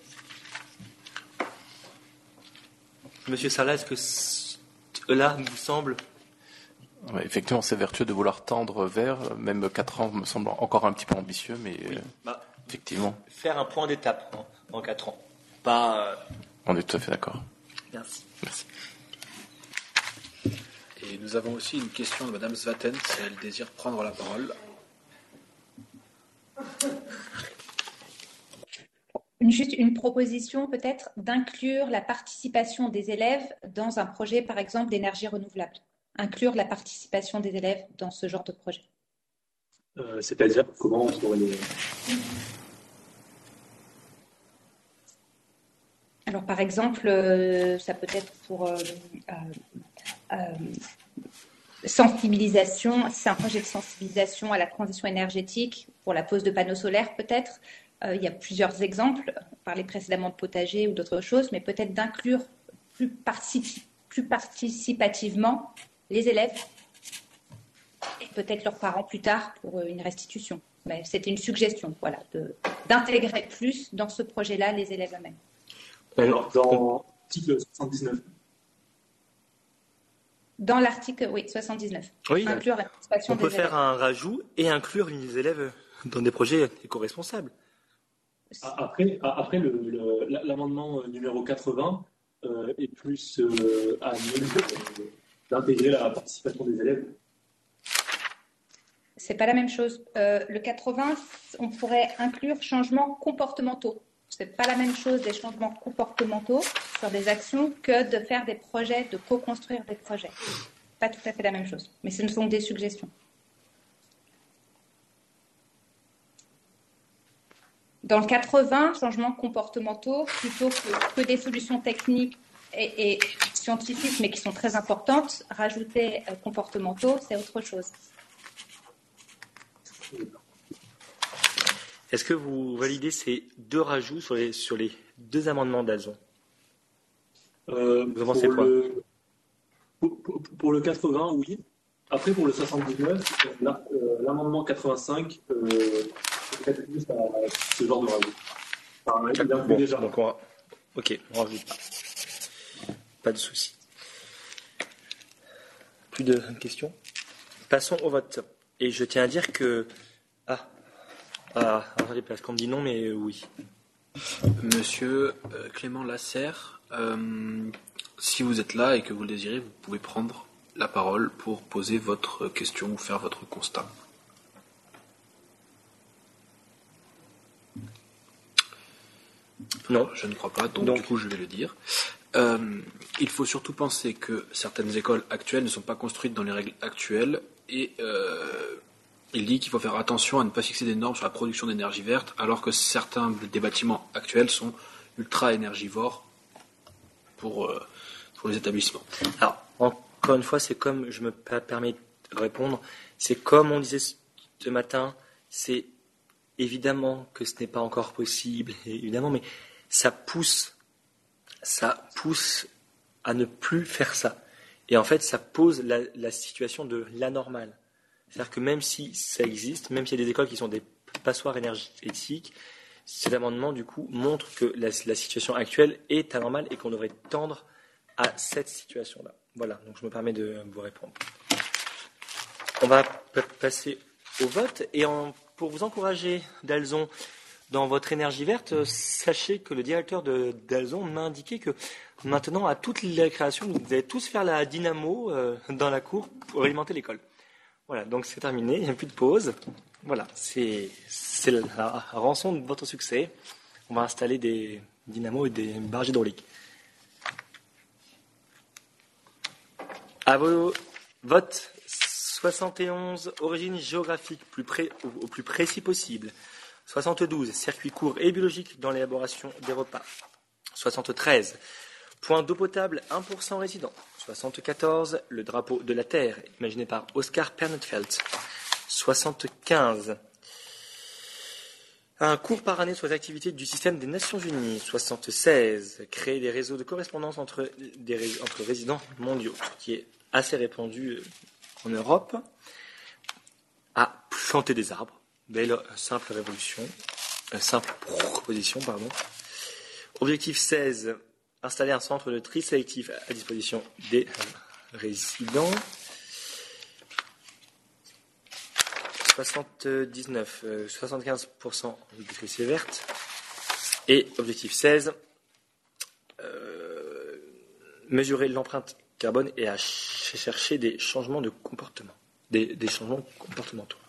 Monsieur Salah, est-ce que là vous semble effectivement, c'est vertueux de vouloir tendre vers. Même 4 ans me semble encore un petit peu ambitieux, mais bah, effectivement. Faire un point d'étape en 4 ans. Pas. Euh, On est tout à fait d'accord. Merci. Merci. Et nous avons aussi une question de Madame Svaten, si elle désire prendre la parole. Juste une proposition peut-être d'inclure la participation des élèves dans un projet, par exemple, d'énergie renouvelable. Inclure la participation des élèves dans ce genre de projet. Euh, c'est-à-dire comment on pourrait les... Alors, par exemple, euh, ça peut être pour euh, sensibilisation, c'est un projet de sensibilisation à la transition énergétique, pour la pose de panneaux solaires peut-être. Il y a plusieurs exemples, on parlait précédemment de potager ou d'autres choses, mais peut-être d'inclure plus, plus participativement les élèves et peut-être leurs parents plus tard pour une restitution. Mais c'était une suggestion, voilà, d'intégrer plus dans ce projet-là les élèves eux-mêmes. Alors, dans l'article 79. Dans l'article, oui, 79. Oui, inclure la participation on peut faire un rajout et inclure les élèves dans des projets éco-responsables. Après, après l'amendement numéro 80 euh, est plus euh, à euh, d'intégrer la participation des élèves. C'est pas la même chose. Euh, le 80, on pourrait inclure changements comportementaux c'est pas la même chose des changements comportementaux sur des actions que de faire des projets, de co-construire des projets. Pas tout à fait la même chose, mais ce ne sont des suggestions. Dans le 80, changements comportementaux, plutôt que, des solutions techniques et, scientifiques, mais qui sont très importantes, rajouter euh, comportementaux, c'est autre chose. Est-ce que vous validez ces deux rajouts sur les, sur les deux amendements d'Alzon? Euh, Vous pensez quoi? le, pour, le 80, oui. Après, pour le 79, euh, l'amendement 85, plus à ce genre de rajout. bon, déjà. Donc on Ok, on rajoute pas. Pas de souci. Plus de questions? Passons au vote. Et je tiens à dire que. Ah, ah, attendez, parce qu'on me dit non, mais euh, oui. Monsieur euh, Clément Lasserre, euh, si vous êtes là et que vous le désirez, vous pouvez prendre la parole pour poser votre question ou faire votre constat. Non. Je ne crois pas, donc, du coup je vais le dire. il faut surtout penser que certaines écoles actuelles ne sont pas construites dans les règles actuelles et il dit qu'il faut faire attention à ne pas fixer des normes sur la production d'énergie verte, alors que certains des bâtiments actuels sont ultra énergivores pour, euh, pour les établissements. Alors, encore une fois, c'est comme, je me per- permets de répondre, c'est comme on disait ce matin, c'est évidemment que ce n'est pas encore possible, évidemment, mais ça pousse, ça pousse à ne plus faire ça. Et en fait, ça pose la, situation de l'anormal. C'est-à-dire que même si ça existe, même s'il y a des écoles qui sont des passoires énergétiques, cet amendement, du coup, montre que la, la situation actuelle est anormale et qu'on devrait tendre à cette situation-là. Voilà, donc je me permets de vous répondre. On va passer au vote et en- pour vous encourager, Dalzon, dans votre énergie verte, euh, sachez que le directeur de Dalzon m'a indiqué que maintenant, à toute la création, vous allez tous faire la dynamo euh, dans la cour pour alimenter l'école. Voilà, donc c'est terminé, il n'y a plus de pause. Voilà, c'est c'est la rançon de votre succès. On va installer des dynamos et des barges hydrauliques. À vos votes, 71, origine géographique au, plus précis possible. 72, circuit court et biologique dans l'élaboration des repas. 73, point d'eau potable 1% résident. 74, le drapeau de la Terre, imaginé par Oscar Pernetfeld. 75, un cours par année sur les activités du système des Nations Unies. 76. Créer des réseaux de correspondance entre, entre résidents mondiaux, ce qui est assez répandu euh, en Europe. À planter des arbres. Belle euh, simple révolution. euh, simple proposition, pardon. Objectif 16. Installer un centre de tri sélectif à disposition des résidents. 79, euh, 75% d'électricité verte. Et objectif 16, euh, mesurer l'empreinte carbone et à ch- chercher des changements de comportement, des, changements comportementaux.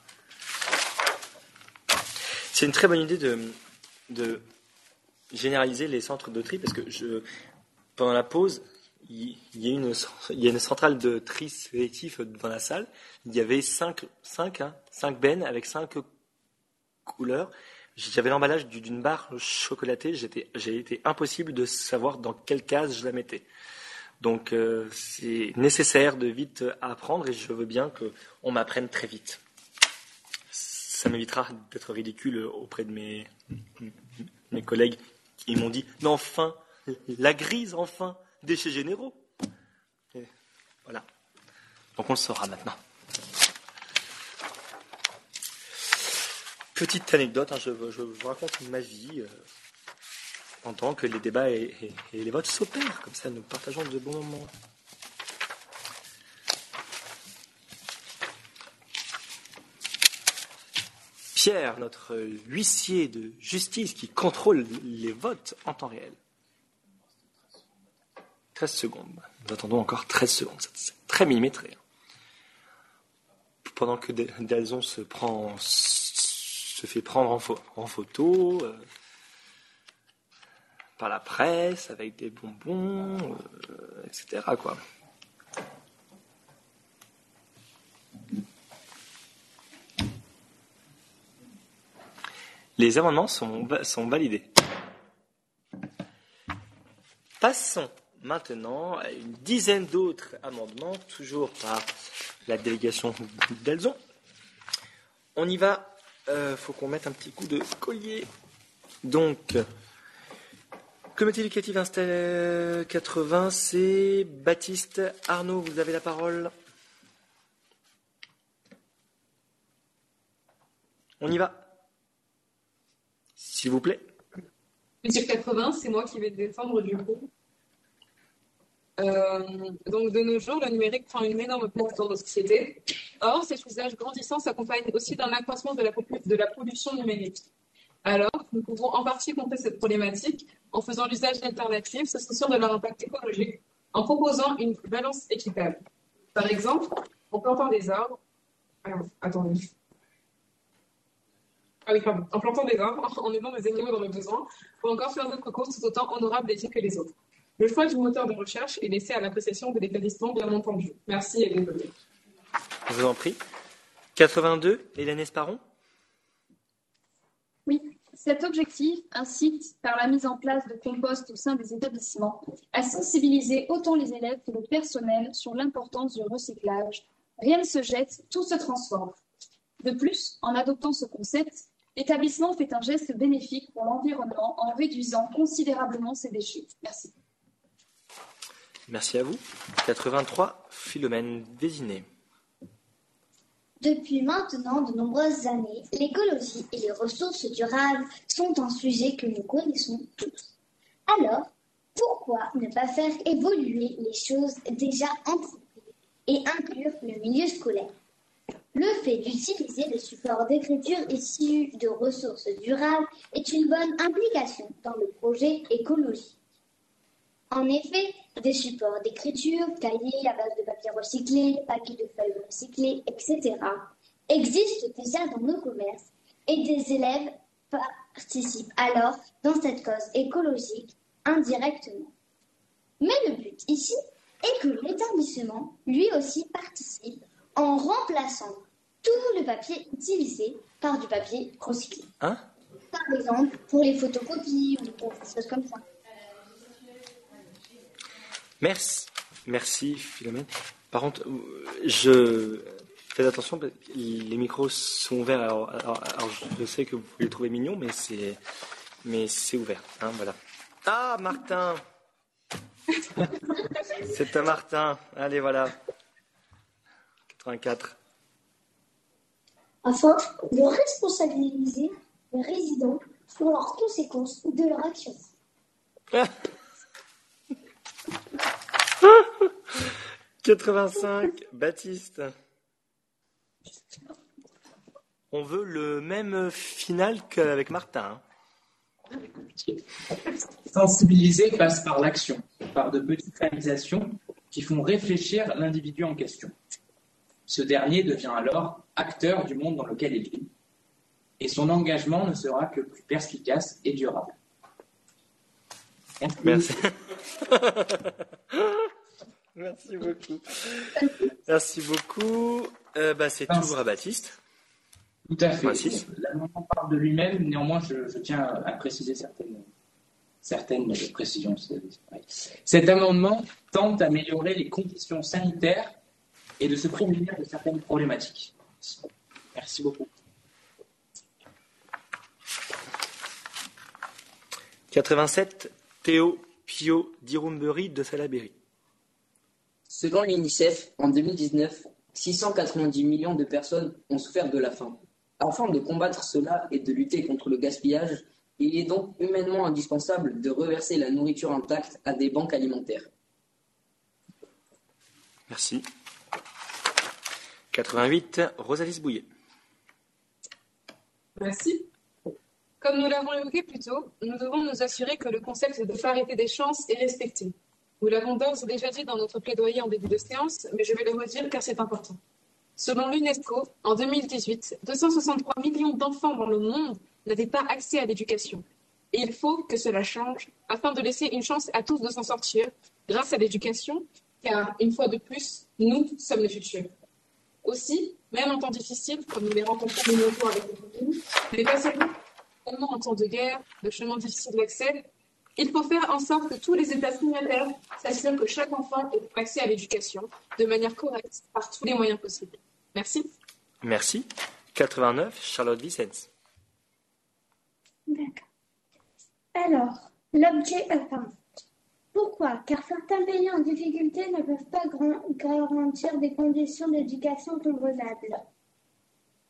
C'est une très bonne idée de, généraliser les centres de tri parce que pendant la pause, il y, a une, centrale de tri sélectif dans la salle. Il y avait cinq, cinq, hein, bennes avec cinq couleurs. J'avais l'emballage du- d'une barre chocolatée. J'ai été impossible de savoir dans quelle case je la mettais. Donc euh, c'est nécessaire de vite apprendre et je veux bien qu'on m'apprenne très vite. Ça m'évitera d'être ridicule auprès de mes, mes collègues qui m'ont dit Mais enfin, la grise, enfin, déchets généraux. Voilà. Donc on le saura maintenant. Petite anecdote, hein, je, je vous raconte ma vie en tant que les débats et, les votes s'opèrent. Comme ça, nous partageons de bons moments. Pierre, notre huissier de justice qui contrôle les votes en temps réel. 13 secondes. Nous attendons encore 13 secondes. C'est- très millimétré. hein. Pendant que Dalzon se prend, se fait prendre en photo euh, par la presse avec des bonbons, euh, etc. Quoi. Les amendements sont, va- sont validés. Passons maintenant à une dizaine d'autres amendements, toujours par la délégation d'Alzon. On y va. Il faut qu'on mette un petit coup de collier. Donc, comité éducatif installé 80, c'est Baptiste Arnaud. Vous avez la parole. On y va. S'il vous plaît. Monsieur 80, c'est moi qui vais défendre du coup. Euh, donc de nos jours, le numérique prend une énorme place dans nos sociétés. Or, cet usage grandissant s'accompagne aussi d'un accroissement de la, de pollution numérique. Alors, nous pouvons en partie contrer cette problématique en faisant l'usage d'alternatives se souciant de leur impact écologique, en proposant une balance équitable. Par exemple, en plantant des arbres. Alors, attendez. Ah oui, pardon. En plantant des arbres, <laughs> en aidant des animaux dans le besoin, ou encore faire d'autres causes tout autant honorables et éthiques que les autres. Le choix du moteur de recherche est laissé à l'appréciation de l'établissement, bien entendu. Merci et désolé. Je vous en prie. 82, Hélène Esparon? Oui, Cet objectif incite, par la mise en place de compost au sein des établissements, à sensibiliser autant les élèves que le personnel sur l'importance du recyclage. Rien ne se jette, tout se transforme. De plus, en adoptant ce concept, l'établissement fait un geste bénéfique pour l'environnement en réduisant considérablement ses déchets. Merci. Merci à vous. 83, Philomène Désiné. Depuis maintenant de nombreuses années, l'écologie et les ressources durables sont un sujet que nous connaissons tous. Alors, pourquoi ne pas faire évoluer les choses déjà entreprises et inclure le milieu scolaire? Le fait d'utiliser le support d'écriture issu de ressources durables est une bonne implication dans le projet écologie. En effet, des supports d'écriture, cahiers à base de papier recyclé, papier de feuilles recyclées, etc. existent déjà dans nos commerces et des élèves participent alors dans cette cause écologique indirectement. Mais le but ici est que l'établissement lui aussi participe en remplaçant tout le papier utilisé par du papier recyclé. Hein? Par exemple, pour les photocopies ou pour des choses comme ça. Merci. Merci, Philomène. Par contre, je. Faites attention, les micros sont ouverts. Alors, alors, alors, je sais que vous pouvez les trouver mignons, mais c'est, mais c'est ouvert. Hein, voilà. Ah, Martin <laughs> C'est un Martin. Allez, voilà. 84. Afin de responsabiliser les résidents sur leurs conséquences de leur action. <laughs> <laughs> 85, Baptiste. On veut le même final qu'avec Martin. hein. Sensibiliser passe par l'action, par de petites réalisations qui font réfléchir l'individu en question. Ce dernier devient alors acteur du monde dans lequel il vit, et son engagement ne sera que plus perspicace et durable. Merci. Merci <laughs> beaucoup. Merci beaucoup. Euh, bah, c'est toujours à Baptiste. Tout à fait. Francis. L'amendement parle de lui-même, néanmoins, je, je tiens à préciser certaines, certaines précisions. Cet amendement tente d'améliorer les conditions sanitaires et de se prémunir de certaines problématiques. Merci beaucoup. 87, Théo Pio Dirumbery de Salaberry. Selon l'UNICEF, en 2019, 690 millions de personnes ont souffert de la faim. Afin de combattre cela et de lutter contre le gaspillage, il est donc humainement indispensable de reverser la nourriture intacte à des banques alimentaires. Merci. 88, Rosalie Bouillet. Merci. Comme nous l'avons évoqué plus tôt, nous devons nous assurer que le concept de parité des chances est respecté. Nous l'avons d'ores et déjà dit dans notre plaidoyer en début de séance, mais je vais le redire car c'est important. Selon l'UNESCO, en 2018, 263 millions d'enfants dans le monde n'avaient pas accès à l'éducation. Et il faut que cela change afin de laisser une chance à tous de s'en sortir grâce à l'éducation, car une fois de plus, nous sommes le futur. Aussi, même en temps difficile, comme nous les rencontrons de nos jours avec les copines, mais en temps de guerre, de chemin difficile d'accès, il faut faire en sorte que tous les États signataires s'assurent que chaque enfant ait accès à l'éducation de manière correcte par tous les moyens possibles. Merci. Merci. 89, Charlotte Vicens. D'accord. Alors, l'objet enfin. Pourquoi? Car certains pays en difficulté ne peuvent pas garantir des conditions d'éducation convenables.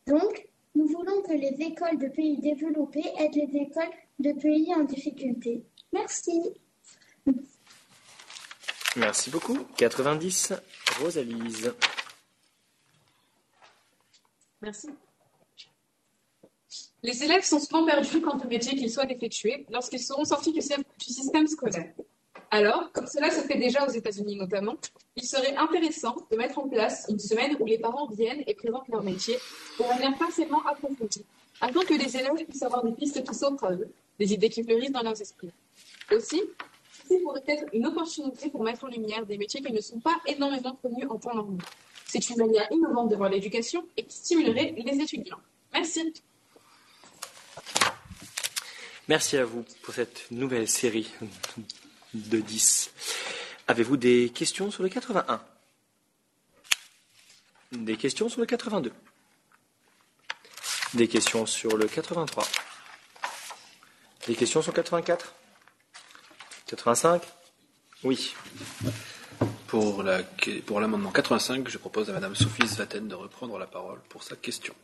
Donc, nous voulons que les écoles de pays développés aident les écoles de pays en difficulté. Merci. Merci beaucoup. 90, Rosalise. Merci. Les élèves sont souvent perdus quant au métier qu'ils souhaitent effectuer lorsqu'ils seront sortis du système scolaire. Alors, comme cela se fait déjà aux États-Unis notamment, il serait intéressant de mettre en place une semaine où les parents viennent et présentent leur métier de manière partiellement approfondie, afin que les élèves puissent avoir des pistes qui s'offrent à eux, des idées qui fleurissent dans leurs esprits. Aussi, ceci pourrait être une opportunité pour mettre en lumière des métiers qui ne sont pas énormément connus en temps normal. C'est une manière innovante de voir l'éducation et qui stimulerait les étudiants. Merci. Merci à vous pour cette nouvelle série de 10. Avez-vous des questions sur le 81 Des questions sur le 82 Des questions sur le 83 Des questions sur le 84 85 Oui. Pour la- pour l'amendement 85, je propose à Madame Sophie Svaten de reprendre la parole pour sa question.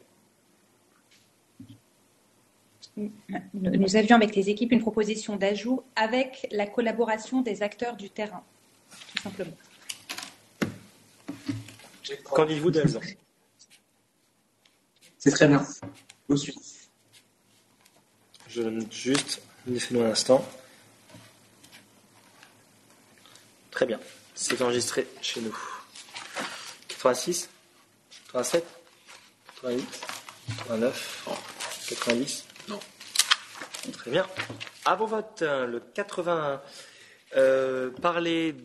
Nous avions avec les équipes une proposition d'ajout avec la collaboration des acteurs du terrain, tout simplement. Qu'en dites-vous d'Alzan C'est très bien. Je vous suis. Je note juste, laissez-nous un instant. Très bien, c'est enregistré chez nous. 86 87 88 89 90 Non. Très bien. À vos votes, le 80, euh, parler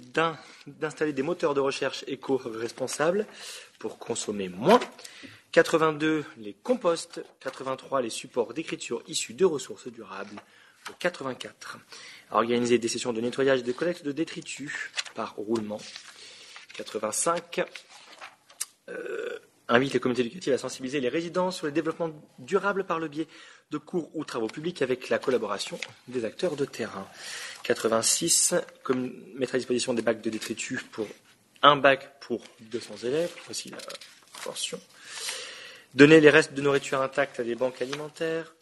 d'installer des moteurs de recherche éco-responsables pour consommer moins. 82, les composts. 83, les supports d'écriture issus de ressources durables. Le 84, organiser des sessions de nettoyage et de collecte de détritus par roulement. 85, euh, invite les communautés éducatives à sensibiliser les résidents sur le développement durable par le biais de cours ou travaux publics avec la collaboration des acteurs de terrain. 86, comme mettre à disposition des bacs de détritus pour un bac pour 200 élèves, voici la proportion. Donner les restes de nourriture intacts à des banques alimentaires.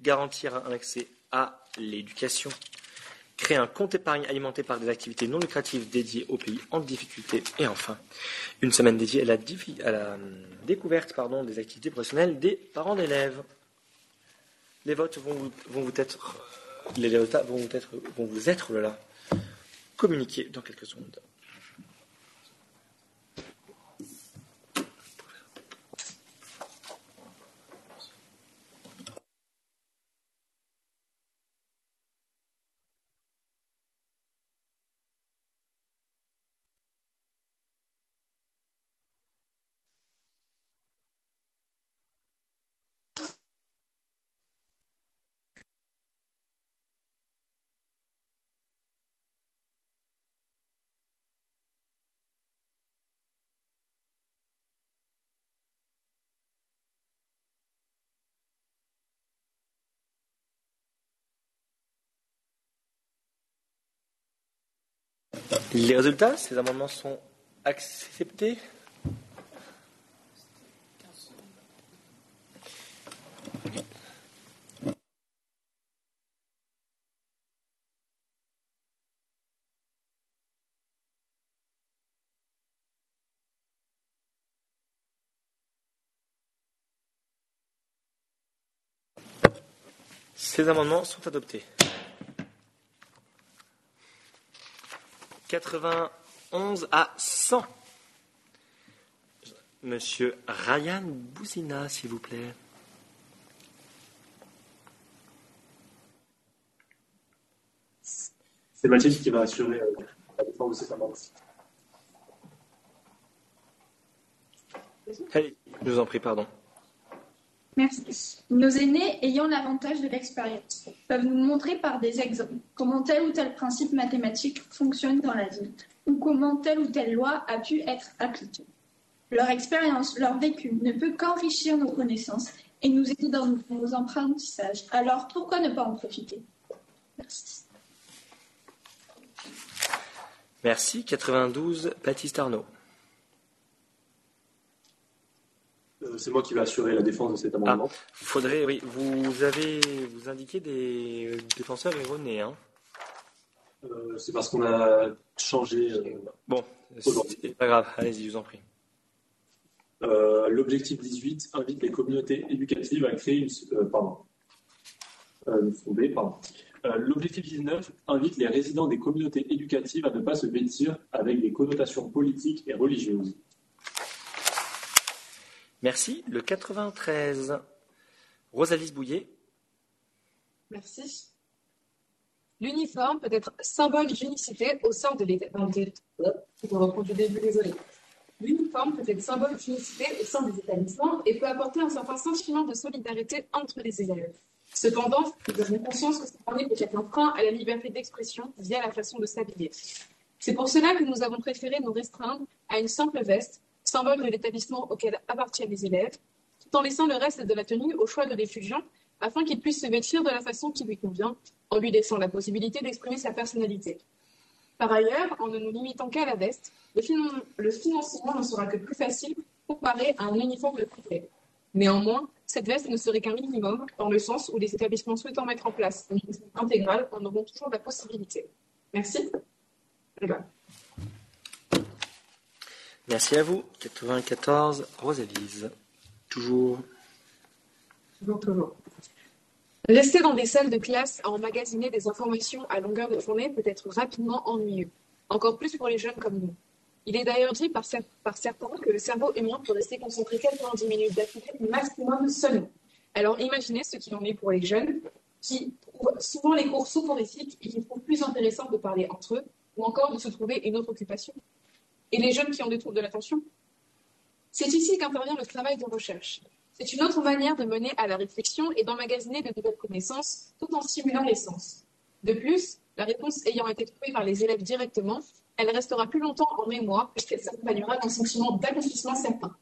Garantir un accès à l'éducation. Créer un compte épargne alimenté par des activités non lucratives dédiées aux pays en difficulté. Et enfin, une semaine dédiée à la, hum, découverte des activités professionnelles des parents d'élèves. Les votes vont vous, vont vous être, les résultats vont vous être, vont vous être là, communiqués dans quelques secondes. Les résultats, ces amendements sont acceptés. Ces amendements sont adoptés. 91 à 100. Monsieur Ryan Bouzina, s'il vous plaît. C'est Mathilde qui va assurer euh, la défense de cet amendement. Allez, je vous en prie, pardon. Merci. Nos aînés, ayant l'avantage de l'expérience, peuvent nous montrer par des exemples comment tel ou tel principe mathématique fonctionne dans la vie ou comment telle ou telle loi a pu être appliquée. Leur expérience, leur vécu ne peut qu'enrichir nos connaissances et nous aider dans nos apprentissages. Alors pourquoi ne pas en profiter? Merci. Merci. 92, Baptiste Arnaud. Euh, C'est moi qui vais assurer la défense de cet amendement. Faudrait, oui, vous avez, vous indiquez des défenseurs erronés, hein. Euh, c'est parce qu'on a changé. euh, Bon, c'est pas grave, allez-y, je vous en prie. Euh, L'objectif 18 invite les communautés éducatives à créer une. euh, pardon. Euh, fondée, pardon. Euh, L'objectif 19 invite les résidents des communautés éducatives à ne pas se vêtir avec des connotations politiques et religieuses. Merci. Le 93, Rosalie Bouillet. Merci. L'uniforme peut être symbole d'unicité au sein de l'État. L'uniforme peut être symbole d'unicité au sein des établissements et peut apporter un certain sentiment de solidarité entre les élèves. Cependant, nous avons conscience que cette année peut être un frein à la liberté d'expression via la façon de s'habiller. C'est pour cela que nous avons préféré nous restreindre à une simple veste, symbole de l'établissement auquel appartiennent les élèves, tout en laissant le reste de la tenue au choix de l'étudiant afin qu'il puisse se vêtir de la façon qui lui convient, en lui laissant la possibilité d'exprimer sa personnalité. Par ailleurs, en ne nous limitant qu'à la veste, le, finan- le financement ne sera que plus facile comparé à un uniforme de privé. Néanmoins, cette veste ne serait qu'un minimum, dans le sens où les établissements souhaitant mettre en place une intégrale en auront toujours la possibilité. Merci. Merci à vous. 94, Rosalise. Toujours. Toujours, toujours. Rester dans des salles de classe à emmagasiner des informations à longueur de journée peut être rapidement ennuyeux, encore plus pour les jeunes comme nous. Il est d'ailleurs dit par, cer- par certains que le cerveau humain peut rester concentré 90 minutes d'affilée maximum seulement. Alors imaginez ce qu'il en est pour les jeunes qui trouvent souvent les cours soporifiques et qui trouvent plus intéressant de parler entre eux ou encore de se trouver une autre occupation. Et les jeunes qui ont des troubles de l'attention C'est ici qu'intervient le travail de recherche. C'est une autre manière de mener à la réflexion et d'emmagasiner de nouvelles connaissances tout en stimulant les sens. De plus, la réponse ayant été trouvée par les élèves directement, elle restera plus longtemps en mémoire puisqu'elle s'accompagnera d'un sentiment d'accomplissement certain.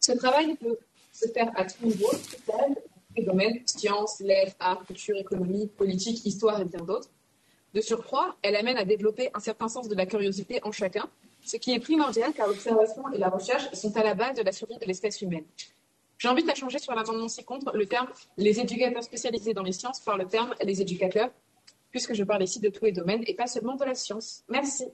Ce travail peut se faire à tout niveau, tout tous les domaines, sciences, lettres, arts, culture, économie, politique, histoire et bien d'autres. De surcroît, elle amène à développer un certain sens de la curiosité en chacun, ce qui est primordial car l'observation et la recherche sont à la base de la survie de l'espèce humaine. J'invite à changer sur l'amendement ci-contre le terme les éducateurs spécialisés dans les sciences par le terme les éducateurs, puisque je parle ici de tous les domaines et pas seulement de la science. Merci.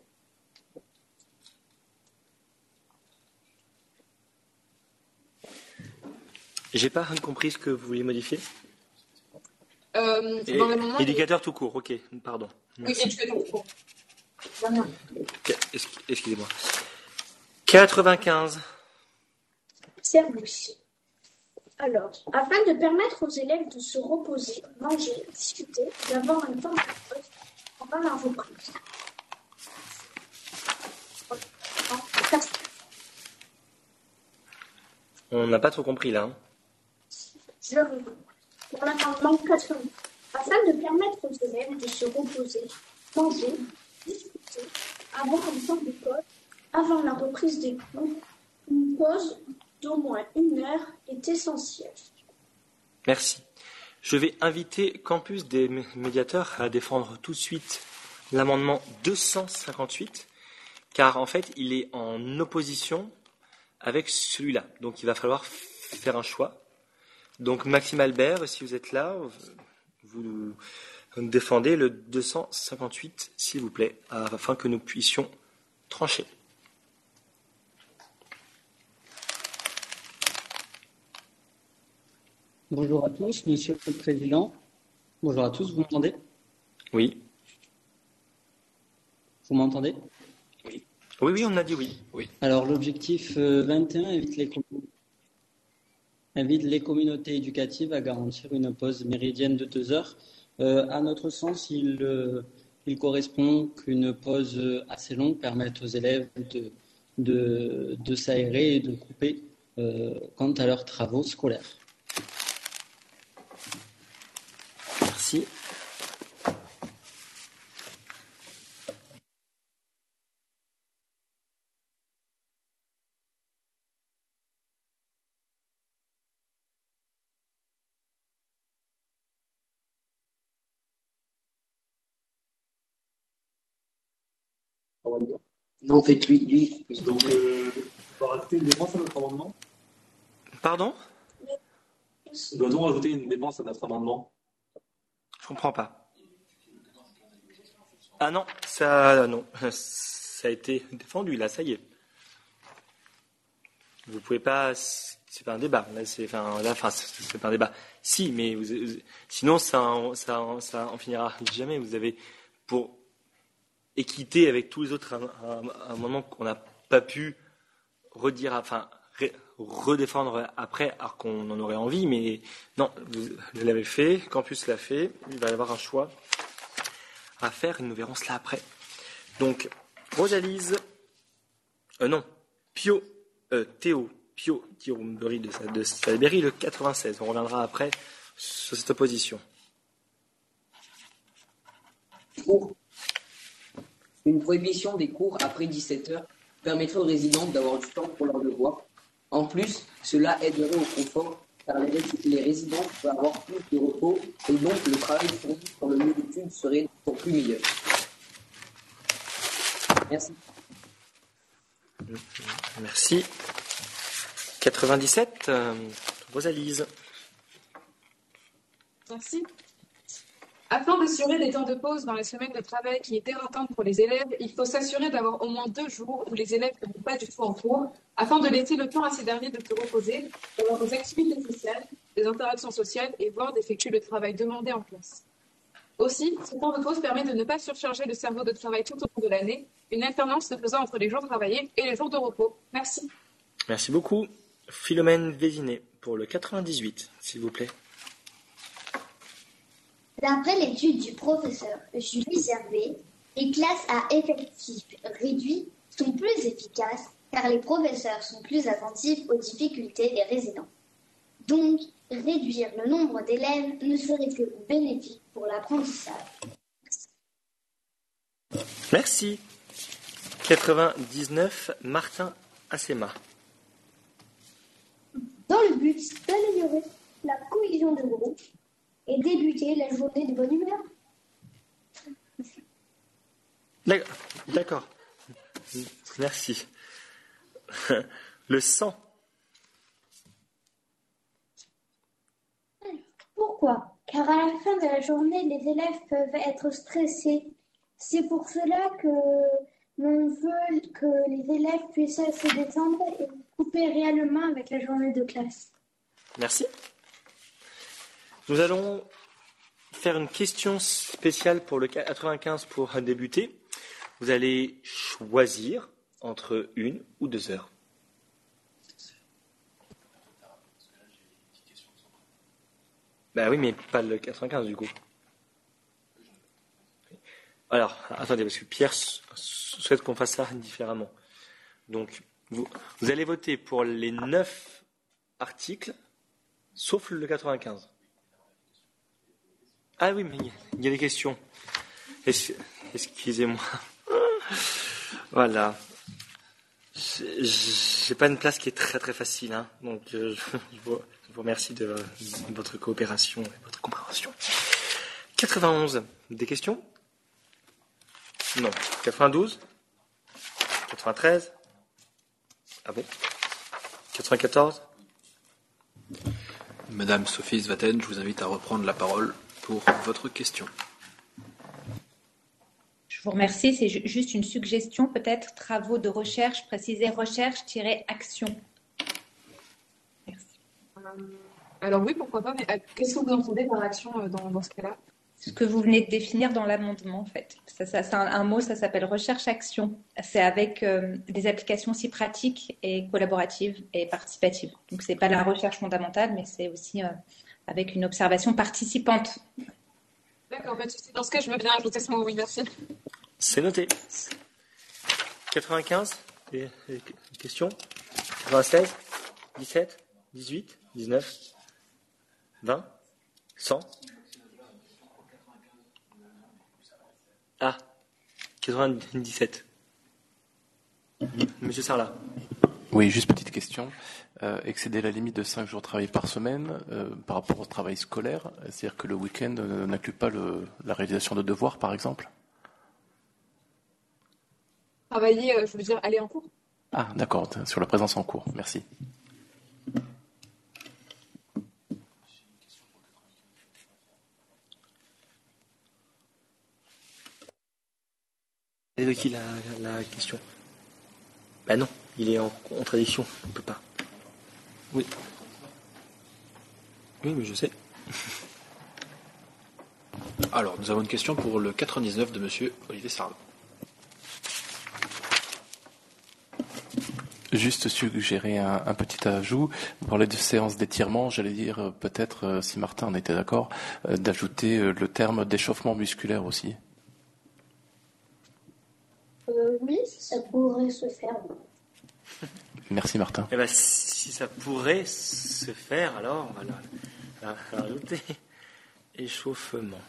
J'ai pas compris ce que vous vouliez modifier. Euh, Et- dans éducateur tout court, ok, pardon. Oui, éducateur. bon. Voilà. Excusez-moi. 95. Service. Alors, afin de permettre aux élèves de se reposer, manger, discuter, d'avoir un temps de pause pendant la reprise. On n'a pas trop compris là. hein. Je reviens. Pour l'amendement 80. Afin de permettre aux élèves de se reposer, manger, temps de avant la reprise des cours, une pause d'au moins une heure est essentielle. Merci. Je vais inviter Campus des mé- médiateurs à défendre tout de suite l'amendement 258, car en fait, il est en opposition avec celui-là. Donc, il va falloir faire un choix. Donc, Maxime Albert, si vous êtes là, vous défendez le 258, s'il vous plaît, afin que nous puissions trancher. Bonjour à tous, Monsieur le Président. Bonjour à tous, vous m'entendez? Oui. Vous m'entendez? Oui, oui, on a dit oui. oui. Alors l'objectif euh, 21 invite les, invite les communautés éducatives à garantir une pause méridienne de deux heures. Euh, à notre sens, il, euh, il correspond qu'une pause assez longue permette aux élèves de s'aérer et de couper euh, quant à leurs travaux scolaires. Merci. Non, faites lui, lui. Donc, euh, on va rajouter une dépense à notre amendement Pardon? Doit-on rajouter une dépense à notre amendement Je comprends pas. Ah non, ça non, <laughs> ça a été défendu là, ça y est. Vous pouvez pas, c'est pas un débat. Là, c'est, enfin, là, enfin, c'est pas un débat. Si, mais vous, sinon ça, ça, ça en finira jamais. Vous avez pour équité avec tous les autres moment qu'on n'a pas pu redire, enfin redéfendre après, alors qu'on en aurait envie, mais non, vous, l'avez fait, Campus l'a fait, il va y avoir un choix à faire, et nous verrons cela après. Donc, Rosalise, euh, non, Pio euh, Théo Pio Thierry de, de Salaberry, le 96. On reviendra après sur cette opposition. Une prohibition des cours après 17 heures permettrait aux résidents d'avoir du temps pour leurs devoirs. En plus, cela aiderait au confort car les, résidents peuvent avoir plus de repos et donc le travail fourni sur le lieu d'études serait pour plus meilleur. Merci. Merci. 97, euh, Rosalise. Merci. Afin d'assurer des temps de pause dans les semaines de travail qui est éreintantes pour les élèves, il faut s'assurer d'avoir au moins deux jours où les élèves ne vont pas du tout en cours, afin de laisser le temps à ces derniers de se reposer, d'avoir des activités sociales, des interactions sociales et voire d'effectuer le travail demandé en classe. Aussi, ce temps de pause permet de ne pas surcharger le cerveau de travail tout au long de l'année, une alternance se faisant entre les jours travaillés et les jours de repos. Merci. Merci beaucoup. Philomène Vézinet pour le 98, s'il vous plaît. D'après l'étude du professeur Julie Servet, les classes à effectifs réduits sont plus efficaces car les professeurs sont plus attentifs aux difficultés des résidents. Donc, réduire le nombre d'élèves ne serait que bénéfique pour l'apprentissage. Merci. 99, Martin Assema. Dans le but d'améliorer la cohésion de groupe et débuter la journée de bonne humeur. D'accord. Merci. Le sang. Pourquoi? Car à la fin de la journée, les élèves peuvent être stressés. C'est pour cela que l'on veut que les élèves puissent se détendre et couper réellement avec la journée de classe. Merci. Nous allons faire une question spéciale pour le 95 pour débuter. Vous allez choisir entre une ou deux heures. Ben oui, mais pas le 95 du coup. Alors, attendez, parce que Pierre souhaite qu'on fasse ça différemment. Donc, vous, allez voter pour les neuf articles, sauf le 95. Ah oui, mais il y a des questions. Excusez-moi. Voilà. J'ai pas une place qui est très très facile, hein. donc euh, je, vous, remercie de, votre coopération et votre compréhension. 91, des questions? Non. 92 93 Ah bon? 94 Madame Sophie Svaten, je vous invite à reprendre la parole pour votre question. Je vous remercie. C'est juste une suggestion, peut-être travaux de recherche, préciser recherche-action. Merci. Euh, alors oui, pourquoi pas, mais euh, qu'est-ce que vous entendez par action euh, dans, ce cas-là? Ce que vous venez de définir dans l'amendement, en fait. Ça, ça, c'est un, mot, ça s'appelle recherche-action. C'est avec des applications si pratiques et collaboratives et participatives. Donc c'est pas la recherche fondamentale, mais c'est aussi avec une observation participante. D'accord, dans ce cas, je veux bien ajouter ce mot, oui, merci. C'est noté. 95, des, questions 96, 17, 18, 19, 20, 100. Ah, 97. Monsieur Sarlat. Oui, juste petite question. Euh, excéder la limite de 5 jours de travail par semaine euh, par rapport au travail scolaire, c'est-à-dire que le week-end euh, n'inclut pas le, la réalisation de devoirs, par exemple Travailler, je veux dire aller en cours. Ah, d'accord, sur la présence en cours, merci. Et de qui la, la question Ben non. Il est en contradiction, on ne peut pas. Oui. Oui, mais je sais. Alors, nous avons une question pour le 99 de Monsieur Olivier Sarle. Juste suggérer un, un, petit ajout. Vous parlez de séance d'étirement, j'allais dire euh, peut-être, euh, si Martin en était d'accord, euh, d'ajouter le terme d'échauffement musculaire aussi. oui, ça pourrait se faire. Merci Martin. Eh ben, si ça pourrait se faire, alors on va rajouter. Échauffement.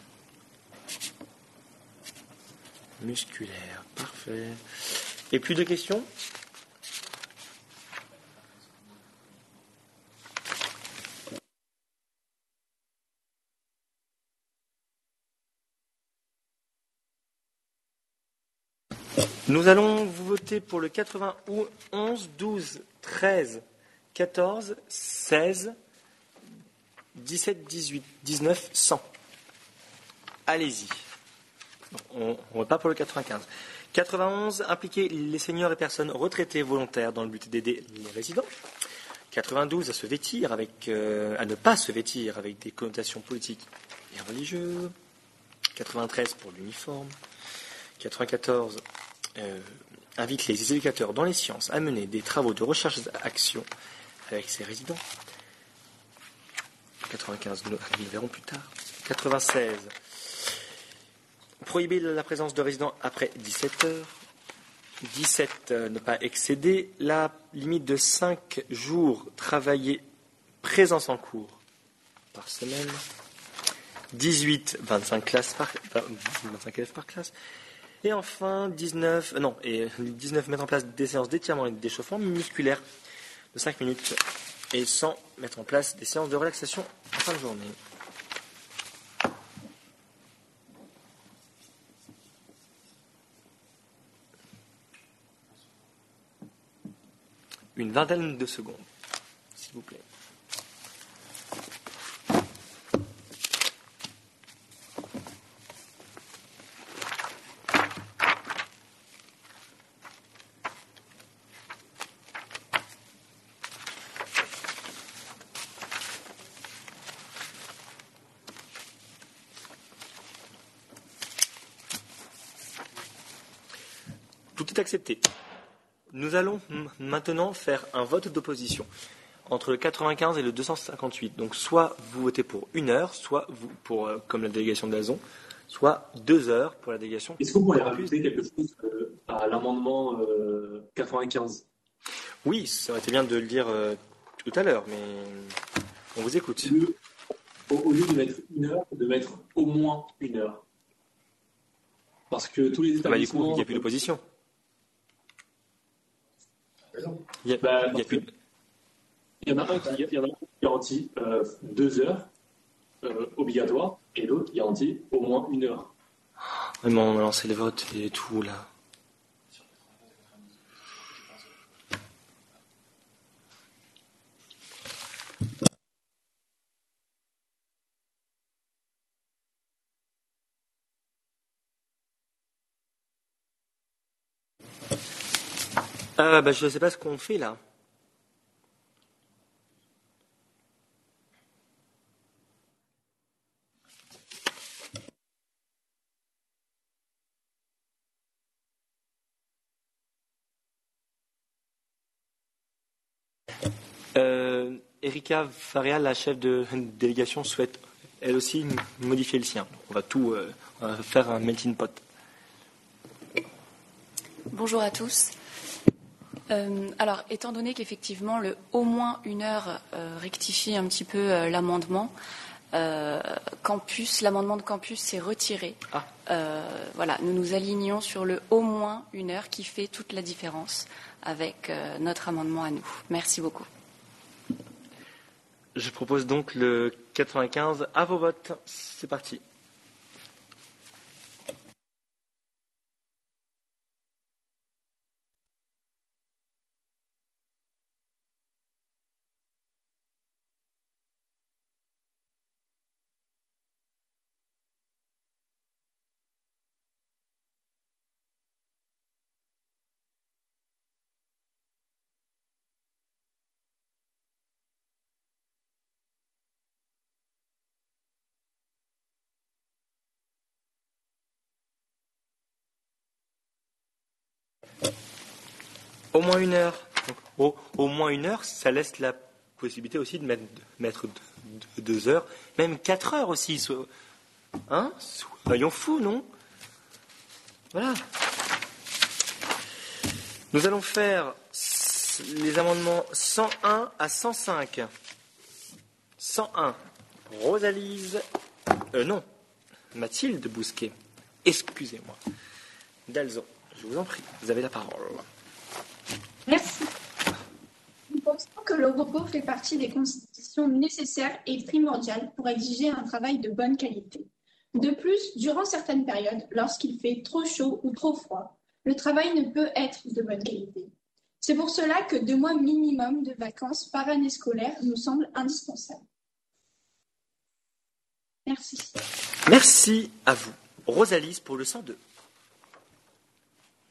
Musculaire, parfait. Et plus de questions? Nous allons vous voter pour le 91, 12, 13, 14, 16, 17, 18, 19, 100. Allez-y. On ne va pas pour le 95. 91, impliquer les seniors et personnes retraitées volontaires dans le but d'aider les résidents. 92, à se vêtir avec, euh, à ne pas se vêtir avec des connotations politiques et religieuses. 93 pour l'uniforme. 94 euh, invite les éducateurs dans les sciences à mener des travaux de recherche d'action avec ses résidents. 95, nous le verrons plus tard. 96, prohiber la présence de résidents après 17 heures. 17, euh, ne pas excéder la limite de 5 jours travaillés présence en cours par semaine. 18, 25, classes par, 25 élèves par classe. Et enfin, 19, euh, non, et 19, mettre en place des séances d'étirement et d'échauffement musculaire de 5 minutes et sans mettre en place des séances de relaxation en fin de journée. Une vingtaine de secondes, s'il vous plaît. Accepté. Nous allons maintenant faire un vote d'opposition entre le 95 et le 258. Donc soit vous votez pour une heure, soit vous pour euh, comme la délégation d'Azon, soit deux heures pour la délégation. Est-ce qu'on pourrait rajouter quelque chose euh, à l'amendement euh, 95 Oui, ça aurait été bien de le dire euh, tout à l'heure, mais on vous écoute. au, au lieu de mettre une heure, de mettre au moins une heure. Parce que tous les Ah bah, du coup, il n'y a plus d'opposition. Il y a, Bah, il y a plus. Il y en a un qui, il y en a un qui garantit euh, deux heures euh, obligatoires et l'autre qui garantit au moins une heure. Vraiment, on a lancé le vote et tout là. Ah bah je ne sais pas ce qu'on fait là. Euh, Erika Faria, la chef de <laughs> délégation, souhaite elle aussi modifier le sien. On va tout euh, faire un melting pot. Bonjour à tous. Euh, alors, étant donné qu'effectivement le au moins une heure euh, rectifie un petit peu euh, l'amendement, campus, l'amendement de campus s'est retiré. Euh, voilà, nous nous alignons sur le au moins une heure qui fait toute la différence avec notre amendement à nous. Merci beaucoup. Je propose donc le 95 à vos votes. C'est parti. Au moins une heure. Au, moins une heure, ça laisse la possibilité aussi de mettre, de mettre deux, heures, même quatre heures aussi. Hein? Soyons fous, non? Voilà. Nous allons faire les amendements 101 à 105. 101, Rosalise. Euh, non, Mathilde Bousquet. Excusez-moi. Dalzon, je vous en prie, vous avez la parole. Merci. Nous pensons que le repos fait partie des conditions nécessaires et primordiales pour exiger un travail de bonne qualité. De plus, durant certaines périodes, lorsqu'il fait trop chaud ou trop froid, le travail ne peut être de bonne qualité. C'est pour cela que deux mois minimum de vacances par année scolaire nous semblent indispensables. Merci. Merci à vous. Rosalise pour le 102.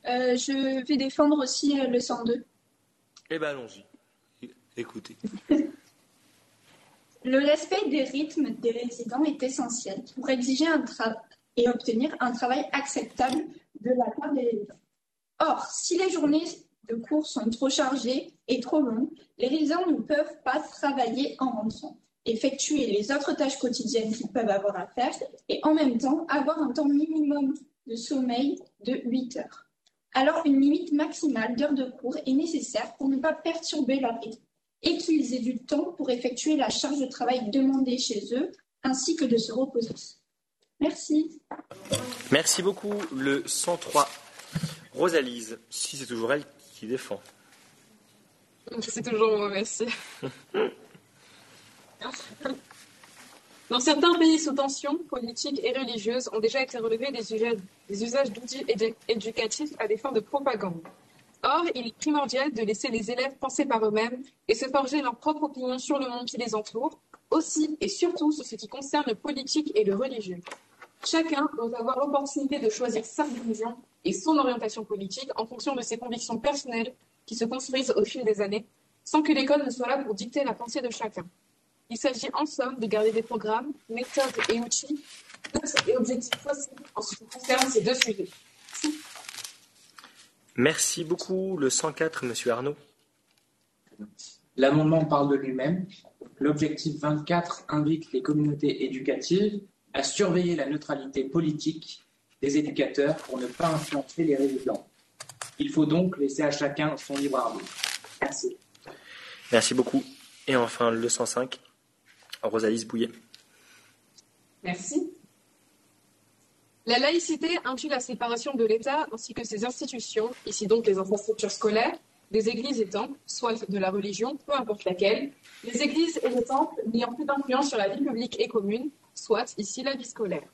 Euh, je vais défendre aussi euh, le 102. Eh bien, allons-y. Écoutez. Le respect des rythmes des résidents est essentiel pour exiger un et obtenir un travail acceptable de la part des résidents. Or, si les journées de cours sont trop chargées et trop longues, les résidents ne peuvent pas travailler en rentrant, effectuer les autres tâches quotidiennes qu'ils peuvent avoir à faire et en même temps avoir un temps minimum de sommeil de 8 heures. Alors, une limite maximale d'heures de cours est nécessaire pour ne pas perturber leur rythme et qu'ils aient du temps pour effectuer la charge de travail demandée chez eux, ainsi que de se reposer. Merci. Merci beaucoup. Le 103, Rosalise, si c'est toujours elle qui défend. C'est toujours moi, merci. <laughs> Dans certains pays sous tension politique et religieuse ont déjà été relevés des usages, d'outils édu- éducatifs à des fins de propagande. Or, il est primordial de laisser les élèves penser par eux-mêmes et se forger leur propre opinion sur le monde qui les entoure, aussi et surtout sur ce qui concerne le politique et le religieux. Chacun doit avoir l'opportunité de choisir sa religion et son orientation politique en fonction de ses convictions personnelles qui se construisent au fil des années, sans que l'école ne soit là pour dicter la pensée de chacun. Il s'agit en somme de garder des programmes, méthodes et outils et objectifs possibles en ce qui concerne ces deux sujets. Merci beaucoup. Le 104, Monsieur Arnaud. L'amendement parle de lui-même. L'objectif 24 invite les communautés éducatives à surveiller la neutralité politique des éducateurs pour ne pas influencer les résidents. Il faut donc laisser à chacun son libre arbitre. Merci. Merci beaucoup. Et enfin, le 105, Rosalise Bouillet. Merci. La laïcité inclut la séparation de l'État ainsi que ses institutions, ici donc les infrastructures scolaires, des églises et temples, soit de la religion, peu importe laquelle, les églises et les temples n'ayant plus d'influence sur la vie publique et commune, soit ici la vie scolaire.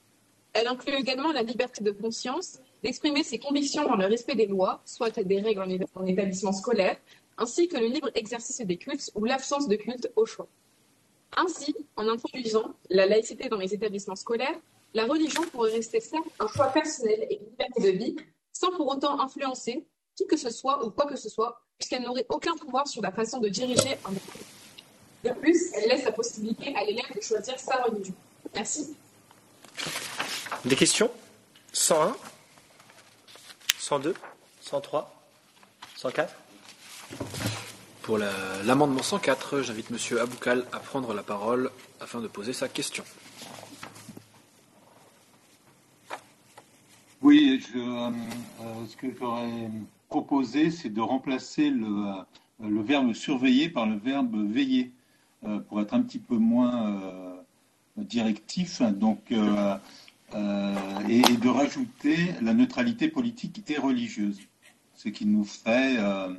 Elle inclut également la liberté de conscience, d'exprimer ses convictions dans le respect des lois, soit des règles en établissement scolaire, ainsi que le libre exercice des cultes ou l'absence de culte au choix. Ainsi, en introduisant la laïcité dans les établissements scolaires, la religion pourrait rester certes un choix personnel et une liberté de vie, sans pour autant influencer qui que ce soit ou quoi que ce soit, puisqu'elle n'aurait aucun pouvoir sur la façon de diriger un groupe. De plus, elle laisse la possibilité à l'élève de choisir sa religion. Merci. Des questions? 101 102 103 104 Pour la- l'amendement 104, j'invite Monsieur Aboukal à prendre la parole afin de poser sa question. Oui, je, euh, euh, ce que j'aurais proposé, c'est de remplacer le, euh, verbe surveiller par le verbe veiller, pour être un petit peu moins directif, donc, et, de rajouter la neutralité politique et religieuse, ce qui nous euh,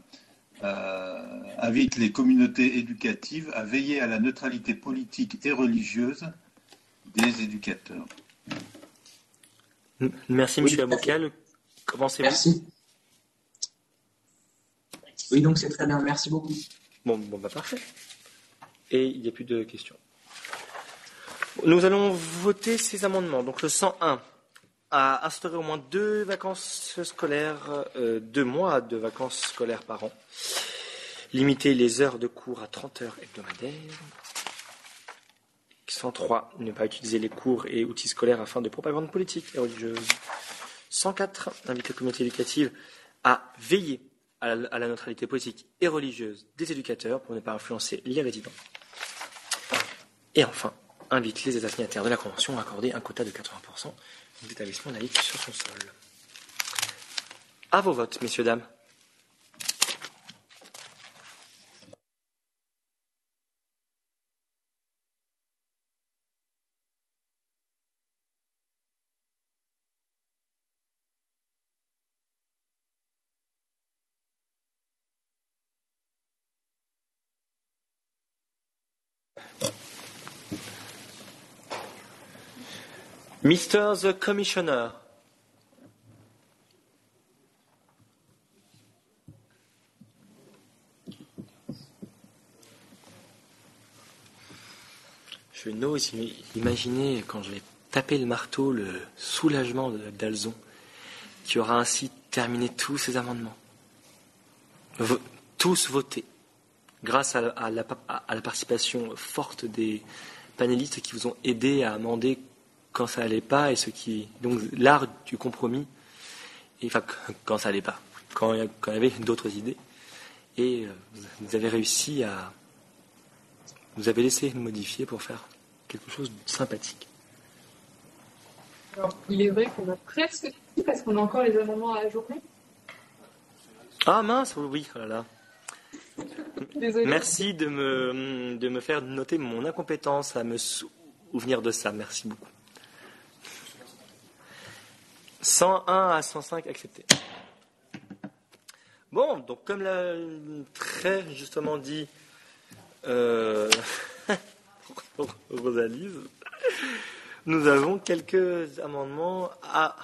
invite les communautés éducatives à veiller à la neutralité politique et religieuse des éducateurs. M- Merci, Monsieur Aboukal. Commencez-vous. Merci. Oui, donc c'est très bien. Merci beaucoup. Bon, bon bah parfait. Et il n'y a plus de questions. Nous allons voter ces amendements. Donc le 101 à instaurer au moins deux vacances scolaires, euh, deux mois de vacances scolaires par an. Limiter les heures de cours à 30 heures hebdomadaires. 103. Ne pas utiliser les cours et outils scolaires afin de propagande politique et religieuse. 104. Inviter les communautés éducatives à veiller à la, à la neutralité politique et religieuse des éducateurs pour ne pas influencer les résidents. Et enfin, invite les États signataires de la Convention à accorder un quota de 80% d'établissements laïcs sur son sol. À vos votes, messieurs, dames. Mr. the Commissioner. Je n'ose imaginer quand je vais taper le marteau le soulagement d'Alzon qui aura ainsi terminé tous ses amendements. tous votés grâce à la, participation forte des panélistes qui vous ont aidé à amender quand ça n'allait pas et ce qui donc l'art du compromis et enfin quand ça n'allait pas quand, quand, il y avait d'autres idées et euh, vous avez réussi à vous avez laissé modifier pour faire quelque chose de sympathique. Alors, il est vrai qu'on a presque tout parce qu'on a encore les amendements à la journée. Ah mince, oui, oh là là. Merci de me, de me faire noter mon incompétence à me souvenir de ça. Merci beaucoup. 101 à 105 accepté. Bon, donc comme l'a très justement dit euh, <laughs> Rosalise, nous avons quelques amendements à,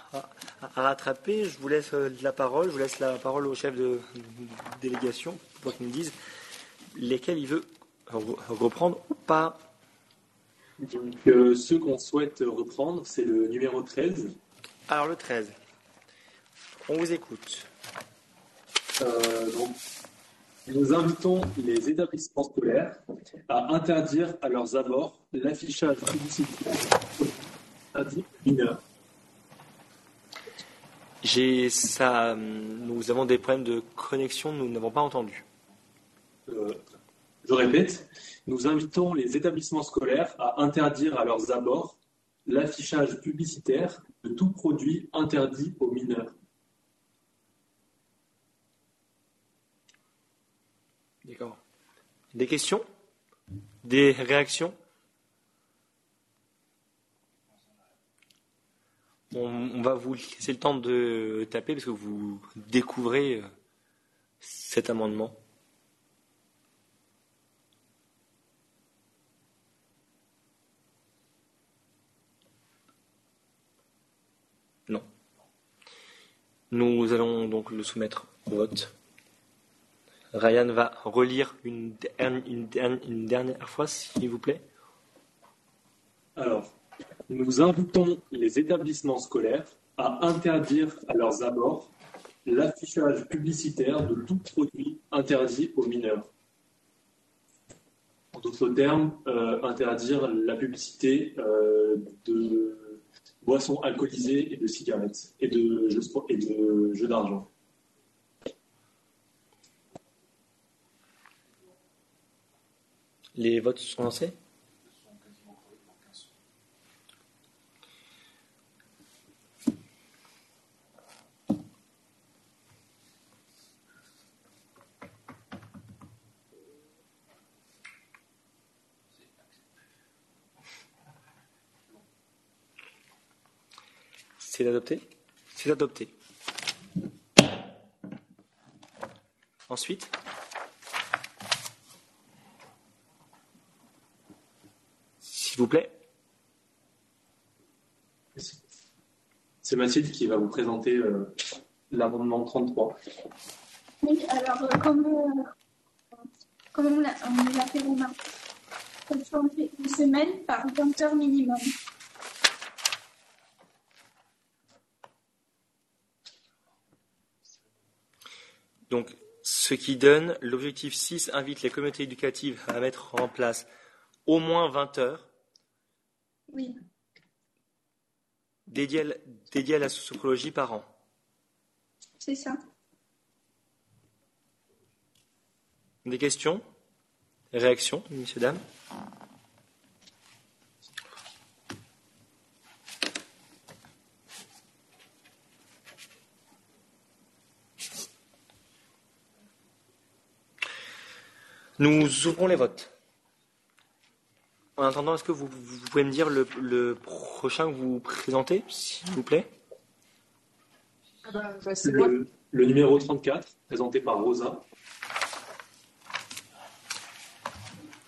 rattraper. Je vous laisse la parole. Je vous laisse la parole au chef de délégation pour qu'il nous dise lesquels il veut reprendre ou pas. Donc, euh, ceux qu'on souhaite reprendre, c'est le numéro 13. Alors, le 13. On vous écoute. Euh, nous invitons les établissements scolaires à interdire à leurs abords l'affichage publicitaire mineur. J'ai ça. Nous avons des problèmes de connexion. Nous n'avons pas entendu. Euh, je répète, nous invitons les établissements scolaires à interdire à leurs abords l'affichage publicitaire de tout produit interdit aux mineurs. D'accord. Des questions? Des réactions? On, va vous laisser le temps de taper parce que vous découvrez euh, cet amendement. Non. Nous allons donc le soumettre au vote. Ryan va relire une, dernière fois, s'il vous plaît. Alors, nous invitons les établissements scolaires à interdire à leurs abords l'affichage publicitaire de tout produit interdit aux mineurs. En d'autres termes, euh, interdire la publicité euh, de boissons alcoolisées et de cigarettes et de jeux d'argent. Les votes sont lancés? C'est adopté C'est adopté. Ensuite S'il vous plaît. C'est Mathilde qui va vous présenter euh, l'amendement 33. Oui, alors, euh, comme, euh, comme on l'a fait remarquer, changer une semaine par 20 heures minimum. Donc, ce qui donne, l'objectif 6 invite les communautés éducatives à mettre en place au moins 20 heures oui. Dédié à, à la sociologie par an. C'est ça. Des questions? Réactions, messieurs, dames? Nous ouvrons les votes. En attendant, est-ce que vous, pouvez me dire le, prochain que vous présentez, s'il vous plaît? Ah bah, bah, le, le, numéro 34, présenté par Rosa.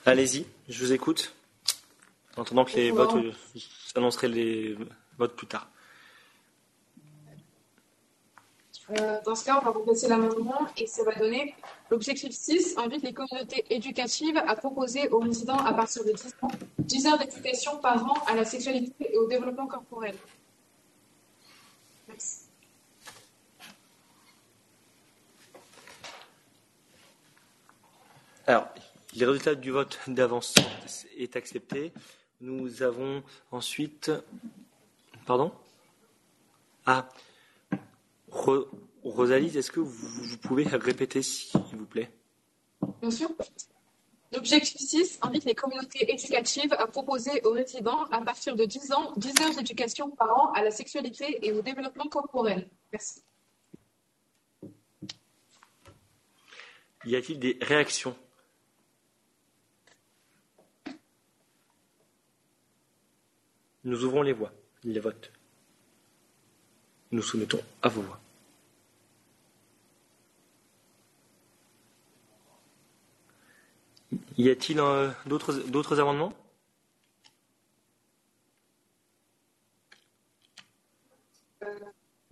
Allez-y, je vous écoute. en attendant que les votes, euh, j'annoncerai les votes plus tard. Euh, dans ce cas, on va remplacer l'amendement et ça va donner l'objectif 6 invite les communautés éducatives à proposer aux résidents à partir de 10 ans 10 heures d'éducation par an à la sexualité et au développement corporel. Merci. Alors, les résultats du vote d'avance est accepté. Nous avons ensuite. Pardon? Ah. Ro- Rosalie, est-ce que vous, vous pouvez répéter, s'il vous plaît? Bien sûr. L'objectif 6 invite les communautés éducatives à proposer aux résidents à partir de 10 ans 10 heures d'éducation par an à la sexualité et au développement corporel. Merci. Y a-t-il des réactions? Nous ouvrons les voix, les votes. Nous soumettons à vos voix. Y a-t-il euh, d'autres d'autres amendements?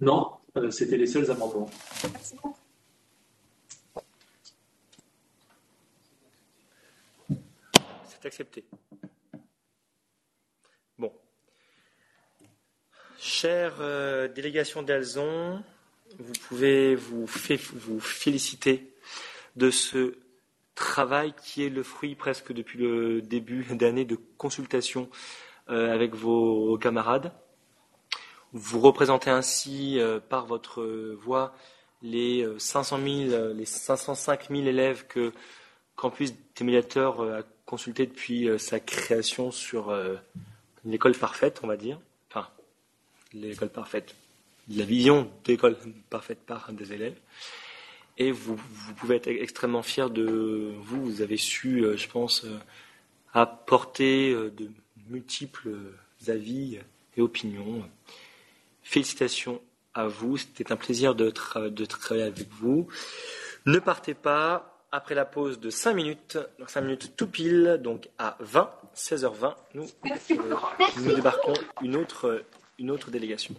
Non, euh, c'était les seuls amendements. C'est accepté. Bon. Chère euh, délégation d'Alzon, vous pouvez vous, fé- vous féliciter de ce travail qui est le fruit presque depuis le début d'année de consultation euh, avec vos camarades. Vous représentez ainsi euh, par votre voix les euh, 500 000, euh, les 505 000 élèves que Campus des médiateurs a consulté depuis sa création sur l'école parfaite, on va dire. L'école parfaite, la vision d'école parfaite par des élèves. Et vous, vous pouvez être extrêmement fiers de vous. Vous avez su, euh, je pense, euh, apporter euh, de multiples avis et opinions. Félicitations à vous. C'était un plaisir de, tra- de travailler avec vous. Ne partez pas. Après la pause de 5 minutes, 5 minutes tout pile, donc à 20, 16h20, nous, euh, nous débarquons une autre, une autre délégation.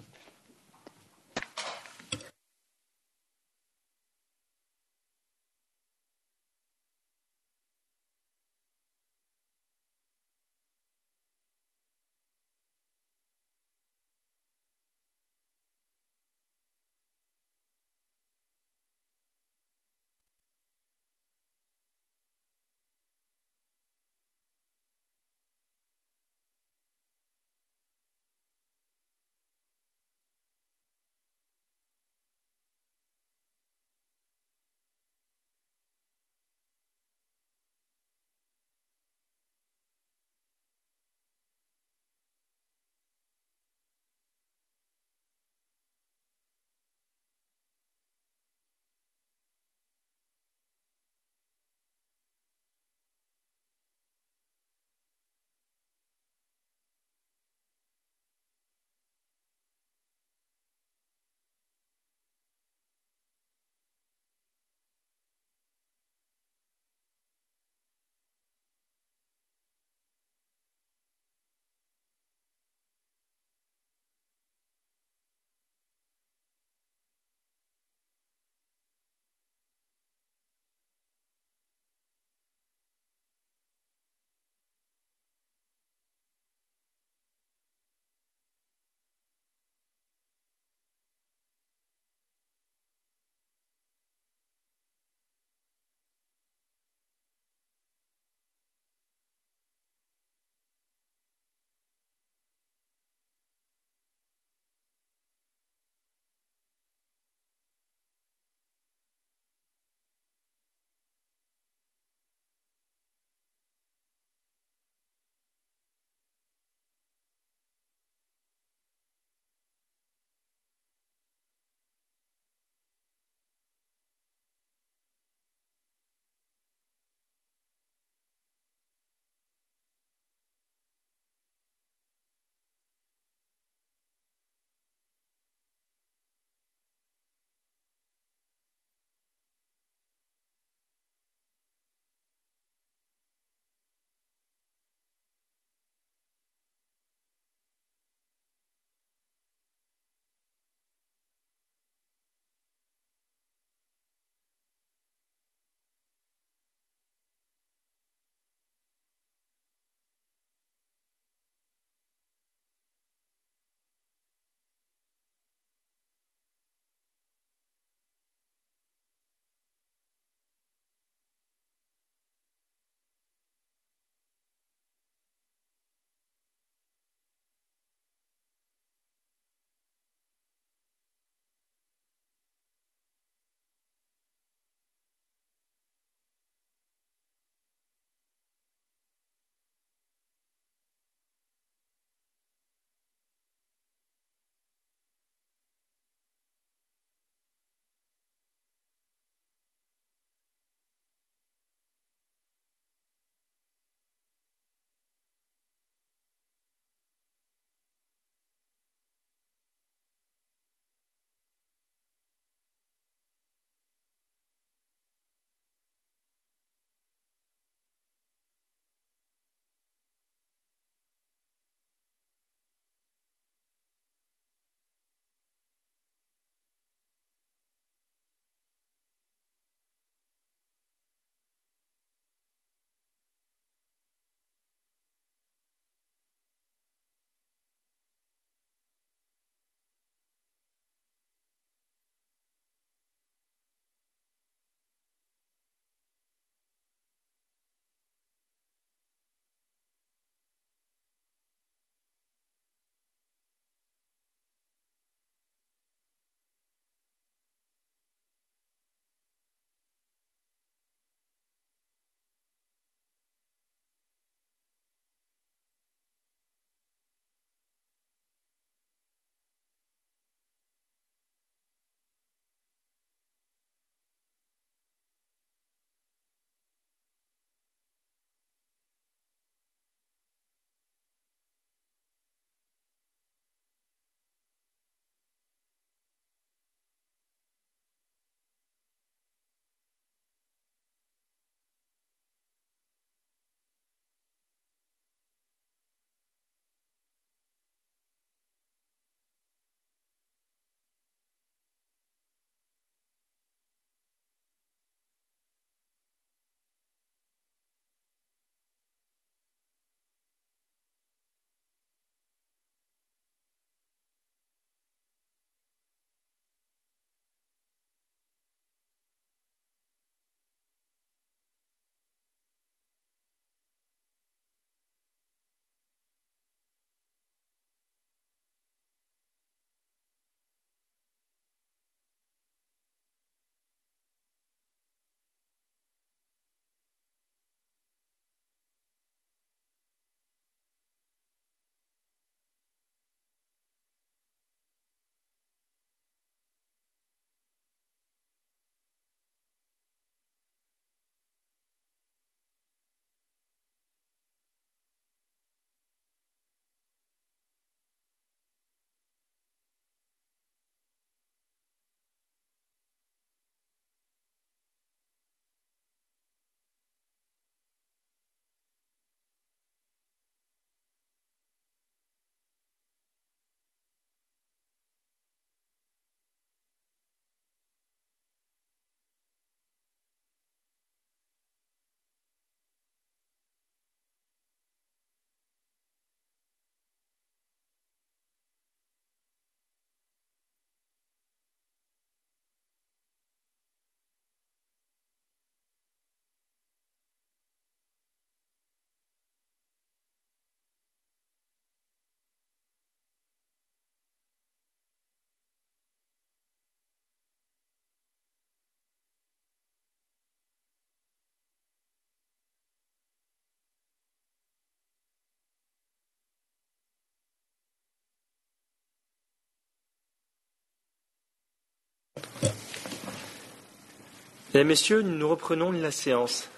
Mesdames, Messieurs, nous reprenons la séance.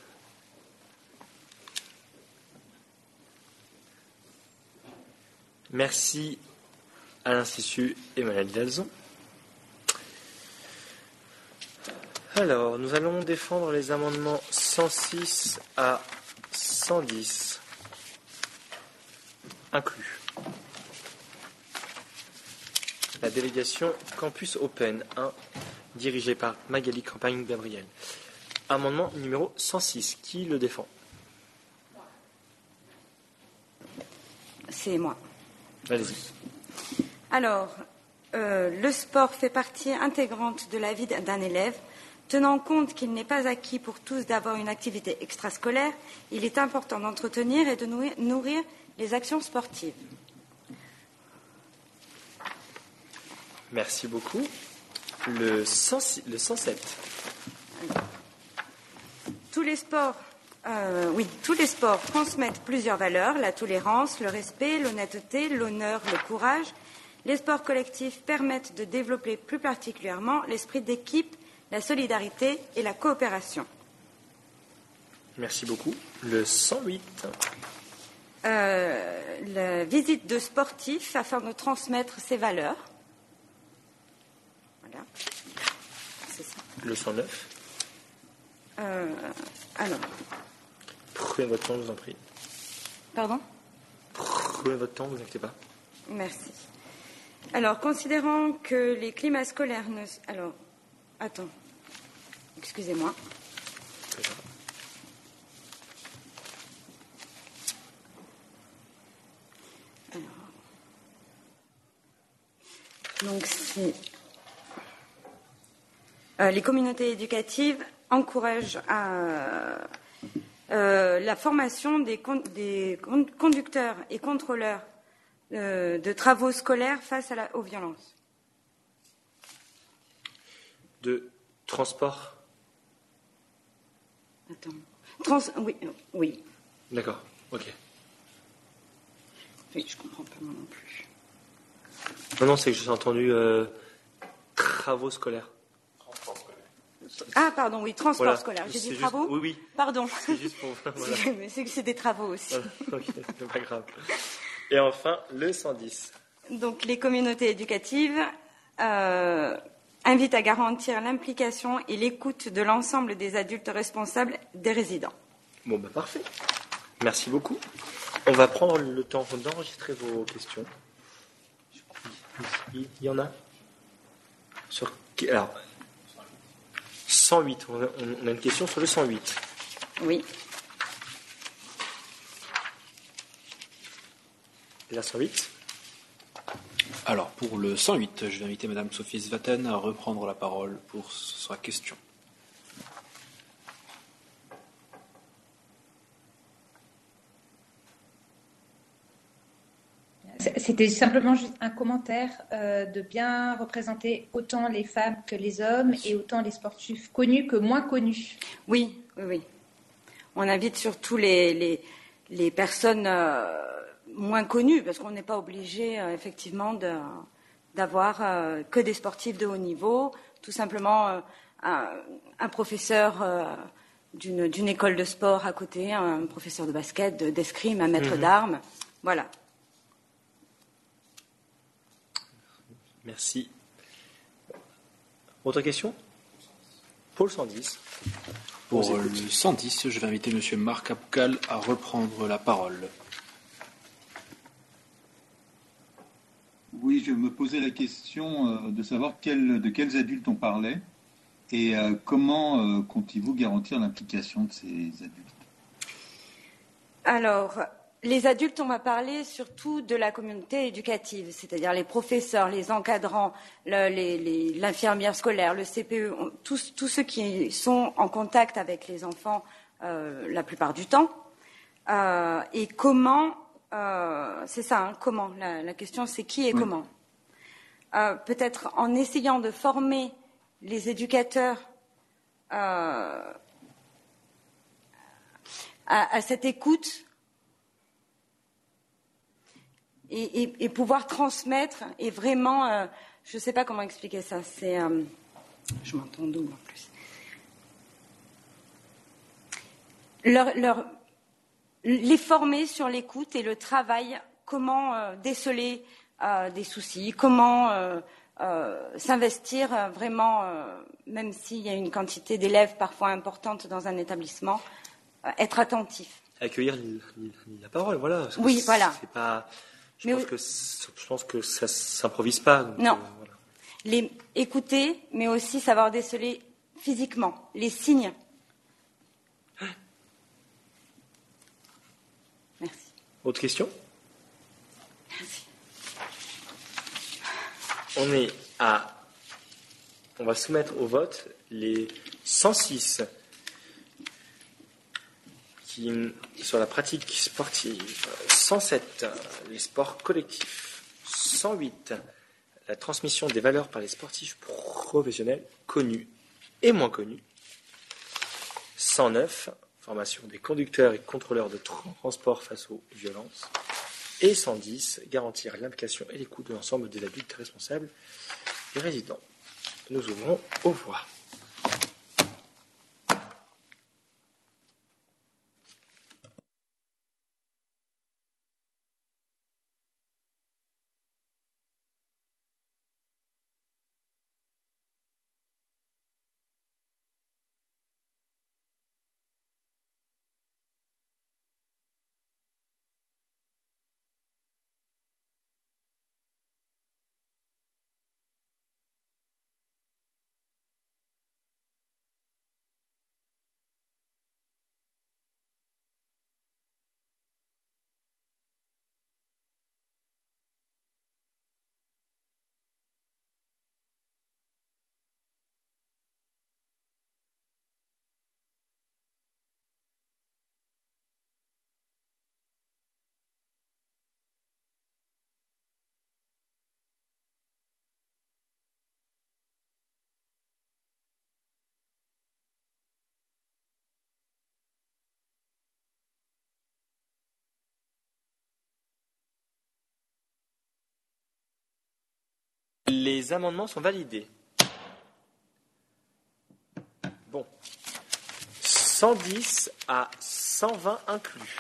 Merci à l'Institut Emmanuel Dalzon. Alors, nous allons défendre les amendements 106 à 110 inclus. La délégation Campus Open 1, dirigée par Magali Campagne Gabriel. Amendement numéro 106. Qui le défend? C'est moi. Allez-y. Alors, euh, le sport fait partie intégrante de la vie d'un élève. Tenant compte qu'il n'est pas acquis pour tous d'avoir une activité extrascolaire, il est important d'entretenir et de nourrir les actions sportives. Merci beaucoup. Le, 106 le 107. Tous les sports, euh, oui, tous les sports transmettent plusieurs valeurs la tolérance, le respect, l'honnêteté, l'honneur, le courage. Les sports collectifs permettent de développer plus particulièrement l'esprit d'équipe, la solidarité et la coopération. Merci beaucoup. Le 108. Euh, la visite de sportifs afin de transmettre ces valeurs. Voilà. C'est ça. Le 109. Euh, alors, Prenez votre temps, je vous en prie. pardon? Prenez votre temps, vous inquiétez pas. Merci. Alors, considérant que les climats scolaires ne. Alors, attends. Excusez-moi. Alors. Donc, c'est. Euh, les communautés éducatives encouragent à, euh, la formation des, con- des con- conducteurs et contrôleurs euh, de travaux scolaires face à la- aux violences. De transport? Attends. Trans- oui, euh, oui. D'accord. Ok. Oui, je comprends pas moi non plus. Non, non, c'est que j'ai entendu euh, travaux scolaires. Ah, pardon, oui, transport Voilà. scolaire. J'ai dit juste- travaux Oui, oui. Pardon. C'est juste pour. <laughs> voilà. C'est- que c'est des travaux aussi. Voilà. Ok, c'est pas grave. Et enfin, le 110. Donc, les communautés éducatives euh, invitent à garantir l'implication et l'écoute de l'ensemble des adultes responsables des résidents. Bon, bah parfait. Merci beaucoup. On va prendre le temps d'enregistrer vos questions. Il il y en a sur... Alors, 108. On a, on a une question sur le 108. Oui. La 108 Alors, pour le 108, je vais inviter Madame Sophie Svaten à reprendre la parole pour sa question. C'était simplement juste un commentaire euh, de bien représenter autant les femmes que les hommes et autant les sportifs connus que moins connus. Oui, oui, oui. On invite surtout les, les, les personnes euh, moins connues, parce qu'on n'est pas obligé, euh, effectivement, de- d'avoir euh, que des sportifs de haut niveau. Tout simplement, euh, un, un professeur euh, d'une d'une école de sport à côté, un professeur de basket, de- d'escrime, un maître Mhm. d'armes. Voilà. Merci. Autre question? Pour le 110. Pour vous le écoute. 110, je vais inviter Monsieur Marc Apcal à reprendre la parole. Oui, je me posais la question euh, de savoir quel- de quels adultes on parlait et euh, comment euh, comptez-vous garantir l'implication de ces adultes? Alors, les adultes, on va parler surtout de la communauté éducative, c'est-à-dire les professeurs, les encadrants, le- l'infirmière scolaire, le CPE, on- tous, tous ceux qui sont en contact avec les enfants euh, la plupart du temps. Euh, et comment, euh, c'est ça, hein, comment la, la question c'est qui et Oui. comment. Peut-être en essayant de former les éducateurs à, à cette écoute et, et- et pouvoir transmettre et vraiment, euh, je ne sais pas comment expliquer ça. C'est, euh, je m'entends double en plus. leur, leur, les former sur l'écoute et le travail, comment euh, déceler des soucis, comment s'investir vraiment, même s'il y a une quantité d'élèves parfois importante dans un établissement, être attentif. Accueillir la parole, voilà. parce que Oui, c'est voilà. Pas, je, Mais pense oui. que, c- je pense que ça s'improvise pas. donc, Non. euh, voilà. Les écouter, mais aussi savoir déceler physiquement les signes. Autre question? On est à. On va soumettre au vote les 106 sur la pratique sportive, 107 les sports collectifs, 108 la transmission des valeurs par les sportifs professionnels connus et moins connus, 109 formation des conducteurs et contrôleurs de transport face aux violences, et 110 garantir l'implication et l'écoute de l'ensemble des adultes responsables et résidents. Nous ouvrons aux voix. Les amendements sont validés. Bon. 110 à 120 inclus.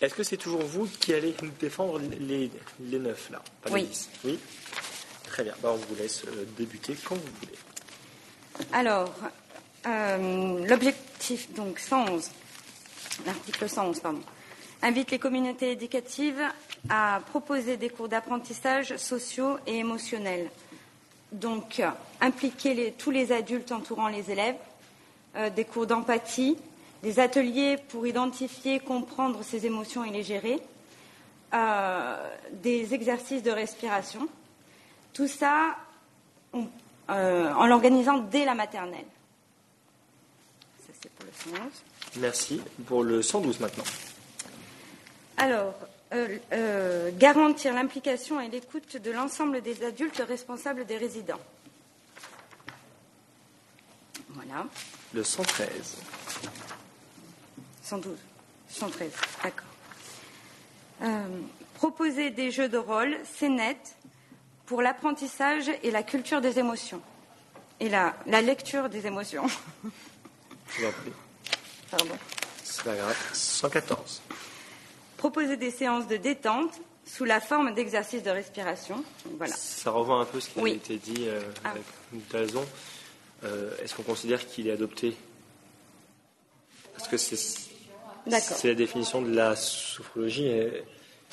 Est-ce que c'est toujours vous qui allez nous défendre les, les 9 là? Pas les Oui. 10 Oui Très bien. Bah, on vous laisse euh, débuter quand vous voulez. Alors, euh, l'objectif, donc 111, l'article 111, pardon, invite les communautés éducatives à proposer des cours d'apprentissage sociaux et émotionnels. Donc, euh, impliquer les- tous les adultes entourant les élèves, euh, des cours d'empathie, des ateliers pour identifier, comprendre ses émotions et les gérer, euh, des exercices de respiration. Tout ça on- en l'organisant dès la maternelle. Ça, c'est pour le 111. Merci. Pour le 112 maintenant. Alors, euh, euh, garantir l'implication et l'écoute de l'ensemble des adultes responsables des résidents. Voilà. Le 113. 112. 113. D'accord. Euh, proposer des jeux de rôle, c'est net, pour l'apprentissage et la culture des émotions. Et la, la lecture des émotions. Je vous en prie. Pardon. C'est pas grave. 114. Proposer des séances de détente sous la forme d'exercices de respiration. Voilà. Ça revoit un peu ce qui Oui. avait été dit euh, Ah. avec Dalzon. Euh, Est-ce qu'on considère qu'il est adopté? Parce que c'est la définition de la sophrologie.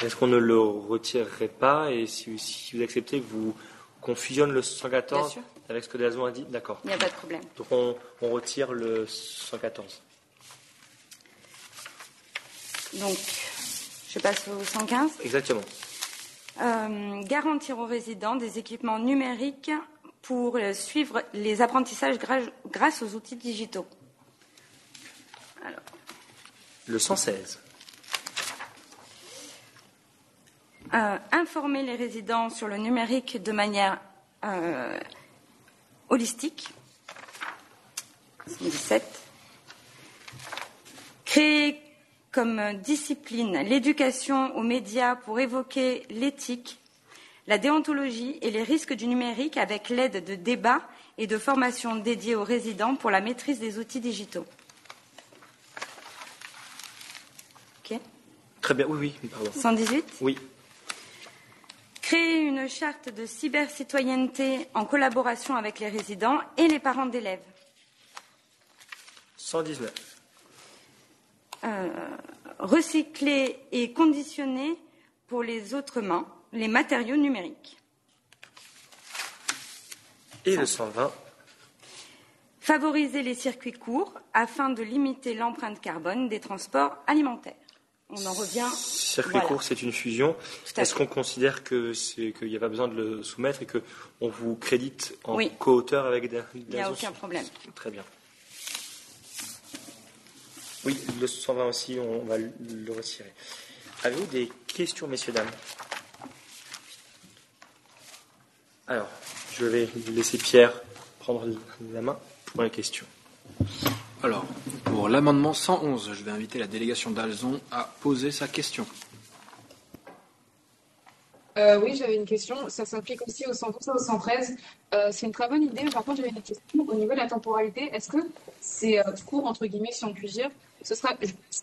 Est-ce qu'on ne le retirerait pas? Et si, si vous acceptez, vous qu'on fusionne le Bien 114 sûr. avec ce que Dalzon a dit? D'accord. Il n'y a pas de problème. Donc on, on retire le 114. Donc, je passe au 115. Exactement. Euh, garantir aux résidents des équipements numériques pour euh, suivre les apprentissages grâce aux outils digitaux. Alors, Le 116. euh, informer les résidents sur le numérique de manière euh, holistique. 117. Créer comme discipline l'éducation aux médias pour évoquer l'éthique, la déontologie et les risques du numérique avec l'aide de débats et de formations dédiées aux résidents pour la maîtrise des outils digitaux. Okay. Très bien, oui, oui, pardon. 118 Oui. Créer une charte de cybercitoyenneté en collaboration avec les résidents et les parents d'élèves. 119. Euh, recycler et conditionner pour les autres mains les matériaux numériques. Et le 120. Favoriser les circuits courts afin de limiter l'empreinte carbone des transports alimentaires. On en revient. Circuit voilà. court, c'est une fusion. Est-ce qu'on considère qu'il n'y a pas besoin de le soumettre et qu'on vous crédite en Oui. co-auteur avec des Il n'y a aucun problème. Très bien. Oui, le 120 aussi, on va le retirer. Avez-vous des questions, messieurs, dames? Alors, je vais laisser Pierre prendre la main pour les questions. Alors, pour l'amendement 111, je vais inviter la délégation d'Alzon à poser sa question. Euh, oui, j'avais une question. Ça s'applique aussi au 112 et au 113. Euh, c'est une très bonne idée, par contre, j'avais une question au niveau de la temporalité. Est-ce que c'est euh, court, entre guillemets, si on peut dire Ce sera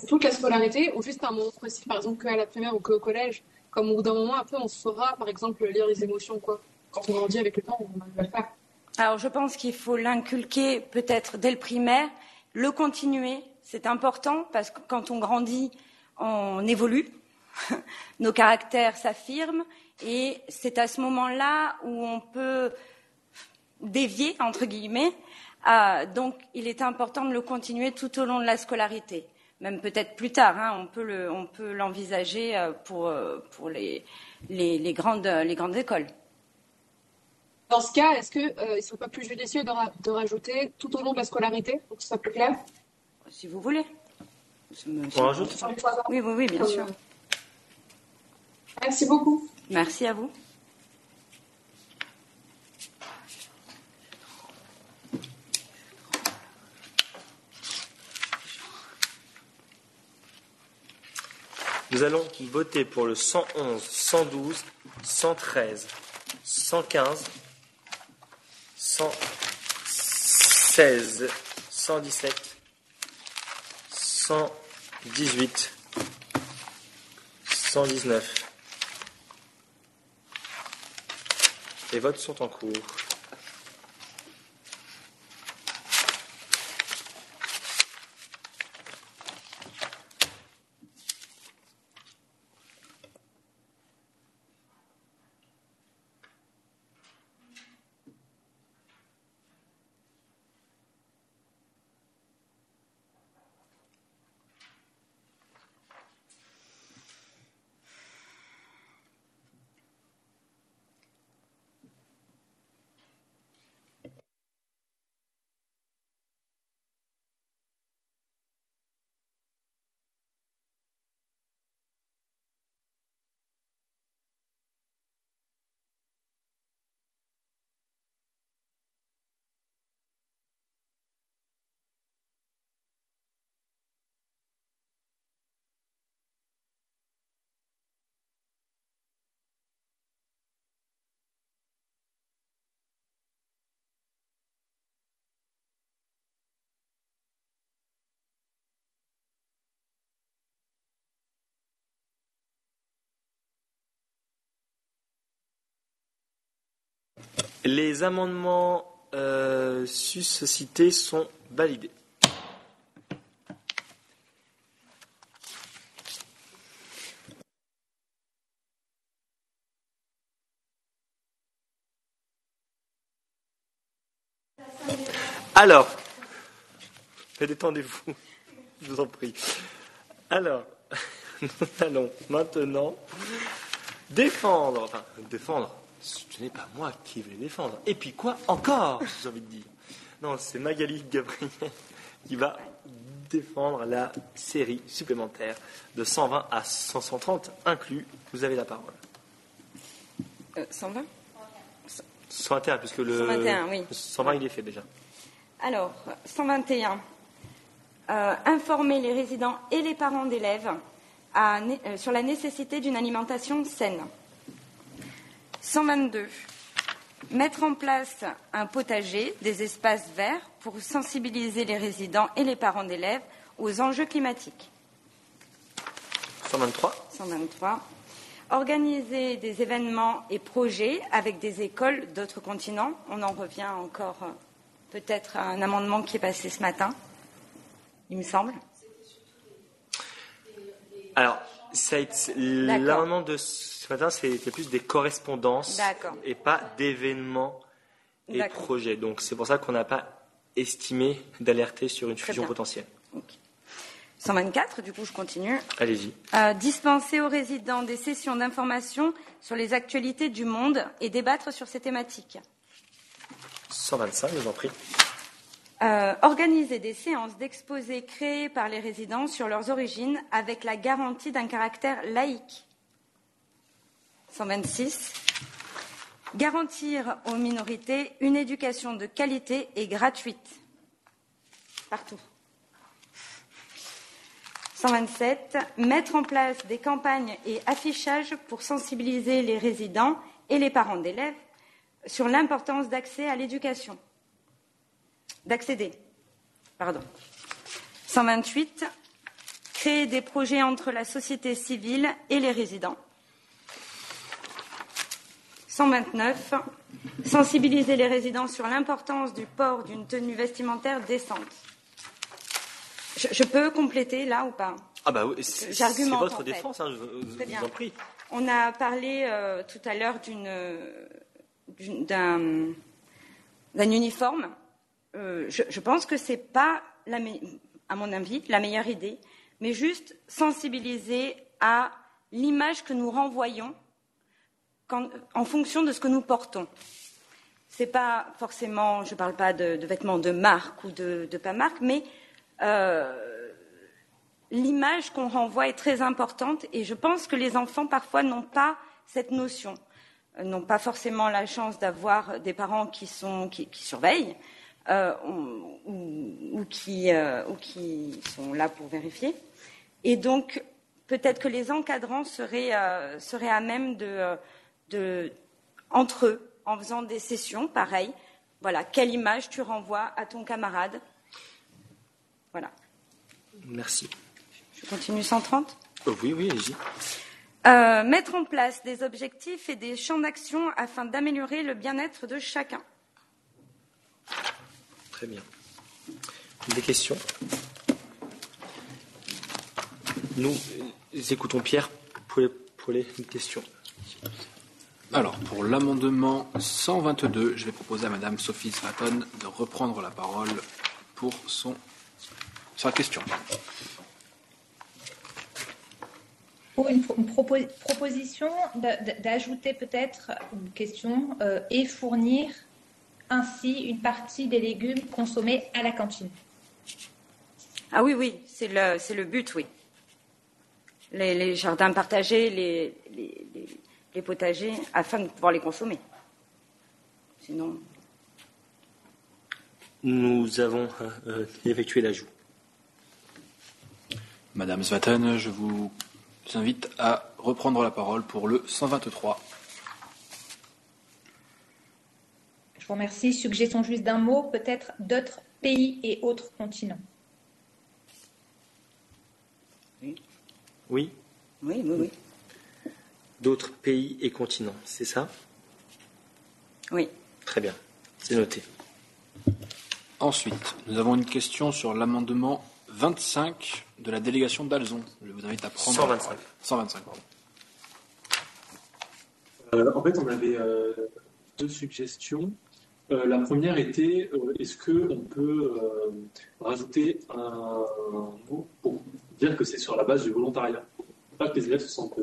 toute la scolarité ou juste un moment précis, par exemple, qu'à la primaire ou qu'au collège Comme au bout d'un moment, après, on saura, par exemple, lire les émotions, quoi. Quand on grandit avec le temps, on va le faire. Alors, je pense qu'il faut l'inculquer peut-être dès le primaire, le continuer. C'est important parce que quand on grandit, on évolue, <laughs> nos caractères s'affirment et c'est à ce moment-là où on peut dévier, entre guillemets. Euh, donc, il est important de le continuer tout au long de la scolarité. Même peut-être plus tard, hein, on peut l'envisager euh, pour, euh, pour les, les, les grandes, les grandes écoles. Dans ce cas, est-ce qu'il ne serait pas plus judicieux de, ra- de rajouter tout au long de la scolarité pour que ce soit plus clair? Si vous voulez. On rajoute Oui, oui, oui, bien sûr. Merci beaucoup. Merci à vous. Nous allons voter pour le 111, 112, 113, 115, 116, 117, 118, 119. Les votes sont en cours. Les amendements euh, suscités sont validés. Alors, détendez-vous, <laughs> je vous en prie. Alors, <laughs> nous allons maintenant défendre, enfin défendre, ce n'est pas moi qui vais défendre. Et puis quoi encore, <laughs> j'ai envie de dire? Non, c'est Magali Gabriel qui va défendre la série supplémentaire de 120 à 130 inclus. Vous avez la parole. Euh, 120 121, puisque le 121, oui. 120 il est fait déjà. Alors, 121. Euh, informer les résidents et les parents d'élèves euh, sur la nécessité d'une alimentation saine. 122. Mettre en place un potager, des espaces verts pour sensibiliser les résidents et les parents d'élèves aux enjeux climatiques. 123. 123. Organiser des événements et projets avec des écoles d'autres continents. On en revient encore euh, peut-être à un amendement qui est passé ce matin, il me semble. Alors, l'amendement de ce matin, c'était plus des correspondances et pas d'événements et projets. Donc, c'est pour ça qu'on n'a pas estimé d'alerter sur une fusion potentielle. 124, du coup, je continue. Allez-y. Euh, dispenser aux résidents des sessions d'information sur les actualités du monde et débattre sur ces thématiques. 125, je vous en prie. Euh, organiser des séances d'exposés créées par les résidents sur leurs origines avec la garantie d'un caractère laïque. 126. Garantir aux minorités une éducation de qualité et gratuite. Partout. 127. Mettre en place des campagnes et affichages pour sensibiliser les résidents et les parents d'élèves sur l'importance d'accès à l'éducation d'accéder. Pardon. 128. Créer des projets entre la société civile et les résidents. 129. Sensibiliser les résidents sur l'importance du port d'une tenue vestimentaire décente. Je, je peux compléter là ou pas? Ah bah oui, c'est votre en fait. défense, hein, je, vous en prie. On a parlé euh, tout à l'heure d'un uniforme. Euh, je, pense que c'est pas, la me- à mon avis, la meilleure idée, mais juste sensibiliser à l'image que nous renvoyons en fonction de ce que nous portons. C'est pas forcément, je ne parle pas de, vêtements de marque ou de, pas marque, mais euh, l'image qu'on renvoie est très importante et je pense que les enfants parfois n'ont pas cette notion, euh, n'ont pas forcément la chance d'avoir des parents qui surveillent euh, ou, ou- ou qui, euh, ou qui sont là pour vérifier. Et donc, peut-être que les encadrants seraient, euh, seraient à même de, de, entre eux, en faisant des sessions, pareil, voilà, quelle image tu renvoies à ton camarade? Voilà. Merci. Je continue 130. Euh, oui, oui, allez-y. Euh, mettre en place des objectifs et des champs d'action afin d'améliorer le bien-être de chacun. Très bien. Des questions? Nous euh, écoutons Pierre pour les, pour les questions. Alors, pour l'amendement 122, je vais proposer à Madame Sophie Svatton de reprendre la parole pour son, sa question. Pour une, pro- une propo- proposition d'a- d'a- d'ajouter peut-être une question euh, et fournir ainsi une partie des légumes consommés à la cantine. Ah oui, oui, c'est le, c'est le but, oui. Les, les jardins partagés, les, les- les- les potagers, afin de pouvoir les consommer. Sinon, Nous avons euh, effectué l'ajout. Madame Svatton, je vous invite à reprendre la parole pour le 123. Je vous remercie. Suggestion juste d'un mot, peut-être d'autres pays et autres continents. Oui oui, oui, oui. D'autres pays et continents, c'est ça? Oui. Très bien, c'est noté. Ensuite, nous avons une question sur l'amendement 25 de la délégation d'Alzon. Je vous invite à prendre 125. 125, pardon. Euh, en fait, on avait euh, deux suggestions. Euh, la première était euh, est-ce qu'on peut euh, rajouter un mot pour dire que c'est sur la base du volontariat? Pas que les élèves se sentent.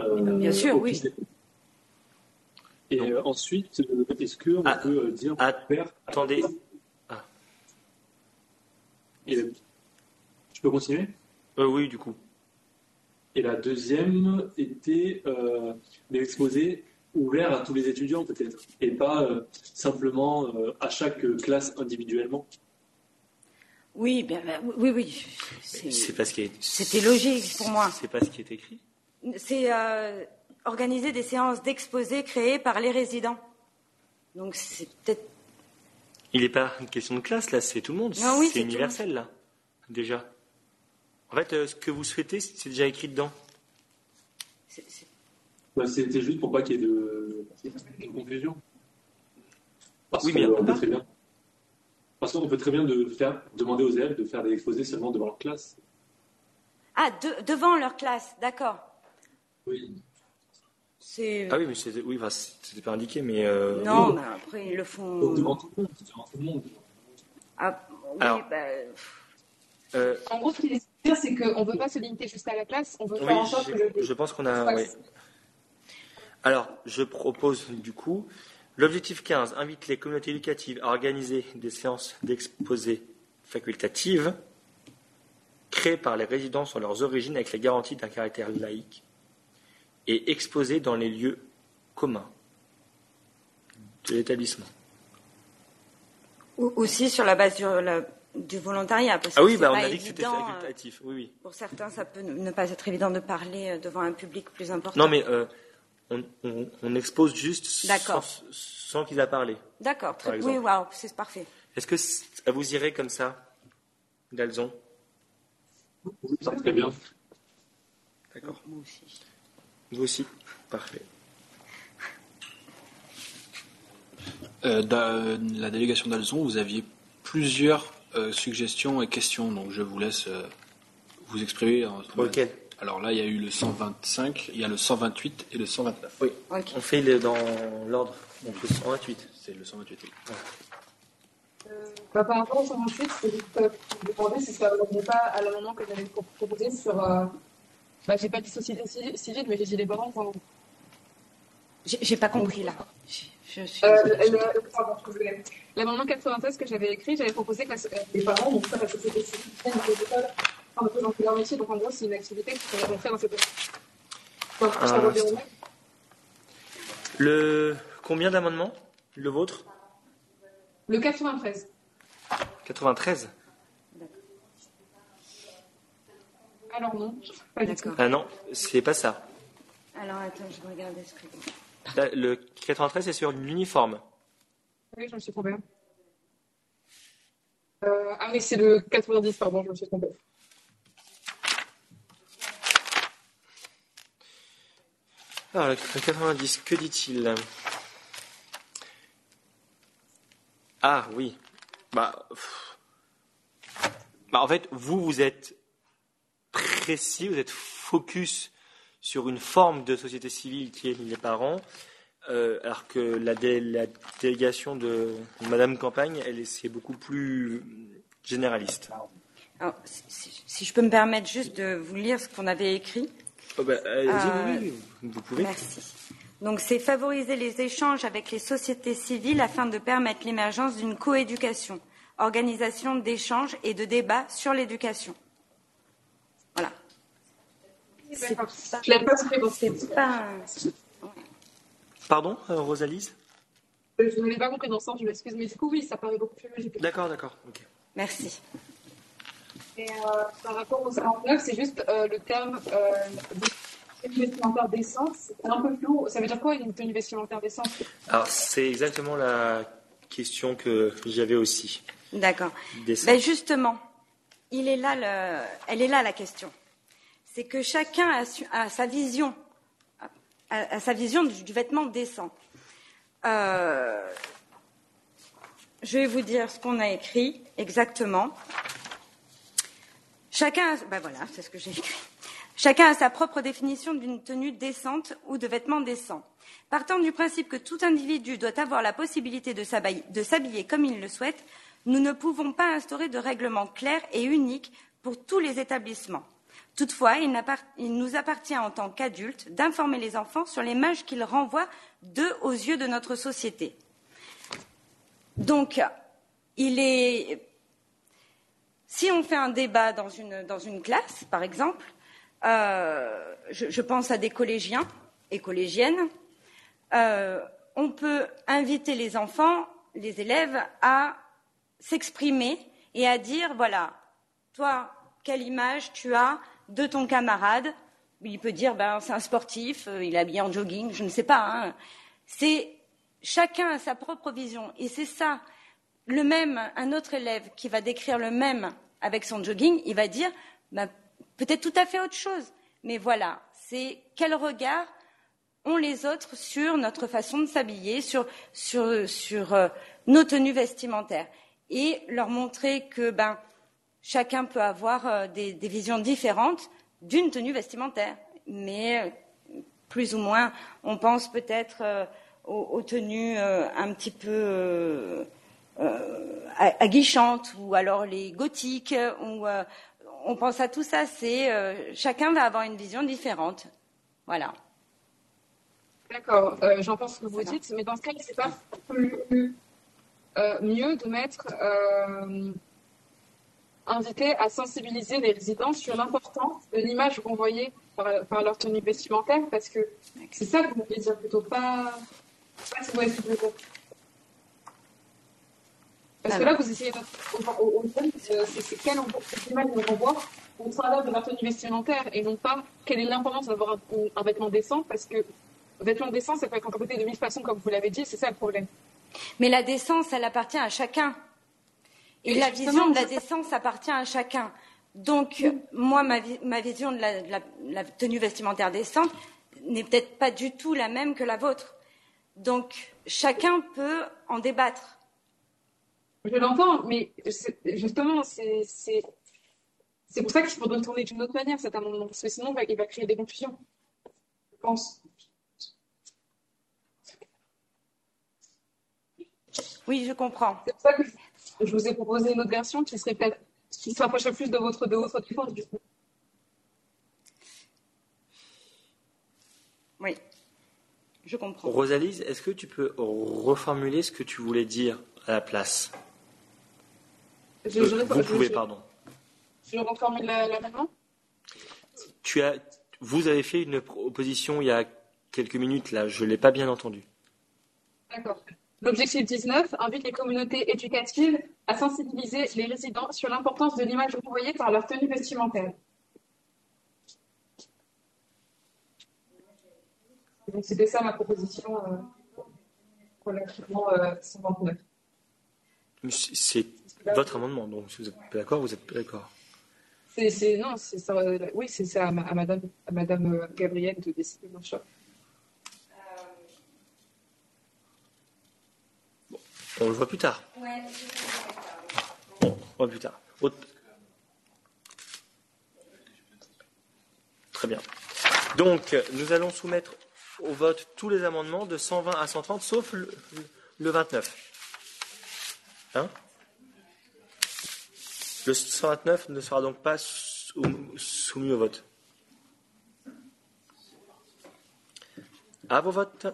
euh, Bien sûr, oui. Et euh, ensuite, euh, est-ce qu'on peut euh, dire faire Attendez. Et, je peux continuer? Euh, Oui, du coup. Et la deuxième était euh, des ouverts à tous les étudiants peut-être, et pas euh, simplement euh, à chaque classe individuellement. Oui, bien, ben, oui, oui. C'est- C'est pas ce qui est. C'était logique pour moi. C'est pas ce qui est écrit. C'est euh, organiser des séances d'exposés créées par les résidents. Donc c'est peut-être. Il n'est pas une question de classe là, c'est tout le monde. Oui, c'est universel là, déjà. En fait, euh, ce que vous souhaitez, c'est déjà écrit dedans. Bah, C'était juste pour pas qu'il y ait de, de confusion. Parce Oui, mais qu'on on peut très bien. Parce qu'on peut très bien de faire, demander aux élèves de faire des exposés seulement devant leur classe. Ah, de- devant leur classe, d'accord. Oui. C'est. Ah oui, mais c'était oui, pas indiqué, mais. euh, Non, mais après, ils le font. Donc, devant tout le monde. Devant tout le monde. Ah, oui, Alors, bah, Euh, En gros, ce qu'il de dire, c'est qu'on ne veut pas se limiter juste à la classe, on veut oui, faire en sorte que le. je, pense qu'on a. Oui. Alors, je propose du coup, l'objectif 15 invite les communautés éducatives à organiser des séances d'exposés facultatives créées par les résidents sur leurs origines avec la garantie d'un caractère laïque et exposées dans les lieux communs de l'établissement. ou- aussi sur la base du, la- du volontariat. Parce Ah oui, bah, on a dit que c'était euh, facultatif. Oui, oui. Pour certains, ça peut ne ne pas être évident de parler euh, devant un public plus important. Non, mais euh, on, on- on expose juste D'accord. sans, sans qu'ils aient parlé. D'accord, très oui, waouh, c'est parfait. Est-ce que ça vous irait comme ça, Dalzon? Ça très bien. D'accord. Moi aussi. Vous aussi Parfait. Euh, dans la délégation d'Alzon, vous aviez plusieurs euh, suggestions et questions, donc je vous laisse euh, vous exprimer. Pour lequel? Alors là, il y a eu le 125, il y a le 128 et le 129. Oui, on fait le- dans l'ordre. Donc le 128. C'est le 128. oui. Bah, par rapport au 128, c'est juste euh, vous demander si ça ne revenait pas à l'amendement que j'avais pro- proposé sur. Euh, bah, j'ai pas dit société ci- civile, mais j'ai dit les parents. Enfin, J'ai j'ai pas compris là. Je, je euh, je voulais- L'amendement 96 que j'avais écrit, j'avais proposé que la euh, les parents, donc ça, la société civile, les écoles représenter leur métier. Donc en gros, c'est une activité qui pourrait rentrer dans cette. Ah. Le combien d'amendements Le vôtre? Le 93. 93 Alors non, pas du tout. Ah non, c'est pas ça. Alors attends, je vais regarder ce que. Là, Le 93 c'est sur l'uniforme. Oui, je me suis trompée. Euh, ah oui, c'est le 90, pardon, je me suis trompée. Alors, le 90, que dit-il? Ah oui. Bah. Bah, en fait, vous, vous êtes précis, vous êtes focus sur une forme de société civile qui est les parents, euh, alors que la, dé- la délégation de Madame Campagne, elle est c'est beaucoup plus généraliste. Si je peux me permettre juste de vous lire ce qu'on avait écrit. Oh, bah, Euh, oui, oui, vous pouvez. Merci. Donc, c'est favoriser les échanges avec les sociétés civiles afin de permettre l'émergence d'une coéducation, organisation d'échanges et de débats sur l'éducation. Voilà. L'avais pas compris. C'est pas. Pardon, euh, Rosalise Je ne l'ai pas compris dans le sens, je m'excuse, mais du coup, oui, ça paraît beaucoup plus logique. D'accord, d'accord. Merci. Et euh, par rapport au 49, c'est juste euh, le terme euh, tenue vestimentaire décente, c'est un peu flou. Ça veut dire quoi une tenue vestimentaire décente Alors, c'est exactement la question que j'avais aussi. D'accord. Ben justement, il est là le- elle est là la question. C'est que chacun a, su- a sa vision, a, a sa vision du, du vêtement décent. Euh, je vais vous dire ce qu'on a écrit exactement. Chacun, a- ben ce que j'ai écrit. Chacun a sa propre définition d'une tenue décente ou de vêtements décents. Partant du principe que tout individu doit avoir la possibilité de s'habiller comme il le souhaite, nous ne pouvons pas instaurer de règlement clair et unique pour tous les établissements. Toutefois, il nous appartient en tant qu'adultes d'informer les enfants sur l'image qu'ils renvoient d'eux aux yeux de notre société. Donc, il est si on fait un débat dans une, classe, par exemple, euh, je, je pense à des collégiens et collégiennes, euh, on peut inviter les enfants, les élèves, à s'exprimer et à dire voilà, toi, quelle image tu as de ton camarade? Il peut dire ben, c'est un sportif, euh, il est habillé en jogging, je ne sais pas. hein. C'est chacun a sa propre vision et c'est ça. Le même, un autre élève qui va décrire le même avec son jogging, il va dire ben, peut-être tout à fait autre chose. Mais voilà, c'est quel regard ont les autres sur notre façon de s'habiller, sur, euh, nos tenues vestimentaires, et leur montrer que ben, chacun peut avoir euh, des, visions différentes d'une tenue vestimentaire, mais euh, plus ou moins, on pense peut-être aux, tenues un petit peu aguichantes, ou alors les gothiques, ou on pense à tout ça. C'est chacun va avoir une vision différente. Voilà. D'accord, euh, j'entends ce que vous dites, mais dans ce cas, c'est pas euh, mieux de mettre euh, invité à sensibiliser les résidents sur l'importance de l'image renvoyée par, par, leur tenue vestimentaire, parce que c'est ça que vous voulez dire plutôt, pas, pas ce que vous Parce que là, vous essayez de. C'est quelle image on renvoie au travers de leur tenue vestimentaire et non pas quelle est l'importance d'avoir un, un, vêtement décent, parce que vêtements décents, ça peut être interprété de mille façons, comme vous l'avez dit, c'est ça le problème. Mais la décence, elle appartient à chacun. Et, Et la vision de la décence appartient à chacun. Donc, oui. moi, ma, ma, vision de la, de la, la tenue vestimentaire décente n'est peut-être pas du tout la même que la vôtre. Donc, chacun peut en débattre. Je l'entends, mais justement, c'est pour ça qu'il faudrait le tourner d'une autre manière, cet amendement, parce que sinon, il va créer des confusions. Je pense. Oui, je comprends. C'est pour ça que je vous ai proposé une autre version qui serait peut-être qui se rapprocherait plus de votre de votre défense du coup. Oui, je comprends. Rosalise, est-ce que tu peux reformuler ce que tu voulais dire à la place? Je, je, Vous je, pouvez, pardon. Je reformule l'amendement Tu as, vous avez fait une proposition il y a quelques minutes là, je ne l'ai pas bien entendu. D'accord. L'objectif 19 invite les communautés éducatives à sensibiliser les résidents sur l'importance de l'image renvoyée par leur tenue vestimentaire. Donc c'était ça ma proposition euh, relativement euh, 59. C'est votre amendement, donc si vous êtes pas d'accord, vous êtes pas d'accord. C'est non, c'est ça. Euh, oui, c'est ça à, à, Madame à Madame Gabrielle de décider mon choix. On le voit plus tard. Ouais, bon, on le voit plus tard. Autre... Très bien. Donc, nous allons soumettre au vote tous les amendements de 120 à 130, sauf le, le 29. Hein? Le 129 ne sera donc pas soumis au vote. À vos votes.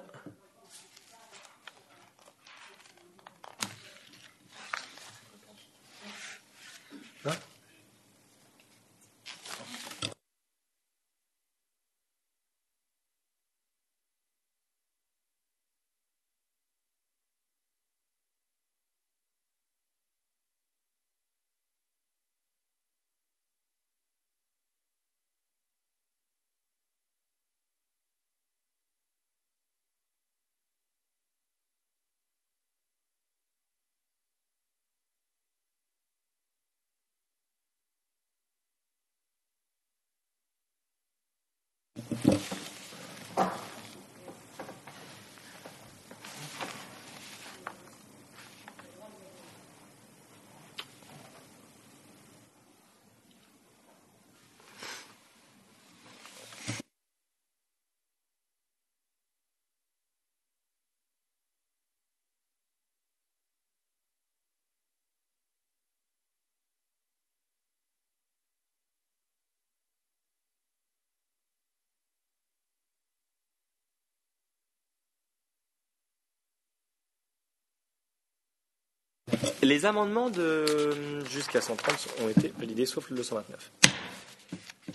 Les amendements de jusqu'à 130 ont été validés, sauf le 229.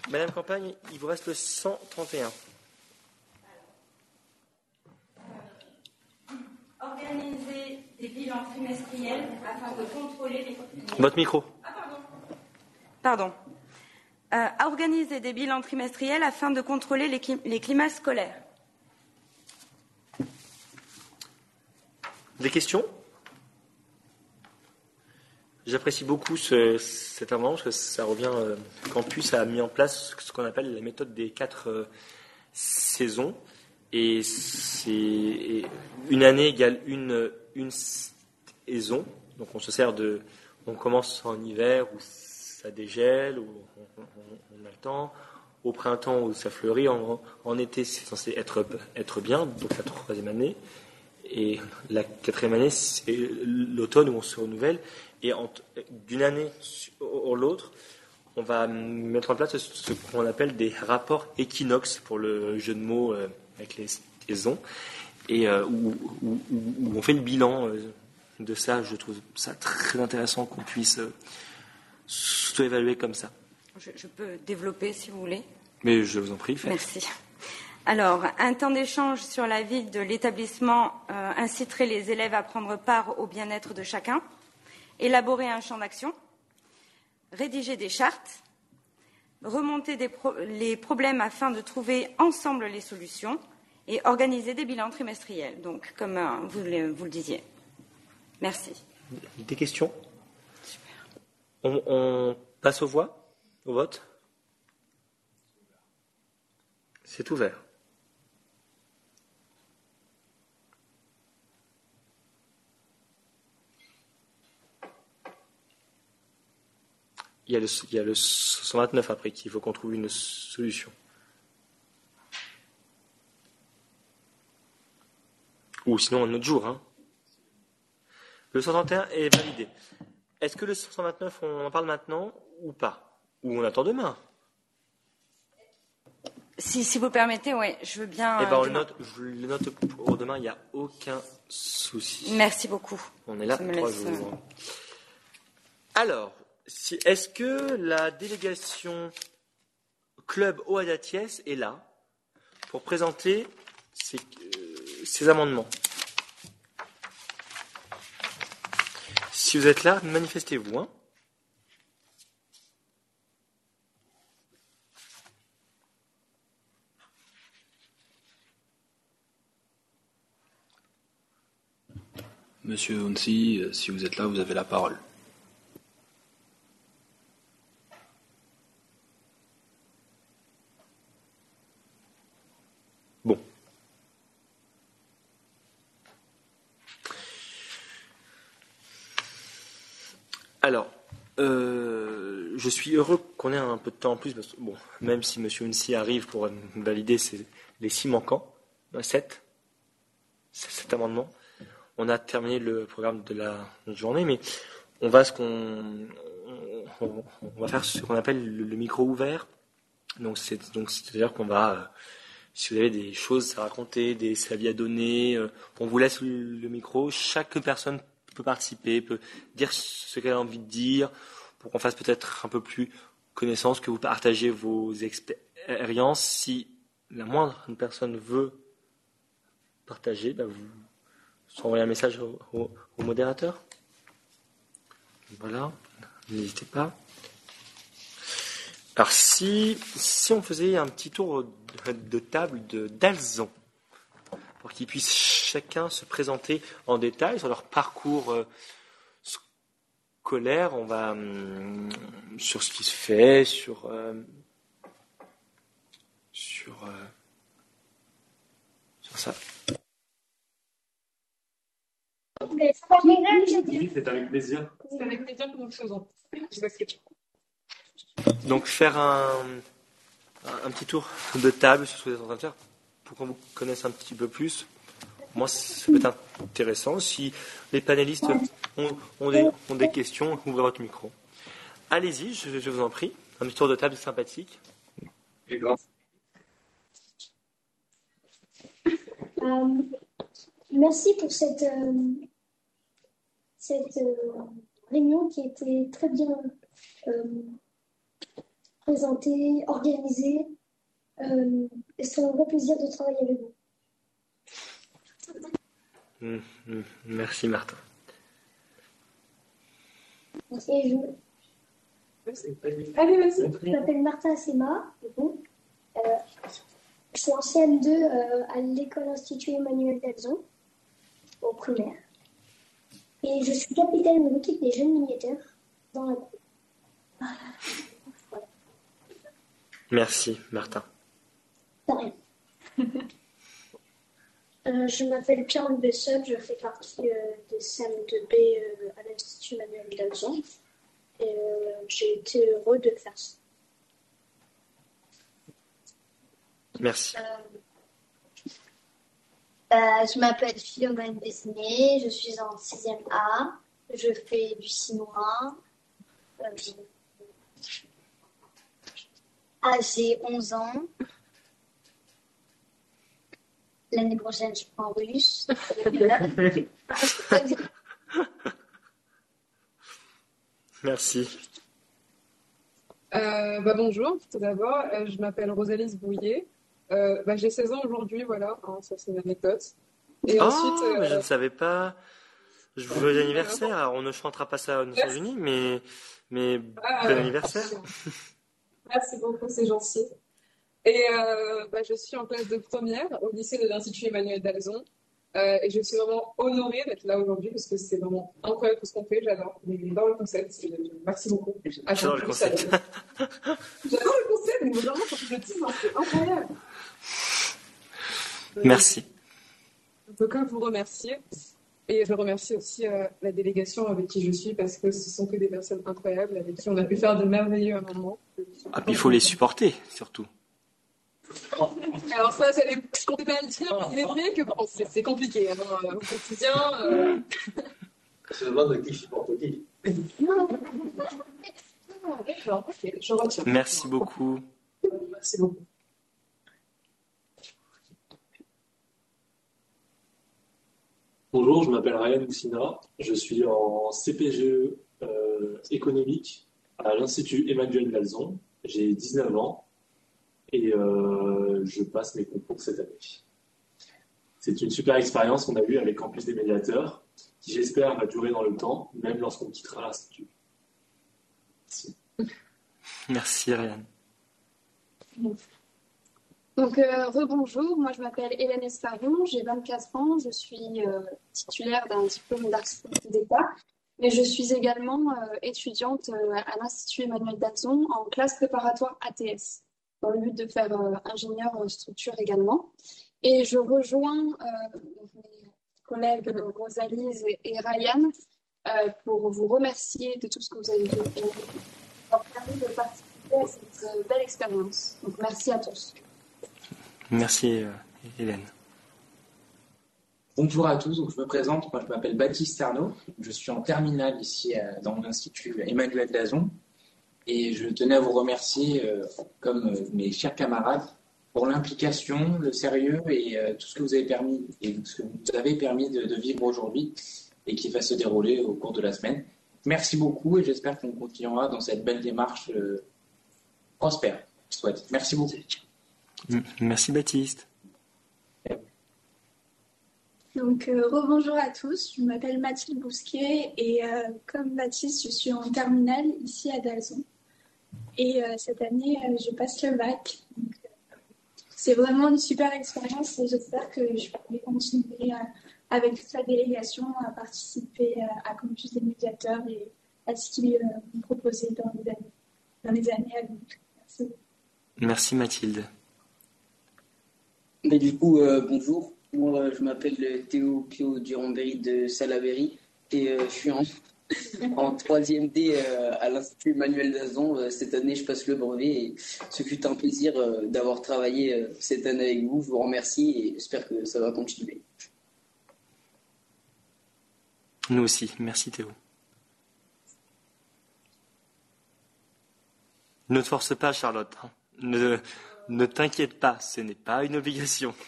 Madame Campagne, il vous reste le 131. Organiser des bilans trimestriels afin de contrôler les. Votre micro. Ah, pardon. Pardon. Euh, organiser des bilans trimestriels afin de contrôler les, les climats scolaires. Des questions? J'apprécie beaucoup ce, cet amendement parce que ça revient. Euh, Campus a mis en place ce qu'on appelle la méthode des quatre euh, saisons. Et c'est une année égale une, saison. Donc on se sert de. On commence en hiver où ça dégèle, où on, on. Au printemps où ça fleurit. En, en été, c'est censé être, être bien, donc la troisième année. Et la quatrième année, c'est l'automne où on se renouvelle. Et d'une année à l'autre, on va mettre en place ce qu'on appelle des rapports équinoxes pour le jeu de mots euh, avec les saisons, et euh, où, où, où, on fait le bilan euh, de ça. Je trouve ça très intéressant qu'on puisse s'auto-évaluer comme ça. Je, je, peux développer si vous voulez. Mais je vous en prie. Faites. Merci. Alors, un temps d'échange sur la vie de l'établissement euh, inciterait les élèves à prendre part au bien-être de chacun élaborer un champ d'action, rédiger des chartes, remonter des pro les problèmes afin de trouver ensemble les solutions et organiser des bilans trimestriels, donc comme euh, vous, le, vous, le, disiez. Merci. Des questions? On, on, passe aux voix, au vote? C'est ouvert. Il y a le, il y a le 129 après qu'il faut qu'on trouve une solution. Ou sinon un autre jour. Hein. Le 131 est validé. Est-ce que le 129, on en parle maintenant ou pas? Ou on attend demain? Si, si, vous permettez, oui, je veux bien. Eh ben, on le note, je le note pour demain, il n'y a aucun souci. Merci beaucoup. On est là trois jours. Alors, est-ce que la délégation Club Oadatiès est là pour présenter ces, euh, amendements? Si vous êtes là, manifestez-vous. Hein Monsieur Onsi, si vous êtes là, vous avez la parole. Bon. Alors, euh, je suis heureux qu'on ait un peu de temps en plus, parce que, bon, même si M. Unsi arrive pour valider les six manquants, sept, cet amendement, on a terminé le programme de la journée, mais on va ce qu'on on, on, va faire ce qu'on appelle le, micro ouvert. Donc c'est donc c'est-à-dire qu'on va euh, si vous avez des choses à raconter, des avis à donner, euh, on vous laisse le, micro. Chaque personne peut participer, peut dire ce qu'elle a envie de dire, pour qu'on fasse peut-être un peu plus connaissance, que vous partagez vos expériences. Si la moindre personne veut partager, bah vous envoyer un message au, modérateur. Voilà, n'hésitez pas. Alors si, si on faisait un petit tour de, de table d'Alzon, pour qu'ils puissent chacun se présenter en détail sur leur parcours euh, scolaire, on va euh, sur ce qui se fait, sur euh, sur, sur ça. C'est avec plaisir. C'est avec plaisir que nous le faisons. Donc faire un, un, petit tour de table sur ce que vous êtes en train de faire pour qu'on vous connaisse un petit peu plus. Moi, ça peut être intéressant. Si les panélistes ont, ont, des, questions, ouvrez votre micro. Allez-y, je, vous en prie. Un tour de table sympathique. Euh, merci pour cette, euh, cette euh, réunion qui était très bien présentée, organisée. C'est un grand plaisir de travailler avec vous. Mmh, mmh. Merci Martin. Et je, Allez, vas-y. je m'appelle Martin Sema. Euh, je suis en CM2 euh, à l'école Institut Emmanuel Dalzon, au primaire. Et je suis capitaine de l'équipe des jeunes militaires dans la cour. Merci, Martin. <laughs> Euh, je m'appelle Pierre Bessel, je fais partie euh, des CM2B euh, à l'Institut Manuel Dalzon. Et j'ai été heureux de faire ça. Merci. Je m'appelle Philomène Besné, je suis en 6e A, je fais du chinois. Ah, j'ai 11 ans. L'année prochaine, je prends russe. <laughs> Merci. Euh, bah, bonjour, tout d'abord, euh, je m'appelle Rosalise Bouillet. Euh, bah, j'ai 16 ans aujourd'hui, voilà, hein, ça c'est une anecdote. Et oh, ensuite, euh, mais je ne savais pas. Je vous joyeux anniversaire. Alors, on ne chantera pas ça aux Nations Unies, mais, mais Ah, bon euh, anniversaire. Merci beaucoup, c'est gentil. Et euh, bah, je suis en classe de première au lycée de l'Institut Emmanuel Dalzon. Euh, et je suis vraiment honorée d'être là aujourd'hui parce que c'est vraiment incroyable tout ce qu'on fait. J'adore. J'adore le concept. Merci beaucoup. J'adore le concept. J'adore le concept, mais vraiment, quand je le dis, hein, c'est incroyable. <laughs> Merci. Je peux que vous remercier. Et je remercie aussi euh, la délégation avec qui je suis parce que ce sont que des personnes incroyables avec qui on a pu faire de merveilleux moments. Ah, puis il faut les supporter, surtout. Alors ça, c'est je comptais pas le dire, mais il est vrai que bon, c'est c'est compliqué hein, au quotidien. euh. Je demande qui supporte qui. Je retiens. Merci beaucoup. Merci beaucoup. Bonjour, je m'appelle Ryan Moussina, je suis en CPGE euh, économique à l'Institut Emmanuel Dalzon. J'ai 19 ans et euh, je passe mes concours cette année. C'est une super expérience qu'on a eue avec Campus des médiateurs qui j'espère va durer dans le temps, même lorsqu'on quittera l'Institut. Merci. Merci, Ryan. Donc, euh, rebonjour, moi je m'appelle Hélène Esparon, j'ai 24 ans, je suis euh, titulaire d'un diplôme d'architecte d'État, mais je suis également euh, étudiante euh, à l'Institut Emmanuel Dalzon en classe préparatoire ATS, dans le but de faire euh, ingénieur en structure également. Et je rejoins euh, mes collègues Rosalise et, et Ryan euh, pour vous remercier de tout ce que vous avez fait permis de participer à cette euh, belle expérience. Donc merci à tous. Merci, euh, Hélène. Bonjour à tous, donc je me présente, moi je m'appelle Baptiste Arnaud, je suis en terminale ici euh, dans l'Institut Emmanuel Dazon et je tenais à vous remercier, euh, comme euh, mes chers camarades, pour l'implication, le sérieux et euh, tout ce que vous avez permis et ce que vous avez permis de, de vivre aujourd'hui et qui va se dérouler au cours de la semaine. Merci beaucoup et j'espère qu'on continuera dans cette belle démarche euh, prospère. Je souhaite. Merci beaucoup. Merci, Baptiste. Donc, euh, rebonjour à tous, je m'appelle Mathilde Bousquet et euh, comme Baptiste, je suis en terminale ici à Dalzon. Et euh, cette année, euh, je passe le bac. Euh, c'est vraiment une super expérience et j'espère que je pourrai continuer euh, avec toute la délégation à participer euh, à Campus des médiateurs et à ce qu'ils euh, vont proposer dans les années, dans les années à venir. Merci. Merci, Mathilde. Mais du coup, euh, bonjour. Moi, je m'appelle Théo Pio Durand-Berry de Salaberry et euh, je suis en, <laughs> en troisième D euh, à l'Institut Emmanuel Dazon. Euh, cette année, je passe le brevet et ce fut un plaisir euh, d'avoir travaillé euh, cette année avec vous. Je vous remercie et j'espère que ça va continuer. Nous aussi. Merci, Théo. Ne te force pas, Charlotte. hein. Ne, ne t'inquiète pas, ce n'est pas une obligation. <laughs>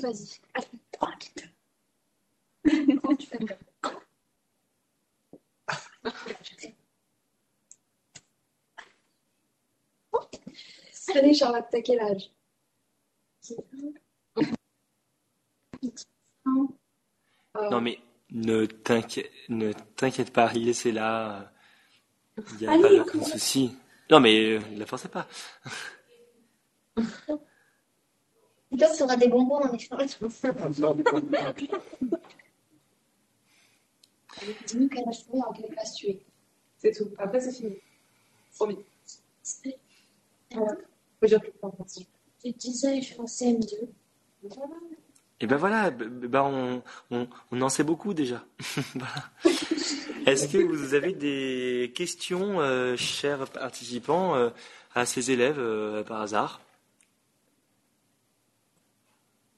Vas-y. Allez, <laughs> tranquille. Quand tu fais bien. <laughs> Allez, Charlotte, t'as quel âge Non, mais ne t'inquiète, ne t'inquiète pas, il est là. Il n'y a Allez, pas aucun cours. souci. Non, mais euh, ne la forcez pas. Toi, tu auras des bonbons en échange. <laughs> Dis-nous quelle âge tu es, en quelle classe tu es. C'est tout. Après, c'est fini. Promis. 10 ans et je suis en CM2. Et ben voilà, ben on, on, on en sait beaucoup déjà. <laughs> Voilà. Est-ce que vous avez des questions, euh, chers participants, euh, à ces élèves euh, par hasard?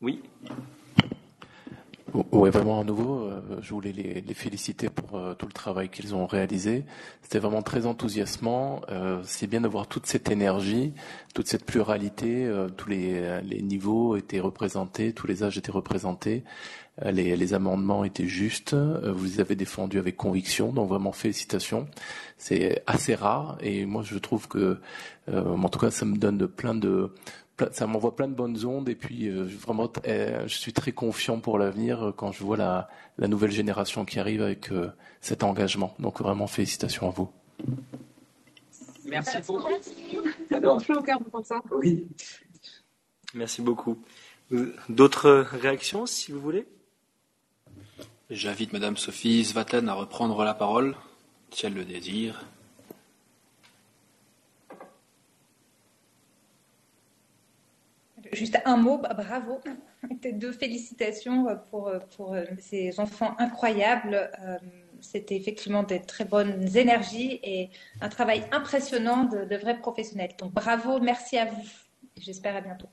Oui. Oui, vraiment à nouveau, euh, je voulais les, les féliciter pour euh, tout le travail qu'ils ont réalisé. C'était vraiment très enthousiasmant. Euh, C'est bien de voir toute cette énergie, toute cette pluralité. euh, tous les, les niveaux étaient représentés, tous les âges étaient représentés. euh, les, les amendements étaient justes. euh, vous les avez défendus avec conviction. Donc vraiment félicitations. C'est assez rare et moi je trouve que, en tout cas, ça me donne plein de ça m'envoie plein de bonnes ondes et puis euh, vraiment euh, je suis très confiant pour l'avenir euh, quand je vois la, la nouvelle génération qui arrive avec euh, cet engagement. Donc vraiment félicitations à vous. Merci beaucoup. Alors, chaud au cœur pour ça. Oui. Merci beaucoup. D'autres réactions, si vous voulez? J'invite Madame Sophie Svaten à reprendre la parole, si elle le désire. Juste un mot, bah, bravo. <laughs> Deux félicitations pour, pour ces enfants incroyables. Euh, C'était effectivement des très bonnes énergies et un travail impressionnant de, de vrais professionnels. Donc bravo, merci à vous. J'espère à bientôt.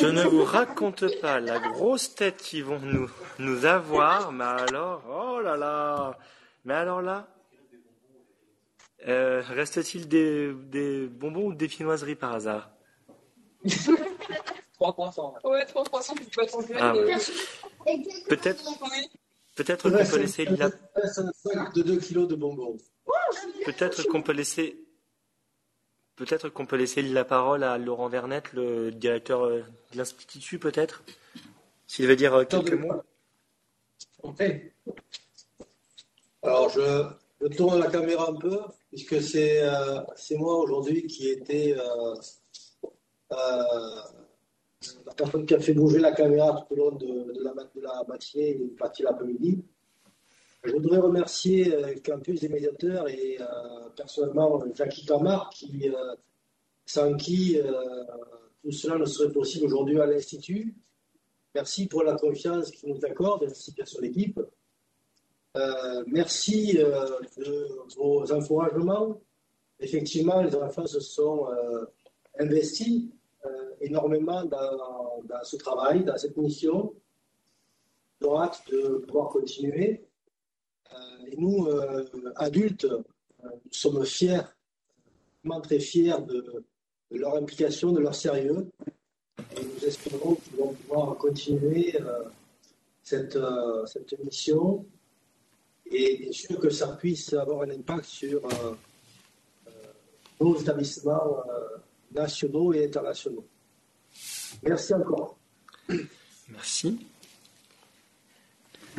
Je ne vous raconte pas la grosse tête qu'ils vont nous, nous avoir, mais alors, oh là là, mais alors là, euh, reste-t-il des, des bonbons ou des viennoiseries par hasard <laughs> 3%. Ouais, 3% tu peux pas t'en Ah ouais. Peut-être, peut-être qu'on peut laisser la, il reste un sac de 2 kilos de bonbons. peut-être qu'on peut laisser, peut-être qu'on peut laisser la parole à Laurent Vernette, le directeur euh, de l'institut, peut-être, s'il veut dire euh, quelques mots. Ok. Alors, je, je tourne la caméra un peu, puisque c'est euh, c'est moi aujourd'hui qui était euh, euh, la personne qui a fait bouger la caméra tout au long de, la, de la matinée et une partie de l'après-midi. Je voudrais remercier Campus des médiateurs et personnellement Jackie Camard, qui, sans qui tout cela ne serait possible aujourd'hui à l'Institut. Merci pour la confiance qu'ils nous accordent, ainsi qu'à son équipe. Euh, merci euh, de vos encouragements. Effectivement, les enfants se sont euh, investis énormément dans, ce travail, dans cette mission. Ils ont hâte de pouvoir continuer. Et nous, adultes, sommes fiers, vraiment très fiers de, leur implication, de leur sérieux. Et nous espérons qu'ils vont pouvoir continuer cette mission et bien sûr que ça puisse avoir un impact sur euh, euh, nos établissements euh, nationaux et internationaux. Merci encore. Merci.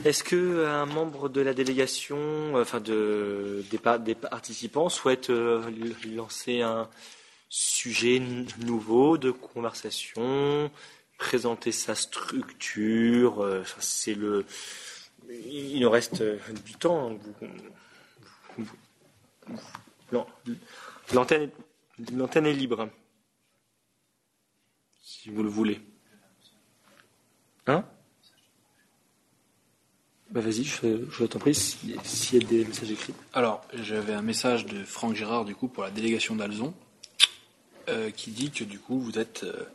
Est-ce que un membre de la délégation, enfin de, des, pa- des participants, souhaite lancer un sujet nouveau de conversation, présenter sa structure C'est le. Il nous reste euh, du temps. hein, L'antenne est- libre, si vous le voulez. Hein? Bah vas-y, je, je t'en prie, si- s'il y a des messages écrits. Alors, j'avais un message de Franck Gérard, du coup, pour la délégation d'Alzon, euh, qui dit que, du coup, vous êtes... euh,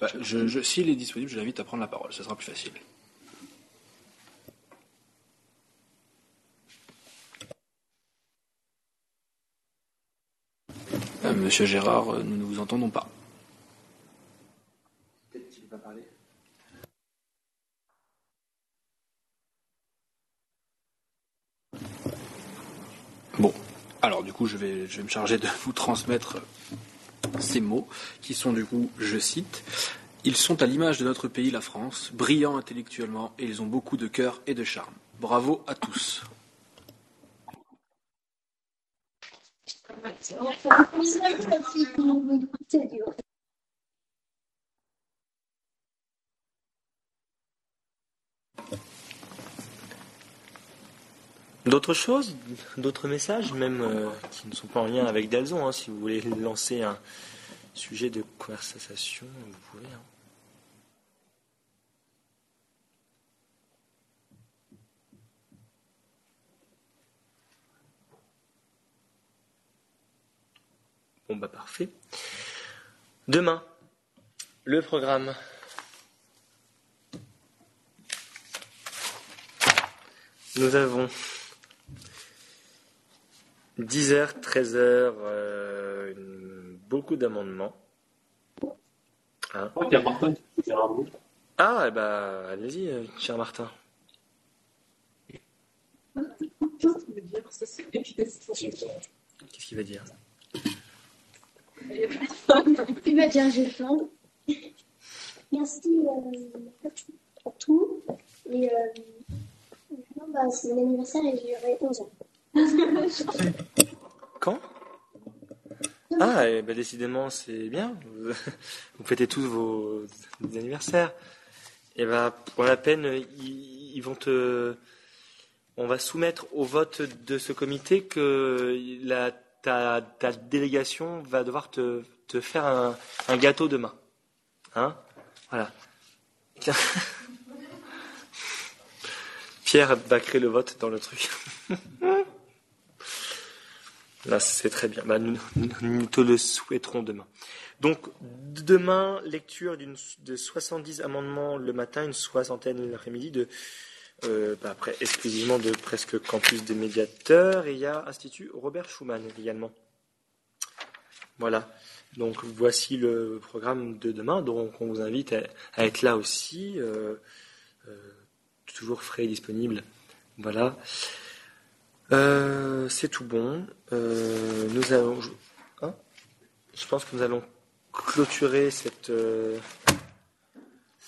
bah, je, je- S'il est disponible, je l'invite à prendre la parole, ce sera plus facile. Monsieur Gérard, euh, nous ne vous entendons pas. Peut-être qu'il ne pas parler. Bon, alors du coup, je vais, je vais me charger de vous transmettre ces mots, qui sont du coup, je cite, Ils sont à l'image de notre pays, la France, brillants intellectuellement, et ils ont beaucoup de cœur et de charme. Bravo à tous. D'autres choses, d'autres messages, même euh, qui ne sont pas en lien avec Dalzon. Hein, si vous voulez lancer un sujet de conversation, vous pouvez. Hein. Bon bah parfait. Demain, le programme. Nous avons 10h, 13h, euh, une- beaucoup d'amendements. Hein Il y a Martin qui peut faire un mot. ah, eh ben, allez-y, euh, cher Martin. Qu'est-ce qu'il va dire? <laughs> J'ai faim. Merci euh, pour tout. Et euh, bah, c'est mon anniversaire et j'aurai 11 ans. <laughs> Quand? Ah, eh ben, décidément, c'est bien. Vous, fêtez tous vos, anniversaires. Et ben, pour la peine, ils, ils vont te. On va soumettre au vote de ce comité que la, ta, délégation va devoir te, faire un, gâteau demain. Hein? Voilà. Pierre va créer le vote dans le truc. Là, c'est très bien. Bah, nous, te le souhaiterons demain. Donc, demain, lecture de 70 amendements le matin, une soixantaine l'après-midi, de, euh, bah, après, exclusivement de presque campus des médiateurs. Et il y a Institut Robert Schumann également. Voilà. Donc, voici le programme de demain. Donc, on vous invite à, être là aussi. euh, euh, toujours frais et disponible. Voilà. C'est tout bon. Nous allons, je, hein? Je pense que nous allons clôturer cette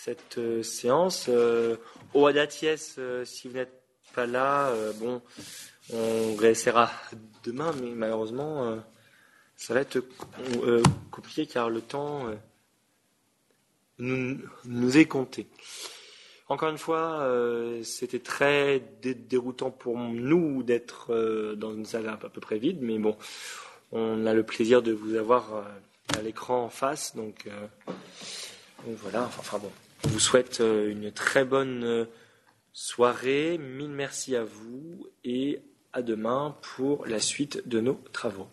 cette euh, séance. Euh, au Adaties, euh, si vous n'êtes pas là, bon, on réessayera demain, mais malheureusement, ça va être compliqué car le temps nous, est compté. Encore une fois, c'était très dé- déroutant pour nous d'être dans une salle à peu près vide, mais bon, on a le plaisir de vous avoir à l'écran en face, donc, donc voilà. Enfin, enfin bon, on vous souhaite euh, une très bonne euh, soirée. Mille merci à vous et à demain pour la suite de nos travaux.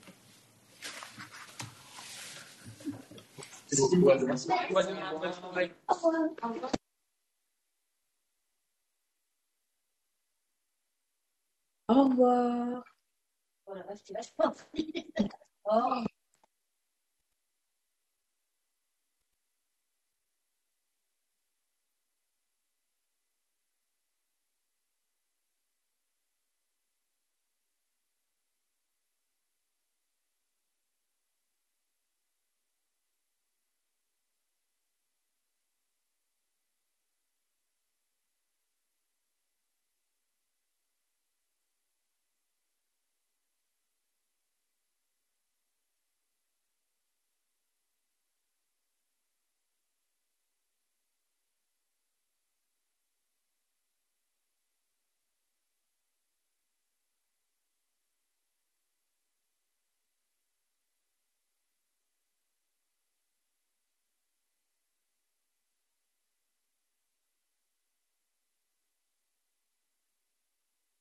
Au revoir. Vachement. Oh.